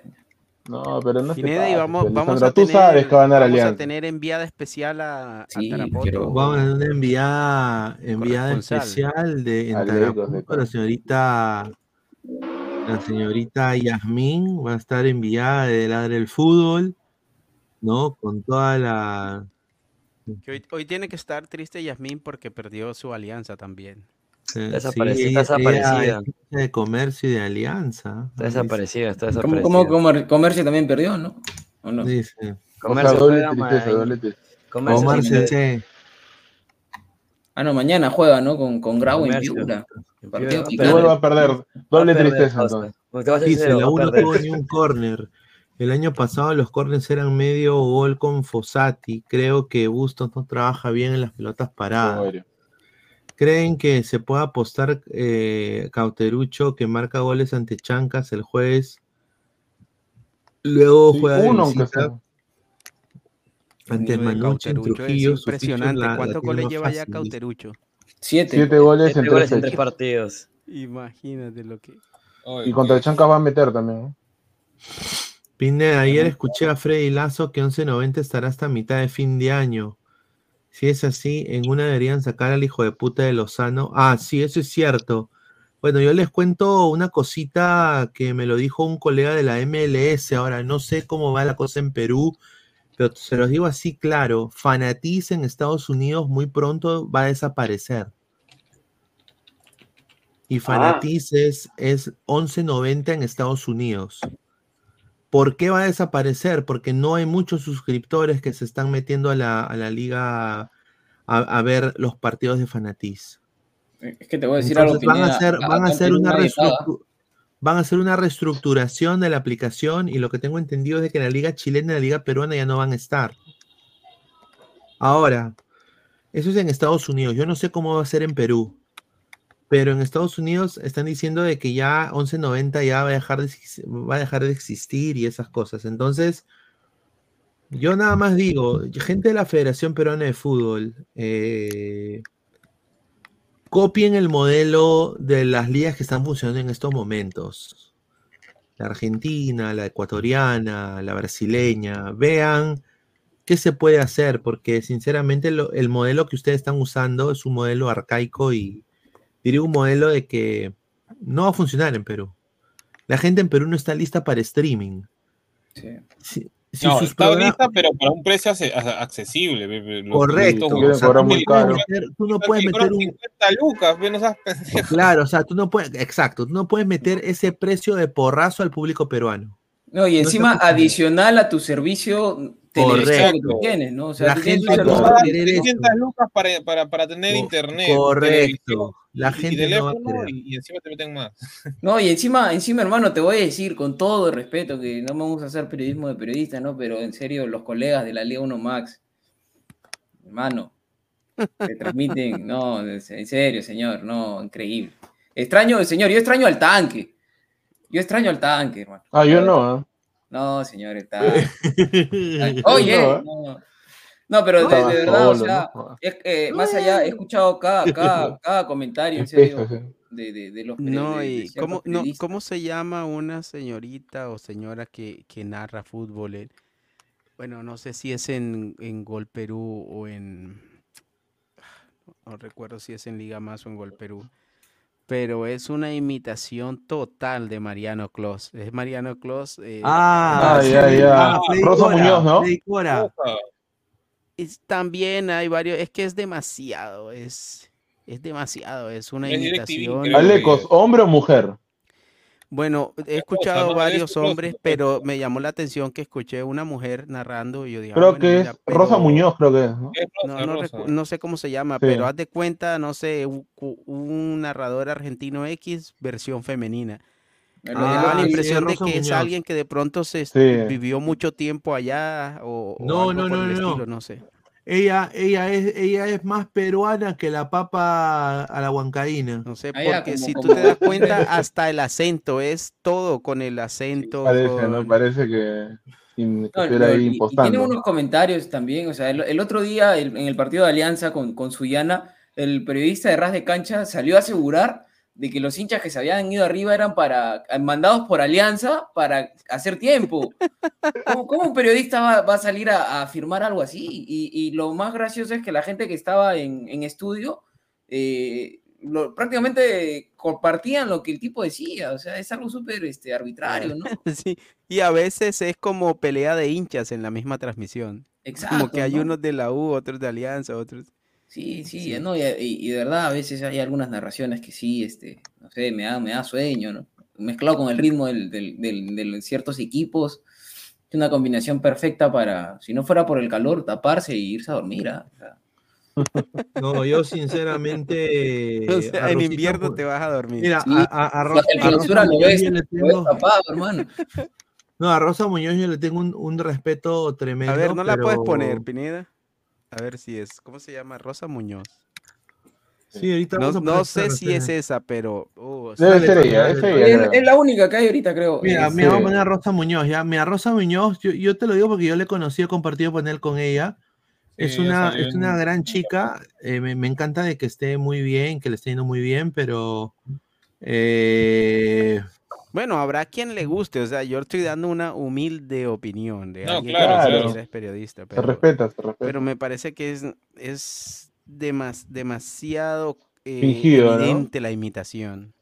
No, pero no se Pineda, y vamos, vamos a Tú tener, sabes que va a ganar vamos a tener enviada especial a, a Sí, Tarapoto. quiero- Vamos a tener enviada, especial de en Tarapoto, la señorita la señorita Yasmín va a estar enviada de Ladre el Fútbol, ¿no? Con toda la Que hoy, hoy tiene que estar triste Yasmín porque perdió su alianza también. eh, Está sí, desaparecida, ella desaparecida. de comercio y de alianza. Está desaparecida, está Como, desaparecida. como comer- Comercio también perdió, ¿no? ¿O no? O sea, Comercio doble tristeza, doble tristeza. Comercio tiene- Sensei. Ah, no, mañana juega, ¿no? Con, con Grau en Comercio. Piura. Igual va a perder. Doble Va a perder, tristeza entonces. Dice, la va a U no perder. tuvo ni un córner. El año pasado los corners eran medio gol con Fossati. Creo que Bustos no trabaja bien en las pelotas paradas. ¿Creen que se puede apostar eh, Cauterucho que marca goles ante Chancas el jueves Luego Sí, juega uno visita ante de Manucci en Cauterucho, Trujillo. Es su ficha impresionante. la- ¿Cuántos goles lleva ya dice. Siete. Cauterucho? Siete goles en tres goles en tres partidos. Imagínate lo que. Y contra el Chancas va a meter también. ¿no? Pineda, ayer escuché a Freddy Lazo que 11.90 estará hasta mitad de fin de año. Si es así, en una deberían sacar al hijo de puta de Lozano. Ah, sí, eso es cierto. Bueno, yo les cuento una cosita que me lo dijo un colega de la MLS. Ahora, no sé cómo va la cosa en Perú, pero se los digo así claro. Fanatiz en Estados Unidos muy pronto va a desaparecer. Y Fanatiz es, es 11.90 en Estados Unidos. ¿Por qué va a desaparecer? Porque no hay muchos suscriptores que se están metiendo a la, a la liga a, a ver los partidos de Fanatiz. Es que te voy a decir Entonces algo, van a hacer, van a una van a hacer una reestructuración de la aplicación y lo que tengo entendido es de que la liga chilena y la liga peruana ya no van a estar. Ahora, eso es en Estados Unidos. Yo no sé cómo va a ser en Perú. Pero en Estados Unidos están diciendo de que ya 11.90 ya va a dejar de, va a dejar de existir y esas cosas. Entonces, yo nada más digo, gente de la Federación Peruana de Fútbol, eh, copien el modelo de las ligas que están funcionando en estos momentos. La argentina, la ecuatoriana, la brasileña. Vean qué se puede hacer, porque sinceramente el modelo que ustedes están usando es un modelo arcaico y diría un modelo de que no va a funcionar en Perú. La gente en Perú no está lista para streaming. Si- si no, sus está programas- lista, pero para un precio accesible. los Correcto. productos- o sea, tú, no Mil- puedes meter, tú no puedes meter un, 50 lucas, no seas. Claro, o sea, tú no puedes, exacto, tú no puedes meter ese precio de porrazo al público peruano. No, y No encima adicional a tu servicio televisivo que tú tienes, ¿no? O sea, La gente no va a querer eso. 300 lucas para, para, para tener internet. Correcto. La y- y gente no va a teléfono querer. y, y encima te meten más. No, y encima, encima, hermano, te voy a decir con todo el respeto que no me gusta hacer periodismo de periodista, ¿no? Pero en serio, los colegas de la Liga 1 Max, hermano, te transmiten, no, en serio, señor, no, increíble. Extraño, señor, yo extraño al tanque. Yo extraño al tanque, hermano. Ah, yo no. ¿eh? No, señor, está. Ay, Oye, No, ¿eh? no. No, pero de, verdad, o sea, ¿no? es que, más allá, he escuchado cada, cada, cada comentario, en serio, de, de, de los No, y ¿cómo, no. ¿cómo se llama una señorita o señora que, que narra fútbol? en- Bueno, no sé si es en, en Gol Perú o en... No recuerdo si es en Liga Más o en Gol Perú. Pero es una imitación total de Mariano Clos. Es Mariano Clos. eh, Ah, Ah, ya, ya. ah, Freddy Rosa Muñoz, ¿no? Es- también hay varios. Es que es demasiado. Es, es demasiado. Es una Es imitación. Alecos, ¿hombre o mujer? Bueno, he escuchado. Es varios hombres, pero me llamó la atención que escuché una mujer narrando y yo dije, ah, Creo bueno, que mira, es Rosa pero Muñoz, creo que es. ¿no? Es no, rosa, no, rosa. no sé cómo se llama, Sí. pero haz de cuenta, no sé, un, un narrador argentino X versión femenina. Me Ah, la sí, impresión de Rosa que es Muñoz. alguien que de pronto se Sí. vivió mucho tiempo allá o, o No, algo no, por no, el no, no. estilo, no sé. Ella, ella, es, ella es más peruana que la papa a la huancaína. No sé, porque como- si tú como- te das cuenta, hasta el acento, es todo con el acento. Parece, ¿no? Parece que, sin- que No, estuviera no, ahí y- y, tiene unos comentarios también, o sea, el, el otro día el- en el partido de Alianza con, con Suyana, el periodista de Ras de Cancha salió a asegurar de que los hinchas que se habían ido arriba eran para mandados por Alianza para hacer tiempo. ¿Cómo, cómo un periodista va, va a salir a, a afirmar algo así? Y, y lo más gracioso es que la gente que estaba en, en estudio eh, lo- prácticamente compartían lo que el tipo decía, o sea, es algo súper este, arbitrario, ¿no? Sí, y a veces es como pelea de hinchas en la misma transmisión. Exacto. Como que hay ¿no? unos de la U, otros de Alianza, otros. Sí, sí, no, y, y- y de verdad a veces hay algunas narraciones que sí, este, no sé, me da, me da sueño, ¿no? Mezclado con el ritmo del, del- del- de ciertos equipos, es una combinación perfecta para, si no fuera por el calor, taparse e irse a dormir. ¿ah? O sea, No, yo sinceramente. O sea, a en invierno te vas a dormir. Mira, Sí, a, a- Rosa clausura lo Muñoz ves, yo le lo ves tengo. tapado, hermano. No, a Rosa Muñoz yo le tengo un, un respeto tremendo. A ver, no la puedes poner, Pineda. A ver si es. ¿Cómo se llama? Rosa Muñoz. Sí, ahorita No, vamos a no poner sé si es esa, pero. uh, Debe ser ella, es ella, Es, la única que hay ahorita, creo. Mira, me voy a poner a Rosa Muñoz, ya. Mira, Rosa Muñoz, yo, yo te lo digo porque yo le he conocido, he compartido panel con ella. Es Sí, una, es una gran chica. eh, me, me encanta de que esté muy bien, que le esté yendo muy bien, pero. eh, Bueno, habrá quien le guste, o sea, yo estoy dando una humilde opinión de No, alguien claro, que claro. es periodista, Se pero, respeta, se respeta. pero me parece que es, es demas- demasiado eh, Fingido, ¿no? evidente la imitación.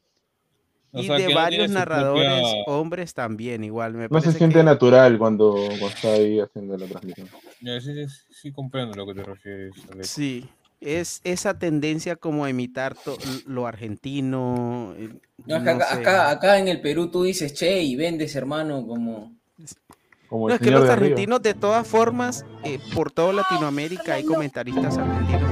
O Y sea, de varios narradores, propia- hombres también, igual. Me No se siente que natural cuando, cuando está ahí haciendo la transmisión. Sí, sí, sí comprendo a lo que te refieres. Alex. sí, es esa tendencia como a imitar lo argentino. eh, No, es que no acá, sé. acá, acá en el Perú tú dices che y vendes, hermano, como. Como No, es que los argentinos, de todas formas, eh, por toda Latinoamérica hay comentaristas argentinos.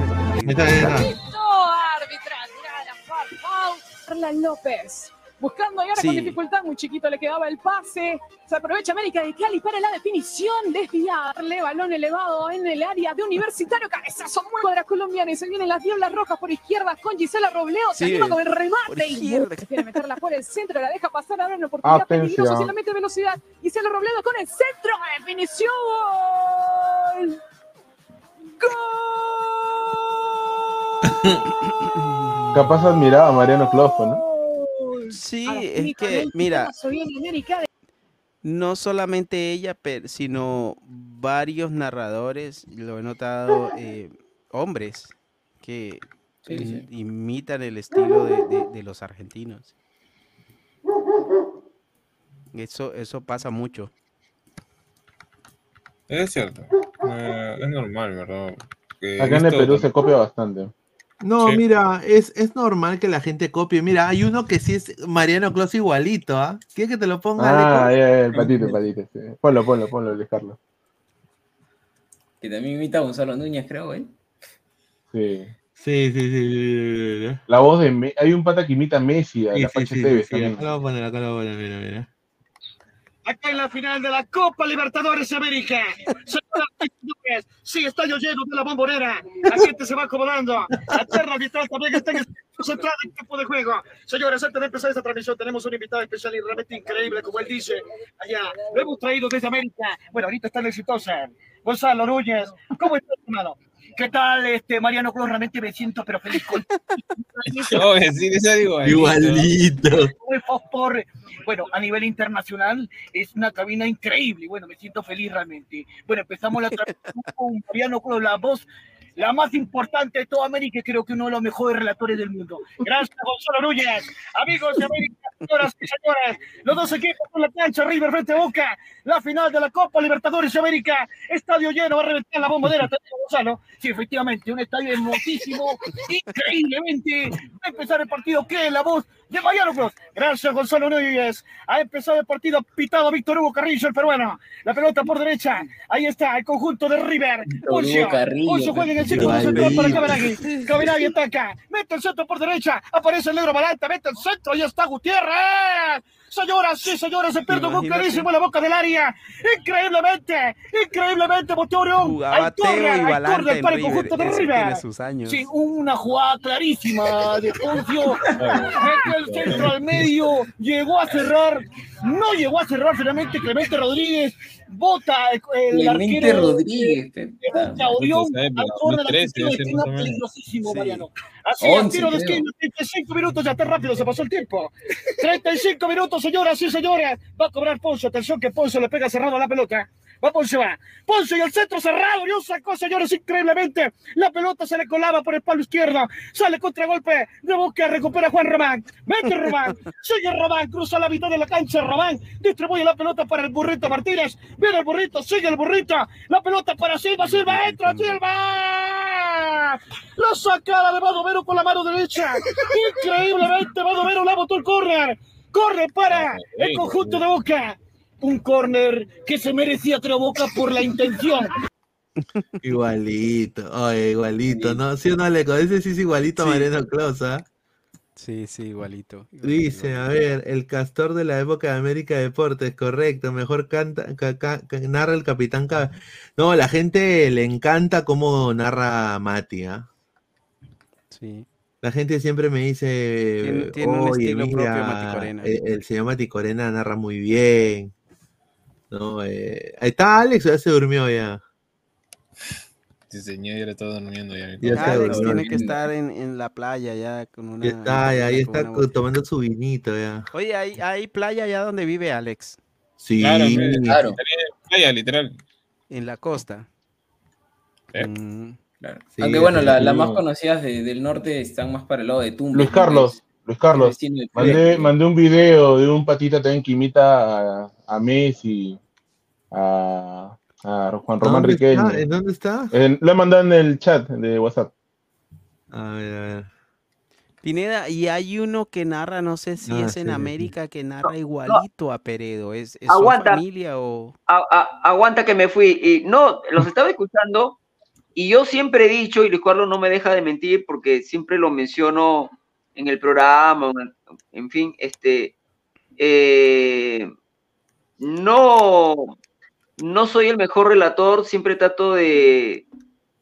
López. Buscando ahora con Sí. dificultad, muy chiquito le quedaba el pase. Se aprovecha América de Cali para la definición. Desviarle, balón elevado en el área de Universitario. Cabezazo muy cuadra colombiana y se vienen las diablas rojas por izquierda con Gisela Robleo. Se Sí, anima con el remate. Y quiere meterla por el centro, la deja pasar ahora en oportunidad Atención. peligrosa. Si la mete velocidad. Gisela Robledo con el centro. Definición. Capaz admiraba a Mariano Clofo, ¿no? Sí, es que, mira, no solamente ella, pero, sino varios narradores, lo he notado, eh, hombres que Sí, sí. im- imitan el estilo de, de- de los argentinos. Eso, eso pasa mucho. Es cierto. Eh, es normal, ¿verdad? Acá en el Perú se copia bastante. No, Sí. mira, es, es normal que la gente copie. Mira, hay uno que sí es Mariano Clos igualito, ¿ah? ¿Quieres que te lo ponga? Ah, ya, ya, el patito, el patito. sí. Ponlo, ponlo, ponlo, Luis Carlos. Que también imita a Gonzalo Núñez, creo, ¿eh? Sí. Sí, sí, sí, sí, sí, sí. La voz de... Me- Hay un pata que imita a Messi, a Sí, la sí, sí, sí, también. Acá lo voy a poner, acá lo voy a poner, mira, mira. Acá en la final de la Copa Libertadores América. Sí, estadio lleno de la bombonera. La gente se va acomodando. La terna arbitral también está en el campo de juego. Señores, antes de empezar esta transmisión, tenemos un invitado especial y realmente increíble, como él dice. Allá, lo hemos traído desde América. Bueno, ahorita está en exitosa. Gonzalo Núñez, ¿cómo estás, hermano? ¿Qué tal, este Mariano Cruz? Realmente me siento, pero feliz con. No, sí, esa digo, Igualito. Por, bueno, a nivel internacional es una cabina increíble. Bueno, me siento feliz realmente. Bueno, empezamos la transmisión con Mariano Cruz, la voz, la más importante de toda América y creo que uno de los mejores relatores del mundo. Gracias, Gonzalo Núñez. Amigos de América, señoras y señores, los dos equipos con la cancha, River frente a Boca, la final de la Copa Libertadores de América, estadio lleno, va a reventar la bombonera, Gonzalo. Sí, efectivamente, un estadio hermosísimo, increíblemente. Va a empezar el partido, que la voz de Mariano Cruz. Gracias, Gonzalo Núñez. Ha empezado el partido pitado Víctor Hugo Carrillo, el peruano. La pelota por derecha. Ahí está, el conjunto de River. Hugo Pulsio. Carrillo, juega en el círculo Igualito. central para. Cabenagui ataca. Mete el centro por derecha. Aparece el negro Balanta. Mete el centro. Ya está Gutiérrez. Señoras y señores, se pierde un clarísimo en la boca del área. Increíblemente, increiblemente, Motorión. Jugaba Teo y Balanta en para el River. conjunto de River. tiene sus años. Sí, una jugada clarísima de Poncio. El centro al medio. Llegó a cerrar. No llegó a cerrar finalmente Clemente Rodríguez. Bota el, el Clemente arquero. Rodríguez. Orión, época, al córner, 2013, al tiro de ese esquina, más o menos. peligrosísimo, Sí. Mariano. Así, 11, tiro de esquina, 35 minutos, ya está rápido, se pasó el tiempo. 35 minutos, señoras y señores. Va a cobrar Poncio. Atención que Poncio le pega cerrado a la pelota. Va Poncio, va. Poncio y el centro cerrado. Dios sacó, señores, increíblemente. La pelota se le colaba por el palo izquierdo. Sale contragolpe de Boca. Recupera Juan Román. Vete Román. Sigue Román. Cruza la mitad de la cancha. Román distribuye la pelota para el burrito Martínez. Viene el burrito. Sigue el burrito. La pelota para Silva. Silva entra. Silva. La sacada de Badomero con la mano derecha. Increíblemente, Badomero la botó el córner. Corre para el conjunto de Boca. Un córner que se merecía creo Boca por la intención. Igualito, oye, igualito, ¿no? ¿Sí o no, Aleco? Ese sí es igualito a Sí. Mariano Clos, ¿ah? Sí, sí, igualito. igualito, Dice, a ver, el castor de la época de América Deportes, correcto, mejor canta, ca- ca- ca- narra el Capitán Cab- No, la gente le encanta cómo narra Mati, ¿ah? Sí. La gente siempre me dice, Tiene- tiene un "Oye, estilo propio, mira, Mati Corena". El, el señor Mati Corena narra muy bien. ¿no? Eh, ahí está Alex, ya se durmió ya. Sí, señor, ya está durmiendo ya. Ya está Alex durmiendo. tiene que estar en, en la playa ya con una. Ya está, ya, ahí con está una co- botella. tomando su vinito ya. Oye, ¿hay, hay playa allá donde vive Alex, Sí, Claro, Claro. playa, literal. en la costa. Eh. Mm, Sí, Aunque bueno, la- las más conocidas de- del norte están más para el lado de Tumbes. Luis Carlos, Luis Carlos, mandé, mandé un video de un patita también que imita a, a Messi, a, a Juan Román ¿Dónde Riquelme. ¿En dónde está? Eh, lo he mandado en el chat de WhatsApp. A ver, a ver. Pineda, y hay uno que narra, no sé si Ah, es sí, en. América, que narra igualito a Peredo. ¿Es, es su Aguanta. familia o...? A- a- aguanta que me fui. Y no, los estaba escuchando y yo siempre he dicho, y Luis Carlos no me deja de mentir porque siempre lo menciono en el programa, en- fin, este, eh, no, no soy el mejor relator, siempre trato de,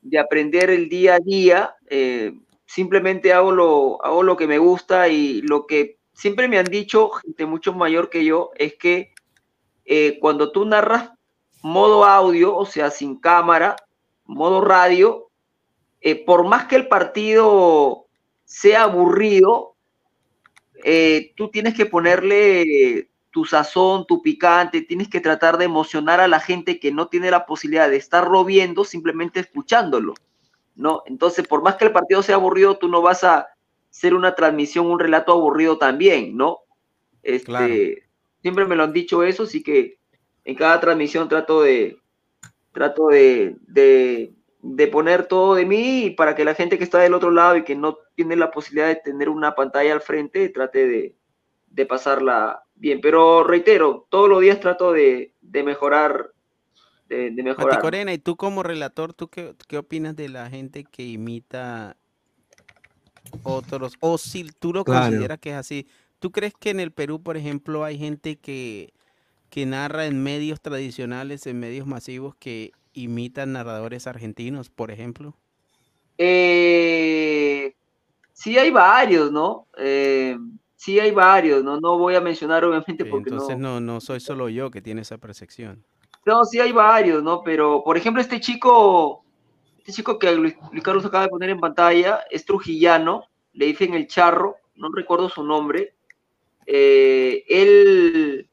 de aprender el día a día, eh, simplemente hago lo, hago lo que me gusta y lo que siempre me han dicho, gente mucho mayor que yo, es que eh, cuando tú narras modo audio, o sea, sin cámara, modo radio, eh, por más que el partido sea aburrido, eh, tú tienes que ponerle tu sazón, tu picante, tienes que tratar de emocionar a la gente que no tiene la posibilidad de estarlo viendo, simplemente escuchándolo, ¿no? Entonces, por más que el partido sea aburrido, tú no vas a hacer una transmisión, un relato aburrido también, ¿no? Este, Claro. Siempre me lo han dicho eso, así que en cada transmisión trato de, trato de, de, de poner todo de mí y para que la gente que está del otro lado y que no tiene la posibilidad de tener una pantalla al frente, trate de, de pasarla bien. Pero reitero, todos los días trato de, de mejorar, de, mejorar. Corena, y tú como relator, ¿tú qué, qué opinas de la gente que imita otros? O si tú lo Claro. consideras que es así, ¿tú crees que en el Perú, por ejemplo, hay gente que, que narra en medios tradicionales, en medios masivos, que imitan narradores argentinos, por ejemplo? Eh, sí hay varios, ¿no? Eh, sí hay varios, ¿no? No voy a mencionar obviamente porque Entonces no... no, no soy solo yo que tiene esa percepción. No, sí hay varios, ¿no? Pero, por ejemplo, este chico, este chico que Luis, Carlos acaba de poner en pantalla, es trujillano, le dicen el charro, no recuerdo su nombre. Eh, él,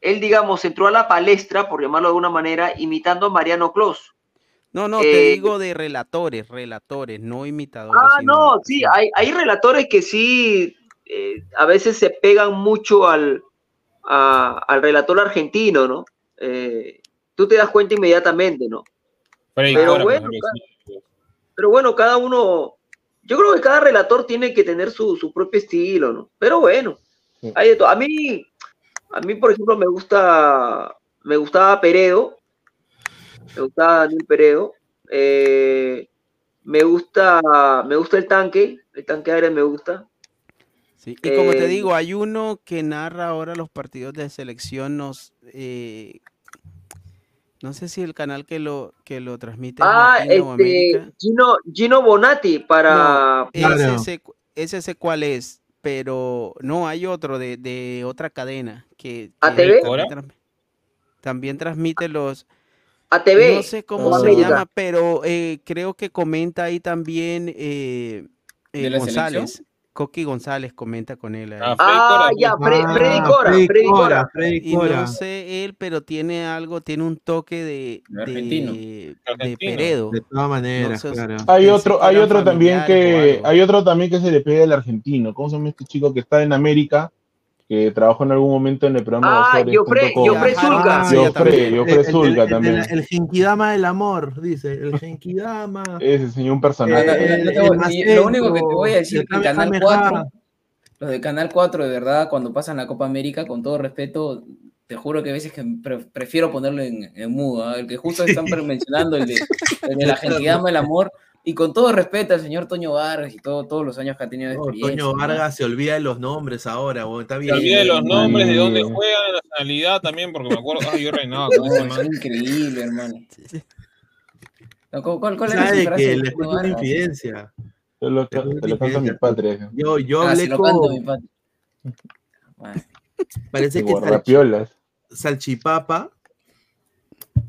él, digamos, entró a la palestra, por llamarlo de alguna manera, imitando a Mariano Clos. No, no, te Eh, digo de relatores, relatores, no imitadores. Ah, no, sí, hay, hay relatores que sí, eh, a veces se pegan mucho al, a- al relator argentino, ¿no? Eh, tú te das cuenta inmediatamente, ¿no? Pero bueno, ejemplo, sí. Pero bueno, cada uno, yo creo que cada relator tiene que tener su, su propio estilo, ¿no? Pero bueno, hay de todo. A mí, a mí, por ejemplo, me gusta, me gustaba Peredo, me gustaba Daniel Peredo, eh, me gusta, me gusta el tanque, el tanque aéreo me gusta. Sí, Y como te Eh, digo, hay uno que narra ahora los partidos de selección, nos, eh, no sé si el canal que lo, que lo transmite Ah, este, Gino, Gino Bonatti para... Ese, ese sé cuál es, pero no, hay otro de, de otra cadena que, que ¿ATV? también, también transmite los... ATV. No sé cómo se América. llama, pero eh, creo que comenta ahí también eh, eh, ¿De la González. selección? Coqui González comenta con él. ahí. Ah, ya, Fre- Ah, Freddy Cora, Freddy Freddy Cora, Cora. Freddy Y no sé él, pero tiene algo, tiene un toque de, De argentino. de. Peredo. De todas maneras, No sé, claro. Hay otro, hay otro también que, hay otro también que se le pega al argentino. ¿Cómo se llama este chico que está en América? Que trabajó en algún momento en el programa Ah, junto con- Joffre Zulga. Ah, Joffre, también. Joffre El- el- también. El, el Genkidama del amor, dice. El Genkidama. Ese señor un personaje. Eh, lo único que te voy a decir que Canal Kamehameha. 4, los de Canal 4, de verdad, cuando pasan la Copa América, con todo respeto, te juro que a veces que pre- prefiero ponerlo en, en mudo, ¿ah? el que justo están mencionando, el de, el de la gentidama, el amor, y con todo respeto al señor Toño Vargas y todo, todos los años que ha tenido de No, experiencia. Toño ¿no? Vargas se olvida de los nombres ahora, está Se bien. olvida de los nombres, de dónde juega, la nacionalidad también, porque me acuerdo, ay, yo reinaba con No, ese increíble, hermano. No, ¿Cuál, cuál- era Sabe que de le fue una Vargas? infidencia. Se lo, se lo canta mi patria. Yo, yo Ah, hablé se lo canto, con. Parece que. Salchipapa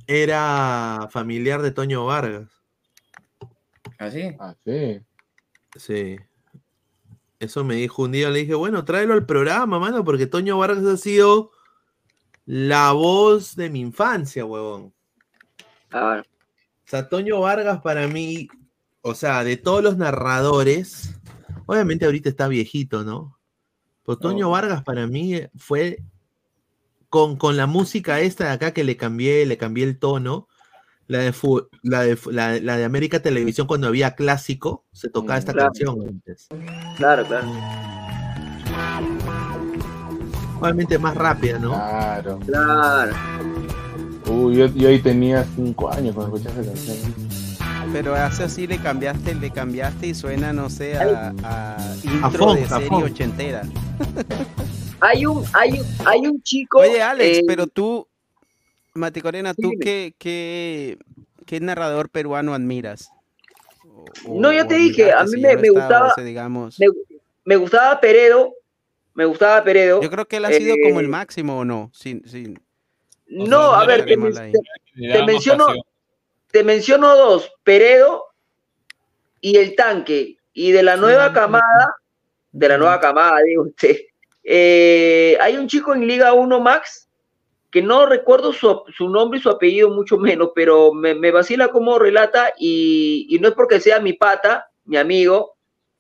era familiar de Toño Vargas. ¿Ah, sí? Ah, sí. Sí. Eso me dijo un día, le dije, bueno, tráelo al programa, mano, porque Toño Vargas ha sido la voz de mi infancia, huevón. Ah, O sea, Toño Vargas para mí, o sea, de todos los narradores, obviamente ahorita está viejito, ¿no? Pero Toño Vargas para mí fue con, con la música esta de acá que le cambié, le cambié el tono. La de, fu- la, de, fu- la, la de América Televisión cuando había clásico, se tocaba esta Claro. canción antes. claro, claro. Obviamente más rápida, ¿no? Claro. Claro. Uy, yo, yo ahí tenía cinco años cuando escuché esa canción. Pero hace así le cambiaste, le cambiaste y suena, no sé, a, a intro funk, de a serie ochentera. Hay un, hay, un- hay un chico. Oye, Alex, eh, pero tú, Mati Corena, ¿tú qué, qué, qué narrador peruano admiras? O- No, ya te dije, a mí si me, me gustaba. ese, digamos. Me, me gustaba Peredo. Me gustaba Peredo. Yo creo que él ha sido como el Eh, máximo, ¿o no? Sin, sin, No, a ver, te, mal men- ahí. te- te menciono, te menciono dos, Peredo y el tanque. Y de la nueva camada, de la nueva camada, digo usted, eh, hay un chico en Liga 1 Max que no recuerdo su, su nombre y su apellido mucho menos, pero me, me vacila como relata y, y no es porque sea mi pata, mi amigo,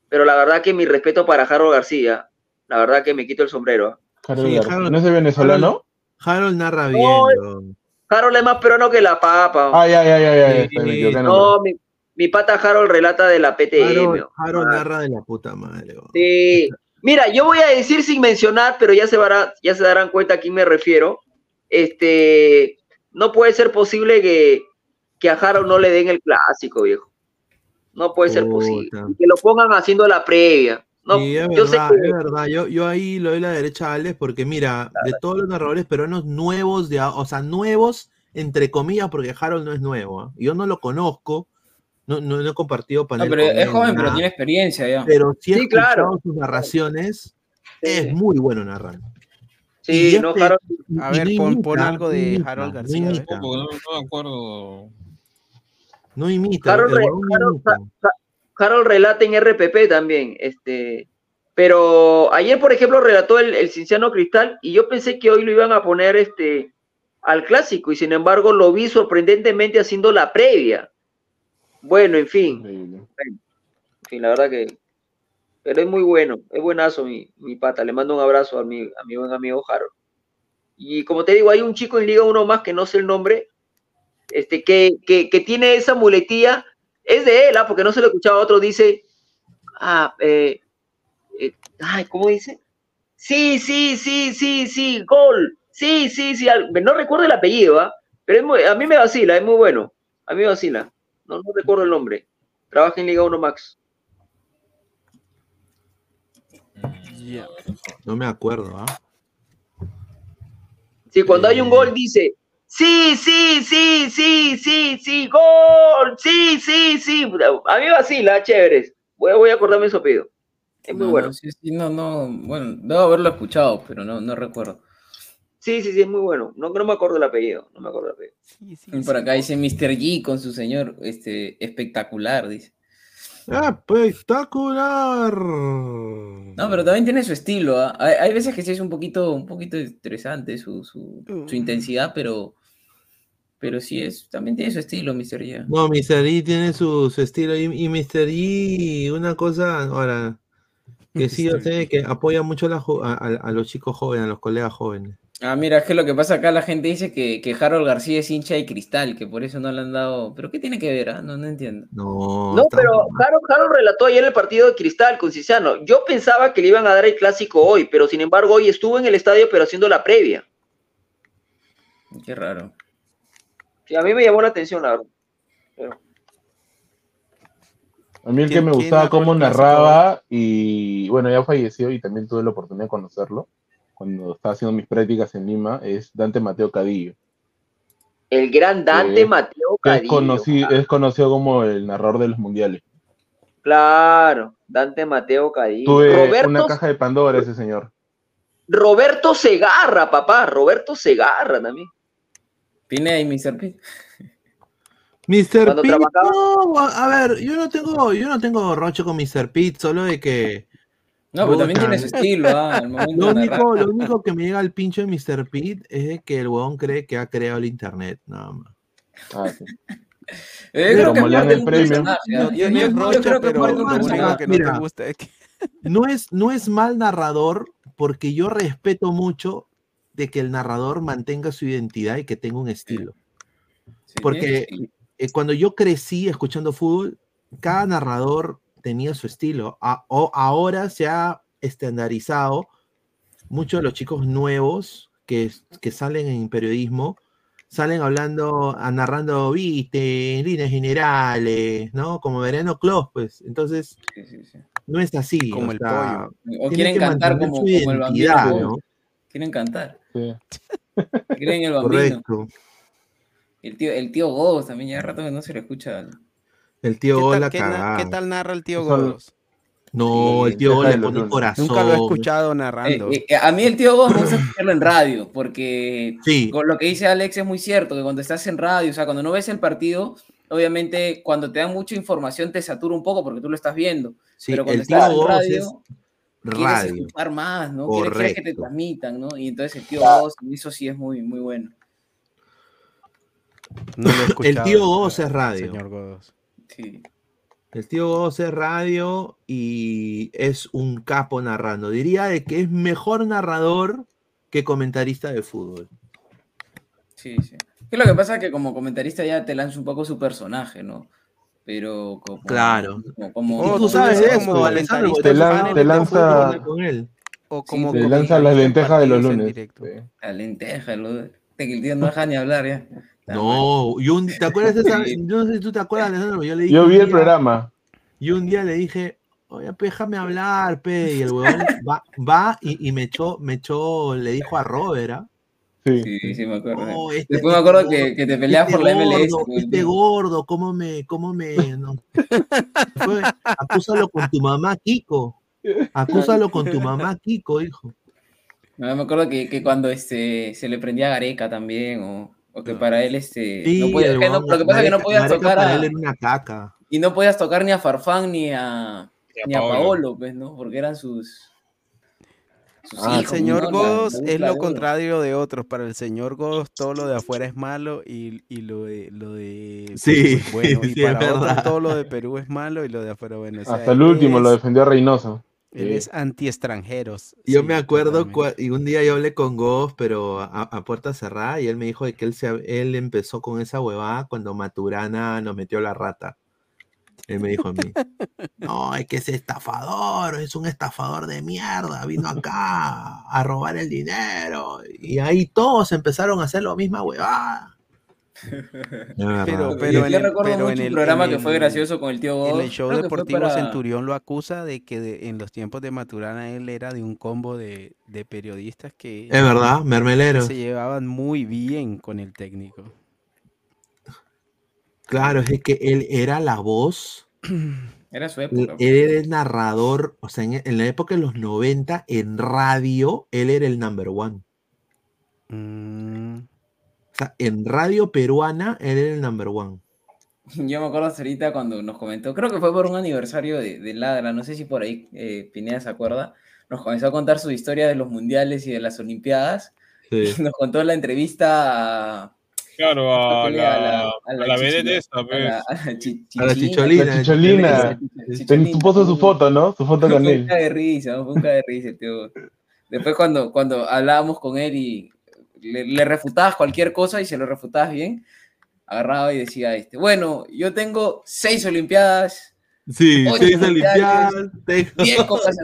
pero la verdad que mi respeto para Harold García, la verdad que me quito el sombrero. Harold Sí, Harold- ¿No es de venezolano? Harold narra bien. No. Harold es más peruano que la papa. Ay, ay, ay, ay, No, mi, mi pata Harold relata de la PTM. Harold. Harold Ah, narra de la puta madre. Sí. Mira, yo voy a decir sin mencionar, pero ya se, vará- ya se darán cuenta a quién me refiero. Este, no puede ser posible que, que a Harold no le den el clásico, viejo. No puede ser posible. Puta. Que lo pongan haciendo la previa. No, Sí, es yo sé verdad, que es verdad. Yo, yo ahí le doy la derecha a Alex porque mira, de todos los narradores peruanos nuevos, de, a- o sea, nuevos, entre comillas, porque Harold no es nuevo. ¿ah? Yo no lo conozco, no, no, no he compartido No, panel pero con es él, joven, pero tiene experiencia ya. Pero sí he Sí, claro. sus narraciones, es muy bueno narrando. Sí, no, este- Harold. A ver, pon, pon algo de Harold García. no, no me acuerdo. No imita, Harold, re- relata en RPP también, este, pero ayer, por ejemplo, relató el, el Cinciano Cristal y yo pensé que hoy lo iban a poner este, al clásico y sin embargo lo vi sorprendentemente haciendo la previa. Bueno, en fin, Increíble. en fin, la verdad que, pero es muy bueno, es buenazo mi, mi pata, le mando un abrazo a mi, a mi buen amigo Harold. Y como te digo, hay un chico en Liga Uno más que no sé el nombre, este, que, que, que tiene esa muletilla, es de él, ¿ah? porque no se lo escuchaba a otro, dice, ah, eh, eh, ay, ¿cómo dice? Sí, sí, sí, sí, sí, gol, sí, sí, sí, no recuerdo el apellido, ¿ah? pero es muy- a mí me vacila, es muy bueno, a mí me vacila, no, no recuerdo el nombre, trabaja en Liga 1 Max. No me acuerdo, ¿ah? Sí, cuando hay un gol dice, sí, sí, sí, sí, sí, sí, gol, sí, sí, sí. A mí vacila, chéveres. Voy, voy a acordarme su apellido. Es muy No, bueno. no, sí, sí, no, no, bueno, debo haberlo escuchado, pero no, no recuerdo. Sí, sí, sí, es muy bueno. No, no me acuerdo el apellido. No me acuerdo el apellido. Y por acá dice Mr. G con su señor, este, espectacular, dice. ¡Espectacular! No, pero también tiene su estilo, ¿ah? Hay, hay veces que sí es un poquito, un poquito interesante su, su, su intensidad, pero, pero sí es, también tiene su estilo, Mr. G. No, Mr. E tiene su, su estilo y, y Mr. E, una cosa, ahora, que sí, yo sé que apoya mucho a, la jo- a- a- a los chicos jóvenes, a los colegas jóvenes. Ah, mira, es que lo que pasa acá, la gente dice que, que Harold García es hincha de cristal, que por eso no le han dado. ¿Pero qué tiene que ver? ah? No, no entiendo. No, No, pero Harold, Harold relató ayer el partido de Cristal con Cinciano. Yo pensaba que le iban a dar el clásico hoy, pero sin embargo hoy estuvo en el estadio pero haciendo la previa. Qué raro. Sí, a mí me llamó la atención, la verdad. Pero- A mí el que ¿Quién- me gustaba cómo narraba y bueno, ya falleció y también tuve la oportunidad de conocerlo cuando estaba haciendo mis prácticas en Lima, es Dante Mateo Cadillo. El gran Dante Mateo es Cadillo. es conocido como el narrador de los mundiales. Claro, Dante Mateo Cadillo. Tuve Roberto, una caja de Pandora ese señor. Roberto Segarra, papá, Roberto Segarra también. Pineda y Mr. P. Mr. Trabajaba- no, a ver, yo no tengo, yo no tengo roche con Mr. Pete, solo de que. No, pero también tiene su estilo, ah, Lo único, lo único que me llega al pincho de Mr. Pete es que el huevón cree que ha creado el internet, nada más. Ah, sí. Eh, creo que le el premio. No ¿ah? Yo- tiene yo- yo roche, creo que es pero parte de un lo único personaje. que no te Mira, gusta es que No es, no es mal narrador porque yo respeto mucho de que el narrador mantenga su identidad y que tenga un estilo. Porque eh, cuando yo crecí escuchando fútbol, cada narrador tenía su estilo. A- o- ahora se ha estandarizado. Muchos de los chicos nuevos que, que salen en periodismo salen hablando, a- narrando, viste, en líneas generales, ¿no? Como Verano Clos, pues. Entonces, no es así. Como o el sea, O tiene quieren cantar como, como el bambino. ¿no? Quieren cantar. Sí. Quieren el bambino. Correcto. El tío, el tío Ghost también, ya rato que no se le escucha. El tío ¿Qué Gol tal, la qué na- cagada. qué tal narra el tío Godos? No, Sí, el tío Gol le pone corazón. Nunca lo he escuchado narrando. Eh, eh, a mí el tío Ghost me gusta escucharlo en radio, porque Sí. con lo que dice Alex es muy cierto, que cuando estás en radio, o sea, cuando no ves el partido, obviamente cuando te dan mucha información te satura un poco porque tú lo estás viendo. Sí, pero cuando el tío estás en Ghost radio, es quieres radio. escuchar más, ¿no? Quieres, quieres que te Correcto. transmitan, ¿no? Y entonces el tío Ghost, eso sí es muy, muy bueno. No lo he El escuchado, tío Ghost es radio. Señor Godos. Sí. El tío Ghost es radio y es un capo narrando. Diría de que es mejor narrador que comentarista de fútbol. Sí, sí. Que lo que pasa es que como comentarista ya te lanza un poco su personaje, ¿no? Pero como, Claro. como, como- Y tú sabes como eso, comentarista Alessandro, te lan- te lanza- con él. O Sí, como Te como lanza las lentejas de los lunes. Sí. la lenteja, lo de que el tío no deja ni hablar ya. No, y un, ¿te acuerdas de esa? Yo no sé si tú te acuerdas, Alessandro, pero yo le dije. Yo vi el día- programa. Y un día le dije, oye, pe, déjame hablar, pe. Y el huevón va, va y, y me echó, me echó, le dijo a Robert, ¿ah? Sí. Sí, sí, me acuerdo. No, este- Después me este acuerdo que, gordo- que te peleabas este por la MLS. gordo, con el Este gordo, ¿cómo me, cómo me, no? Acúsalo con tu mamá, Kiko. Acúsalo con tu mamá, Kiko, hijo. No, me acuerdo que, que cuando este, se le prendía a Gareca también, o, o que para él este, Sí, no podía- el que no- huevón, lo que pasa es que no podías tocar para a, él era una caca. y no podías tocar ni a Farfán ni a, ni a Paolo. Paolo, pues, ¿no? Porque eran sus, sus Ah, El señor ¿no? La- la es lo contrario de otros. Para el señor Godos todo lo de afuera es malo y, y lo de lo de Sí, Perú es bueno. Y sí, para otros verdad. todo lo de Perú es malo y lo de afuera bueno. O sea, Hasta el último lo defendió Reynoso. Él es anti-extranjeros. Yo sí, me acuerdo, y un día yo hablé con Goff, pero a, a puerta cerrada, y él me dijo de que él, se, él empezó con esa huevada cuando Maturana nos metió la rata. Él me dijo a mí, no, es que es estafador, es un estafador de mierda, vino acá a robar el dinero. Y ahí todos empezaron a hacer la misma huevada. Pero, pero en el, pero en programa en que fue gracioso con el tío En el show deportivo para- Centurión lo acusa de que de- en los tiempos de Maturana él era de un combo de, de periodistas que Es verdad, mermeleros. se llevaban muy bien con el técnico. Claro, es que él era la voz Era su Él época. él era el narrador, o sea, en, en la época de los 90, en radio, él era el number one. Mm, sea, en radio peruana, él era el number one. Yo me acuerdo hasta ahorita cuando nos comentó, creo que fue por un aniversario de, de Ladra, no sé si por ahí eh, Pineda se acuerda, nos comenzó a contar su historia de los mundiales y de las olimpiadas. Sí. Y nos contó la entrevista a, Claro, a a la, a la esta, a pues. la- a la chi- A la chichina. chicholina. Chicholina. Tú puso su foto, ¿no? Su foto con Fue un él. de risa, fue un de risa, el tío. Después cuando, cuando hablábamos con él y le, le refutabas cualquier cosa y se lo refutabas bien, agarraba y decía este, bueno, yo tengo seis olimpiadas, Sí, seis olimpiadas. tengo- diez Copas.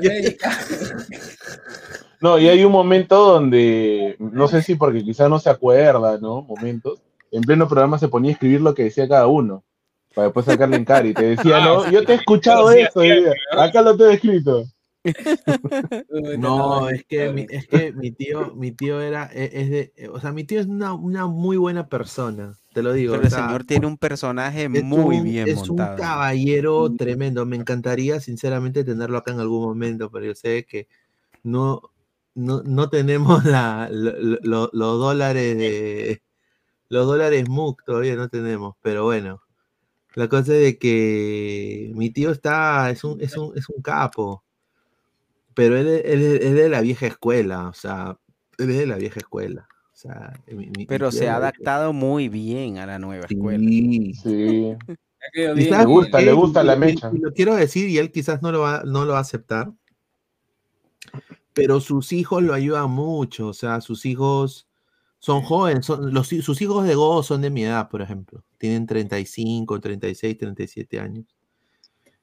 No, y hay un momento donde, no sé si porque quizás no se acuerda, ¿no? Momentos, en pleno programa se ponía a escribir lo que decía cada uno, para después sacarle en cara y te decía, Ah, no, yo te he escuchado ¿verdad? acá lo tengo escrito. No, es que, mi, es que mi tío, mi tío era, e- es de, o sea, mi tío es una, una muy buena persona, te lo digo. Pero o el señor tiene un personaje es muy un- bien es montado. un caballero tremendo. Me encantaría, sinceramente, tenerlo acá en algún momento, pero yo sé que no, no, no tenemos la, lo- lo- lo- los dólares de los dólares MUC todavía no tenemos, pero bueno. La cosa es de que mi tío está, es un, es un, es un capo, pero él, él- él es de la vieja escuela, o sea, él es de la vieja escuela. O sea, mi- mi- mi Pero se ha vieja adaptado muy bien a la nueva escuela. Sí. Le gusta, le gusta la mecha. y lo quiero decir y él quizás no lo va, no lo va a aceptar, pero sus hijos lo ayudan mucho, o sea, sus hijos son jóvenes, son, los, sus hijos de Go son de mi edad, por ejemplo, tienen 35, 36, 37 años.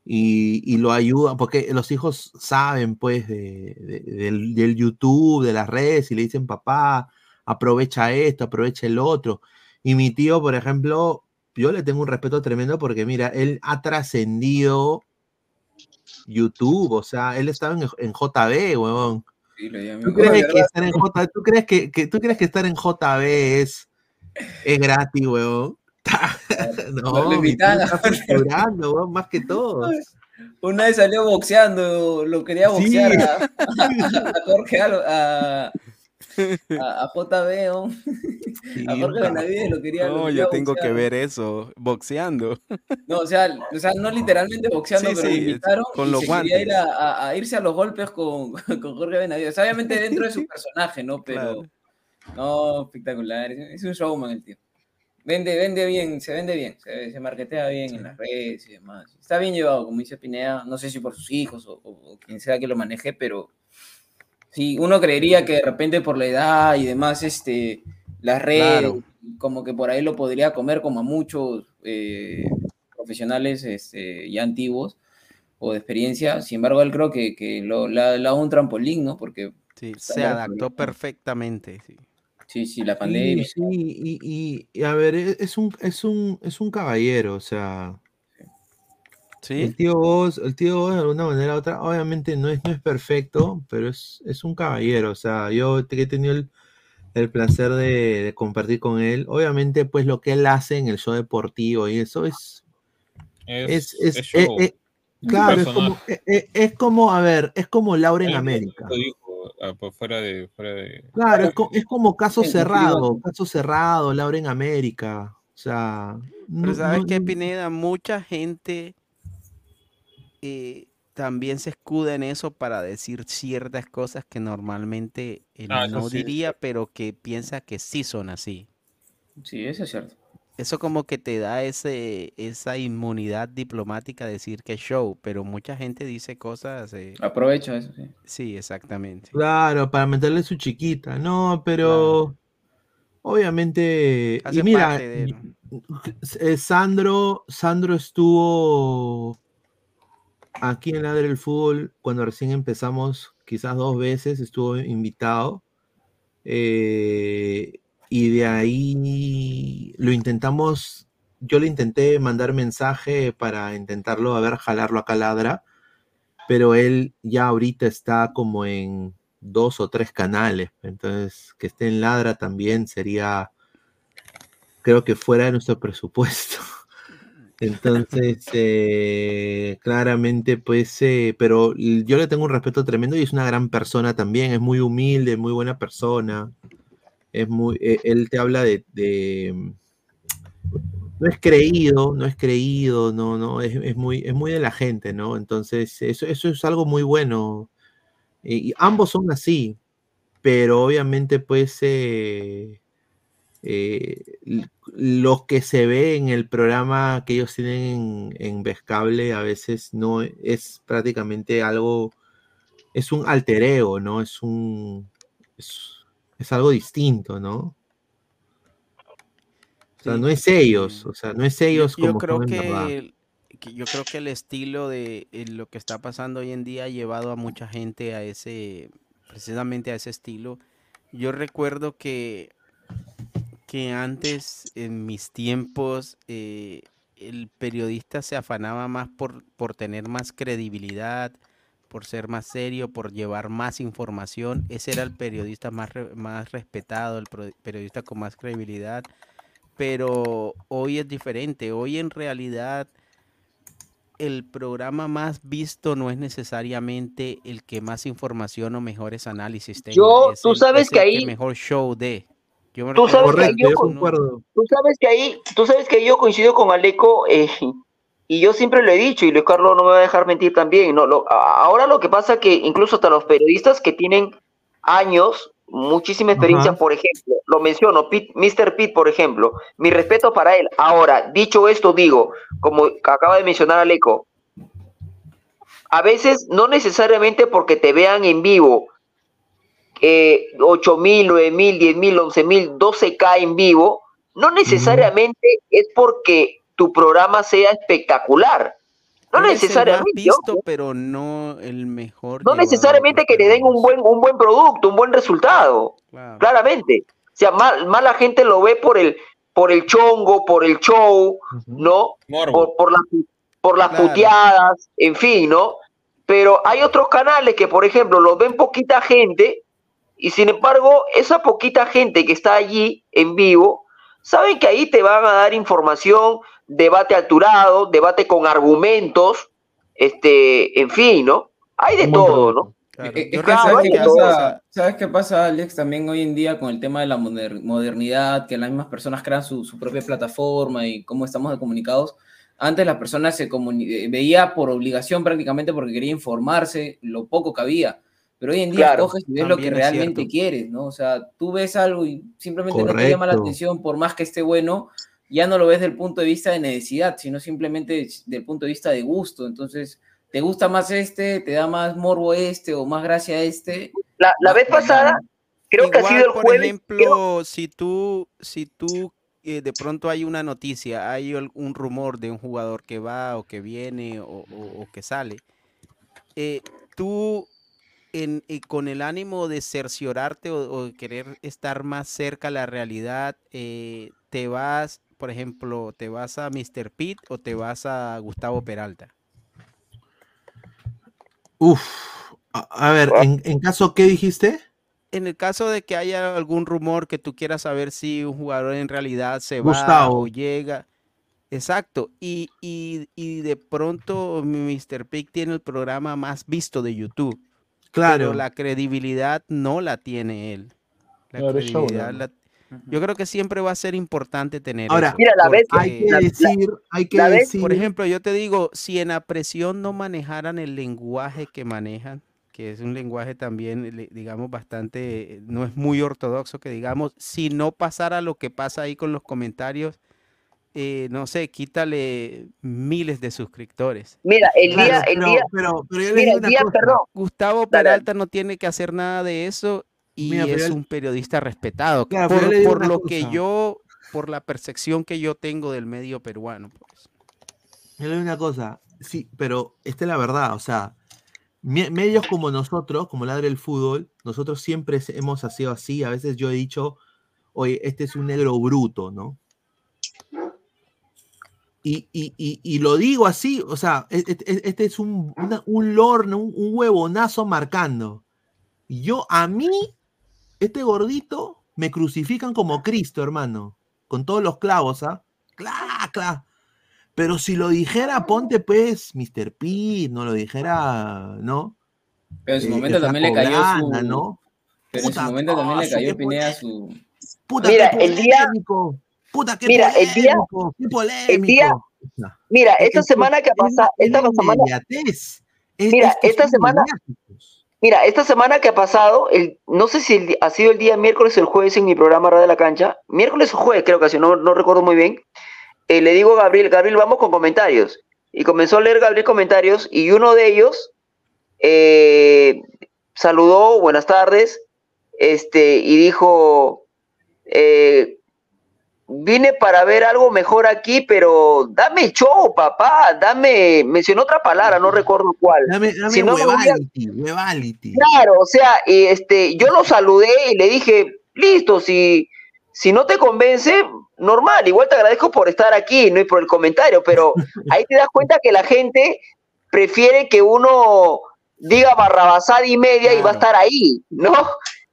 Y, y lo ayudan, porque los hijos saben, pues, de, de- del, del YouTube, de las redes, y le dicen, papá, aprovecha esto, aprovecha el otro. Y mi tío, por ejemplo, yo le tengo un respeto tremendo porque, mira, él ha trascendido YouTube, o sea, él estaba en, en JB, huevón. Sí. ¿Tú crees, de que verdad. estar en J, ¿tú, crees que, que- ¿Tú crees que estar en JB es, es gratis, huevón? no, Lo huevón, más que todos. Una vez salió boxeando, lo quería Sí. boxear a, a Jorge a, a, a JB, ¿no? a Jorge Benavides lo quería. lo No, quería yo tengo que ver eso, boxeando. No, o sea, o sea, no literalmente boxeando, Sí, pero sí, lo invitaron con y los se quería ir a, a- a irse a los golpes con, con Jorge Benavides. Obviamente dentro de su personaje, ¿no? Pero no, espectacular. Es es un showman el tío. Vende, vende bien, se vende bien, se, se marketea bien en las redes y demás. Está bien llevado, como dice Pineda, no sé si por sus hijos o, o- o quien sea que lo maneje, pero sí, uno creería que de repente por la edad y demás, este, las redes, Claro. como que por ahí lo podría comer como a muchos eh, profesionales este, ya antiguos o de experiencia. Sin embargo, él creo que, que lo, le ha dado un trampolín, ¿no? Porque Sí, se adaptó perfectamente. Sí. Sí, sí, la pandemia. sí, y, y- y, a ver, e- es un, es un, es un caballero, o sea. El tío Vos, el tío de alguna manera u otra, obviamente no es, no es perfecto, pero es, es un caballero. O sea, yo he tenido el, el placer de, de compartir con él. Obviamente, pues lo que él hace en el show deportivo y eso es. Es- Es, es, es show. eh, Un claro, es como, personaje. es como, a ver, es como Laura en América. Lo dijo, por fuera de, fuera de. Claro, es, co- es como caso cerrado, caso cerrado, Laura en América. O sea, Pero no- sabes no- qué, no- Pineda, mucha gente eh, también se escuda en eso para decir ciertas cosas que normalmente eh, Ah, no sí diría, pero que piensa que sí son así. Sí, eso es cierto. Eso como que te da ese, esa inmunidad diplomática de decir que es show, pero mucha gente dice cosas... eh, Aprovecha eso, sí. Sí, exactamente. Claro, para meterle su chiquita. No, pero obviamente. Hace y mira, parte de él. eh, Sandro, Sandro estuvo aquí en Ladre el Fútbol cuando recién empezamos, quizás dos veces, estuvo invitado. eh, y de ahí lo intentamos. Yo le intenté mandar mensaje para intentarlo, a ver, jalarlo a Ladra pero él ya ahorita está como en dos o tres canales, entonces que esté en Ladra también sería, creo que fuera de nuestro presupuesto. Entonces, eh, claramente, pues, eh, pero yo le tengo un respeto tremendo y es una gran persona también, es muy humilde, muy buena persona, es muy, eh, él te habla de, no es creído, no es creído, no, no, es, es muy, es muy de la gente, ¿no? Entonces, eso, eso es algo muy bueno. Y, ambos son así, pero obviamente, pues, eh, eh, l- lo que se ve en el programa que ellos tienen en, en Vescable a veces no es prácticamente algo, es un alter ego, ¿no? Es un, es algo distinto, ¿no? O sea, no es ellos, o sea, no es Yo, ellos yo como creo en verdad. que, que yo creo que el estilo de eh, lo que está pasando hoy en día ha llevado a mucha gente a ese, precisamente a ese estilo. Yo recuerdo que, que antes, en mis tiempos, eh, el periodista se afanaba más por, por tener más credibilidad, por ser más serio, por llevar más información. Ese era el periodista más, re- más respetado, el pro- periodista con más credibilidad. Pero hoy es diferente. Hoy en realidad el programa más visto no es necesariamente el que más información o mejores análisis tenga. Yo, es tú el- sabes es que el ahí- mejor show de. Yo me Tú recuerdo sabes, que que yo, alguno- co- tú sabes que ahí, tú sabes que yo coincido con Aleco eh, y yo siempre lo he dicho y Luis Carlos no me va a dejar mentir también. No, lo- ahora lo que pasa que incluso hasta los periodistas que tienen años, muchísima experiencia, Ajá. por ejemplo, lo menciono, Pete- Mr. Pitt, por ejemplo, mi respeto para él. Ahora, dicho esto, digo, como acaba de mencionar Aleco, a veces no necesariamente porque te vean en vivo eh, 8 mil, 9 mil, 10 mil, 11 mil, 12K en vivo, no necesariamente es porque tu programa sea espectacular. No es necesariamente. visto, ojo. pero no el mejor. No necesariamente que le den un buen, un buen producto, un buen resultado. Claramente. O sea, más, más la gente lo ve por el, por el chongo, por el show, ¿no? Por, por, la- por las Claro. puteadas, en fin, ¿no? Pero hay otros canales que, por ejemplo, los ven poquita gente y sin embargo, esa poquita gente que está allí en vivo, saben que ahí te van a dar información, debate alturado, debate con argumentos, este, en fin, ¿no? Hay de todo, ¿no? Eh, Es Yo que ¿sabes qué, que pasa, ¿sabes qué pasa, Alex? También hoy en día con el tema de la moder- modernidad, que las mismas personas crean su, su propia plataforma y cómo estamos comunicados. Antes las personas se eh, veía por obligación prácticamente porque quería informarse lo poco que había. Pero hoy en día Claro, coges y ves lo que realmente cierto. quieres, ¿no? O sea, tú ves algo y simplemente no te llama la atención por más que esté bueno, ya no lo ves del punto de vista de necesidad, sino simplemente del punto de vista de gusto. Entonces, ¿te gusta más este? ¿Te da más morbo este o más gracia este? La, la vez pasada, creo que ha sido el por jueves. ejemplo, si tú, si tú eh, de pronto hay una noticia, hay un rumor de un jugador que va o que viene o, o- o que sale, eh, tú en, eh, con el ánimo de cerciorarte o, o de querer estar más cerca a la realidad, eh, te vas, por ejemplo, te vas a Mr. Pitt o te vas a Gustavo Peralta. Uf. A, a ver, en, en caso, ¿qué dijiste? En el caso de que haya algún rumor que tú quieras saber si un jugador en realidad se va Gustavo. o llega. Exacto. Y, y, y de pronto Mr. Pig tiene el programa más visto de YouTube. Claro. Pero la credibilidad no la tiene él. La credibilidad la- Yo creo que siempre va a ser importante tener Ahora, eso, Mira, la vez- hay que la- decir, hay que la vez- decir. por ejemplo, yo te digo, si en la presión no manejaran el lenguaje que manejan, que es un lenguaje también, digamos, bastante, no es muy ortodoxo, que digamos, si no pasara lo que pasa ahí con los comentarios, eh, no sé, quítale miles de suscriptores. Mira, el Claro, día, el pero, día, pero, pero yo mira, el día, perdón, Gustavo Dale, Peralta no tiene que hacer nada de eso y Mira, es un periodista respetado, Claro, por, lo que yo, por la percepción que yo tengo del medio peruano. pues. Yo le digo una cosa, sí, pero esta es la verdad, o sea, me- medios como nosotros, como Ladre el Fútbol, nosotros siempre hemos sido así, a veces yo he dicho, oye, este es un negro bruto, ¿no? Y, y- y- y lo digo así, o sea, e- e- e- este es un, una- un lorno, un, un huevonazo marcando. Yo, a mí, este gordito, me crucifican como Cristo, hermano, con todos los clavos, ¿ah? ¡Cla, cla! Pero si lo dijera, ponte pues Mr. P, no lo dijera, ¿no? Pero en su Eh, momento también le cayó su. ¿no? Pero en su momento también le cayó Pineda su. Puta, Mira, qué el día- polémico. Puta, qué Mira, el día- polémico, qué polémico. el día- mira, es- esta es- semana que es pasa, una- es esta semana, Mira, esta semana-. Mira, esta semana que ha pasado, el, no sé si ha sido el día miércoles o el jueves en mi programa Radio de la Cancha, miércoles o jueves creo que así, no, no recuerdo muy bien, eh, le digo a Gabriel, Gabriel, vamos con comentarios. Y comenzó a leer Gabriel comentarios y uno de ellos eh, saludó, buenas tardes, este, y dijo, eh, vine para ver algo mejor aquí, pero dame show, papá, dame, mencionó otra palabra, no recuerdo cuál. Dame, dame Si no me voy a- huevality, huevality. Claro, o sea, este, yo lo saludé y le dije, listo, si, si no te convence, normal, igual te agradezco por estar aquí, no y por el comentario, pero ahí te das cuenta que la gente prefiere que uno diga barrabasada y media y va a estar ahí, ¿no?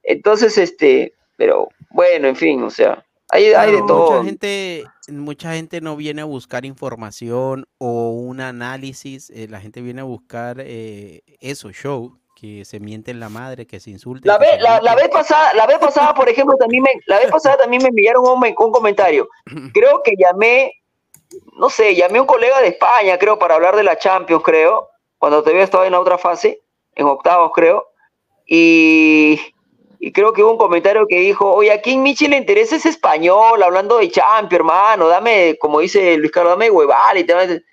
Entonces, este, pero bueno, en fin, o sea, hay, hay de Claro, todo. Mucha gente, mucha gente no viene a buscar información o un análisis, eh, la gente viene a buscar eh, eso, show, que se mienten la madre, que se insulten. La vez, la, la vez pasada, la vez pasada, por ejemplo, también me, la vez pasada también me enviaron un, un comentario. Creo que llamé, no sé, llamé a un colega de España, creo, para hablar de la Champions, creo, cuando todavía estaba en la otra fase, en octavos, creo. Y, y creo que hubo un comentario que dijo, oye, aquí en Michi le interesa ese español, hablando de Champions, hermano, dame, como dice Luis Carlos, dame hueval y te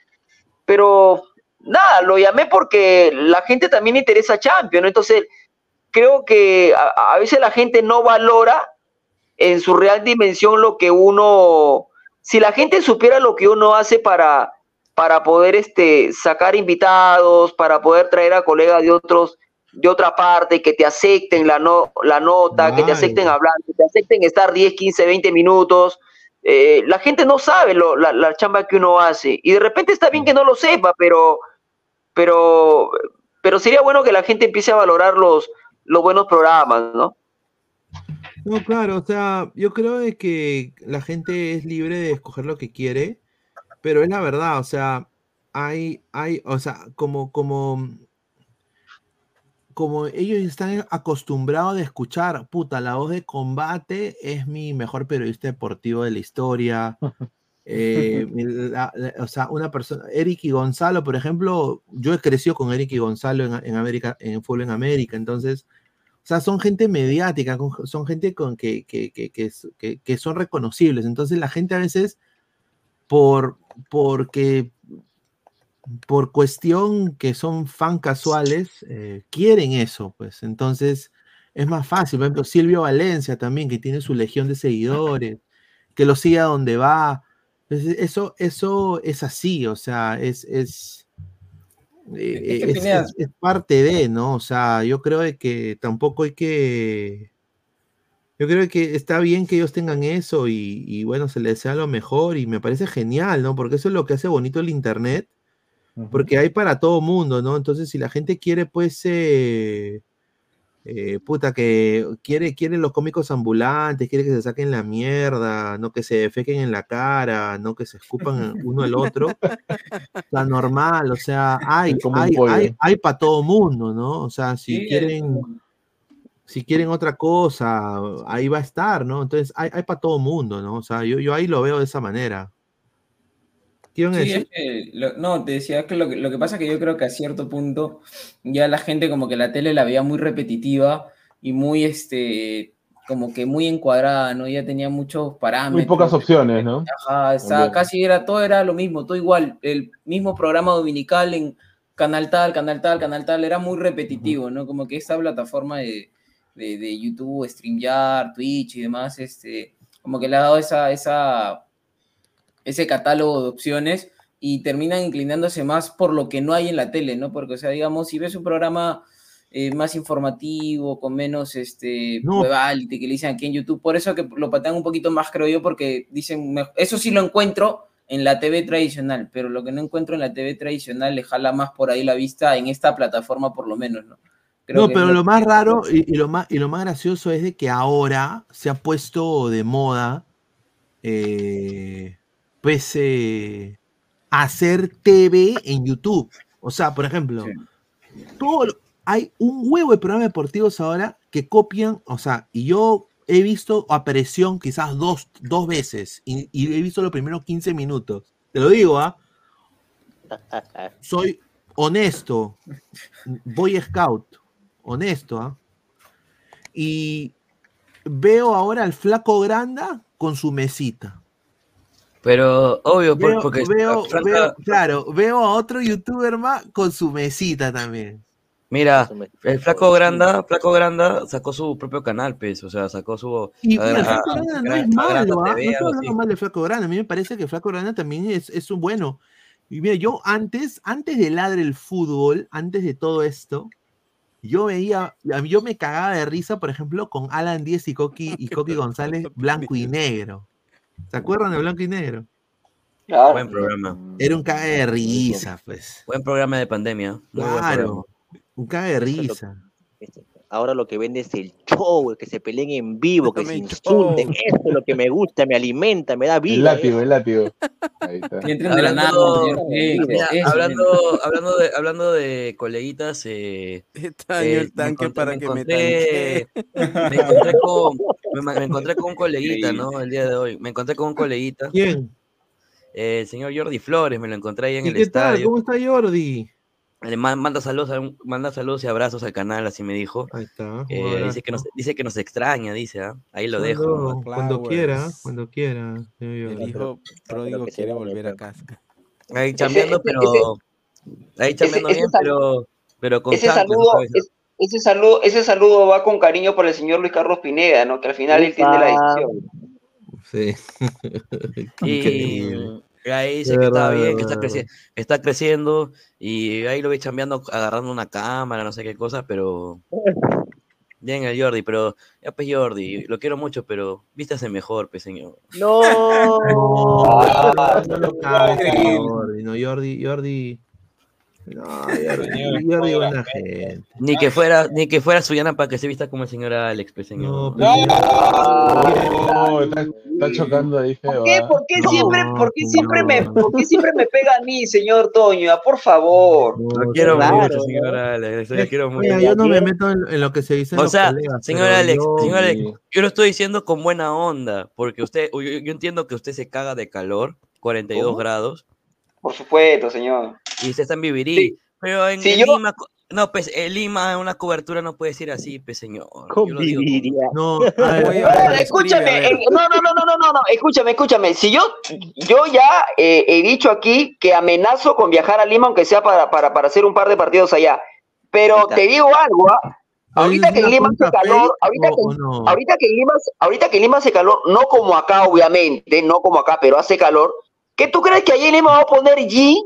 pero nada, lo llamé porque la gente también le interesa Champions, ¿no? Entonces, creo que a, a veces la gente no valora en su real dimensión lo que uno, si la gente supiera lo que uno hace para, para poder este, sacar invitados, para poder traer a colegas de otros de otra parte, que te acepten la, no, la nota, que te acepten hablar, que te acepten estar 10, 15, 20 minutos. Eh, la gente no sabe lo- la, la chamba que uno hace. Y de repente está bien que no lo sepa, pero, pero, pero sería bueno que la gente empiece a valorar los, los buenos programas, ¿no? No, claro, o sea, yo creo de que la gente es libre de escoger lo que quiere, pero es la verdad, o sea, hay, hay, o sea, como, como, como ellos están acostumbrados de escuchar, puta, la voz de combate es mi mejor periodista deportivo de la historia. eh, la- la- o sea, una persona, Eric y Gonzalo, por ejemplo, yo he crecido con Eric y Gonzalo en, en América, en fútbol en América, entonces, o sea, son gente mediática, son gente con que, que, que- que son reconocibles. Entonces la gente a veces, por, porque, por cuestión que son fan casuales, eh, quieren eso, pues. Entonces es más fácil. Por ejemplo, Silvio Valencia también, que tiene su legión de seguidores, que lo sigue a donde va. Entonces, eso, eso es así, o sea, es... es eh, Es que es- Pineda- es- es parte de, ¿no? O sea, yo creo que tampoco hay que. Yo creo que está bien que ellos tengan eso y, y bueno, se les desea lo mejor y me parece genial, ¿no? Porque eso es lo que hace bonito el Internet, porque hay para todo mundo, ¿no? Entonces, si la gente quiere, pues, eh, eh, puta, que quiere, quiere los cómicos ambulantes, quiere que se saquen la mierda, no que se defequen en la cara, no que se escupan uno al otro, está normal, o sea, hay, hay, hay, hay para todo mundo, ¿no? O sea, si Sí, quieren, si quieren otra cosa, ahí va a estar, ¿no? Entonces, hay, hay para todo mundo, ¿no? O sea, yo, yo ahí lo veo de esa manera. ¿Qué iban a Sí, decir? es que lo- no, te decía que lo, que lo que pasa es que yo creo que a cierto punto ya la gente como que la tele la veía muy repetitiva y muy, este, como que muy encuadrada, ¿no? Ya tenía muchos parámetros. Muy pocas opciones, ¿no? Ajá, está, casi era, todo era lo mismo, todo igual, el mismo programa dominical en canal tal, canal tal, canal tal, era muy repetitivo, ¿no? Como que esta plataforma de, de, de YouTube, StreamYard, Twitch y demás, este, como que le ha dado esa, esa, ese catálogo de opciones y terminan inclinándose más por lo que no hay en la tele, ¿no? Porque, o sea, digamos, si ves un programa eh, más informativo, con menos este No. que le dicen aquí en YouTube, por eso que lo patean un poquito más, creo yo, porque dicen, "Me- eso sí lo encuentro en la TV tradicional, pero lo que no encuentro en la TV tradicional le jala más por ahí la vista en esta plataforma por lo menos, ¿no? Creo No, que pero lo más raro y, y lo más, y lo más gracioso es de que ahora se ha puesto de moda eh, pues eh, hacer TV en YouTube. O sea, por ejemplo, todo hay un huevo de programas deportivos ahora que copian, o sea, y yo he visto a presión quizás dos, dos veces y, y he visto los primeros 15 minutos. Te lo digo, ¿ah? Soy honesto, Boy Scout, honesto, ¿ah? Y veo ahora al flaco Granda con su mesita. Pero, obvio, por- Veo, porque veo- Franca- veo- claro, veo a otro youtuber más con su mesita también. Mira, el Flaco Granda, Flaco Granda sacó su propio canal, pues, o sea, sacó su... Y mira, Flaco Granda no es malo, ¿ah? No estoy hablando mal de Flaco Granda, a mí me parece que Flaco Granda también es, es un bueno. Y mira, yo antes, antes de ladre el fútbol, antes de todo esto, yo veía, a mí- yo me cagaba de risa, por ejemplo, con Alan Díez y Coqui, y Coqui González, blanco y negro. ¿Se acuerdan de blanco y negro? Buen programa. Era un caga de risa, pues. Buen programa de pandemia. muy Claro. Un caga de risa. Ahora lo que vende es el show, el que se peleen en vivo, que se insulten. show. Eso es lo que me gusta, me alimenta, me da El vida. látigo, el látigo. Ahí está. Entren de la nada, Hablando, mira, hablando, hablando de, hablando de coleguitas, eh, Extraño eh, el tanque me encontré, para me que me encontré, me encontré con, me, me encontré con un coleguita, ¿no? El día de hoy, me encontré con un coleguita, ¿Quién? eh, el señor Jordi Flores, me lo encontré ahí en ¿Y el qué tal? estadio. ¿Cómo está Jordi? Le ma- manda saludos, a un- manda saludos y abrazos al canal, así me dijo. Ahí está. Eh, dice que nos, dice que nos extraña, dice, ¿ah? Ahí lo Cuando- dejo. Cuando quiera, cuando quiera. El hijo pródigo quiere volver a casa. Ahí chambeando, pero ahí chambeando bien, pero pero con Ese saludo, ¿sabes? es- ese saludo, ese saludo va con cariño para el señor Luis Carlos Pineda, ¿no? Que al final él tiene la decisión. Sí. Increíble. Y ahí dice que está bien, que está, creci- está creciendo y ahí lo vi chambeando, agarrando una cámara, no sé qué cosa, pero bien el Jordi, pero ya pues Jordi, lo quiero mucho, pero vístase mejor, pues señor. No. No, no, no. No, Jordi, Jordi. No, Jordi, Jordi buena gente. Ni que fuera, ni que fuera Suyana para que se vista como el señor Alex, pues señor. No, está, está chocando ahí feo. ¿Por qué, ¿ah? por qué siempre, No, por qué siempre me, señor. por qué siempre me pega a mí, señor Toño? Ah, Por favor. Lo quiero claro, mucho, ¿no? señor Alex, lo quiero mucho. Mira, yo no me meto en, en lo que se dice O sea, colegas, señor Alex, yo- señor Alex, yo lo estoy diciendo con buena onda, porque usted, yo, yo entiendo que usted se caga de calor, 42 ¿Cómo? grados, Por supuesto, señor. y usted está en Vivirí, pero en, Sí, en yo- Lima, no, pues en Lima una cobertura no puede ser así, pues señor. Yo lo digo con- Conviviría. No, escúchame, eh, no, no, no, no, no, no, no, escúchame, escúchame. Si yo, yo ya eh, he dicho aquí que amenazo con viajar a Lima, aunque sea para, para, para hacer un par de partidos allá. Pero te digo algo, ¿ah? Ahorita que en ¿Es una Lima hace calor, ahorita que, no? ahorita que en Lima, ahorita que en Lima hace calor, no como acá, obviamente, no como acá, pero hace calor. ¿Qué tú crees que allá en Lima va a poner G?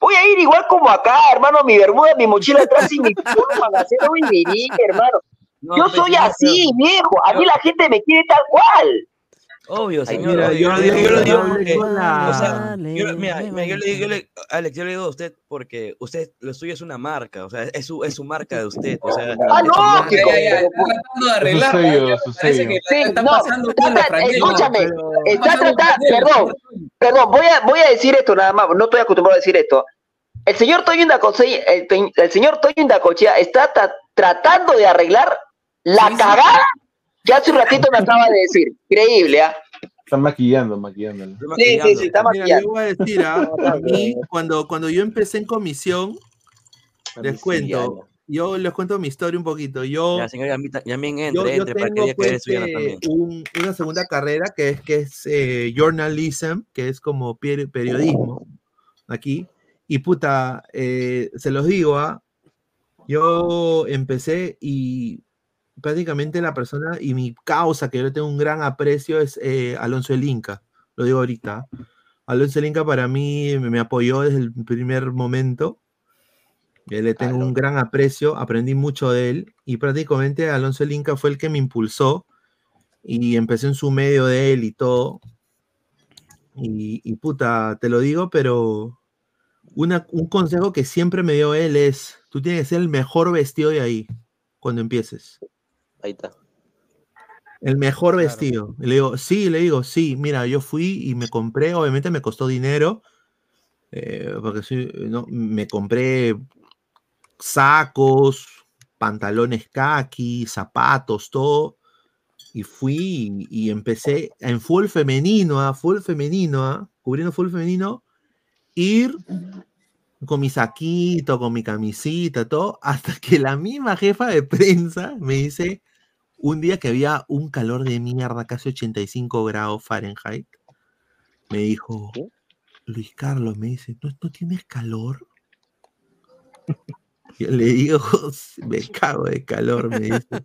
Voy a ir igual como acá, hermano, mi bermuda, mi mochila atrás y mi magacero y mi hermano. No, Yo pues, soy así, viejo. A mí la gente me quiere tal cual. Obvio, Ay, señor. mira, obvio, yo lo digo yo lo porque, o sea, yo, mira, mira, yo le digo, yo le- Alex, yo le digo a usted porque usted, lo suyo es una marca, o sea, es su, es su marca de usted, o sea, Ah, no, que está tratando de arreglar. parece que Sí, está no, pasando trata- escúchame, Está tratando, perdón, perdón, voy a, voy a decir esto nada más, no estoy acostumbrado a decir esto. El señor Toyo Indacoche, el, el señor Toyo Indacochea está ta- tratando de arreglar la Sí, sí. Que hace un ratito me acaba de decir. Increíble, ¿ah? Están maquillando, maquillándolo. Estoy Sí, sí, maquillando. sí, está Mira, yo maquillando. voy a decir, ah, a mí, cuando, cuando yo empecé en comisión, les cuento, yo les cuento mi historia un poquito. Yo, Ya, señor, ya, ya bien yo, entre, yo entre, para que pues, eh, también. un- una segunda carrera que es, que es eh, journalism, que es como peri- periodismo aquí. Y puta, eh, se los digo, ah, yo empecé y prácticamente la persona y mi causa que yo le tengo un gran aprecio es eh, Alonso el Inca, lo digo ahorita. Alonso el Inca para mí me, apoyó desde el primer momento. eh, Le tengo un gran aprecio, aprendí mucho de él y prácticamente Alonso el Inca fue el que me impulsó y empecé en su medio de él y todo. Y, y puta, te lo digo, pero una- un consejo que siempre me dio él es, tú tienes que ser el mejor vestido de ahí cuando empieces. Ahí está. El mejor vestido. Y le digo, sí, le digo, sí, mira, yo fui y me compré, obviamente me costó dinero, eh, porque soy- no, me compré sacos, pantalones kaki, zapatos, todo, y fui y, y empecé en full femenino, a full femenino, ah, cubriendo full femenino, ir con mi saquito, con mi camisita, todo, hasta que la misma jefa de prensa me dice, un día que había un calor de mierda, casi 85 grados Fahrenheit, me dijo, Luis Carlos, me dice, ¿no, no tienes calor? Yo le digo, "Sí, me cago de calor, me dice.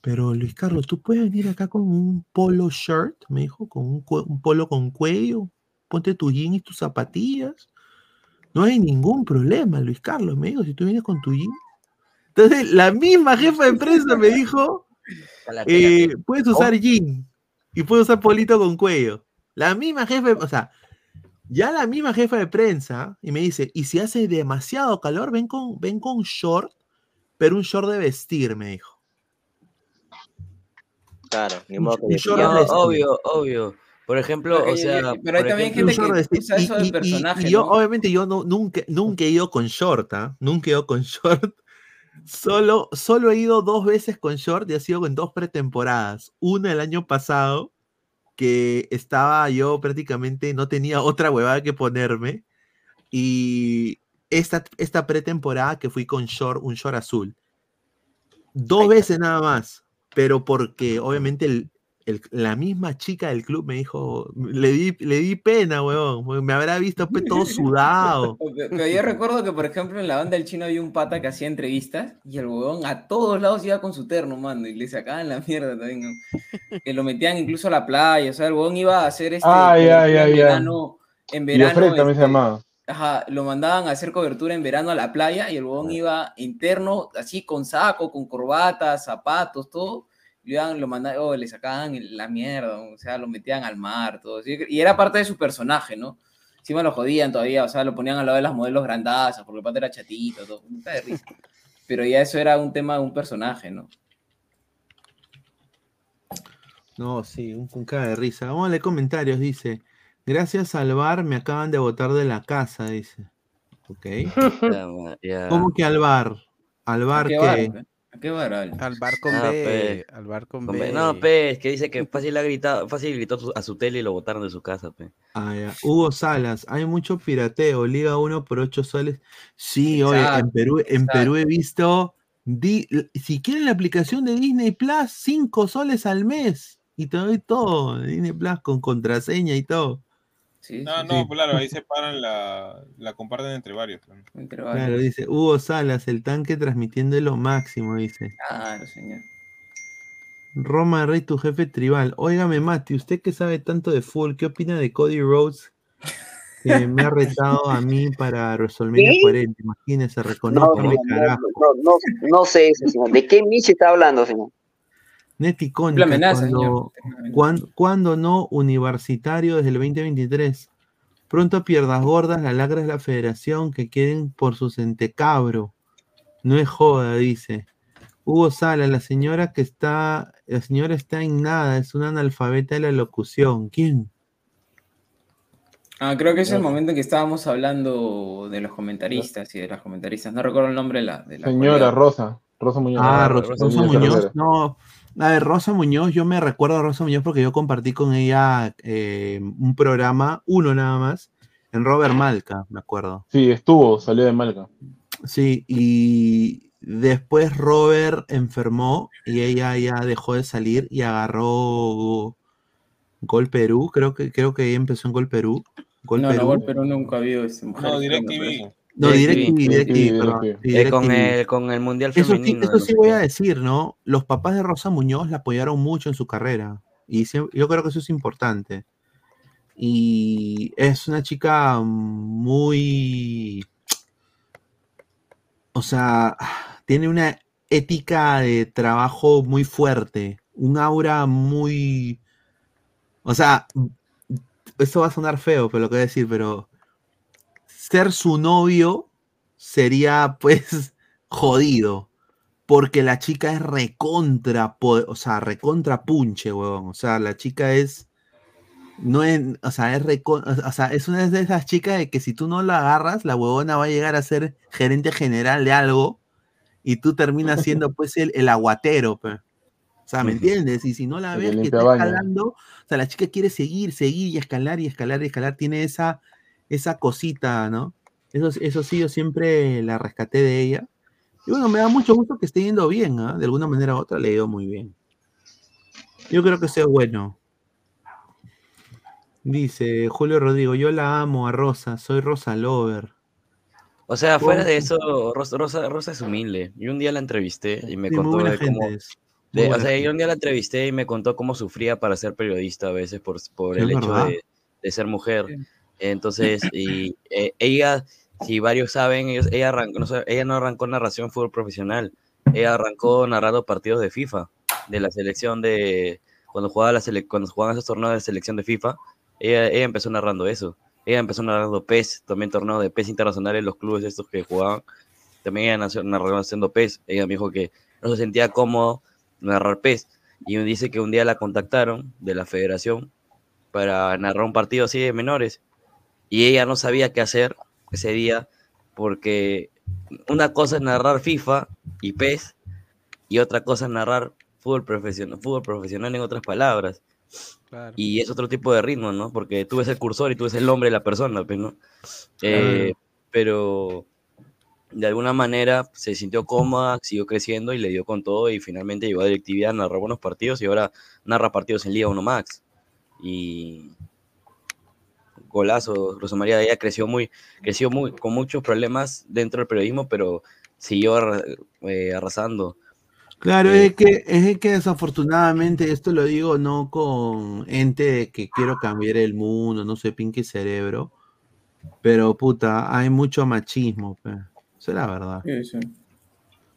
Pero Luis Carlos, ¿tú puedes venir acá con un polo shirt? Me dijo, con un, un polo con cuello. Ponte tu jean y tus zapatillas. No hay ningún problema, Luis Carlos, me dijo, si tú vienes con tu jean. Entonces, la misma jefa de prensa me dijo, eh, puedes usar jean y puedes usar polito con cuello. La misma jefa, o sea, ya la misma jefa de prensa y me dice, y si hace demasiado calor, ven con, ven con short pero un short de vestir, me dijo. Claro, ni modo que un short de No, vestir. obvio, obvio. Por ejemplo, o sea, pero hay por también ejemplo- gente que Un short de usa eso de Y- y- y- personaje, y yo, ¿no? obviamente, yo no, nunca, nunca he ido con short, ¿ah? Nunca he ido con short. Solo, solo he ido dos veces con short y ha sido en dos pretemporadas. Una el año pasado, que estaba yo prácticamente, no tenía otra huevada que ponerme. Y esta, esta pretemporada que fui con short, un short azul. Dos veces nada más, pero porque obviamente el, el- la misma chica del club me dijo, le di, le di pena, huevón, porque me habrá visto pues, todo sudado. Pero yo recuerdo que, por ejemplo, en la banda del chino había un pata que hacía entrevistas y el huevón a todos lados iba con su terno, mano, y le sacaban la mierda también. ¿no? Que lo metían incluso a la playa, o sea, el huevón iba a hacer este Ay, cobertura ay, en ay, verano, en Y verano, Fred también se este, llamaba. ajá, lo mandaban a hacer cobertura en verano a la playa y el huevón iba interno, así con saco, con corbata, zapatos, todo. Iban, lo mandaban, oh, le sacaban la mierda, o sea, lo metían al mar, todo. así, Y era parte de su personaje, ¿no? Encima lo jodían todavía, o sea, lo ponían al lado de las modelos grandazas, porque el pata era chatito, todo. puta de risa. Pero ya eso era un tema de un personaje, ¿no? No, sí, un, un caga de risa. Vamos a leer comentarios, dice. Gracias al bar me acaban de botar de la casa, dice. Ok. ¿Cómo que al bar? Al bar qué que... qué bar, Ale? Al bar con Ah, B, pe. al bar con, Con B. B. No, pe, es que dice que fácil ha gritado, fácil gritó a su tele y lo botaron de su casa, pe. Ah, ya. Hugo Salas, hay mucho pirateo, Liga 1 por 8 soles. Sí, oye, en Exacto, Perú, en exacto. Perú he visto, di- si quieren la aplicación de Disney Plus, 5 soles al mes. Y te doy todo, Disney Plus con contraseña y todo. Sí, No, no, pues claro, ahí separan la, la comparten entre varios. ¿no? Claro, dice Hugo Salas, el tanque transmitiendo lo máximo, dice. Claro, señor. Roma Rey, tu jefe tribal. Óigame, Mati, usted que sabe tanto de fútbol, ¿qué opina de Cody Rhodes? Que me ha retado a mí para WrestleMania ¿Qué? 40. Imagínese, No, reconozco, no, no, no, no sé eso, señor. ¿De qué Michi está hablando, señor? Neti Triple Cónica, amenaza, cuando, señor. cuan- cuando no universitario desde el 2023. Pronto pierdas gordas, la lacra es la federación que quieren por su centecabro. No es joda, dice. Hugo Sala, la señora que está, la señora está en nada, es una analfabeta de la locución. ¿Quién? Ah, creo que es el momento en que estábamos hablando de los comentaristas y de las comentaristas. No recuerdo el nombre de la. De la Señora. Rosa, Rosa Muñoz. Ah, Rosa, Rosa Muñoz. No, a ver, Rosa Muñoz, yo me recuerdo a Rosa Muñoz porque yo compartí con ella eh, un programa, uno nada más, en Robert Malca, me acuerdo. Sí, estuvo, salió de Malca. Sí, y después Robert enfermó y ella ya dejó de salir y agarró Gol Perú, creo que creo que ella empezó en Gol Perú. Gol No, Perú. no, Gol Perú nunca ha habido este, mujeres. No, DirecTV. No, DirecTV, DirecTV, perdón. sí, Eh, con, el, con el Mundial Eso sí, Femenino. eso de sí voy a decir, ¿no? Los papás de Rosa Muñoz la apoyaron mucho en su carrera. Y yo creo que eso es importante. Y es una chica muy. O sea, tiene una ética de trabajo muy fuerte. Un aura muy. O sea, esto va a sonar feo, pero lo que voy a decir, pero. Ser su novio sería, pues, jodido. Porque la chica es recontra, o sea, recontra punche, huevón. O sea, la chica es. No es, o sea, es recon- o sea, es una de esas chicas de que si tú no la agarras, la huevona va a llegar a ser gerente general de algo y tú terminas siendo pues el, el aguatero, pe. O sea, ¿me entiendes? Y si no la ves que está escalando, o sea, la chica quiere seguir, seguir y escalar y escalar y escalar, tiene esa, esa cosita, ¿no? Eso, eso sí, yo siempre la rescaté de ella. Y bueno, me da mucho gusto que esté yendo bien, ¿ah? De alguna manera u otra le ha ido muy bien. Yo creo que sea bueno. Dice Julio Rodrigo, yo la amo a Rosa, soy Rosa Lover. O sea, fuera de eso, Rosa, Rosa, Rosa es humilde. Yo un día la entrevisté y me Sí, contó de cómo... o sea, yo un día la entrevisté y me contó cómo sufría para ser periodista a veces por, por Sí, el hecho de, de ser mujer. Entonces, y eh, ella, si varios saben, ellos- ella, arrancó, no, ella no arrancó narración fútbol profesional. Ella arrancó narrando partidos de FIFA, de la selección de... Cuando jugaba la sele- cuando jugaban esos torneos de selección de FIFA, ella, ella empezó narrando eso. Ella empezó narrando PES, también torneos de PES internacionales, los clubes estos que jugaban. también ella nació narrando haciendo PES. Ella me dijo que no se sentía cómodo narrar PES. Y dice que un día la contactaron de la federación para narrar un partido así de menores. Y ella no sabía qué hacer ese día porque una cosa es narrar FIFA y PES y otra cosa es narrar fútbol profesional, fútbol profesional en otras palabras. Claro. Y es otro tipo de ritmo, ¿no? Porque tú ves el cursor y tú ves el nombre de la persona, pues, ¿no? Eh, pero de alguna manera se sintió cómoda, siguió creciendo y le dio con todo y finalmente llegó a directividad, narró buenos partidos y ahora narra partidos en Liga 1 Max. Y golazo, Rosa María ella creció muy, creció muy, con muchos problemas dentro del periodismo, pero siguió eh, arrasando. Claro, Eh, es que, es que desafortunadamente, esto lo digo no con ente de que quiero cambiar el mundo, no sé, pinque cerebro, pero puta, hay mucho machismo, pe. Esa es la verdad. Sí, sí.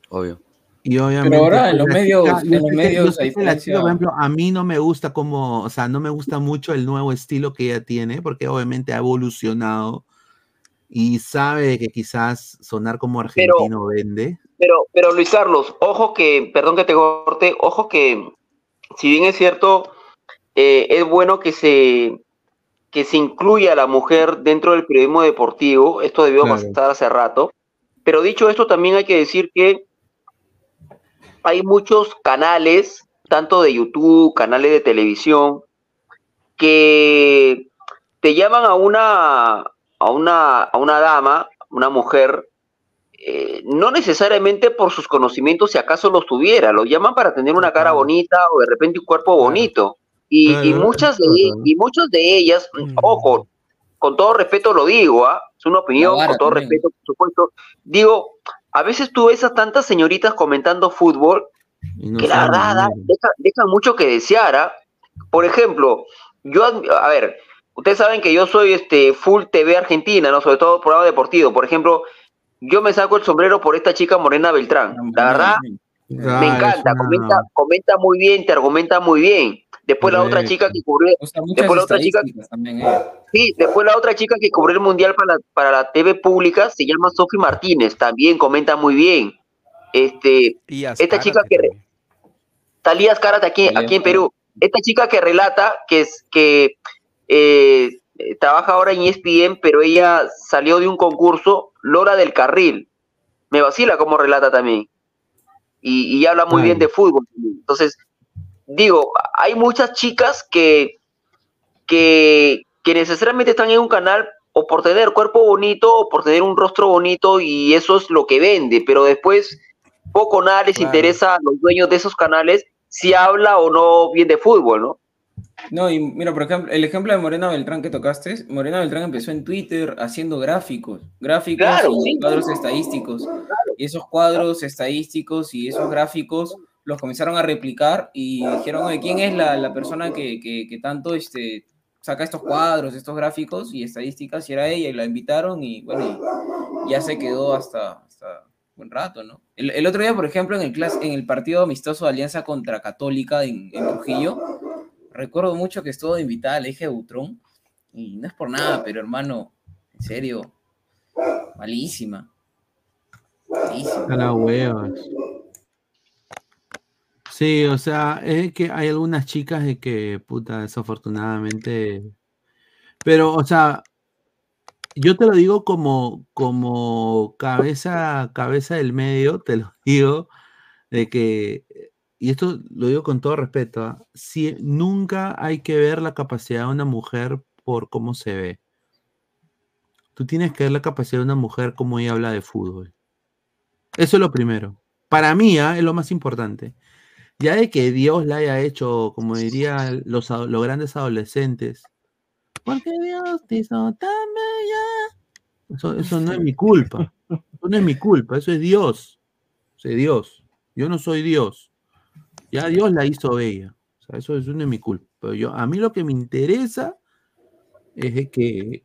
Obvio. Y obviamente. ahora en los medios- chica- en los que- chica, por ejemplo, a mí no me gusta como, o sea, no me gusta mucho el nuevo estilo que ella tiene, porque obviamente ha evolucionado y sabe que quizás sonar como argentino vende. Pero, pero Luis Carlos, ojo que, perdón que te corte, ojo que, si bien es cierto, eh, es bueno que se, que se incluya a la mujer dentro del periodismo deportivo, esto debió Claro. pasar hace rato, pero dicho esto, también hay que decir que hay muchos canales, tanto de YouTube, canales de televisión, que te llaman a una, a una, a una dama, una mujer, eh, no necesariamente por sus conocimientos, si acaso los tuviera, lo llaman para tener una cara bonita o de repente un cuerpo bonito. Y, muchas de, y muchas de ellas, ojo, con todo respeto lo digo, ¿ah? es una opinión, con todo también. respeto, por supuesto. Digo, a veces tú ves a tantas señoritas comentando fútbol no que la verdad da- dinero. deja, mucho que desear. ¿ah? Por ejemplo, yo, a ver, ustedes saben que yo soy este full TV argentina, ¿no? Sobre todo programa deportivo. Por ejemplo, yo me saco el sombrero por esta chica Morena Beltrán. La verdad, me es encanta, comenta muy bien, te argumenta muy bien. Después la otra chica que cubrió, después la otra chica, también, eh. sí, después la otra chica que cubrió el mundial para la, para la TV pública se llama Sofi Martínez, también comenta muy bien. Este, esta chica que re- Talía Zárate aquí, Talía aquí en Perú. Esta chica que relata que es que eh, trabaja ahora en ESPN, pero ella salió de un concurso, Lora del Carril. Me vacila como relata también. Y, y habla muy bien de fútbol. Entonces, digo, hay muchas chicas que, que, que necesariamente están en un canal o por tener cuerpo bonito o por tener un rostro bonito y eso es lo que vende, pero después poco nada les Claro. interesa a los dueños de esos canales si habla o no bien de fútbol, ¿no? No, y mira, por ejemplo, el ejemplo de Morena Beltrán que tocaste, Morena Beltrán empezó en Twitter haciendo gráficos, gráficos Claro, y sí. cuadros estadísticos. Y esos cuadros estadísticos y esos gráficos los comenzaron a replicar y dijeron, oye, ¿quién es la, la persona que, que- tanto este, saca estos cuadros, estos gráficos y estadísticas? Y era ella, y la invitaron y bueno, ya se quedó hasta, hasta buen rato, ¿no? El, otro día, por ejemplo, en el, clas- en el partido amistoso de Alianza contra Católica en, en Trujillo, recuerdo mucho que estuvo invitada al eje Butrón, y no es por nada, pero hermano, en serio, malísima. Malísima. A la huevas. Sí, o sea, es que hay algunas chicas de que, puta, desafortunadamente. Pero, o sea, yo te lo digo como, como cabeza, cabeza del medio, te lo digo, de que, y esto lo digo con todo respeto, ¿ah? si, nunca hay que ver la capacidad de una mujer por cómo se ve. Tú tienes que ver la capacidad de una mujer como ella habla de fútbol. Eso es lo primero. Para mí, ¿ah? es lo más importante. Ya de que Dios la haya hecho, como dirían los, grandes adolescentes, porque Dios te hizo tan bella. Eso, no es mi culpa. Eso no es mi culpa, eso es Dios. Es Dios. Yo no soy Dios. Ya Dios la hizo bella. Eso, eso no es mi culpa. Pero yo, a mí lo que me interesa es que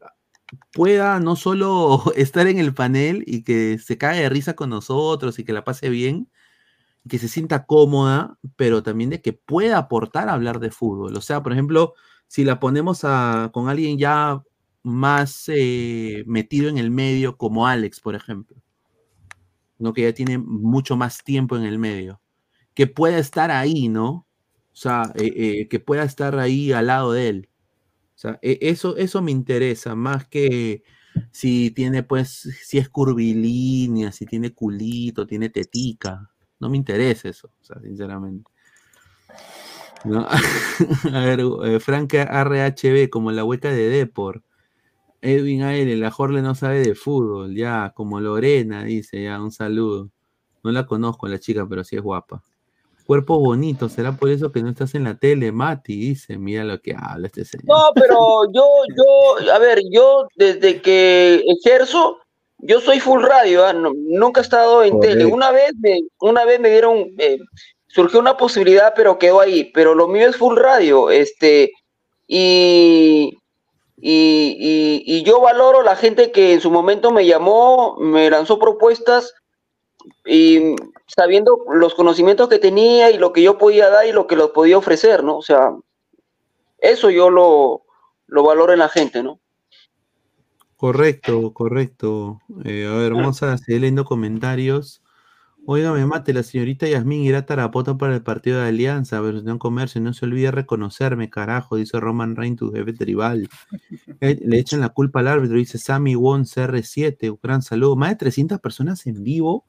pueda no solo estar en el panel y que se cague de risa con nosotros y que la pase bien, que se sienta cómoda, pero también de que pueda aportar a hablar de fútbol. O sea, por ejemplo, si la ponemos a, con alguien ya más eh, metido en el medio, como Alex, por ejemplo. ¿no? Que ya tiene mucho más tiempo en el medio. Que pueda estar ahí, ¿no? O sea, eh, eh, que pueda estar ahí al lado de él. O sea, e- eso, eso me interesa, más que si tiene, pues, si es curvilínea, si tiene culito, tiene tetica. No me interesa eso, o sea, sinceramente. A ver, eh, Frank RHB, como la hueca de Depor. Edwin Aire, la Jorle no sabe de fútbol, ya, como Lorena, dice, ya, un saludo. No la conozco la chica, pero sí es guapa. Cuerpo bonito, será por eso que no estás en la tele, Mati, dice, mira lo que habla este señor. No, pero yo, yo, a ver, yo desde que ejerzo, yo soy full radio, ¿ah? No- nunca he estado en tele. Una vez me, una vez me dieron, eh, surgió una posibilidad, pero quedó ahí. Pero lo mío es full radio, este, y, y, y- y yo valoro la gente que en su momento me llamó, me lanzó propuestas y sabiendo los conocimientos que tenía y lo que yo podía dar y lo que los podía ofrecer, ¿no? O sea, eso yo lo, lo valoro en la gente, ¿no? Correcto, correcto. Eh, a ver, vamos a seguir leyendo comentarios. Óigame, mate, la señorita Yasmín irá a Tarapoto para el partido de Alianza, versión comercio. No se olvide reconocerme, carajo, dice Roman Reigns, tu jefe tribal. Eh, le echan la culpa al árbitro, dice Sammy Won CR7. Un gran saludo. Más de 300 personas en vivo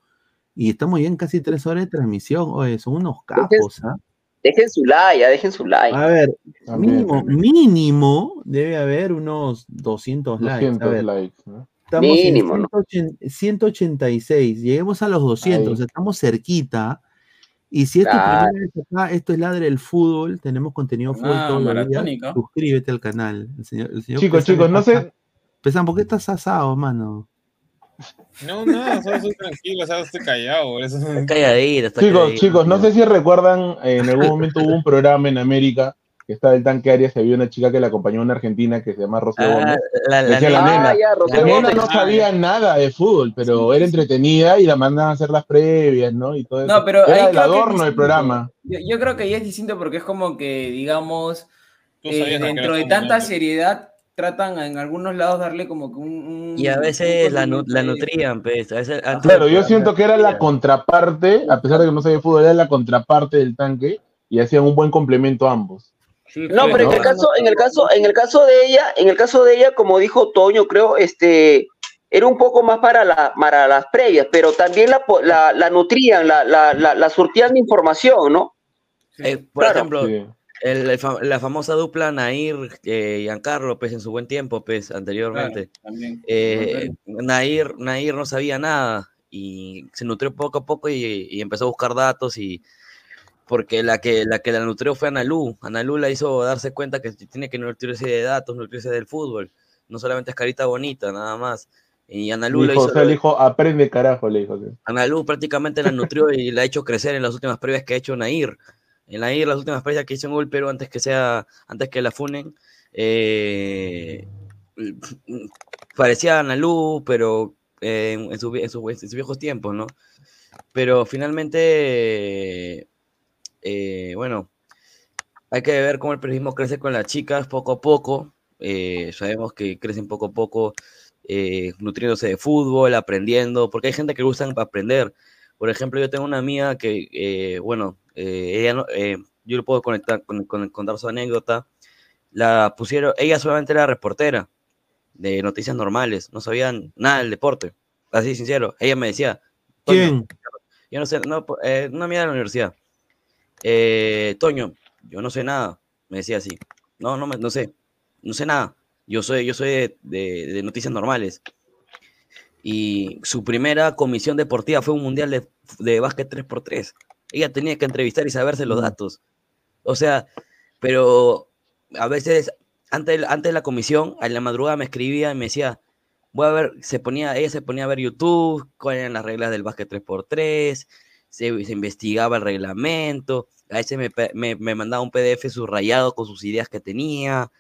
y estamos ya en casi tres horas de transmisión. Oye, son unos capos, ¿ah? Dejen su like, ya, dejen su like. A ver, mínimo, mínimo debe haber unos 200 likes. A 200 ver, likes, ¿no? Estamos Mínimo, en ¿no? 180 186. Lleguemos a los 200. Ahí. Estamos cerquita. Y si esto es Claro. primera vez acá, esto es Ladre del Fútbol. Tenemos contenido fútbol Ah. Suscríbete al canal. El señor, el señor Chicos, Pesan chicos, no sé, Pesan, ¿por qué estás asado, mano? No, no, solo estoy tranquilo, o sea, estoy callado. está chicos, chicos, no sé si recuerdan, eh, en algún momento hubo un programa en América que estaba el tanque Arias y había una chica que la acompañó una argentina que se llama Rocío Ah, Gómez. la, la Decía la nena. nena. Ah, ya, La Rocío nena Gómez. no sabía nada de fútbol, pero era entretenida y la mandaban a hacer las previas, ¿no? Y todo eso. No, pero ahí era el adorno del programa. Yo, yo creo que ya es distinto porque es como que, digamos, eh, a dentro de tanta seriedad, tratan en algunos lados darle como que un... un- Y a un veces la, nu- la nutrían, pues. A veces antes Claro, yo siento que era la contraparte, a pesar de que no sabía fútbol, era la contraparte del tanque y hacían un buen complemento ambos. Sí, No, pues, pero en el ¿no? caso, en el caso, en el caso de ella, en el caso de ella, como dijo Toño, creo, este, era un poco más para la, para las previas, pero también la, po- la, la nutrían, la, la, la, la surtían de información, ¿no? Eh, por Claro. ejemplo, Sí. El- el fa- la famosa dupla Nair eh, y Giancarlo, pues en su buen tiempo, pues anteriormente. Claro. Eh, Nair, Nair no sabía nada y se nutrió poco a poco y, y empezó a buscar datos y porque la que la que la nutrió fue Analú. Analú la hizo darse cuenta que tiene que nutrirse de datos, nutrirse del fútbol. No solamente es carita bonita, nada más. Y Analú Le la dijo, hizo, o sea, le dijo, aprende carajo, le dijo. Analú prácticamente la nutrió y la ha hecho crecer en las últimas previas que ha hecho Nair. En Nair, las últimas previas que hizo en Gol Perú antes que sea, antes que la funen, eh, parecía Analú, pero eh, en, su- en su- en sus viejos tiempos, ¿no? Pero finalmente, eh, bueno, hay que ver cómo el periodismo crece con las chicas poco a poco. eh, sabemos que crecen poco a poco eh, nutriéndose de fútbol, aprendiendo, porque hay gente que gusta aprender. Por ejemplo, yo tengo una amiga que, eh, bueno, eh, ella no- eh, yo le puedo conectar, con- con- contar su anécdota. La pusieron, ella solamente era reportera de noticias normales, no sabían nada del deporte, así sincero. Ella me decía, ¿Quién? yo no sé, no, eh, una amiga de la universidad. Eh, Toño, yo no sé nada, me decía así. No, no, no sé, no sé nada. Yo soy, yo soy de, de- de noticias normales. Y su primera comisión deportiva fue un mundial de, de básquet 3x3. Ella tenía que entrevistar y saberse los datos. O sea, pero a veces, antes, antes de la comisión, a la madrugada me escribía y me decía, voy a ver, se ponía, ella se ponía a ver YouTube, cuáles eran las reglas del básquet 3x3, se, se investigaba el reglamento, a veces me, me, me mandaba un PDF subrayado con sus ideas que tenía.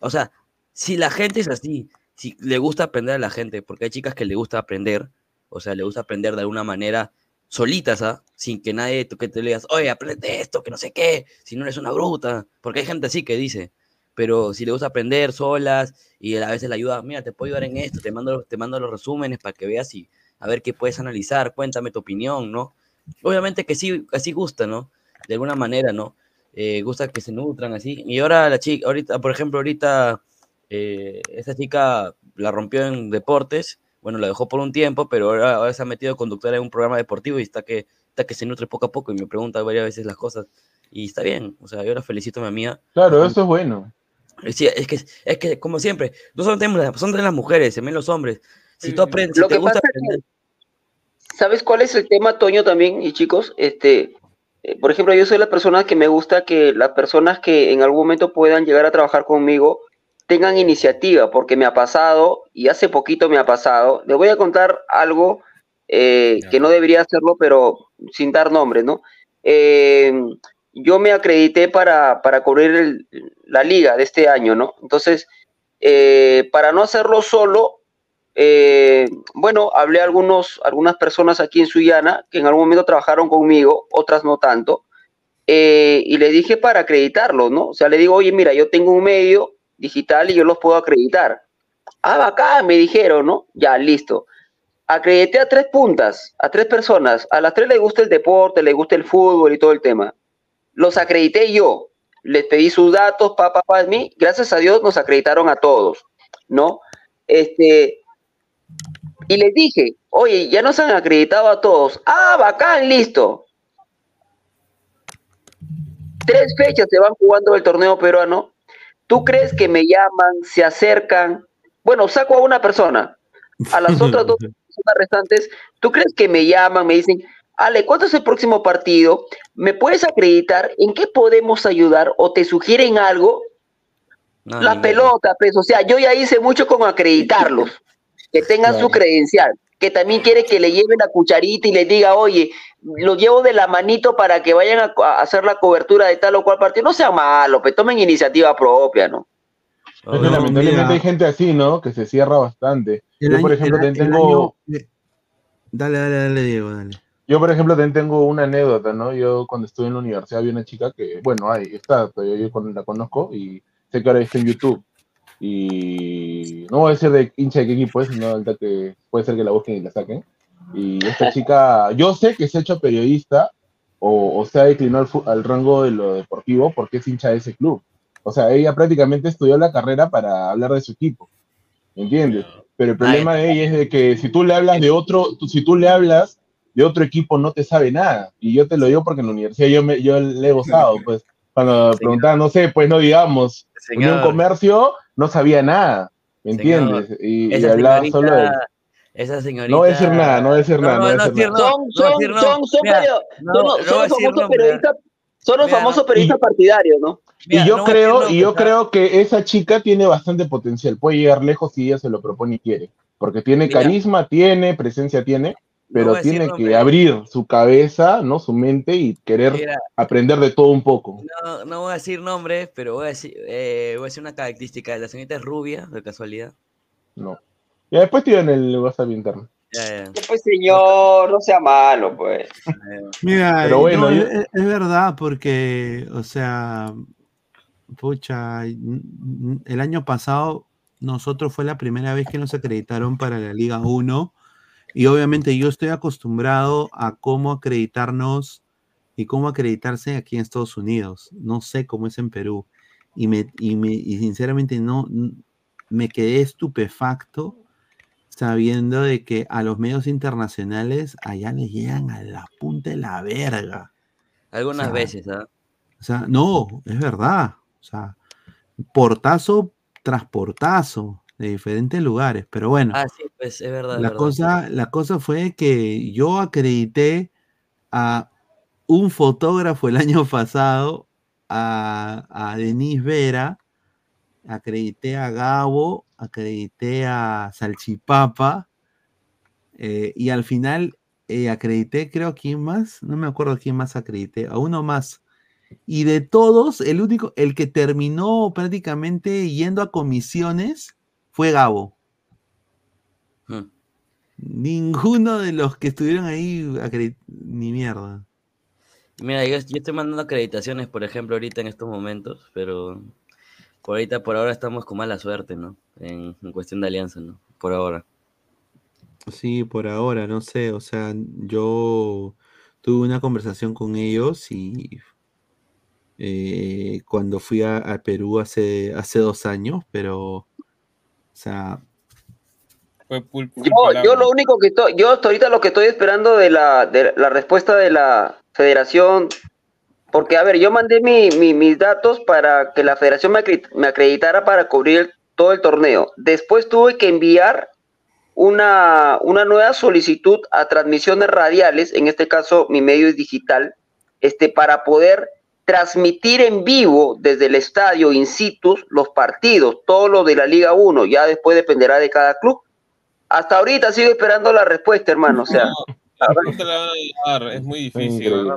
O sea, si la gente es así, si le gusta aprender a la gente, porque hay chicas que le gusta aprender, o sea, le gusta aprender de alguna manera solitas, ¿ah? Sin que nadie que te le digas, oye, aprende esto, que no sé qué, si no eres una bruta, porque hay gente así que dice, pero si le gusta aprender solas y a veces le ayuda, mira, te puedo ayudar en esto, te mando, te mando los resúmenes para que veas si, a ver qué puedes analizar, cuéntame tu opinión, ¿no? Obviamente que sí, así gusta, ¿no? De alguna manera, ¿no? Eh, gusta que se nutran así. Y ahora la chica, ahorita, por ejemplo, ahorita eh, esta chica la rompió en deportes, bueno, la dejó por un tiempo, pero ahora, ahora se ha metido conductora en un programa deportivo y está que, está que se nutre poco a poco y me pregunta varias veces las cosas. Y está bien, o sea, yo ahora felicito a mi amiga. Claro, eso es bueno. Sí, es que, es que como siempre, no solo tenemos las, son de las mujeres, también los hombres. Si tú aprendes, si Lo te que gusta pasa es que- aprender, ¿Sabes cuál es el tema, Toño, también? Y chicos, este, eh, por ejemplo, yo soy la persona que me gusta que las personas que en algún momento puedan llegar a trabajar conmigo tengan iniciativa, porque me ha pasado, y hace poquito me ha pasado, les voy a contar algo eh, que no debería hacerlo, pero sin dar nombres, ¿no? Eh, yo me acredité para, para cubrir el- la liga de este año, ¿no? Entonces, eh, para no hacerlo solo, eh, bueno, hablé a algunos, algunas personas aquí en Sullana que en algún momento trabajaron conmigo, otras no tanto, eh, y le dije para acreditarlos, ¿no? O sea, le digo, oye, mira, yo tengo un medio digital y yo los puedo acreditar. Ah, bacán, me dijeron, ¿no? Ya, listo. Acredité a tres puntas, a tres personas. A las tres les gusta el deporte, les gusta el fútbol y todo el tema. Los acredité yo. Les pedí sus datos, papá, papá, mí. Gracias a Dios nos acreditaron a todos, ¿no? Este, y les dije, oye, ya nos han acreditado a todos. Ah, bacán, listo. Tres fechas se van jugando el torneo peruano. ¿Tú crees que me llaman, se acercan? Bueno, saco a una persona. A las otras dos personas restantes, ¿tú crees que me llaman, me dicen, Ale, ¿cuándo es el próximo partido? ¿Me puedes acreditar? ¿En qué podemos ayudar? ¿O te sugieren algo? No, la pelota, pues, o sea, yo ya hice mucho con acreditarlos, que tengan su credencial, que también quiere que le lleve la cucharita y le diga, oye, lo llevo de la manito para que vayan a, a hacer la cobertura de tal o cual partido. No sea malo, pues tomen iniciativa propia, ¿no? Es que lamentablemente mira. hay gente así, ¿no? Que se cierra bastante. El Yo, por año- ejemplo, el- tengo... año- Dale, dale, dale, Diego, dale. Yo, por ejemplo, también tengo una anécdota, ¿no? Yo cuando estuve en la universidad había una chica que, bueno, ahí está, todavía yo con- la conozco y sé que ahora está en YouTube. Y no voy a decir de hincha de qué equipo es, que puede ser que la busquen y la saquen. Y esta chica, yo sé que se ha hecho periodista o, o se ha declinado al, rango de lo deportivo porque es hincha de ese club. O sea, ella prácticamente estudió la carrera para hablar de su equipo. ¿Me entiendes? Pero el problema de ella es de que si tú le hablas de otro, tú- si tú le hablas de otro equipo, no te sabe nada. Y yo te lo digo porque en la universidad yo, me, yo le he gozado, pues, cuando preguntaba, no sé, pues no digamos, Señor. un comercio, no sabía nada. ¿Me Señor, entiendes? Y, y hablaba solo de... esa señorita. No voy a decir nada, no voy a decir nada, no decir decir nada. no, Son, son, no. son, son, Mira, perio- no, son- no son famosos periodistas, son los Mira, famosos periodistas partidarios, ¿no? Mira, y yo creo, y yo creo que esa chica tiene bastante potencial, puede llegar lejos si ella se lo propone y quiere, porque tiene Mira. carisma, tiene presencia, tiene, pero decir tiene que abrir su cabeza, no, su mente y querer Mira. aprender de todo un poco. No, no voy a decir nombres, pero voy a decir, eh, voy a decir una característica. La señorita es rubia, de casualidad. No. Y después en el WhatsApp interno. Ya, ya. Pues señor, no sea malo, pues. Mira, Pero bueno, no, yo- es, es verdad, porque, o sea, pucha, el año pasado nosotros fue la primera vez que nos acreditaron para la Liga 1 y obviamente yo estoy acostumbrado a cómo acreditarnos y cómo acreditarse aquí en Estados Unidos. No sé cómo es en Perú. Y, me, y, me, y sinceramente no, me quedé estupefacto sabiendo de que a los medios internacionales allá les llegan a la punta de la verga. Algunas O sea, veces, ¿ah? O sea, no, es verdad. O sea, portazo tras portazo de diferentes lugares. Pero bueno, Ah, sí, pues es verdad. es la verdad. cosa, la cosa fue que yo acredité a un fotógrafo el año pasado, a, a Denise Vera, acredité a Gabo, acredité a Salchipapa, eh, y al final eh, acredité, creo, ¿a quién más? No me acuerdo quién más acredité, a uno más. Y de todos, el único, el que terminó prácticamente yendo a comisiones fue Gabo. Hmm. Ninguno de los que estuvieron ahí ni mierda. Mira, yo, yo estoy mandando acreditaciones, por ejemplo, ahorita en estos momentos, pero por ahorita, por ahora estamos con mala suerte, ¿no? En, en cuestión de alianza, ¿no? Por ahora. Sí, por ahora, no sé, o sea, yo tuve una conversación con ellos y eh, cuando fui a, a Perú hace, hace dos años, pero, o sea, Fue Yo, yo lo único que estoy, yo hasta ahorita lo que estoy esperando de la, de la respuesta de la federación, porque a ver, yo mandé mi- mi- mis datos para que la federación me, me acreditara para cubrir todo el torneo. Después tuve que enviar una, una nueva solicitud a transmisiones radiales, en este caso mi medio es digital, este, para poder transmitir en vivo desde el estadio in situ los partidos, todo lo de la Liga 1, ya después dependerá de cada club. Hasta ahorita sigo esperando la respuesta, hermano. O sea, te la van a dar, es muy difícil. No, no.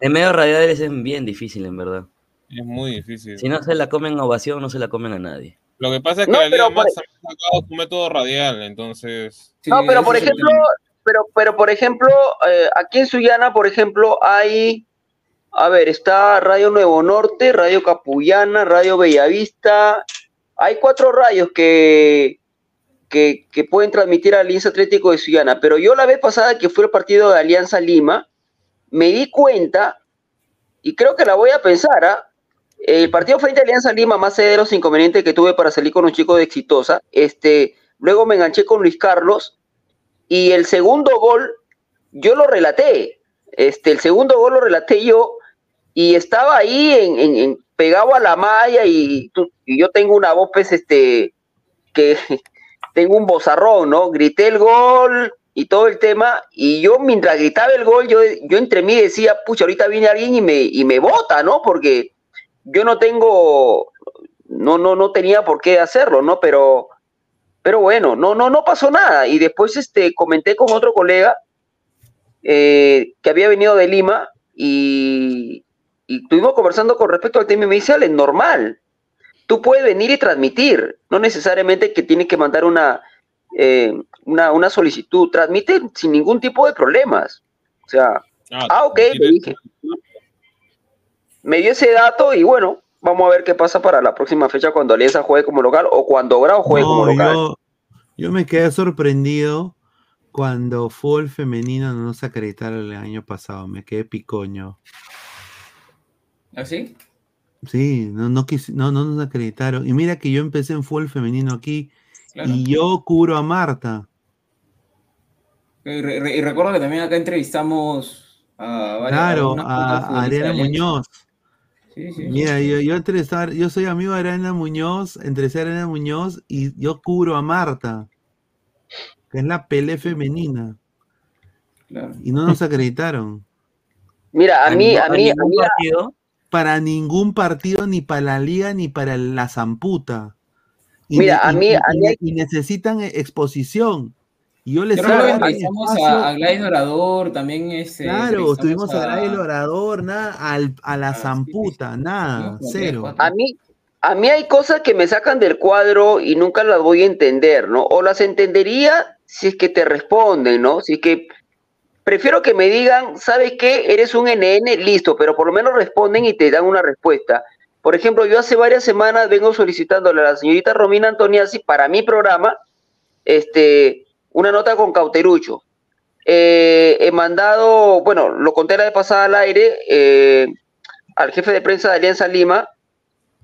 En medios radiales es bien difícil, en verdad. Es muy difícil. Si no se la comen a ovación, no se la comen a nadie. Lo que pasa es que No, la Liga Max ha sacado su método radial, entonces. no, pero por ejemplo, pero, pero por ejemplo, eh, aquí en Sullana, por ejemplo, hay, a ver, está Radio Nuevo Norte, Radio Capullana, Radio Bellavista, hay cuatro radios que, que, pueden transmitir a Alianza Atlético de Sullana, pero yo la vez pasada que fue el partido de Alianza Lima, me di cuenta, y creo que la voy a pensar, ¿ah? El partido frente a Alianza Lima, más allá de los inconvenientes que tuve para salir con un chico de exitosa, este, luego me enganché con Luis Carlos y el segundo gol yo lo relaté. Este, el segundo gol lo relaté yo y estaba ahí en, pegado a la malla y, y yo tengo una voz, pues, este, que tengo un bozarrón, ¿no? Grité el gol y todo el tema y yo mientras gritaba el gol, yo, yo entre mí decía, pucha, ahorita viene alguien y me, y me bota, ¿no? Porque yo no tengo, no, no, no tenía por qué hacerlo, ¿no? Pero, pero bueno, no, no, no pasó nada. Y después este, comenté con otro colega eh, que había venido de Lima y, y estuvimos conversando con respecto al tema y me dice, Ale, normal. Tú puedes venir y transmitir, no necesariamente que tienes que mandar una, eh, una, una solicitud, transmite sin ningún tipo de problemas. O sea, ah, ok, le dije. Me dio ese dato y bueno, vamos a ver qué pasa para la próxima fecha cuando Alianza juegue como local o cuando Grau juegue como local. yo, yo me quedé sorprendido cuando fue el femenino no nos acreditaron el año pasado. Me quedé picoño. ¿Así? Sí, no, no, quis- no, no nos acreditaron. Y mira que yo empecé en fútbol femenino aquí y yo cubro a Marta. Y, re- re- y recuerdo que también acá entrevistamos a varias Claro, a, Ariana. Muñoz. Sí, sí, Mira, yo, yo, entrevistar- yo soy amigo de Ariana Muñoz, entrevisté a Ariana Muñoz y yo cubro a Marta, que es la pelea femenina. Y no nos acreditaron. Mira, a mí, a mí, a mí, Para ningún partido, ni para la liga, ni para la zamputa. Y Mira, a mí- y- a y mí- ne- y necesitan eh, exposición. Y yo les a dar entrevistamos a, a Gladys Dorador, también este, Claro, estuvimos a Gladys el orador, nada, al- a la zamputa, nada, cero. a mí, a mí hay cosas que me sacan del cuadro y nunca las voy a entender, ¿no? O las entendería si es que te responden, ¿no? Si es que prefiero que me digan, ¿sabes qué? Eres un NN, listo, pero por lo menos responden y te dan una respuesta. Por ejemplo, yo hace varias semanas vengo solicitándole a la señorita Romina Antoniazzi para mi programa, este, una nota con Cauterucho. Eh, he mandado, bueno, lo conté la vez pasada al aire, eh, al jefe de prensa de Alianza Lima,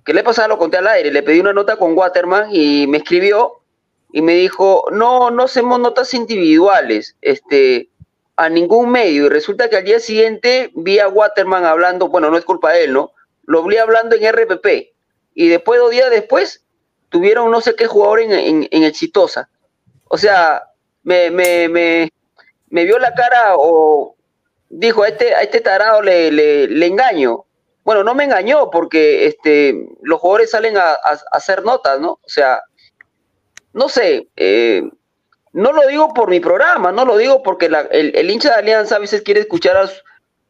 que la vez pasada lo conté al aire, le pedí una nota con Waterman y me escribió y me dijo, no, no hacemos notas individuales, este, a ningún medio. Y resulta que al día siguiente vi a Waterman hablando, bueno, no es culpa de él, ¿no? Lo vi hablando en RPP. Y después, dos días después, tuvieron no sé qué jugador en, en, en Exitosa. O sea, me, me, me, me vio la cara o dijo, a este, a este tarado le, le, engaño. Bueno, no me engañó porque este, los jugadores salen a hacer notas, ¿no? O sea, no sé, eh, no lo digo por mi programa, no lo digo porque el, hincha de Alianza a veces quiere escuchar a, su-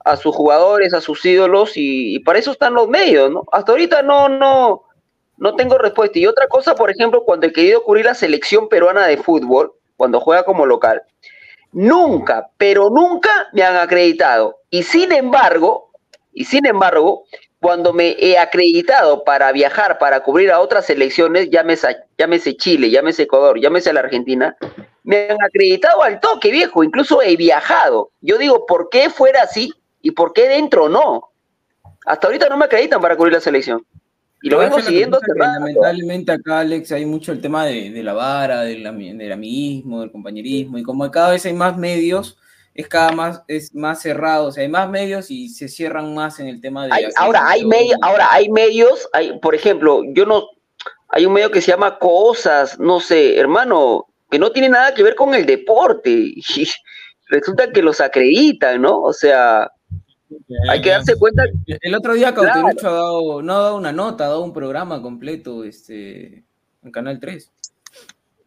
a sus jugadores, a sus ídolos y, y para eso están los medios, ¿no? Hasta ahorita no, no, no tengo respuesta. Y otra cosa, por ejemplo, cuando he querido cubrir la selección peruana de fútbol, cuando juega como local, nunca, pero nunca me han acreditado. Y sin embargo, y sin embargo, cuando me he acreditado para viajar, para cubrir a otras selecciones, llámese, llámese Chile, llámese Ecuador, llámese la Argentina, me han acreditado al toque, viejo, incluso he viajado. Yo digo, ¿por qué fuera así y por qué dentro no? Hasta ahorita no me acreditan para cubrir la selección. Y lo vengo siguiendo. Lamentablemente acá, Alex, hay mucho el tema de, de la vara, del, del amiguismo, del compañerismo, y como cada vez hay más medios, es cada más, es más cerrado, o sea, hay más medios y se cierran más en el tema de... Hay- ahora hay show. medios, ahora hay medios, hay, por ejemplo, yo no, hay un medio que se llama Cosas, no sé, hermano, que no tiene nada que ver con el deporte. Y resulta que los acreditan, ¿no? O sea, hay que darse cuenta. El otro día Claro. Cauterucho ha dado, no ha dado una nota, ha dado un programa completo este, en Canal 3.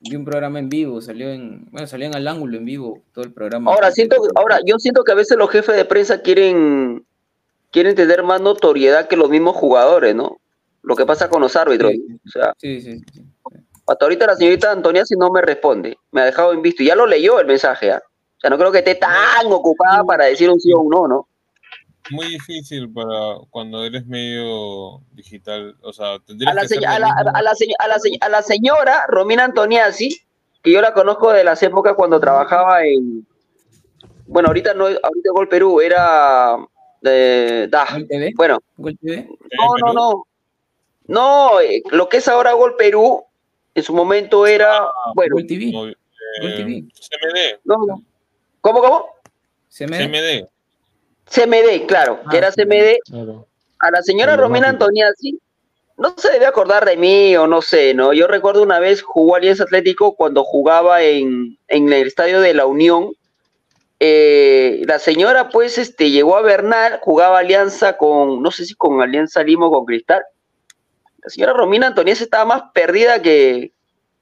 Vi un programa en vivo, salió en, bueno, salían al ángulo en vivo todo el programa. Ahora siento, ahora yo siento que a veces los jefes de prensa quieren, quieren tener más notoriedad que los mismos jugadores, ¿no? Lo que pasa con los árbitros. O sea, Sí, sí, sí. Hasta ahorita la señorita Antonia si no me responde, me ha dejado en visto. Ya lo leyó el mensaje, ¿ah? O sea, no creo que esté tan ocupada para decir un sí o un no, ¿no? Muy difícil para cuando eres medio digital, o sea, tendrías a la, que a la- mismo- a la señ- a la señ- a la señora Romina Antoniazzi, que yo la conozco de las épocas cuando trabajaba en, bueno, ahorita no, ahorita Gol Perú, era de, da, bueno, no, no, no, no, eh, lo que es ahora Gol Perú, en su momento era, bueno, Movi- eh, CMD. no, no. ¿cómo, cómo? CMD. CMD, claro, que era CMD, a la señora Romina Antoniazzi, no se debe acordar de mí o no sé, ¿no? Yo recuerdo una vez jugó Alianza Atlético cuando jugaba en, en el estadio de la Unión. Eh, la señora, pues, este, llegó a Bernal, jugaba Alianza con, no sé si con Alianza Lima o con Cristal. La señora Romina Antoniazzi estaba más perdida que,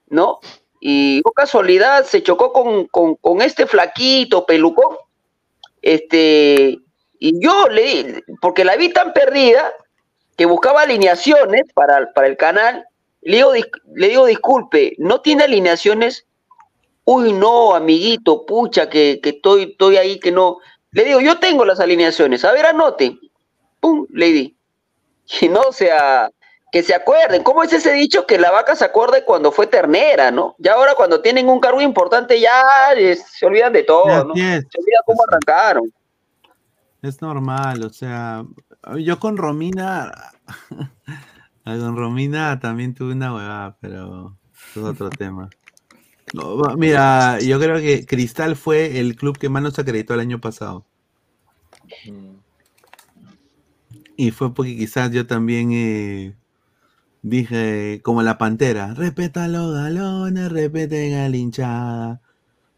¿no? Y por casualidad se chocó con, con, este flaquito, pelucón. Este, y yo le di, porque la vi tan perdida, que buscaba alineaciones para, para el canal, le digo, le digo, disculpe, ¿no tiene alineaciones? Uy, no, amiguito, pucha, que, que estoy, estoy ahí, que no. Le digo, yo tengo las alineaciones, a ver, anote. Pum, le di. Y no, o sea, que se acuerden. ¿Cómo es ese dicho que la vaca se acuerde cuando fue ternera, no? Ya ahora cuando tienen un cargo importante ya se olvidan de todo, ¿no? Se olvidan cómo arrancaron. Es normal, o sea, yo con Romina, con Romina también tuve una huevada, pero eso es otro tema. No, mira, yo creo que Cristal fue el club que más nos acreditó el año pasado. Y fue porque quizás yo también eh, dije, como la pantera, respeta los galones, respeten a la hinchada.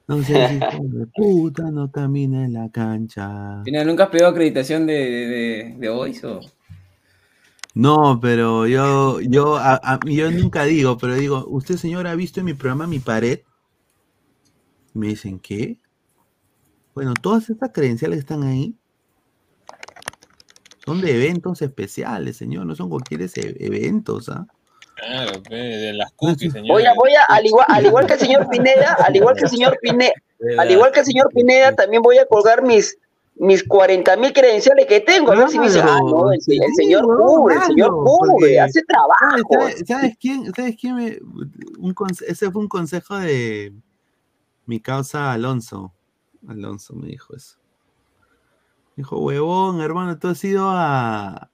No sé si de puta no camina en la cancha. Final, ¿Nunca has pedido acreditación de, de, de, de Voice o...? No, pero yo, yo, a- a- yo nunca digo, pero digo, ¿usted señor ha visto en mi programa mi pared? Y me dicen, ¿qué? Bueno, todas estas credenciales que están ahí son de eventos especiales, señor, no son cualquier ese- eventos, ¿ah? Claro, de las cookies, señor. Voy a, voy a, al igual, al igual que el señor Pineda, al igual que el señor Pineda, al igual que el señor Pineda, también voy a colgar mis mis 40 mil credenciales que tengo. A ver si me dice, ah, no, el, el señor cubre, el señor cubre, hace trabajo. ¿Sabes, sabes quién? ¿Sabes quién me- un conse- ese fue un consejo de mi causa Alonso. Alonso me dijo eso. Dijo, huevón, hermano, tú has ido a,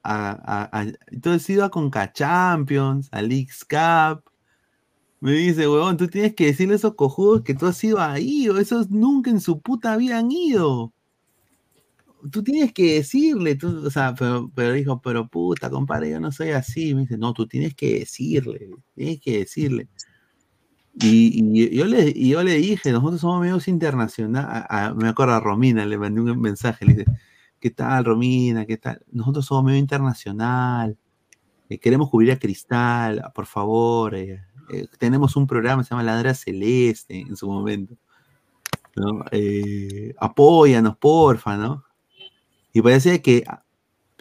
tú has ido a Conca Champions, a Leagues Cup. Me dice, huevón, tú tienes que decirle a esos cojudos que tú has ido ahí, o esos nunca en su puta habían ido. Tú tienes que decirle, tú, o sea, pero, pero dijo, pero puta, compadre, yo no soy así. Me dice, no, tú tienes que decirle, tienes que decirle. Y, y yo, le, y yo le dije, nosotros somos medios internacionales. me acuerdo a Romina, le mandé un mensaje, le dije, ¿qué tal, Romina? ¿Qué tal? Nosotros somos medio internacional. eh, queremos cubrir a Cristal, ah, por favor. eh, eh, tenemos un programa se llama Ladra Celeste en su momento. ¿no? Apóyanos, porfa, ¿no? Y parece que ah,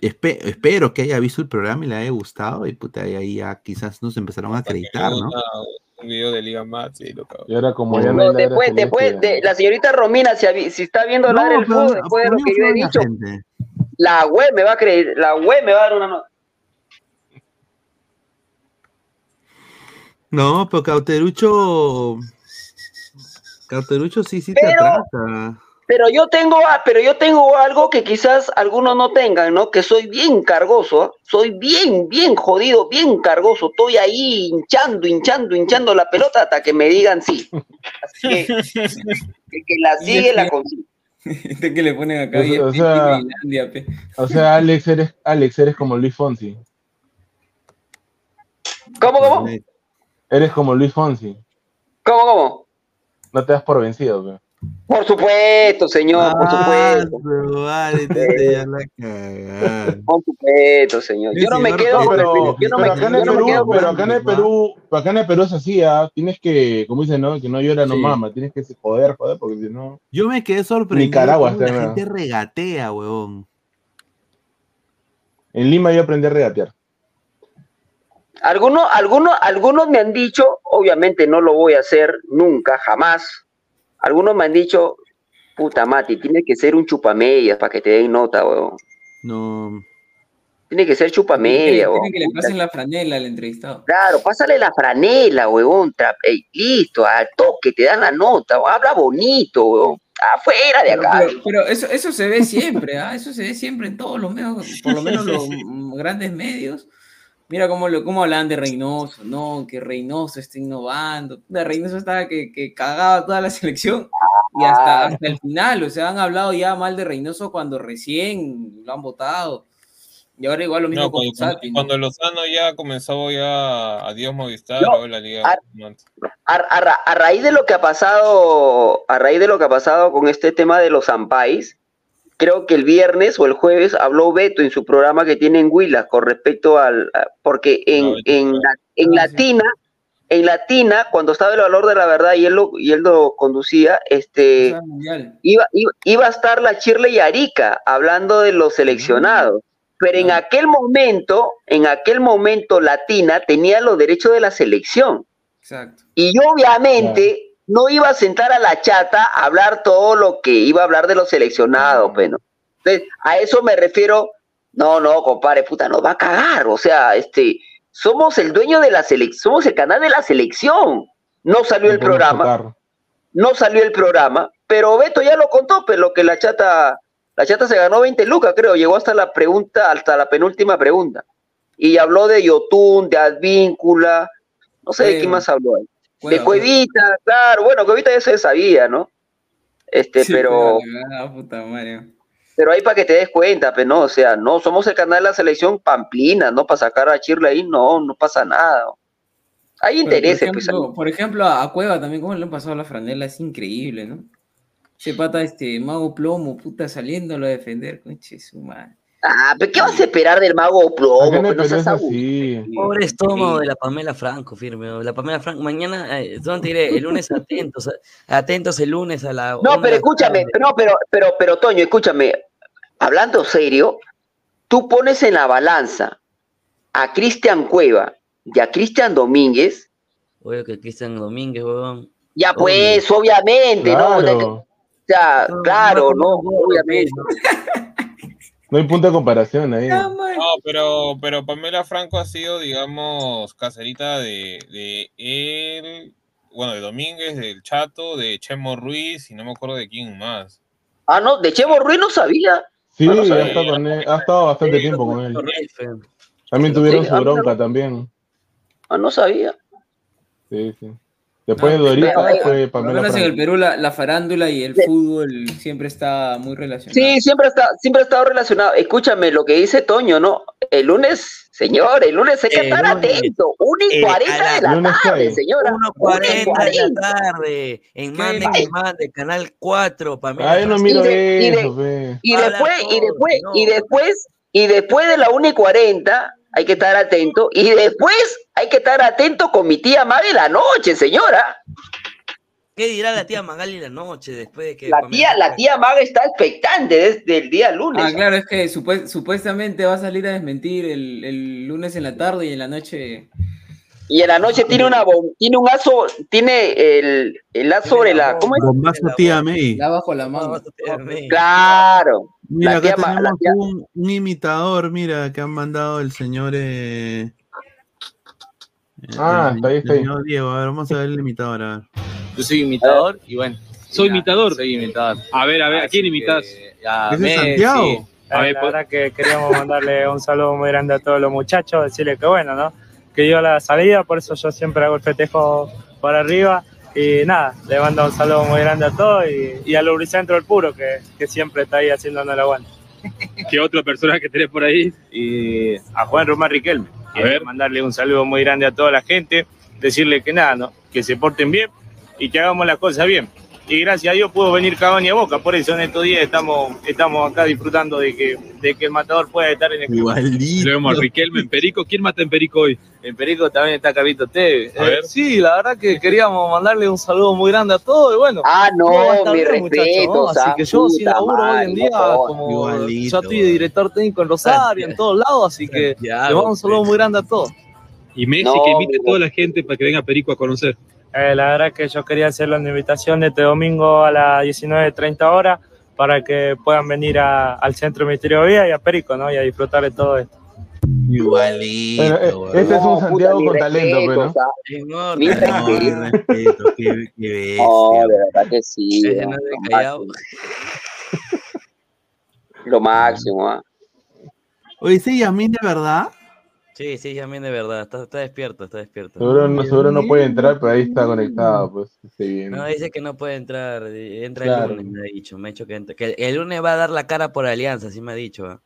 espe- espero que haya visto el programa y le haya gustado. Y puta, y ahí ya quizás nos empezaron a acreditar, ¿no? Un video de Liga Max y lo cago. Y ahora como ya no No, después, después de la señorita Romina, si, si está viendo No, Ladra el fútbol, después de lo que yo he dicho, gente. la web me va a creer, la web me va a dar una nota. No, pero Cauterucho. Carterucho sí, sí te atrasa. Pero yo tengo, ah, pero yo tengo algo que quizás algunos no tengan, ¿no? Que soy bien cargoso, soy bien, bien jodido, bien cargoso. Estoy ahí hinchando, hinchando, hinchando la pelota hasta que me digan sí. Así que la sigue la consigue. Este que le ponen acá O o sea- Finlandia, pe. O sea, Alex eres, Alex, eres como Luis Fonsi. ¿Cómo, cómo? Eres como Luis Fonsi. ¿Cómo, cómo? No te das por vencido, pe. Por supuesto, señor, por Ah, supuesto. pero vale, te ya la cagada. Por supuesto, señor. Yo no me quedo, pero, yo no pero me, acá en el me Perú, pero acá en el Perú, pero acá en el Perú es así, ¿ah? Tienes que, como dicen, ¿no? Que no llora, no Sí. mama. Tienes que joder, joder, porque si no. Yo me quedé sorprendido. Nicaragua cómo la está, gente regatea, huevón. En Lima yo aprendí a regatear. Algunos, algunos, algunos me han dicho, obviamente no lo voy a hacer nunca, jamás. Algunos me han dicho, puta Mati, tiene que ser un chupamedias para que te den nota, weón. No. Tiene que ser chupamedia, weón. tiene que le pasen la franela al entrevistado. Claro, pásale la franela, ey, listo, al toque, te dan la nota, weón, habla bonito, weón. Afuera de acá. pero- pero eso, eso se ve siempre, ¿ah? Eso se ve siempre en todos los medios, por lo menos los grandes medios. Mira cómo, lo, cómo hablan de Reynoso, ¿no? Que Reynoso está innovando. De Reynoso estaba que, que cagaba toda la selección y hasta, hasta el final. O sea, han hablado ya mal de Reynoso cuando recién lo han votado. Y ahora igual lo mismo No, con cuando, ¿no? cuando Lozano ya comenzó ya adiós Movistar, No, luego la liga. a- no. a, a ra- a raíz de lo que ha pasado, a raíz de lo que ha pasado con este tema de los Ampais, creo que el viernes o el jueves habló Beto en su programa que tiene en Huila con respecto al, porque en, en, la- en Latina, en Latina, cuando estaba el valor de la verdad y él lo, y él lo conducía, este iba, iba, iba a estar la Chirle y Arica hablando de los seleccionados. Pero en aquel momento, en aquel momento Latina tenía los derechos de la selección. Exacto. Y obviamente no iba a sentar a la chata a hablar todo lo que iba a hablar de los seleccionados, pues, ¿no? Entonces, a eso me refiero, no, no, compadre, puta, nos va a cagar, o sea, este, somos el dueño de la selección, somos el canal de la selección. No salió el programa, tocar. no salió el programa, pero Beto ya lo contó, pero lo que la chata, la chata se ganó 20 lucas, creo, llegó hasta la pregunta, hasta la penúltima pregunta. Y habló de Yotun, de Advíncula, no sé de quién Cueva. más habló ahí. Cueva, de Cuevita, claro, bueno, Cuevita ya se sabía, ¿no? Este, Sí, pero, Ah, puta madre. pero ahí para que te des cuenta, pues no, o sea, no somos el canal de la selección Pamplina, no para sacar a Chirle ahí, no, no pasa nada. Hay Pero, intereses, por pues. ejemplo, por ejemplo, a a Cueva también, cómo le han pasado la franela, es increíble, ¿no? Ese pata, este, mago plomo, puta, saliéndolo a defender, conche su madre. Ah, pero ¿qué vas a esperar del mago plomo? Pues no Perú seas. Pobre estómago de la Pamela Franco, firme. La Pamela Franco, mañana, eh, ¿dónde te diré? El lunes atentos, atentos el lunes a la. No, pero escúchame, no, pero, pero, pero, Toño, escúchame. Hablando serio, tú pones en la balanza a Cristian Cueva y a Cristian Domínguez, Oye, que Cristian Domínguez, weón. ya pues, obviamente, ¿no? O sea, claro, ¿no? Obviamente. No hay punto de comparación ahí. No, pero, pero Pamela Franco ha sido, digamos, caserita de, de él, bueno, de Domínguez, del Chato, de Chemo Ruiz y no me acuerdo de quién más. Ah, no, de Chevo Ruiz no sabía. Sí, No, no ha, estado con él- ha estado bastante tiempo con él. También tuvieron ah, su bronca también. Ah, no sabía. Sí, sí. Después de Dorita pero- fue Pamela menos en el. Perú la, la farándula y el fútbol siempre está muy relacionado. Sí, siempre está, siempre ha estado relacionado. Escúchame lo que dice Toño, ¿no? El lunes, señor, el lunes hay que El estar lunes. atento. 1 y Eh, 40 a de la- tarde, cae. señora. 1.40 de 1:40. la tarde. En Mande que Mande, Canal 4. Pamela Ay, no miro Y de- y de- eso, fe. Y después, y después, no. y después, y después de la 1 y 40, hay que estar atento. Y después hay que estar atento con mi tía Maga en la noche, señora. ¿Qué dirá la tía Magali la noche después de que La tía, la tía Maga está expectante desde el día lunes. Ah, claro, es que supue- supuestamente va a salir a desmentir el, el lunes en la tarde y en la noche. Y en la noche tiene una tiene un aso, tiene el, el as sobre la, ¿cómo es? Bombazo tía May. La bajo la mano. Claro. Mira, La acá tía la tenemos tía- un, un imitador, mira, que han mandado el señor. Eh, Ah, el- está ahí, está el ahí. Diego. A ver, vamos a ver el imitador. A ver. Yo soy imitador y bueno. ¿Soy imitador? Soy imitador. A ver, a ver, ¿a quién imitas? A ¿Ese es Messi. Santiago? A ver, La pues- verdad que queríamos mandarle un saludo muy grande a todos los muchachos, decirles que bueno, ¿no? Que dio la salida, por eso yo siempre hago el festejo por arriba. Y nada, le mando un saludo muy grande a todos y, y a Lubricentro del Puro, que, que siempre está ahí haciéndonos la aguante. ¿Qué otra persona que tenés por ahí? Y a Juan Román Riquelme. Quiero mandarle un saludo muy grande a toda la gente, decirle que nada, ¿no? Que se porten bien y que hagamos las cosas bien. Y gracias a Dios pudo venir Cavani a Boca, por eso en estos días estamos, estamos acá disfrutando de que, de que el matador pueda estar en el club. Igualito. Le vemos a Riquelme en Perico. ¿Quién mata en Perico hoy? En Perico también está Carlito Tevez. A Eh, sí, la verdad que queríamos mandarle un saludo muy grande a todos y bueno. Ah, no, todo va a estar mi bien, respeto, muchachos, ¿no? Así que yo sí puta laburo hoy en día favor. como Igualito, ya estoy de director técnico en Rosario, en todos lados, así que le mando un saludo muy grande a todos. Y Messi, No, que invite a toda la gente para que venga a Perico a conocer. Eh, la verdad que yo quería hacerle una invitación este domingo a las 19.30 horas para que puedan venir a- al Centro Misterio Vía y a Perico, ¿no? Y a disfrutar de todo esto. Igualito. Bueno, eh, este es un No, puta, Santiago con talento, respeto, pero o sea, Señor, mi No, respeto. qué, qué bestia. No, de verdad que sí. Ese ¿no? no es Lo máximo. Lo máximo, ¿ah? Oye, ¿sí, Yasmín de verdad? Sí, sí, también de verdad. Está, está despierto, está despierto. seguro no, seguro no puede entrar, pero ahí está conectado, pues. esté bien. No, dice que no puede entrar. Entra Claro. el lunes, me ha dicho. Me ha dicho que, entra- que el lunes va a dar la cara por Alianza, así me ha dicho. ¿ah?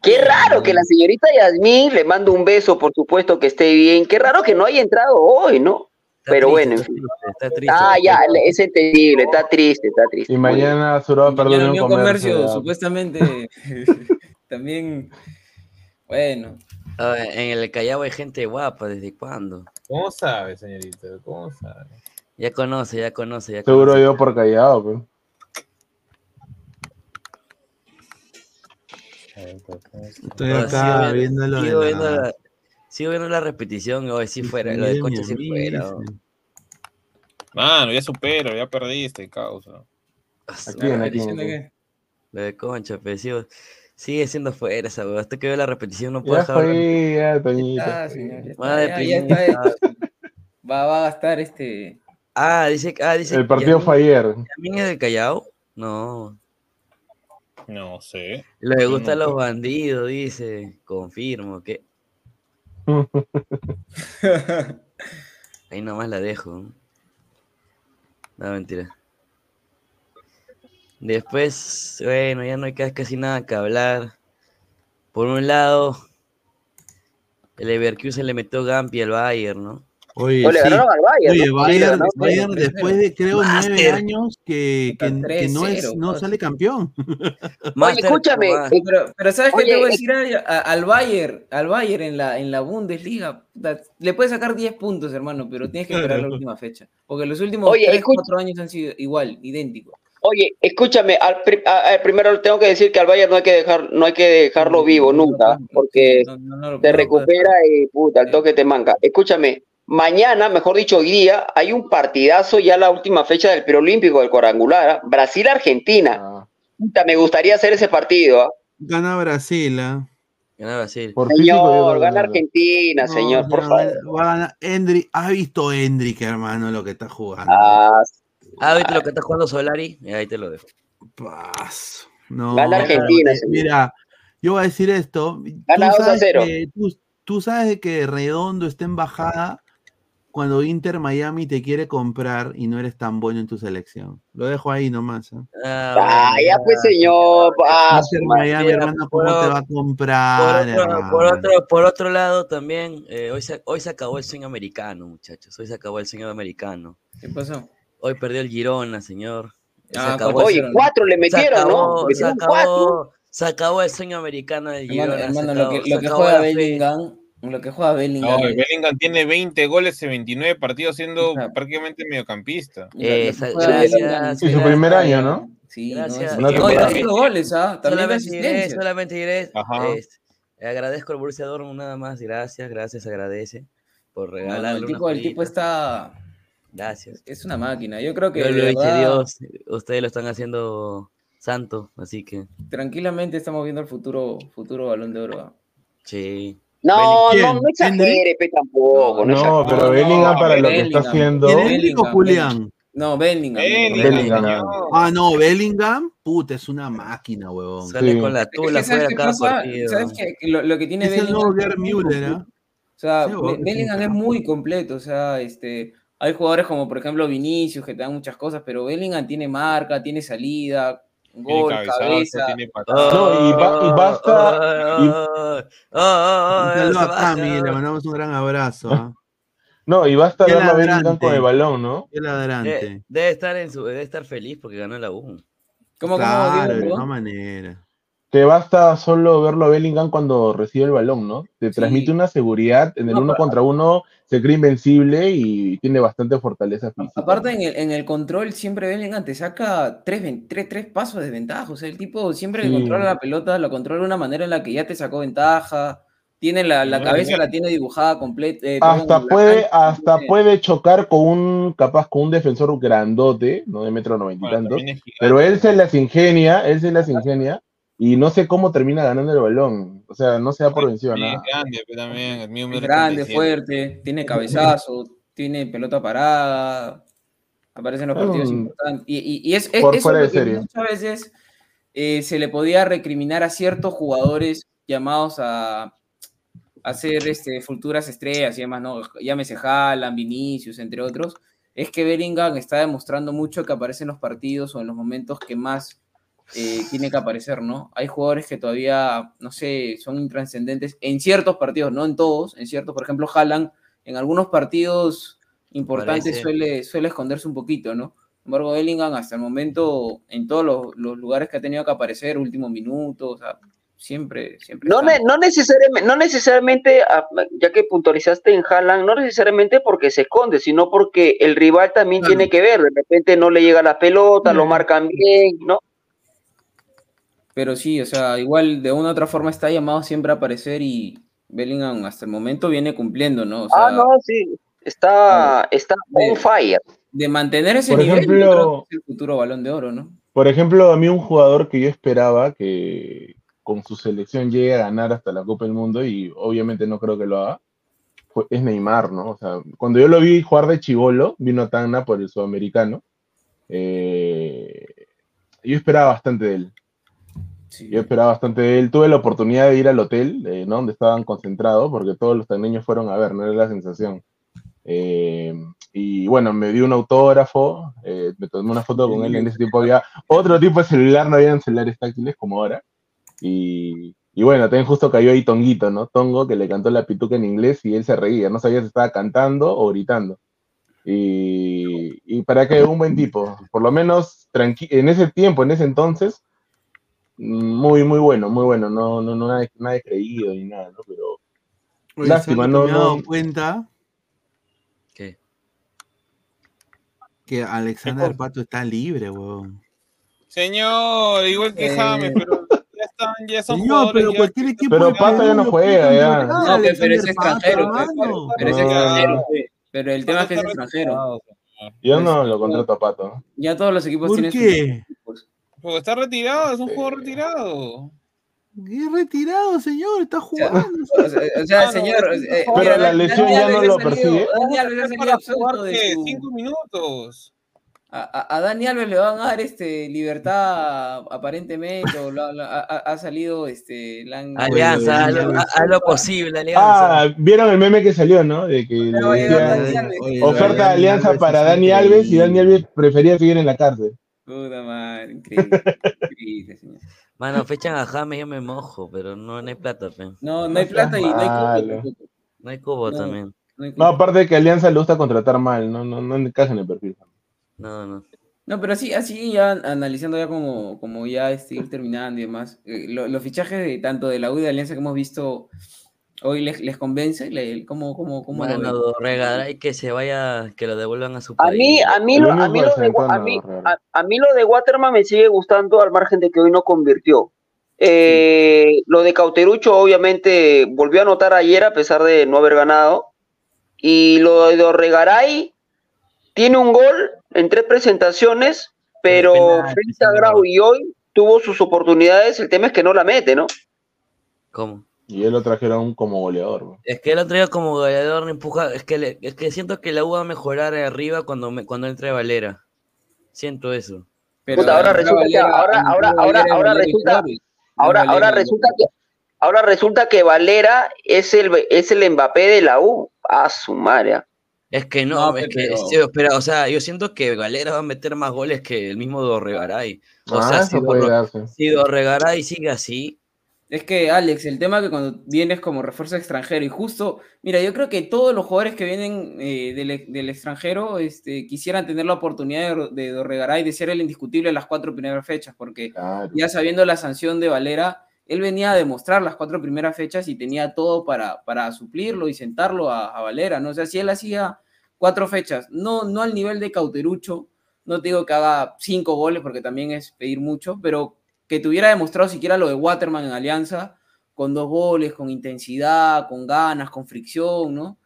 Qué raro que la señorita Yasmín le mando un beso, por supuesto que esté bien. Qué raro que no haya entrado hoy, ¿no? Está Pero triste, bueno, en está fin. triste, está triste. Ah, ya, es entendible, está triste, está triste. Y mañana Suro va a perder Mañana un comercio. Comercio, supuestamente, también, bueno. Ah, en el Callao hay gente guapa, ¿desde cuándo? ¿Cómo sabe, señorita? ¿Cómo sabe? Ya conoce, ya conoce, ya Seguro conoce. yo por callado, pues. Estoy Ah, acá sigo viendo lo de sigo la- viendo la, sigo viendo la repetición, hoy sí fuera, lo de Concha sí fuera. Mano, ya supero, ya perdiste, causa. Aquí, en aquí. en aquí. Lo de Concha, pero sigo- sigue siendo fuera esa hueva. Hasta que veo la repetición no puedo dejar. ya, ya Madre está, ya, ya está, primita. Va, va a gastar este. Ah, dice, ah, dice El partido fue ayer. ¿Yasmín es del Callao? No. No sé. Le gustan no, los bandidos, dice. Confirmo que. Ahí nomás la dejo. No, mentira. Después, bueno, ya no hay ca- casi nada que hablar. Por un lado, el Leverkusen le metió Gampi al Bayern, ¿no? Oye, O le sí. ganaron al Bayern, Oye, ¿no? Bayern, Sí, Bayern después de creo nueve años que, que, no, es, 3-0, no sale campeón. Oye, escúchame, eh, Pero, pero ¿sabes qué te voy a decir? A- a- al Bayern, al Bayern en la, en la Bundesliga, le puedes sacar 10 puntos, hermano, pero tienes que esperar la última fecha. Porque los últimos Oye, 3, escucha- 4 años han sido igual, idénticos. Oye, escúchame, al, pri- primero tengo que decir que al Bayern no hay que dejar, no hay que dejarlo vivo nunca, porque No, recupera y puta, el toque te manca. Escúchame, mañana, mejor dicho, hoy día, hay un partidazo ya la última fecha del preolímpico del cuadrangular, ¿ah? Brasil-Argentina. Puta, me gustaría hacer ese partido, ¿ah? Gana Brasil, ¿ah? Gana Brasil. Por Señor, gana. Argentina, señor, por favor. Va a ganar. ¿Has visto Endrick, hermano, lo que está jugando? Ah, Ah, ¿viste lo que está jugando Solari? Y ahí te lo dejo. Paso. No, Gana Argentina, eh. Mira, yo voy a decir esto. Gana tú 2 a sabes 0. que- tú, tú sabes de que Redondo está en bajada cuando Inter Miami te quiere comprar y no eres tan bueno en tu selección. Lo dejo ahí nomás. ¿eh? Ah, ya pues, señor. ah, Inter. Miami, hermano, ¿cómo por- te va a Por comprar? otro, por otro, por otro lado, también, eh, hoy, se, hoy se acabó el sueño americano, muchachos. Hoy se acabó el sueño americano. ¿Qué pasó? Hoy perdió el Girona, señor. Se Ah, acabó cuatro el- Oye, cuatro le metieron, ¿no? acabó, se cuatro. acabó, se acabó el sueño americano del Hermano, Girona. se hermano, lo que, lo juega. Bellingham, lo que juega Bellingham. No, es- Bellingham tiene 20 goles en 29 partidos siendo prácticamente mediocampista. gracias. Sí, su primer año, ¿no? Sí, Gracias. no, goles, ¿ah? También Solamente diré, solamente diré, es- agradezco al Borussia Dortmund nada más, gracias, gracias, agradece por regalarle el tipo, el tipo está. Gracias. Es una máquina. Yo creo que Yo lo hice verdad, Dios, ustedes lo están haciendo santo, así que tranquilamente estamos viendo el futuro, futuro balón de oro. sí. No, ¿Quién? no, no exagere, tampoco. No, No, exagere. pero Bellingham para lo que está Bellingham. haciendo. ¿Quién Endrick o Bellingham, Julián? No, Bellingham. Bellingham. Ah, no, Bellingham, puta, es una máquina, huevón. Sale con la tula Es que, ¿sabes fuera cada partido. ¿Sabes qué? Que Lo, lo que tiene Es el Bellingham. nuevo Gerd Müller, ¿ah? O sea, Sí, Bellingham es muy completo. O sea, este, hay jugadores como, por ejemplo, Vinicius, que te dan muchas cosas, pero Bellingham tiene marca, tiene salida, gol, cabezazo, cabeza. tiene patada. No, y, ba- y basta. y- Ah, Un saludo a Cami, le mandamos un gran abrazo. ¿ah? no, y basta verlo a Bellingham con el balón, ¿no? Qué ladrante. De- debe estar en su, debe estar feliz porque ganó la U. ¿Cómo, Claro, cómo, de Diego, perdón? maneras. Que basta solo verlo a Bellingham cuando recibe el balón, ¿no? Te transmite una seguridad en el No, uno contra uno, se cree invencible y tiene bastante fortaleza física. Aparte, en el, en el control, siempre Bellingham te saca tres, tres, tres pasos de ventaja. O sea, el tipo siempre que Sí. controla la pelota, lo controla de una manera en la que ya te sacó ventaja. Tiene la, la cabeza, la tiene dibujada completa. eh, hasta la puede, cancha hasta tiene- puede chocar con un, capaz con un defensor grandote, no de metro noventa y Bueno, tantos, pero él se las ingenia, él se las ingenia, y no sé cómo termina ganando el balón. O sea, no se da por vencido nada. es grande, pero también el mío Es grande, 37. fuerte, tiene cabezazo, tiene pelota parada, aparece en los Es partidos un- importantes. Y, y- y es, es- por eso de serie. muchas veces eh, se le podía recriminar a ciertos jugadores llamados a, ser este, futuras estrellas y demás, ¿no? Llámese Haaland, Vinicius, entre otros. Es que Bellingham está demostrando mucho que aparece en los partidos o en los momentos que más eh, tiene que aparecer, ¿no? Hay jugadores que todavía, no sé, son intranscendentes en ciertos partidos, no en todos, en ciertos, por ejemplo, Haaland, en algunos partidos importantes suele, suele esconderse un poquito, ¿no? Sin embargo, Bellingham hasta el momento, en todos los, los lugares que ha tenido que aparecer, último minuto, o sea, siempre, siempre. No, ne- no, necesariamente, no necesariamente, ah, ya que puntualizaste en Haaland, no necesariamente porque se esconde, sino porque el rival también Claro. tiene que ver. De repente no le llega la pelota, lo marcan bien, ¿no? Pero sí, o sea, igual de una u otra forma está llamado siempre a aparecer y Bellingham hasta el momento viene cumpliendo, ¿no? O sea, ah, no, sí, está, está on fire. de mantener ese Por nivel, yo ejemplo- creo que es el futuro balón de oro, ¿no? Por ejemplo, a mí un jugador que yo esperaba que con su selección llegue a ganar hasta la Copa del Mundo, y obviamente no creo que lo haga, es Neymar, ¿no? O sea, cuando yo lo vi jugar de chivolo, vino a Tacna por el sudamericano, eh, yo esperaba bastante de él. Yo esperaba bastante él. Tuve la oportunidad de ir al hotel, eh, ¿no? Donde estaban concentrados, porque todos los tagneños fueron a ver, no era la sensación. Eh, y bueno, me dio un autógrafo, eh, me tomé una foto con él. En ese tiempo había otro tipo de celular, no habían celulares táctiles como ahora. Y, y bueno, también justo cayó ahí Tonguito, ¿no? Tongo, que le cantó la pituca en inglés y él se reía, no sabía si estaba cantando o gritando. Y, y para que un buen tipo, por lo menos en ese tiempo, en ese entonces, muy, muy bueno, muy bueno, no, no, no nada, nada creído ni nada, ¿no? Pero Oye, lástima, ¿saben no, me he dado no, cuenta ¿Qué? que Alexander Pato está libre, weón. Señor, igual que Eh, James, pero ya están, ya son Señor, pero ya- cualquier equipo Pero Pato ya no juega, ya. No, pe- pero es extranjero, hermano. pero es extranjero. Pero el tema es que es extranjero. yo no lo contrato a Pato. Ya todos los equipos ¿Por tienen sus qué? equipos. Porque está retirado, es un jugador retirado. ¿Qué retirado, señor? Está jugando. O sea, Ah, señor, eh. Pero la lesión ya no lo persigue. Cinco minutos. A, a- a Dani Alves le van a dar este, libertad aparentemente, o lo- lo- ha, salido este, Alianza, haz lo, posible, Alianza. Ah, ¿vieron el meme que salió, no? De que oferta de alianza para Dani Alves y Dani. Alves prefería seguir en la cárcel. Puta madre, increíble. increíble, señor. Mano, fechan a James, yo me mojo, pero no, no hay plata, pe. No, no hay plata y no hay tampoco. No hay cubo No. también. No, hay No, cupo. aparte de que Alianza le gusta contratar mal, no, no, no encaja en el perfil. No, no. No, pero así, así ya analizando ya como, como ya este, ir terminando y demás, eh, lo- los fichajes de tanto de la U y de Alianza que hemos visto hoy les, les convence, Le- ¿cómo, cómo, lo Regaray que se vaya, que lo devuelvan a su A país. mí, a mí, lo, a mí, lo de, a, mí, Herrera. a, a mí lo de Waterman me sigue gustando al margen de que hoy no convirtió. Eh, Lo de Cauterucho obviamente volvió a anotar ayer a pesar de no haber ganado. Y lo de Orregaray tiene un gol en tres presentaciones, pero penal, frente a penal. Grau y hoy tuvo sus oportunidades. El tema es que no la mete, ¿no? ¿Cómo? Y él lo trajeron como goleador. bro. Es que el otro día como goleador no empuja, es que, le- es que siento que la U va a mejorar arriba cuando, me- cuando entre Valera. Siento eso. Puta, ahora resulta que ahora, ahora, ahora, ahora resulta, ahora, ahora resulta que ahora resulta que Valera es el es el Mbappé de la U. A su madre. Es que no, es que, sí, pero, o sea, yo siento que Valera va a meter más goles que el mismo Dorregaray. O Ah, sea, lo- darse. si Dorregaray sigue así, Es que, Alex, el tema que cuando vienes como refuerzo extranjero y justo, mira, yo creo que todos los jugadores que vienen eh, del, del extranjero este, quisieran tener la oportunidad de, de Dorregaray de ser el indiscutible en las cuatro primeras fechas, porque ya sabiendo la sanción de Valera, él venía a demostrar las cuatro primeras fechas y tenía todo para, para suplirlo y sentarlo a, a Valera, ¿no? O sea, si él hacía cuatro fechas, no, no al nivel de Cauterucho, no te digo que haga cinco goles porque también es pedir mucho, pero que te hubiera demostrado siquiera lo de Waterman en Alianza, con dos goles, con intensidad, con ganas, con fricción, ¿no?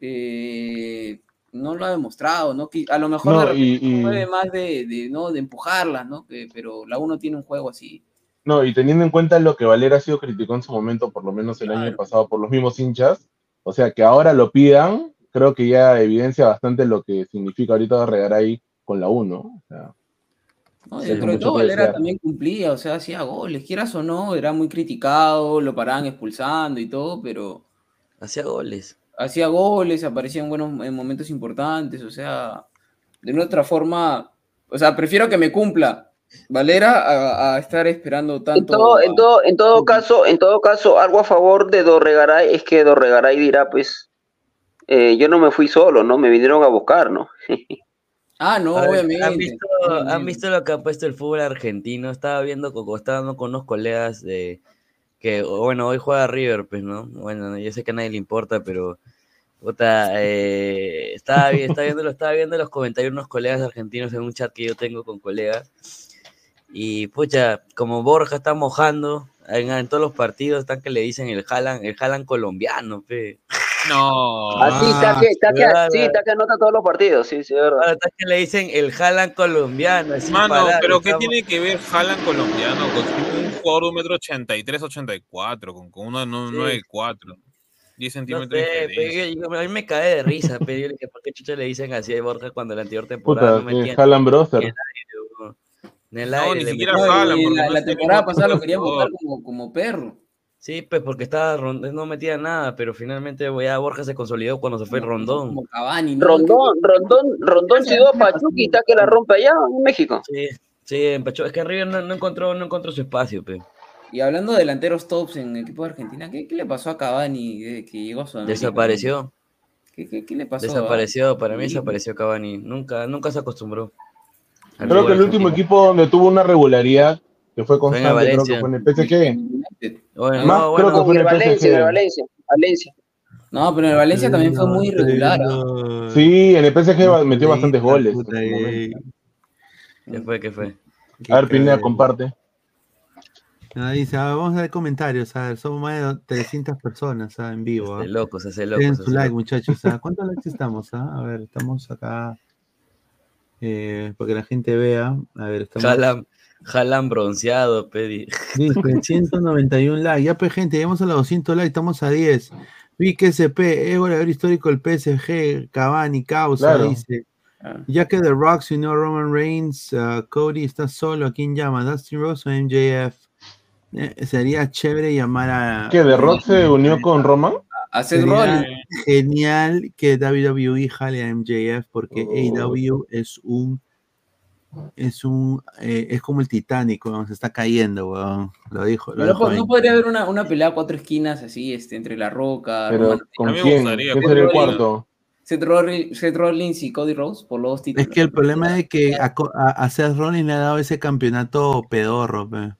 Eh, no lo ha demostrado, ¿no? A lo mejor No, de repente y- y- puede más de, de, ¿no? de empujarlas, ¿no? Que- pero la uno tiene un juego así. No, y teniendo en cuenta lo que Valera ha sido criticó en su momento, por lo menos el año pasado, por los mismos hinchas, o sea, que ahora lo pidan, creo que ya evidencia bastante lo que significa ahorita Regaray con la 1. O sea, ¿no? Sí, Dentro de todo, Valera también cumplía, o sea, hacía goles, quieras o no, era muy criticado, lo paraban expulsando y todo, pero hacía goles. Hacía goles, aparecía en buenos en momentos importantes, o sea, de una otra forma, o sea, prefiero que me cumpla Valera a, a estar esperando En tanto. todo, en todo, en todo caso, en todo caso, algo a favor de Dorregaray es que Dorregaray dirá, pues, eh, yo no me fui solo, ¿no? Me vinieron a buscar, ¿no? Ah, no, ver, obviamente. ¿Han visto, han visto lo que ha puesto el fútbol argentino? Estaba viendo, estaba hablando con unos colegas de que, bueno, hoy juega River, pues, ¿no? Bueno, yo sé que a nadie le importa, pero puta, eh, estaba, vi- estaba viendo, estaba viendo los comentarios de unos colegas argentinos en un chat que yo tengo con colegas. Y pucha, como Borja está mojando, en, en todos los partidos están que le dicen el Jalan, el Jalan colombiano, pe. No. Así está que, está que, verdad, sí, está que anota todos los partidos, sí, sí, es verdad. Ahora está que le dicen el Jalan colombiano. Mano, parado, pero ¿qué estamos- tiene que ver Haaland colombiano con un jugador de un metro ochenta y tres, ochenta y cuatro, con, con uno de nu- Sí. nueve y cuatro? 10 No centímetros de sé, pero yo- yo- a mí me cae de risa, pero yo le dije, ¿por qué chucha le dicen así a Borja cuando la anterior temporada puta, no metían Haaland Brother. en el aire, weón? En el No, aire ni le siquiera porque la, no la temporada pasada lo querían votar como, como perro. Sí, pues porque estaba Rondón, no metía nada, pero finalmente ya Borja se consolidó cuando se fue Rondón. Como Cavani, ¿no? Rondón, Rondón, Rondón llegó a Pachuca y está que la rompe allá en México. Sí, sí, en Pacho- es que en River no, no encontró, no encontró su espacio, pe. Y hablando de delanteros tops en el equipo de Argentina, ¿qué, qué le pasó a Cavani desde que llegó a Sudamérica? Desapareció. ¿Qué, qué, qué le pasó? Desapareció, para mí desapareció Cavani. Nunca, nunca se acostumbró. Creo que el último equipo donde tuvo una regularidad que fue Fue constante, creo Valencia. que fue en el PSG. Bueno, Más no, creo bueno, que fue en el Valencia, en el PSG. Valencia, Valencia. No, pero en el Valencia también fue muy irregular. Sí, en el PSG metió bastantes goles. ¿Qué fue? ¿Qué fue? A ver, Pineda, comparte. Dice, vamos a ver comentarios, a ver, somos más de 300 personas en vivo. Se hace ah. loco, se hace Den loco. se su like, muchachos. ah. ¿Cuántos likes estamos? ah? A ver, estamos acá. Eh, para que la gente vea. A ver, estamos. Jalan, jalan bronceado, pedi. Dice, 191 likes. Ya, pues, gente, llegamos a los 200 likes, estamos a 10. Vic SP, es goleador histórico del PSG, Cavani, causa, Claro. dice. Ya que The Rock se unió a Roman Reigns, uh, Cody está solo, ¿a quién llama? ¿Dustin Rose o MJF? Eh, sería chévere llamar a... ¿Que The Rock se unió con Roman? A Seth Sería Rollins. Genial que WWE jale a MJF porque Oh. AEW es un es un eh, es como el Titanic, weón, se está cayendo, weón. Lo dijo, lo Pero, dijo ojo, ahí. no podría haber una, una pelea a cuatro esquinas así, este, entre La Roca, Pero, Roman ¿con A mí me quién? gustaría, ¿Quién con sería el Rollins. cuarto? Seth Rollins, Seth Rollins y Cody Rhodes por los dos títulos. Es que el problema es que a, a, a Seth Rollins le ha dado ese campeonato pedorro, pe.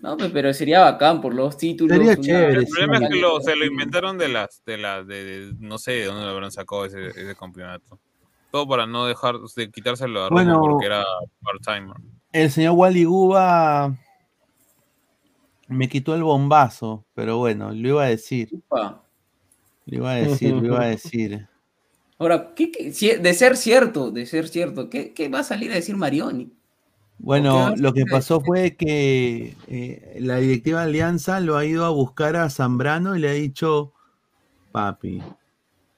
No, pe- pero sería bacán por los dos títulos. Sería chévere, El sí. problema es que lo, se lo inventaron de las, de las, de, de- no sé de dónde lo habrán sacado ese, ese campeonato. Todo para no dejar, de quitárselo a Roman Bueno. porque era part-timer. El señor Wally Guba me quitó el bombazo, pero bueno, lo iba a decir. Upa. Lo iba a decir, lo iba a decir. Ahora, ¿qué, qué- si- de ser cierto, de ser cierto, ¿qué, qué va a salir a decir Marioni? Bueno, lo que pasó fue que eh, la directiva de Alianza lo ha ido a buscar a Zambrano y le ha dicho, papi,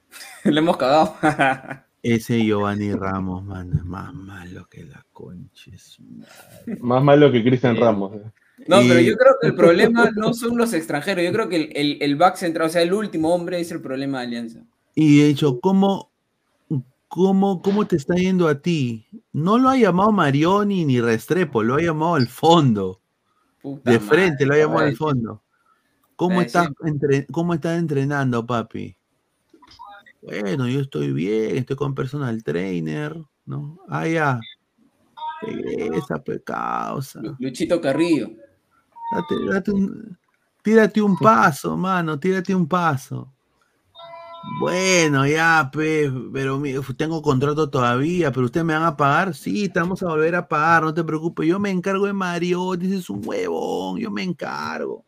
Le hemos cagado. Ese Giovanni Ramos, mano, es más malo que la madre. Más malo que Cristian Ramos. eh. No, pero yo creo que el problema no son los extranjeros. Yo creo que el, el, el back central, o sea, el último hombre es el problema de Alianza. Y de hecho, ¿cómo, cómo, ¿cómo te está yendo a ti? No lo ha llamado Marioni ni Restrepo, lo ha llamado al fondo. Puta De madre, frente, lo ha llamado al fondo. ¿Cómo estás, entre- ¿Cómo estás entrenando, papi? Bueno, yo estoy bien, estoy con personal trainer, ¿no? Ah, ya. Regresa, pues, causa. Luchito Carrillo. Date, date un, tírate un paso, mano, tírate un paso. Bueno, ya, pe, pero mi- tengo contrato todavía, pero ustedes me van a pagar. Sí, te vamos a volver a pagar, no te preocupes. Yo me encargo de Mario, dices un huevón, yo me encargo.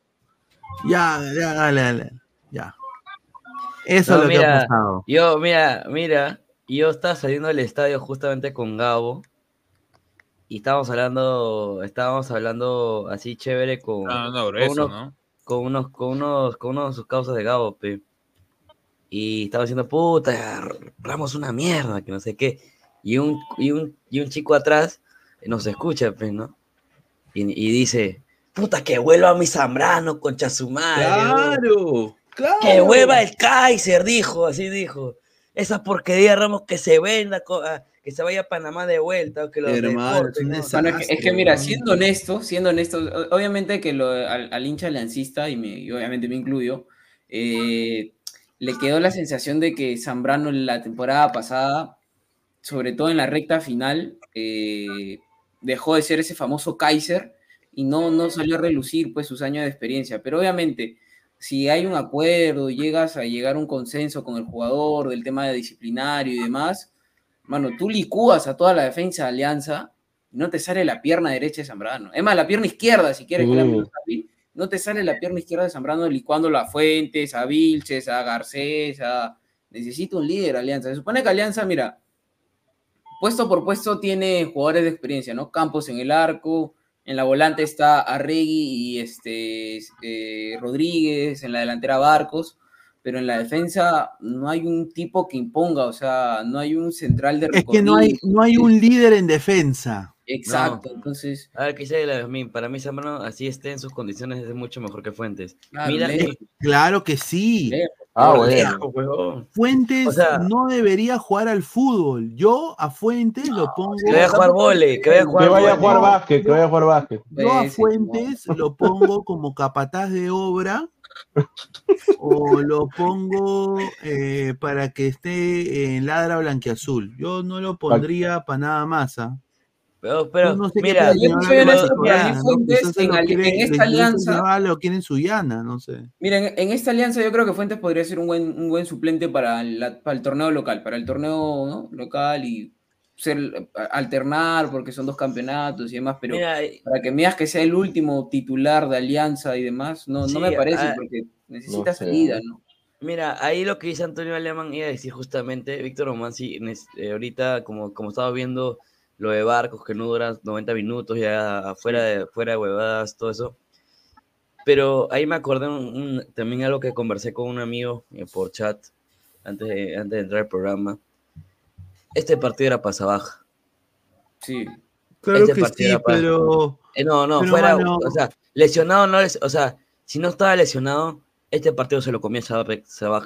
Ya, ya, dale, dale, ya. Eso No, es lo que ha mira, pasado. Yo, mira, mira, yo estaba saliendo del estadio justamente con Gabo y estábamos hablando, estábamos hablando así chévere con, Ah, no, con unos, ¿no? con unos, con unos, con unos de sus causas de Gabo, pe. Y estaba diciendo, puta, Ramos una mierda, que no sé qué. Y un, y un, y un chico atrás nos escucha, pues, ¿no? Y, y dice, puta, que vuelva mi Zambrano, concha su madre. Claro, claro. Que vuelva el Kaiser, dijo, así dijo. Esa porquería Ramos que se venda, ah, que se vaya a Panamá de vuelta, que lo Hermano, deporten, ¿no? Mano, es, que, es que mira, siendo honesto, siendo honesto, obviamente que lo, al, al hincha aliancista, y, me, y obviamente me incluyo, eh, le quedó la sensación de que Zambrano la temporada pasada, sobre todo en la recta final, eh, dejó de ser ese famoso Kaiser y no, no salió a relucir pues sus años de experiencia. Pero obviamente, si hay un acuerdo, llegas a llegar a un consenso con el jugador del tema de disciplinario y demás, mano, tú licúas a toda la defensa de Alianza y no te sale la pierna derecha de Zambrano. Es más, la pierna izquierda, si quieres que la pelota ahí, no te sale la pierna izquierda de Zambrano licuando a Fuentes, a Vilches, a Garcés, a... Necesita un líder Alianza. Se supone que Alianza, mira, puesto por puesto tiene jugadores de experiencia, ¿no? Campos en el arco, en la volante está Arregui y este, eh, Rodríguez, en la delantera Barcos, pero en la defensa no hay un tipo que imponga, o sea, no hay un central de Es que no hay, no hay un líder en defensa. Exacto, No. entonces... A ver, quise la mí, para mí Zambrano así esté en sus condiciones es mucho mejor que Fuentes. Claro, Mira, Claro que sí. Ah, bueno. Fuentes O sea- no debería jugar al fútbol. Yo a Fuentes lo pongo. Que vaya a jugar vole, que vaya a jugar Que vaya a jugar básquet, que vaya a jugar básquet. Yo a Fuentes lo pongo como capataz de obra o lo pongo eh, para que esté en ladra blanquiazul. Yo no lo pondría para nada más. ¿ah? Pero, pero, no sé mira, en esta alianza- lo quieren Suyana, no sé. Miren, en esta alianza yo creo que Fuentes podría ser un buen, un buen suplente para, la- para el torneo local, para el torneo ¿no? local y ser alternar porque son dos campeonatos y demás, pero Mira, eh, para que digas que sea el último titular de alianza y demás, no, no me Sí, parece ah, porque necesita no sé. salida, ¿no? Mira, ahí lo que dice Antonio Alemán iba a decir justamente, Víctor Romanzi, nes- eh, ahorita como, como estaba viendo lo de barcos que no duran 90 minutos, ya afuera de, fuera de huevadas, todo eso. Pero ahí me acordé un- un- también algo que conversé con un amigo eh, por chat antes de, antes de entrar al programa. Este partido era pasa baja. Sí. Claro Este que partido sí, era pero. Eh, no, no, pero, fuera, mano, o sea, lesionado no es, o sea, si no estaba lesionado, este partido se lo comía Sabaj.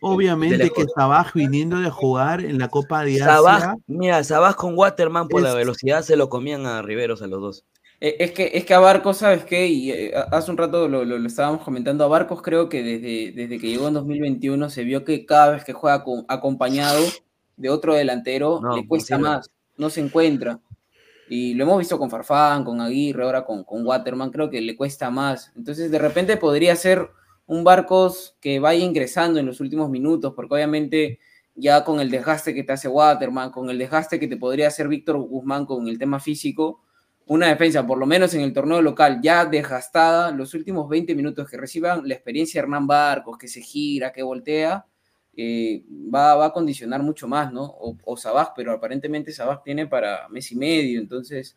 Obviamente que Sabaj viniendo de jugar en la Copa de Asia. Sabaj, mira, Sabaj con Waterman por la velocidad se lo comían a Riveros a los dos. Eh, Es que, es que a Barcos, ¿sabes qué? Y eh, hace un rato lo, lo- lo estábamos comentando, a Barcos creo que desde, desde que llegó en 2021 se vio que cada vez que juega con- acompañado de otro delantero No, le cuesta más, no se encuentra. Y lo hemos visto con Farfán, con Aguirre, ahora con, con Waterman, creo que le cuesta más. Entonces de repente podría ser un Barcos que vaya ingresando en los últimos minutos, porque obviamente ya con el desgaste que te hace Waterman, con el desgaste que te podría hacer Víctor Guzmán con el tema físico, una defensa, por lo menos en el torneo local, ya desgastada, los últimos 20 minutos que reciban la experiencia de Hernán Barcos, que se gira, que voltea, eh, va, va a condicionar mucho más, ¿no? O, o Sabaj, pero aparentemente Sabaj tiene para mes y medio, entonces,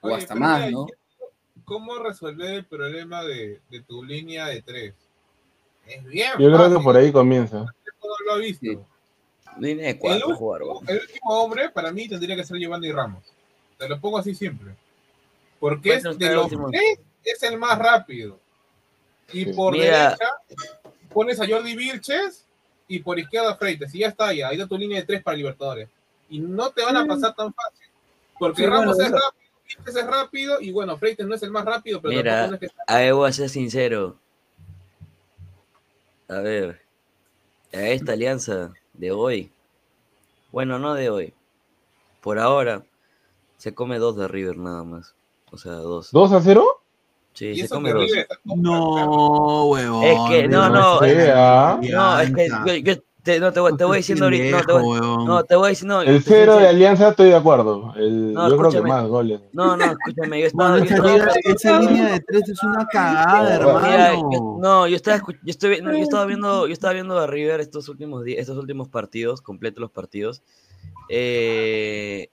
o Oye, hasta más, ¿no? ¿Cómo resolver el problema de, de tu línea de tres? Es bien Yo creo que por ahí comienza. ¿Cómo lo ha visto? Línea de El cuatro, último, jugar. el último hombre para mí tendría que ser Giovanni Ramos. Te lo pongo así siempre. Porque es de el los último. tres es el más rápido. Y por Mira. derecha pones a Jordi Vilches y por izquierda Freites. Y ya está, ya. Ahí está tu línea de tres para Libertadores. Y no te van a pasar tan fácil. Porque Sí, Ramos bueno, es rápido, Vilches es rápido y bueno, Freites no es el más rápido, pero Mira, es que a ver, voy a ser sincero. A ver, a esta alianza de hoy, bueno, no de hoy, por ahora, se come dos de River nada más. O sea, dos. ¿2 a 0? Sí, se come dos. No, huevón. Es que, no, no, no es que yo, yo te, no, te, voy- te voy diciendo ahorita, no, te voy, no, te voy diciendo, El cero de. Alianza estoy de acuerdo. El, No, yo creo que más goles. No, no, escúchame, yo estaba, yo esa, estaba- línea de tres es una cagada, Mira, hermano. yo- no, yo estaba, escu- yo, estoy, no, yo estaba viendo, yo estaba viendo a River estos últimos días, estos últimos partidos, completos los partidos. Eh,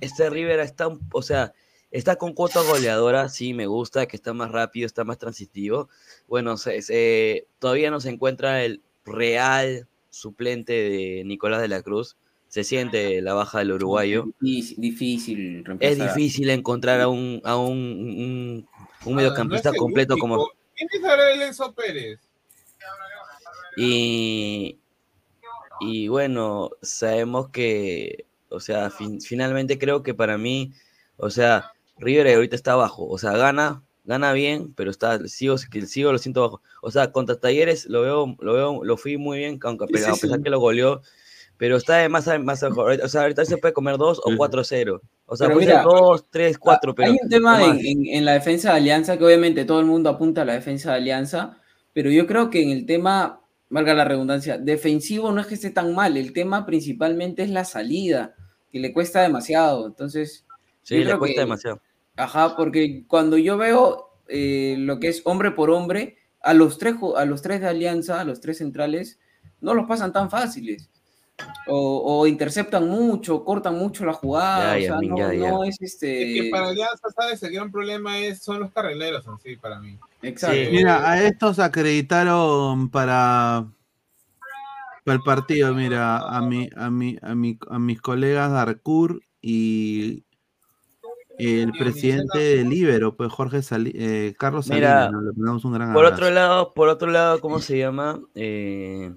este River está, o sea, está con cuota goleadora, sí, me gusta, que está más rápido, está más transitivo. Bueno, se- se- todavía no se encuentra el real suplente de Nicolás de la Cruz. Se siente la baja del uruguayo. Difícil, difícil Es difícil encontrar a un, a un, un, un mediocampista Ah, no el completo único. como, ¿Quién es ahora el Enzo Pérez? Y, y bueno, sabemos que, o sea, fin- finalmente creo que para mí, o sea, River ahorita está abajo, o sea, gana, gana bien, pero está, sigo, sigo lo siento bajo. O sea, contra Talleres lo veo, lo veo, lo fui muy bien, aunque a Sí, pesar, a pesar sí. que lo goleó, pero está de más, más abajo. O sea, ahorita se puede comer 2 o 4-0. O sea, puede ser 2, 3, 4, pero Hay un tema en, más. en- en la defensa de Alianza que obviamente todo el mundo apunta a la defensa de Alianza, pero yo creo que en el tema, valga la redundancia, defensivo no es que esté tan mal, el tema principalmente es la salida, que le cuesta demasiado. Entonces, Sí, le cuesta que- demasiado. Ajá, porque cuando yo veo eh, lo que es hombre por hombre, a los, tres, a los tres de Alianza, a los tres centrales, no los pasan tan fáciles. O, o interceptan mucho, cortan mucho la jugada. Ya, o sea, Yasmin, no, ya, ya. no es este. Es que para Alianza, ¿sabes? El gran problema es, son los carrileros en sí, para mí. Exacto. Mira, a estos acreditaron para, para el partido, mira, a mi, a mi, a mi, a mis colegas Darkur y el presidente del Libero, pues Jorge Sali- eh, Carlos Mira, Salinas, ¿no? le mandamos un gran Por abrazo. otro lado, por otro lado, ¿cómo se llama? Eh,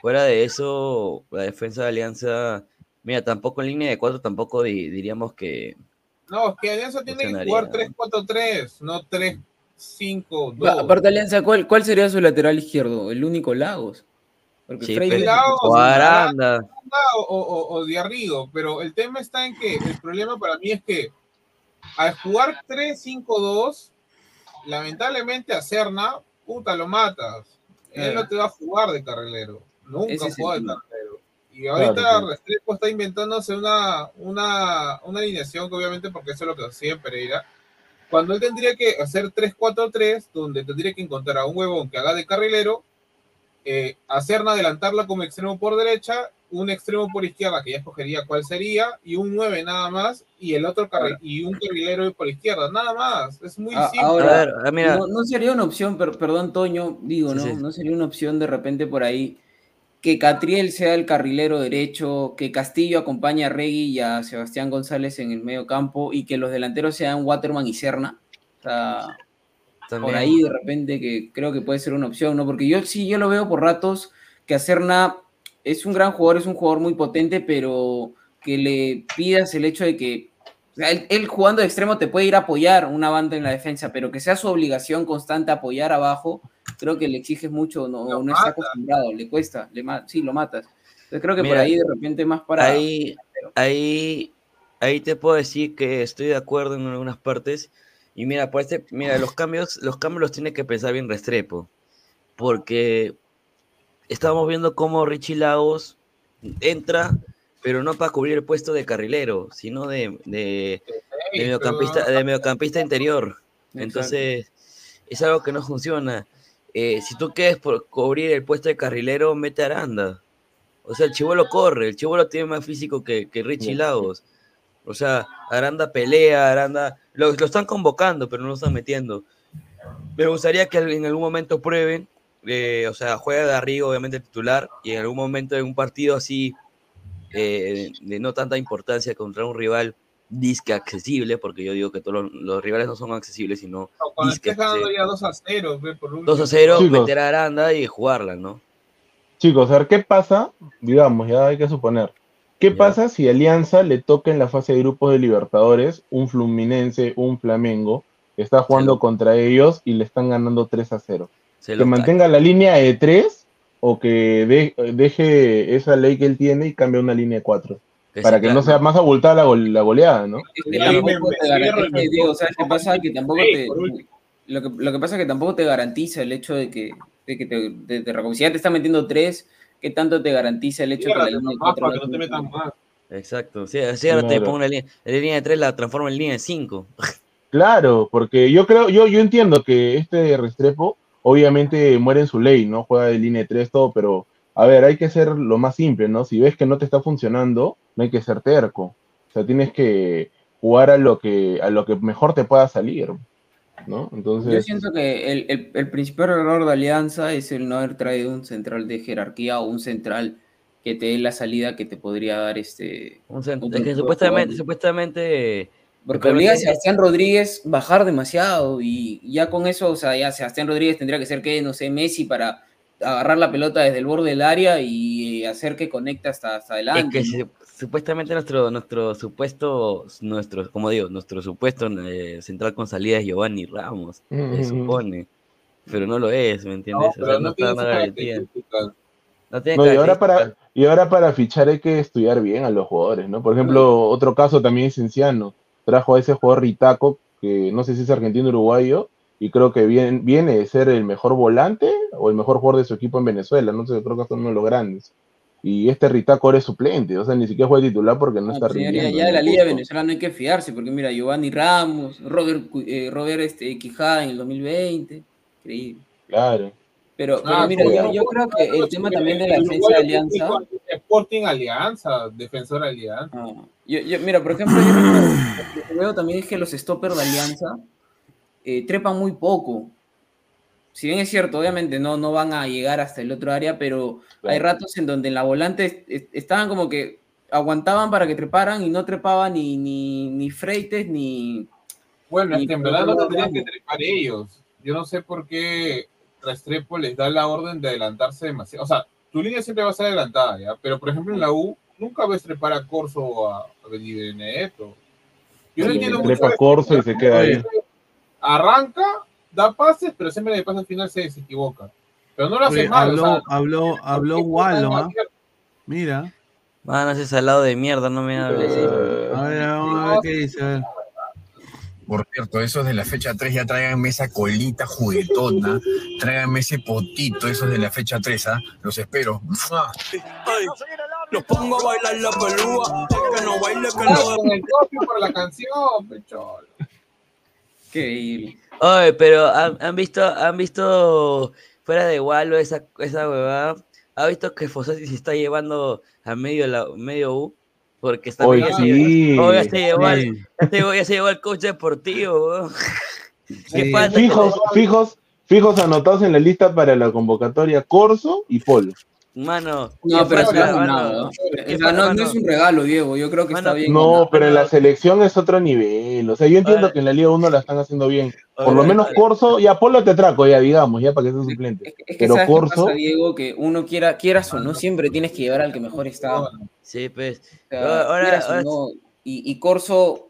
fuera de eso, la defensa de Alianza, mira, tampoco en línea de cuatro, tampoco di- diríamos que No, es que Alianza tiene que jugar 3-4-3, no 3-5-2. Va, Aparte Alianza, ¿cuál, ¿cuál sería su lateral izquierdo? El único Lagos. Porque Sí, Freire- pero- Lagos, o Aranda. o, o, o de Arrigo, pero el tema está en que el problema para mí es que al jugar 3-5-2, lamentablemente a Serna, puta, lo matas. Él Claro. no te va a jugar de carrilero. Nunca juega de carrilero. Y ahorita Claro. Restrepo está inventándose una, una, una alineación que obviamente porque eso es lo que hacía en Pereira. Cuando él tendría que hacer 3-4-3, donde tendría que encontrar a un huevón que haga de carrilero, eh, a Serna adelantarla como extremo por derecha, un extremo por izquierda, que ya escogería cuál sería, y un 9 nada más, y el otro carri- y un carrilero por izquierda, nada más. Es muy A- simple. ahora, A ver, ah, mira. no, no sería una opción, per- perdón, Toño, digo, Sí, ¿no? sí. No sería una opción de repente por ahí que Catriel sea el carrilero derecho, que Castillo acompañe a Regui y a Sebastián González en el medio campo y que los delanteros sean Waterman y Serna. O sea, por ahí de repente que creo que puede ser una opción, ¿no? Porque yo sí, yo lo veo por ratos que a Serna es un gran jugador, es un jugador muy potente, pero que le pidas el hecho de que o sea, él, él jugando de extremo te puede ir a apoyar una banda en la defensa, pero que sea su obligación constante apoyar abajo, creo que le exiges mucho, no, no está acostumbrado, le cuesta, le sí, lo matas. Entonces creo que por ahí de repente más para... Ahí, ahí, ahí te puedo decir que estoy de acuerdo en algunas partes. Y mira, por este, mira, los cambios, los cambios los tiene que pensar bien Restrepo. Porque estamos viendo cómo Richie Lagos entra, pero no para cubrir el puesto de carrilero, sino de, de, de mediocampista, de mediocampista interior. Entonces, es algo que no funciona. Eh, si tú quieres por cubrir el puesto de carrilero, mete a Aranda. O sea, el chivolo corre, el chivolo tiene más físico que, que Richie Lagos. O sea, Aranda pelea, Aranda. Lo, lo están convocando, pero no lo están metiendo. Me gustaría que en algún momento prueben eh, o sea, juega de arriba, obviamente titular, y en algún momento en un partido así, eh, de no tanta importancia contra un rival disque accesible, porque yo digo que todos los, los rivales no son accesibles, sino Cuando disque estés ganando accesibles. ya 2 a 0, ve, por último. 2 a 0, Chicos. meter a Aranda y jugarla, ¿no? Chicos, a ver, ¿qué pasa? Digamos, ya hay que suponer. ¿Qué pasa si Alianza le toca en la fase de grupos de Libertadores un Fluminense, un Flamengo, está jugando contra ellos y le están ganando 3 a 0? Se ¿Que mantenga la línea de 3 o que de- deje esa ley que él tiene y cambie a una línea de 4? Que Para que no sea más abultada la, la goleada, ¿no? Es que tampoco te garantiza, Diego, ¿sabes qué pasa? Que tampoco te, lo, que, lo que pasa es que tampoco te garantiza el hecho de que, de que te, de, de- si ya te está metiendo tres, ¿qué tanto te garantiza el hecho de que la línea de nomás cuatro para que no no te metan más. Exacto. Sí, así ahora te pongo una línea, la línea de 3 la transforma en línea de 5. Claro, porque yo creo, yo, yo entiendo que este Restrepo obviamente muere en su ley, ¿no? Juega de línea de 3, todo, pero a ver, hay que ser lo más simple, ¿no? Si ves que no te está funcionando, no hay que ser terco. O sea, tienes que jugar a lo que, a lo que mejor te pueda salir, ¿no? Yo Entonces, siento que el, el, el principal error de Alianza es el no haber traído un central de jerarquía o un central que te dé la salida que te podría dar este. Un cent- otro es que tipo de supuestamente, jugador. supuestamente. Porque obliga a Sebastián Rodríguez bajar demasiado y ya con eso, o sea, ya Sebastián Rodríguez tendría que ser que, no sé, Messi para agarrar la pelota desde el borde del área y hacer que conecte hasta, hasta Es adelante. que ¿no? si- supuestamente nuestro, nuestro supuesto, nuestro, como digo, nuestro supuesto eh, central con salida es Giovanni Ramos, se supone. Pero no lo es, ¿me entiendes? No, o sea, pero no no está tiene. No tiene no, y ahora para, y ahora para fichar hay que estudiar bien a los jugadores, ¿no? Por ejemplo, otro caso también es Cienciano. Trajo a ese jugador Ritaco, que no sé si es argentino uruguayo, y creo que viene, viene de ser el mejor volante o el mejor jugador de su equipo en Venezuela, no sé, creo que son uno de los grandes. Y este Ritaco es suplente, o sea, ni siquiera juega titular porque no está pues, señor, ya, rindiendo. ya de la Liga. Venezolana no hay que fiarse, porque mira, Giovanni Ramos, Robert, eh, Robert este, Quijada en el 2020, increíble. Claro. Pero, pero Ah, mira, yo, creo que el tema también de la defensa de Alianza. Sporting Alianza, defensor Alianza. Ah, yo, yo- mira, por ejemplo, yo lo que- veo también es que los stoppers de Alianza eh, trepan muy poco. Si bien es cierto, obviamente no, no van a llegar hasta el otro área, pero hay ratos en donde en la volante est- est- estaban como que aguantaban para que treparan y no trepaban ni, ni, ni Freites ni. Bueno, ni en verdad no tendrían que trepar ellos. Yo no sé por qué Restrepo les da la orden de adelantarse demasiado. O sea, tu línea siempre va a ser adelantada, ¿ya? Pero, por ejemplo, en la U, nunca ves trepar a Corso o a, a Benedetto. Yo no entiendo trepa mucho. Corso y se queda ahí. Arranca, da pases, pero siempre de pase al final se, se equivoca. Pero no lo hace Oye, mal. habló, o sea, habló, habló está ¿ah? Mira. Mano, ese salado de mierda, no me hables. A ver, vamos a ver qué dice. a ver. Por cierto, esos de la fecha 3 ya tráiganme esa colita juguetona, tráiganme ese potito, esos de la fecha 3, ¿ah? Los espero. ¡Mua! Los pongo a bailar la pelúa, que no baile, que no con el copio para la canción, pechol. Qué Oye, pero ¿han, han visto, han visto fuera de Walo esa, esa huevada? ¿Ha visto que Fossati se está llevando a medio, la, medio U? Porque está se- sí, oh, ya se llevó al, ya se llevó, ya se llevó al coach deportivo. Fijos, fijos, fijos anotados en la lista para la convocatoria Corso y Polo. Mano, No, ¿qué pero pasa, mano? ganado, ¿no? ¿Qué O sea, es un regalo, Diego. Yo creo que está bien. No, pero en la selección es otro nivel. O sea, yo entiendo que en la Liga 1 la están haciendo bien. Por lo menos ahora. Corso, ya Polo te traco, ya digamos, ya para que sea suplente. Es que Pero sabes qué Corso, pasa, Diego, que uno quiera, quieras o no, siempre tienes que llevar al que mejor está. Sí, pues. O sea, Ahora- o ahora- no. Y, y Corso,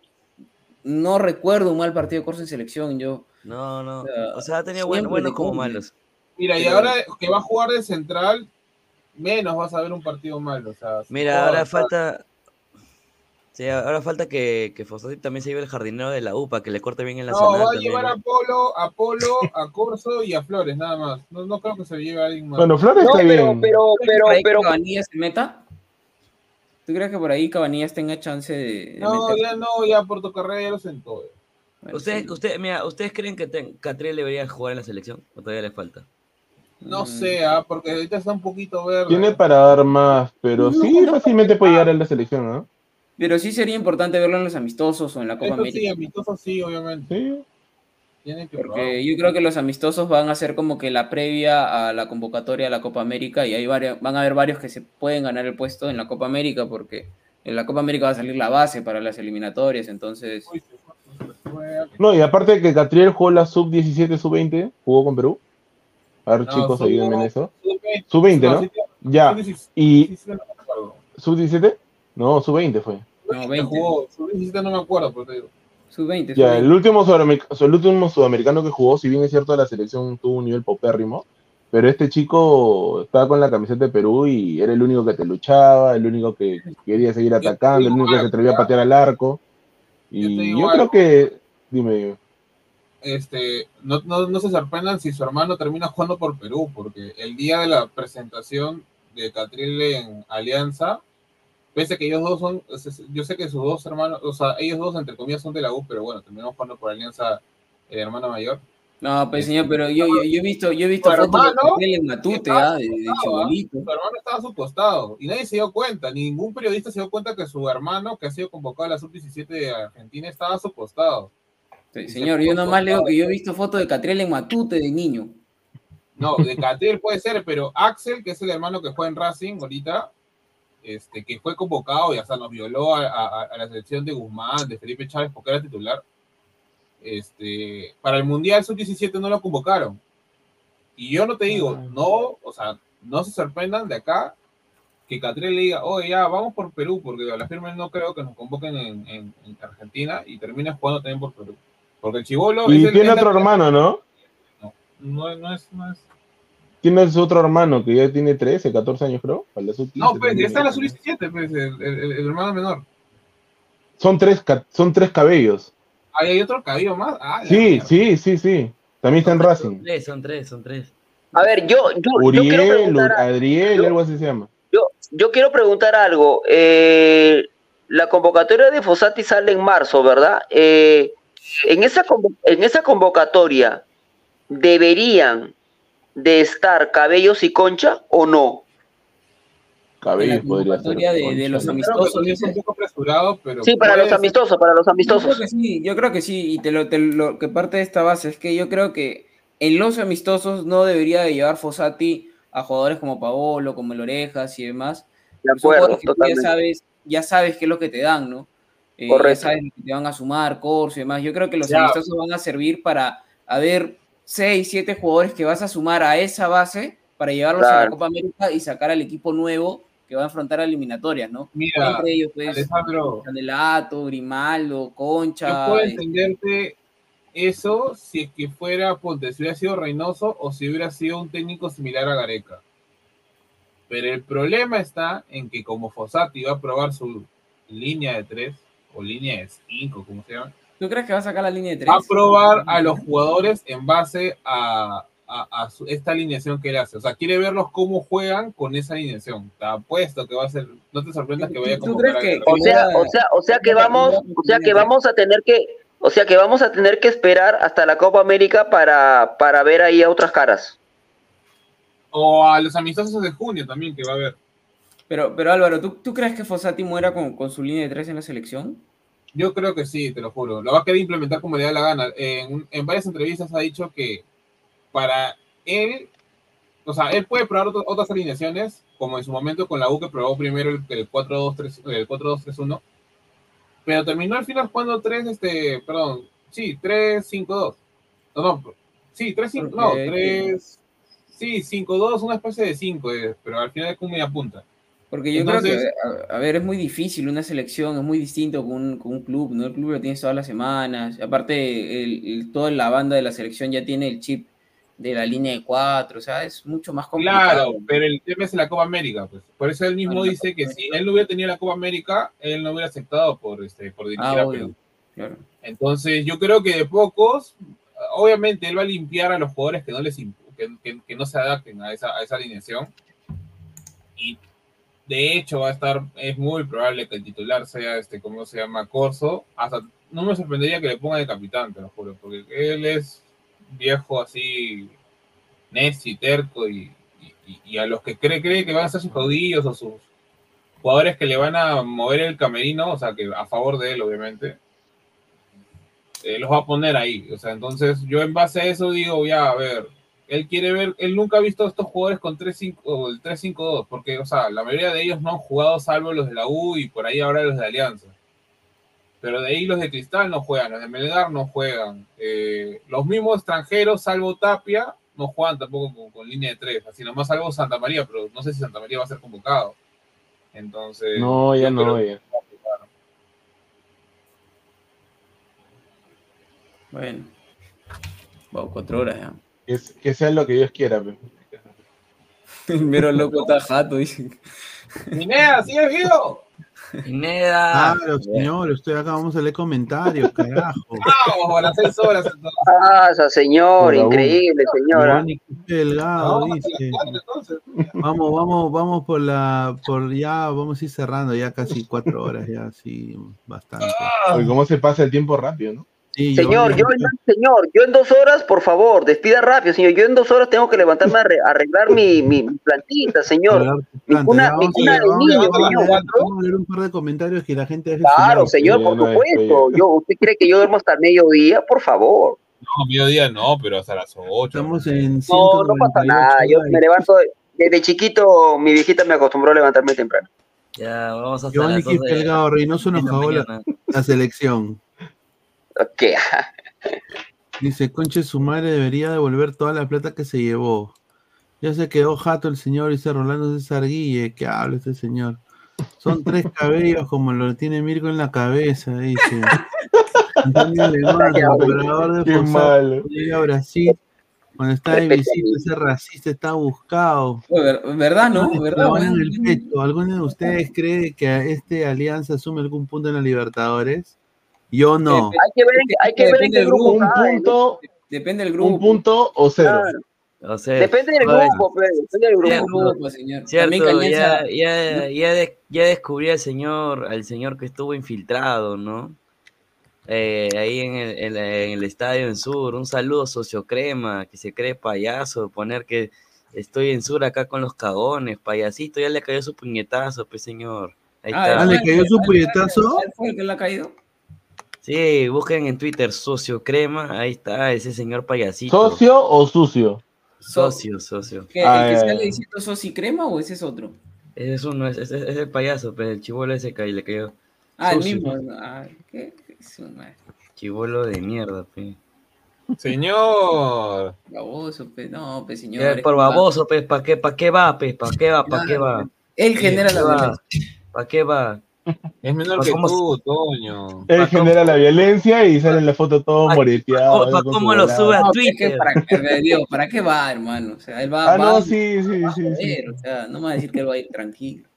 no recuerdo un mal partido de Corso en selección. Yo, No, no. O sea, ha tenido buenos como malos. Mira, y ahora que va a jugar de central, menos vas a ver un partido malo. O sea, Mira, ahora falta. Sí, ahora falta que, que Fossati también se lleve el jardinero de la UPA, que le corte bien el No, nacional. va a también, llevar ¿no? a Polo, a Polo, a Corso y a Flores, nada más. No, no creo que se lleve a alguien más. Bueno, Flores está bien. ¿Tú crees que por ahí Cabanillas se meta? ¿Tú crees que por ahí Cabanillas tenga chance de, de No, meter? ya no, ya Portocarrera ya lo sentó. ¿Ustedes, usted, mira, ¿Ustedes creen que Catriel debería jugar en la selección? ¿O todavía le falta? No sé, ah, porque ahorita está un poquito verde. tiene para dar más, pero sí, fácilmente puede llegar a la selección, ¿no? Pero sí sería importante verlo en los amistosos o en la Copa Eso sí, América. amistoso sí, obviamente. Sí. Tienen que Porque yo creo que los amistosos van a ser como que la previa a la convocatoria a la Copa América y hay varios, van a haber varios que se pueden ganar el puesto en la Copa América porque en la Copa América va a salir la base para las eliminatorias, entonces No, y aparte de que Catriel jugó la sub-17, sub-20, jugó con Perú. A ver, No, chicos, sub- ayúdenme en eso. sub-20, Sub-20, no, sí, Ya. sub-17, Y no me acuerdo. sub-17? No, sub-20 fue. no, Que jugó, sub-17 no me acuerdo, pero te digo. sub-20. Ya, el último, sudameric- el último sudamericano que jugó, si bien es cierto, la selección tuvo un nivel popérrimo, pero este chico estaba con la camiseta de Perú y era el único que te luchaba, el único que quería seguir atacando, el único que se atrevía a patear al arco. Y digo yo creo que, dime, este, no, no, no se sorprendan si su hermano termina jugando por Perú, porque el día de la presentación de Catriel en Alianza, pese a que ellos dos son, yo sé que sus dos hermanos, o sea, ellos dos entre comillas son de la U, pero bueno, terminamos jugando por Alianza el hermano mayor. No, pues señor, pero yo, yo, yo he visto, yo he visto fotos de en Matute, ah, de, de ¿ah? Su hermano estaba a su costado y nadie se dio cuenta, ningún periodista se dio cuenta que su hermano, que ha sido convocado a la sub-17 de Argentina, estaba a su costado. Sí, Señor, yo nomás leo que yo he visto fotos de Catriel en Matute de niño. No, de Catriel puede ser, pero Axel, que es el hermano que juega en Racing ahorita, este, que fue convocado y hasta nos violó a, a- a la selección de Guzmán, de Felipe Chávez, porque era titular. Este, para el Mundial Sub-17 no lo convocaron. Y yo no te digo, no, o sea, no se sorprendan de acá que Catriel le diga, oye, ya, vamos por Perú, porque a la firme no creo que nos convoquen en, en- en Argentina y termines jugando también por Perú. Porque el Chivolo y es el- tiene otro hermano, ¿no? No, no es, no es Tiene su otro hermano que ya tiene 13, 14 años, creo. para la sub-15 No, pues, ya está en la sub-17, pues, el, el- el hermano menor. Son tres, son tres cabellos. Ahí hay otro cabello más. Ah, Sí, mierda. sí, sí, sí. También está en Racing. Tres, son tres, son tres. A ver, yo, yo, yo quiero Uriel, preguntar, a- Adriel, algo así se llama. yo, yo quiero preguntar algo. Eh, la convocatoria de Fossati sale en marzo, ¿verdad? Eh, en, esa convo- en esa convocatoria, ¿deberían de estar Cabellos y Concha o no? Cabellos podría ser. convocatoria de, de los amistosos. Creo que es un poco apresurado, pero. Sí, para los ser. amistosos, para los Yo amistosos. creo que sí, yo creo que sí, y te lo, te lo que parte de esta base es que yo creo que en los amistosos no debería de llevar Fossati a jugadores como Paolo, como el Orejas y demás. De acuerdo, jugadores que tú ya sabes, ya sabes qué es lo que te dan, ¿no? Eh, Correcto. que te van a sumar, Corso y demás. Yo creo que los amistosos van a servir para haber seis, siete jugadores que vas a sumar a esa base para llevarlos a la. Copa América y sacar al equipo nuevo que va a enfrentar a eliminatorias, ¿no? Mira, Entre ellos, pues, Alejandro, Canelato, Grimaldo, yo Concha. puedo eh, entenderte eso si es que fuera, ponte, si hubiera sido Reynoso o si hubiera sido un técnico similar a Gareca. Pero el problema está en que como Fossati va a probar su línea de tres o línea de cinco, como se llama, ¿Tú crees que va a sacar la línea de tres? va a probar a los jugadores en base a, a- a su- esta alineación que él hace. O sea, quiere verlos cómo juegan con esa alineación. Te apuesto que va a ser, no te sorprendas que vaya a ¿Tú convocar crees a que- Guerrero. O sea, o sea, o sea que vamos, o sea que vamos a tener que, o sea que vamos a tener que esperar hasta la Copa América para, para ver ahí a otras caras. O a los amistosos de junio también, que va a haber. Pero, pero Álvaro, ¿tú, tú crees que Fossati muera con, con su línea de tres en la selección? Yo creo que sí, te lo juro. Lo va a querer implementar como le da la gana. En, en varias entrevistas ha dicho que para él, o sea, él puede probar otro- otras alineaciones, como en su momento con la U que probó primero el, el 4-2-3 el 4-2-3-1, pero terminó al final jugando 3, este, perdón, sí, 3-5-2. No, no, sí, 3-5, no, Ok. 3, sí, 5-2, una especie de 5, pero al final es como media punta. Porque yo Entonces- creo que, a, a ver, es muy difícil una selección, es muy distinto con un, con un club, ¿no? El club lo tienes todas las semanas. Aparte, el, el- toda la banda de la selección ya tiene el chip de la línea de cuatro, o sea, es mucho más complicado. Claro, pero el tema es la Copa América, pues. Por eso él mismo Ah, dice que si él no hubiera tenido la Copa América, él no hubiera aceptado por, este, por dirigir Ah, a Perú. claro. Entonces, yo creo que de pocos, obviamente él va a limpiar a los jugadores que no les que, que- que no se adapten a esa, a esa alineación. Y de hecho va a estar, es muy probable que el titular sea este, ¿cómo se llama? Corso. Hasta no me sorprendería que le pongan de capitán, te lo juro, porque él es viejo así, necio y terco y, y- y a los que cree, cree que van a ser sus caudillos o sus jugadores que le van a mover el camerino, o sea, que a favor de él, obviamente, eh, los va a poner ahí. O sea, entonces yo en base a eso digo, ya, a ver, él quiere ver, él nunca ha visto a estos jugadores con 3-5 o el 3-5-2, porque, o sea, la mayoría de ellos no han jugado salvo los de la U y por ahí ahora los de Alianza. Pero de ahí los de Cristal no juegan, los de Melgar no juegan. Eh, los mismos extranjeros, salvo Tapia, no juegan tampoco con, con línea de 3, así nomás salvo Santa María, pero no sé si Santa María va a ser convocado. Entonces. No, ya no, ya. Bueno. Wow, cuatro horas ya. Que, es- que sea lo que Dios quiera. pe. El mero loco está jato, dice. Pineda, sigue vivo. Pineda. Claro, señor, estoy acá, vamos a leer comentarios, carajo. Vamos, a las 6 horas. Ah, señor, increíble, señora. Delgado dice. 4 entonces. Vamos, vamos, vamos por la, por ya, vamos a ir cerrando ya casi cuatro horas, ya, sí, bastante. Oye, ¿Cómo se pasa el tiempo rápido, no? Sí, Señor, Giovanni- yo en, señor, yo en dos horas, por favor, despida rápido, señor. Yo en dos horas tengo que levantarme a arre- arreglar mi, plantita, señor. Mi Planta, cuna, ya, mi vamos a cuna leer- de a niño, a señor. Vamos a leer un par de comentarios que la gente su Claro, señor, por supuesto. Yo, ¿Usted cree que yo duermo hasta el mediodía? Por favor. No, mediodía no, pero hasta las 8. Estamos en No, no pasa nada. Yo me levanto, desde chiquito, mi viejita me acostumbró a levantarme temprano. Ya, vamos hasta Giovanni las 12 de- Delgado Reynoso nos la la selección. ¿Qué? Dice, conche su madre debería devolver toda la plata que se llevó. Ya se quedó jato el señor, dice Rolando César Guille. ¿Qué habla este señor? Son tres cabellos como lo tiene Mirko en la cabeza, dice. Antonio Alemán, operador de Qué Fossat, malo. llega a Brasil. Cuando está de visita, ese racista está buscado. ¿Verdad, no? ¿Verdad? En el pecho. ¿Alguno de ustedes cree que este Alianza asume algún punto en la Libertadores? Yo no. Hay que ver, en- hay que ver en qué grupo grupo. cae, ¿no? Depende del grupo. Un punto o cero. Claro. O sea, Depende del grupo, pero depende del Depende del grupo. grupo, señor. Cierto, ya, ya, ya, de- ya descubrí al señor, al señor que estuvo infiltrado, ¿no? Eh, ahí en el, en, el estadio en Sur. Un saludo, socio Crema, que se cree payaso, poner que estoy en Sur acá con los cagones, payasito, ya le cayó su puñetazo, pues señor. Ahí Ah, está. Ah, ¿le cayó su puñetazo? ¿Él fue el que le ha caído? Sí, busquen en Twitter socio Crema, ahí está, ese señor payasito. ¿Socio o sucio? Socio, socio. ¿Qué, Ah, ¿El que ya, sale ya. diciendo sosi crema o ese es otro? Ese es uno, ese, ese es el payaso, pues el chivolo ese que le cayó. Ah, el Socio. mismo. Ah. Chivolo de mierda, pe. Señor. Baboso, pe. No, pe, señor. Por baboso, pues, ¿para qué, pa' qué va, pues? ¿Para qué va? ¿Para qué va? Él genera la ¿Pa' qué va? violencia. ¿Para qué va? Es menor Pa' que tú, Toño. Él genera la violencia y sale en la foto todo moreteado. cómo lo sube a No, Twitter. para qué, Dios, ¿para qué va, hermano? O sea, él va, Ah, va no, a- sí, sí, a sí, o sea, no me va a decir que él va a ir tranquilo.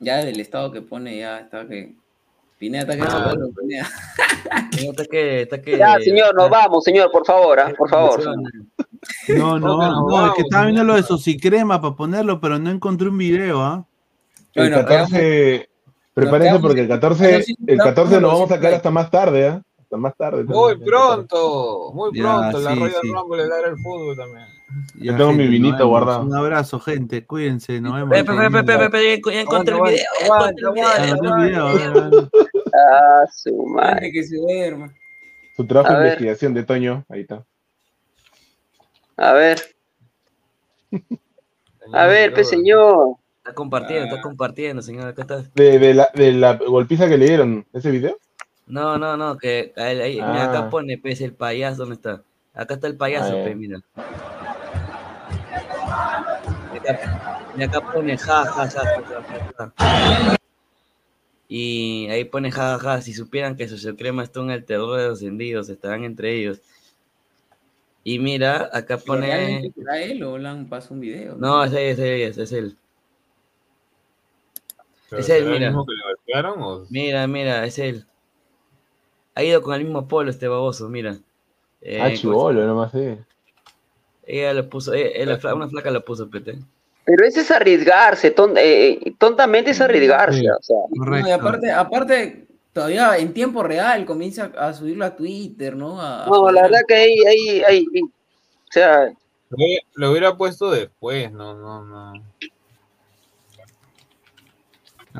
Ya del estado que pone, ya está que. Pineda está que Ah. se Pineda. Está que, está que... Ya, señor, nos vamos, señor, por favor, ah, por favor. No, no, nos no, es que estaba viendo lo de Socicrema para ponerlo, pero no encontré un video, ¿ah? El Bueno, 14, prepárense quedamos- porque el 14, Bueno, sí, el 14 nos no, vamos a sacar hasta más tarde, ¿ah? Hasta más tarde. Muy también. pronto, muy Ya, pronto. la sí, sí. Rumble le da el fútbol también. Ya, tengo mi gente, vinito nos vemos. guardado. Un abrazo, gente. Cuídense, nos vemos. Ya encontré el video, ya encontré el Ah, video. no, el video, a ver, a ver. Ah, su madre. Que se duerma. Su trabajo de investigación de Toño, ahí está. A ver, a ver, pe, señor. Está compartiendo, está compartiendo, señor. Acá está. De, de, la, de la golpiza que le dieron, ¿ese video? No, no, no, que ahí, ahí- mira, Ah. acá pone, pues, el payaso, ¿dónde está? Acá está el payaso, Ah, pe, ya. mira. Y acá, y acá pone ja, ja, ja. Y ahí pone ja, ja, ja, si supieran que Socio Crema está en el terror de los hendidos, estarán entre ellos. Y mira, acá ¿Pero pone... será él o le han pasado un video? No, es él, es él, es, es él. ¿Pero Es él, será el mira. mismo que le golpearon o- Mira, mira, es él. Ha ido con el mismo polo este baboso, mira. Eh, ah, chivolo, nomás sé. Ella lo puso, eh, eh, la fla- una flaca lo puso, pete. Pero ese es arriesgarse, ton- eh, eh, tontamente es arriesgarse, o sea. No, y aparte, aparte, todavía en tiempo real comienza a subirlo a Twitter, ¿no? A- a No, la verdad que ahí, ahí, ahí, ahí, o sea, Lo hubiera puesto después, no, no, no.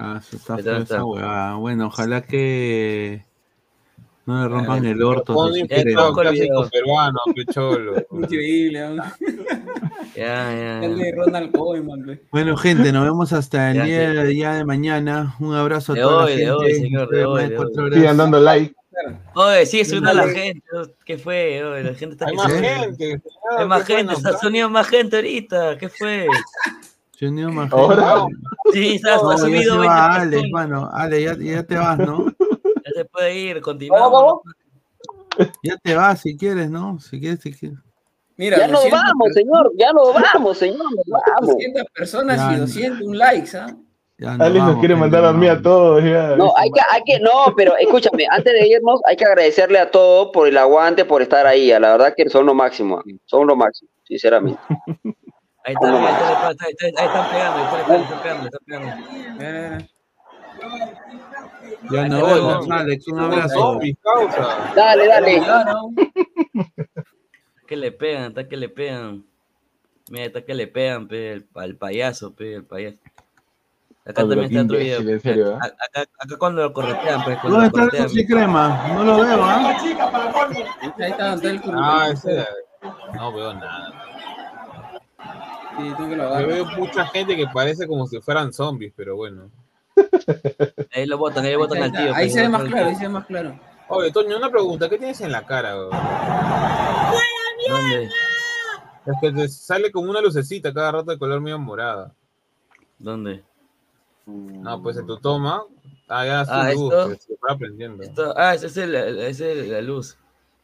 Ah, eso está. Bueno, ojalá que No le rompan el orto. Clásico peruano. Increíble. ¿no? Ya, ya, El ya. de Ronald Koeman, pe. Bueno, gente, nos vemos hasta el Ya, día, día de mañana. Un abrazo a De toda hoy, la de hoy, señor, de hoy, de. Sigan dando like. Oye, sigue subiendo la Dale. gente. ¿Qué fue? Oye, la gente está Hay más se- gente. Hay más ¿qué fue, gente, se ha sonido más gente ahorita. ¿Qué fue? Ahora. gente. Sí, ha, No, subido se 20 va Ale, ya, ya te vas, ¿no? Ya se puede ir, continuamos. Ya te vas si quieres, ¿no? Si quieres, si quieres. Mira, Ya nos 200 vamos, señor. Ya nos vamos, señor. Nos vamos. 200 personas Ya, y no. 200 likes, ¿ah? Ya Alex nos quiere mandar a dormir a todos. Ya. No, hay que, hay que, no, pero escúchame, antes de irnos, hay que agradecerle a todos por el aguante, por estar ahí. La verdad que son lo máximo, son lo máximo, sinceramente. Ahí está, ahí está, ahí está, ahí está, ahí están pegando, ahí están pegando, están pegando, están pegando. Ya ¿no? Alex. Un abrazo. Dale, dale. Que le pegan, está que le pegan. Mira, está que le pegan, pe, el, al payaso, pe, el payaso. Acá también está otro video. A- Acá, acá cuando lo corretean, pues, ¿Dónde está el dulce crema? No lo veo, ¿ah? Ahí está, está el Ah, ese. No veo nada. Sí, tú que lo Yo veo mucha gente que parece como si fueran zombies, pero bueno. Ahí lo botan, ahí botan al tío. Ahí pues, se ve lo más botan al claro, ahí se ve más claro. Oye, Toño, una pregunta. ¿Qué tienes en la cara? güey? ¿Dónde? Es que te sale como una lucecita cada rato de color medio morada. ¿Dónde? No, pues en tu toma. Ah, ya su Ah, luz, ¿esto? pues, se va aprendiendo. Esto- ah, esa es, el- esa es la luz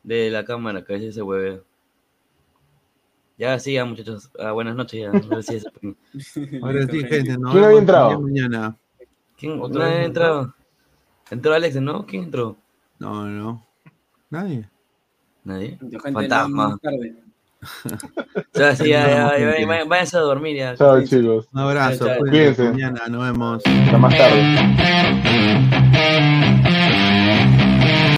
de la cámara, que a veces se hueve. Ya, sí, ya, muchachos. Ah, buenas noches, ya. Ahora sí, gente. Nos ¿Quién había entrado? el día de mañana. ¿Quién? Otra ¿Nadie vez ha no. entrado? ¿Entró Alex, no? ¿Quién entró? No, no. Nadie. ¿Nadie? Fantasma. sea, sí, ya, ya, ya, váyanse a dormir ya. Chao, chicos. Un abrazo. Cuídense. Mañana nos vemos. Hasta más tarde.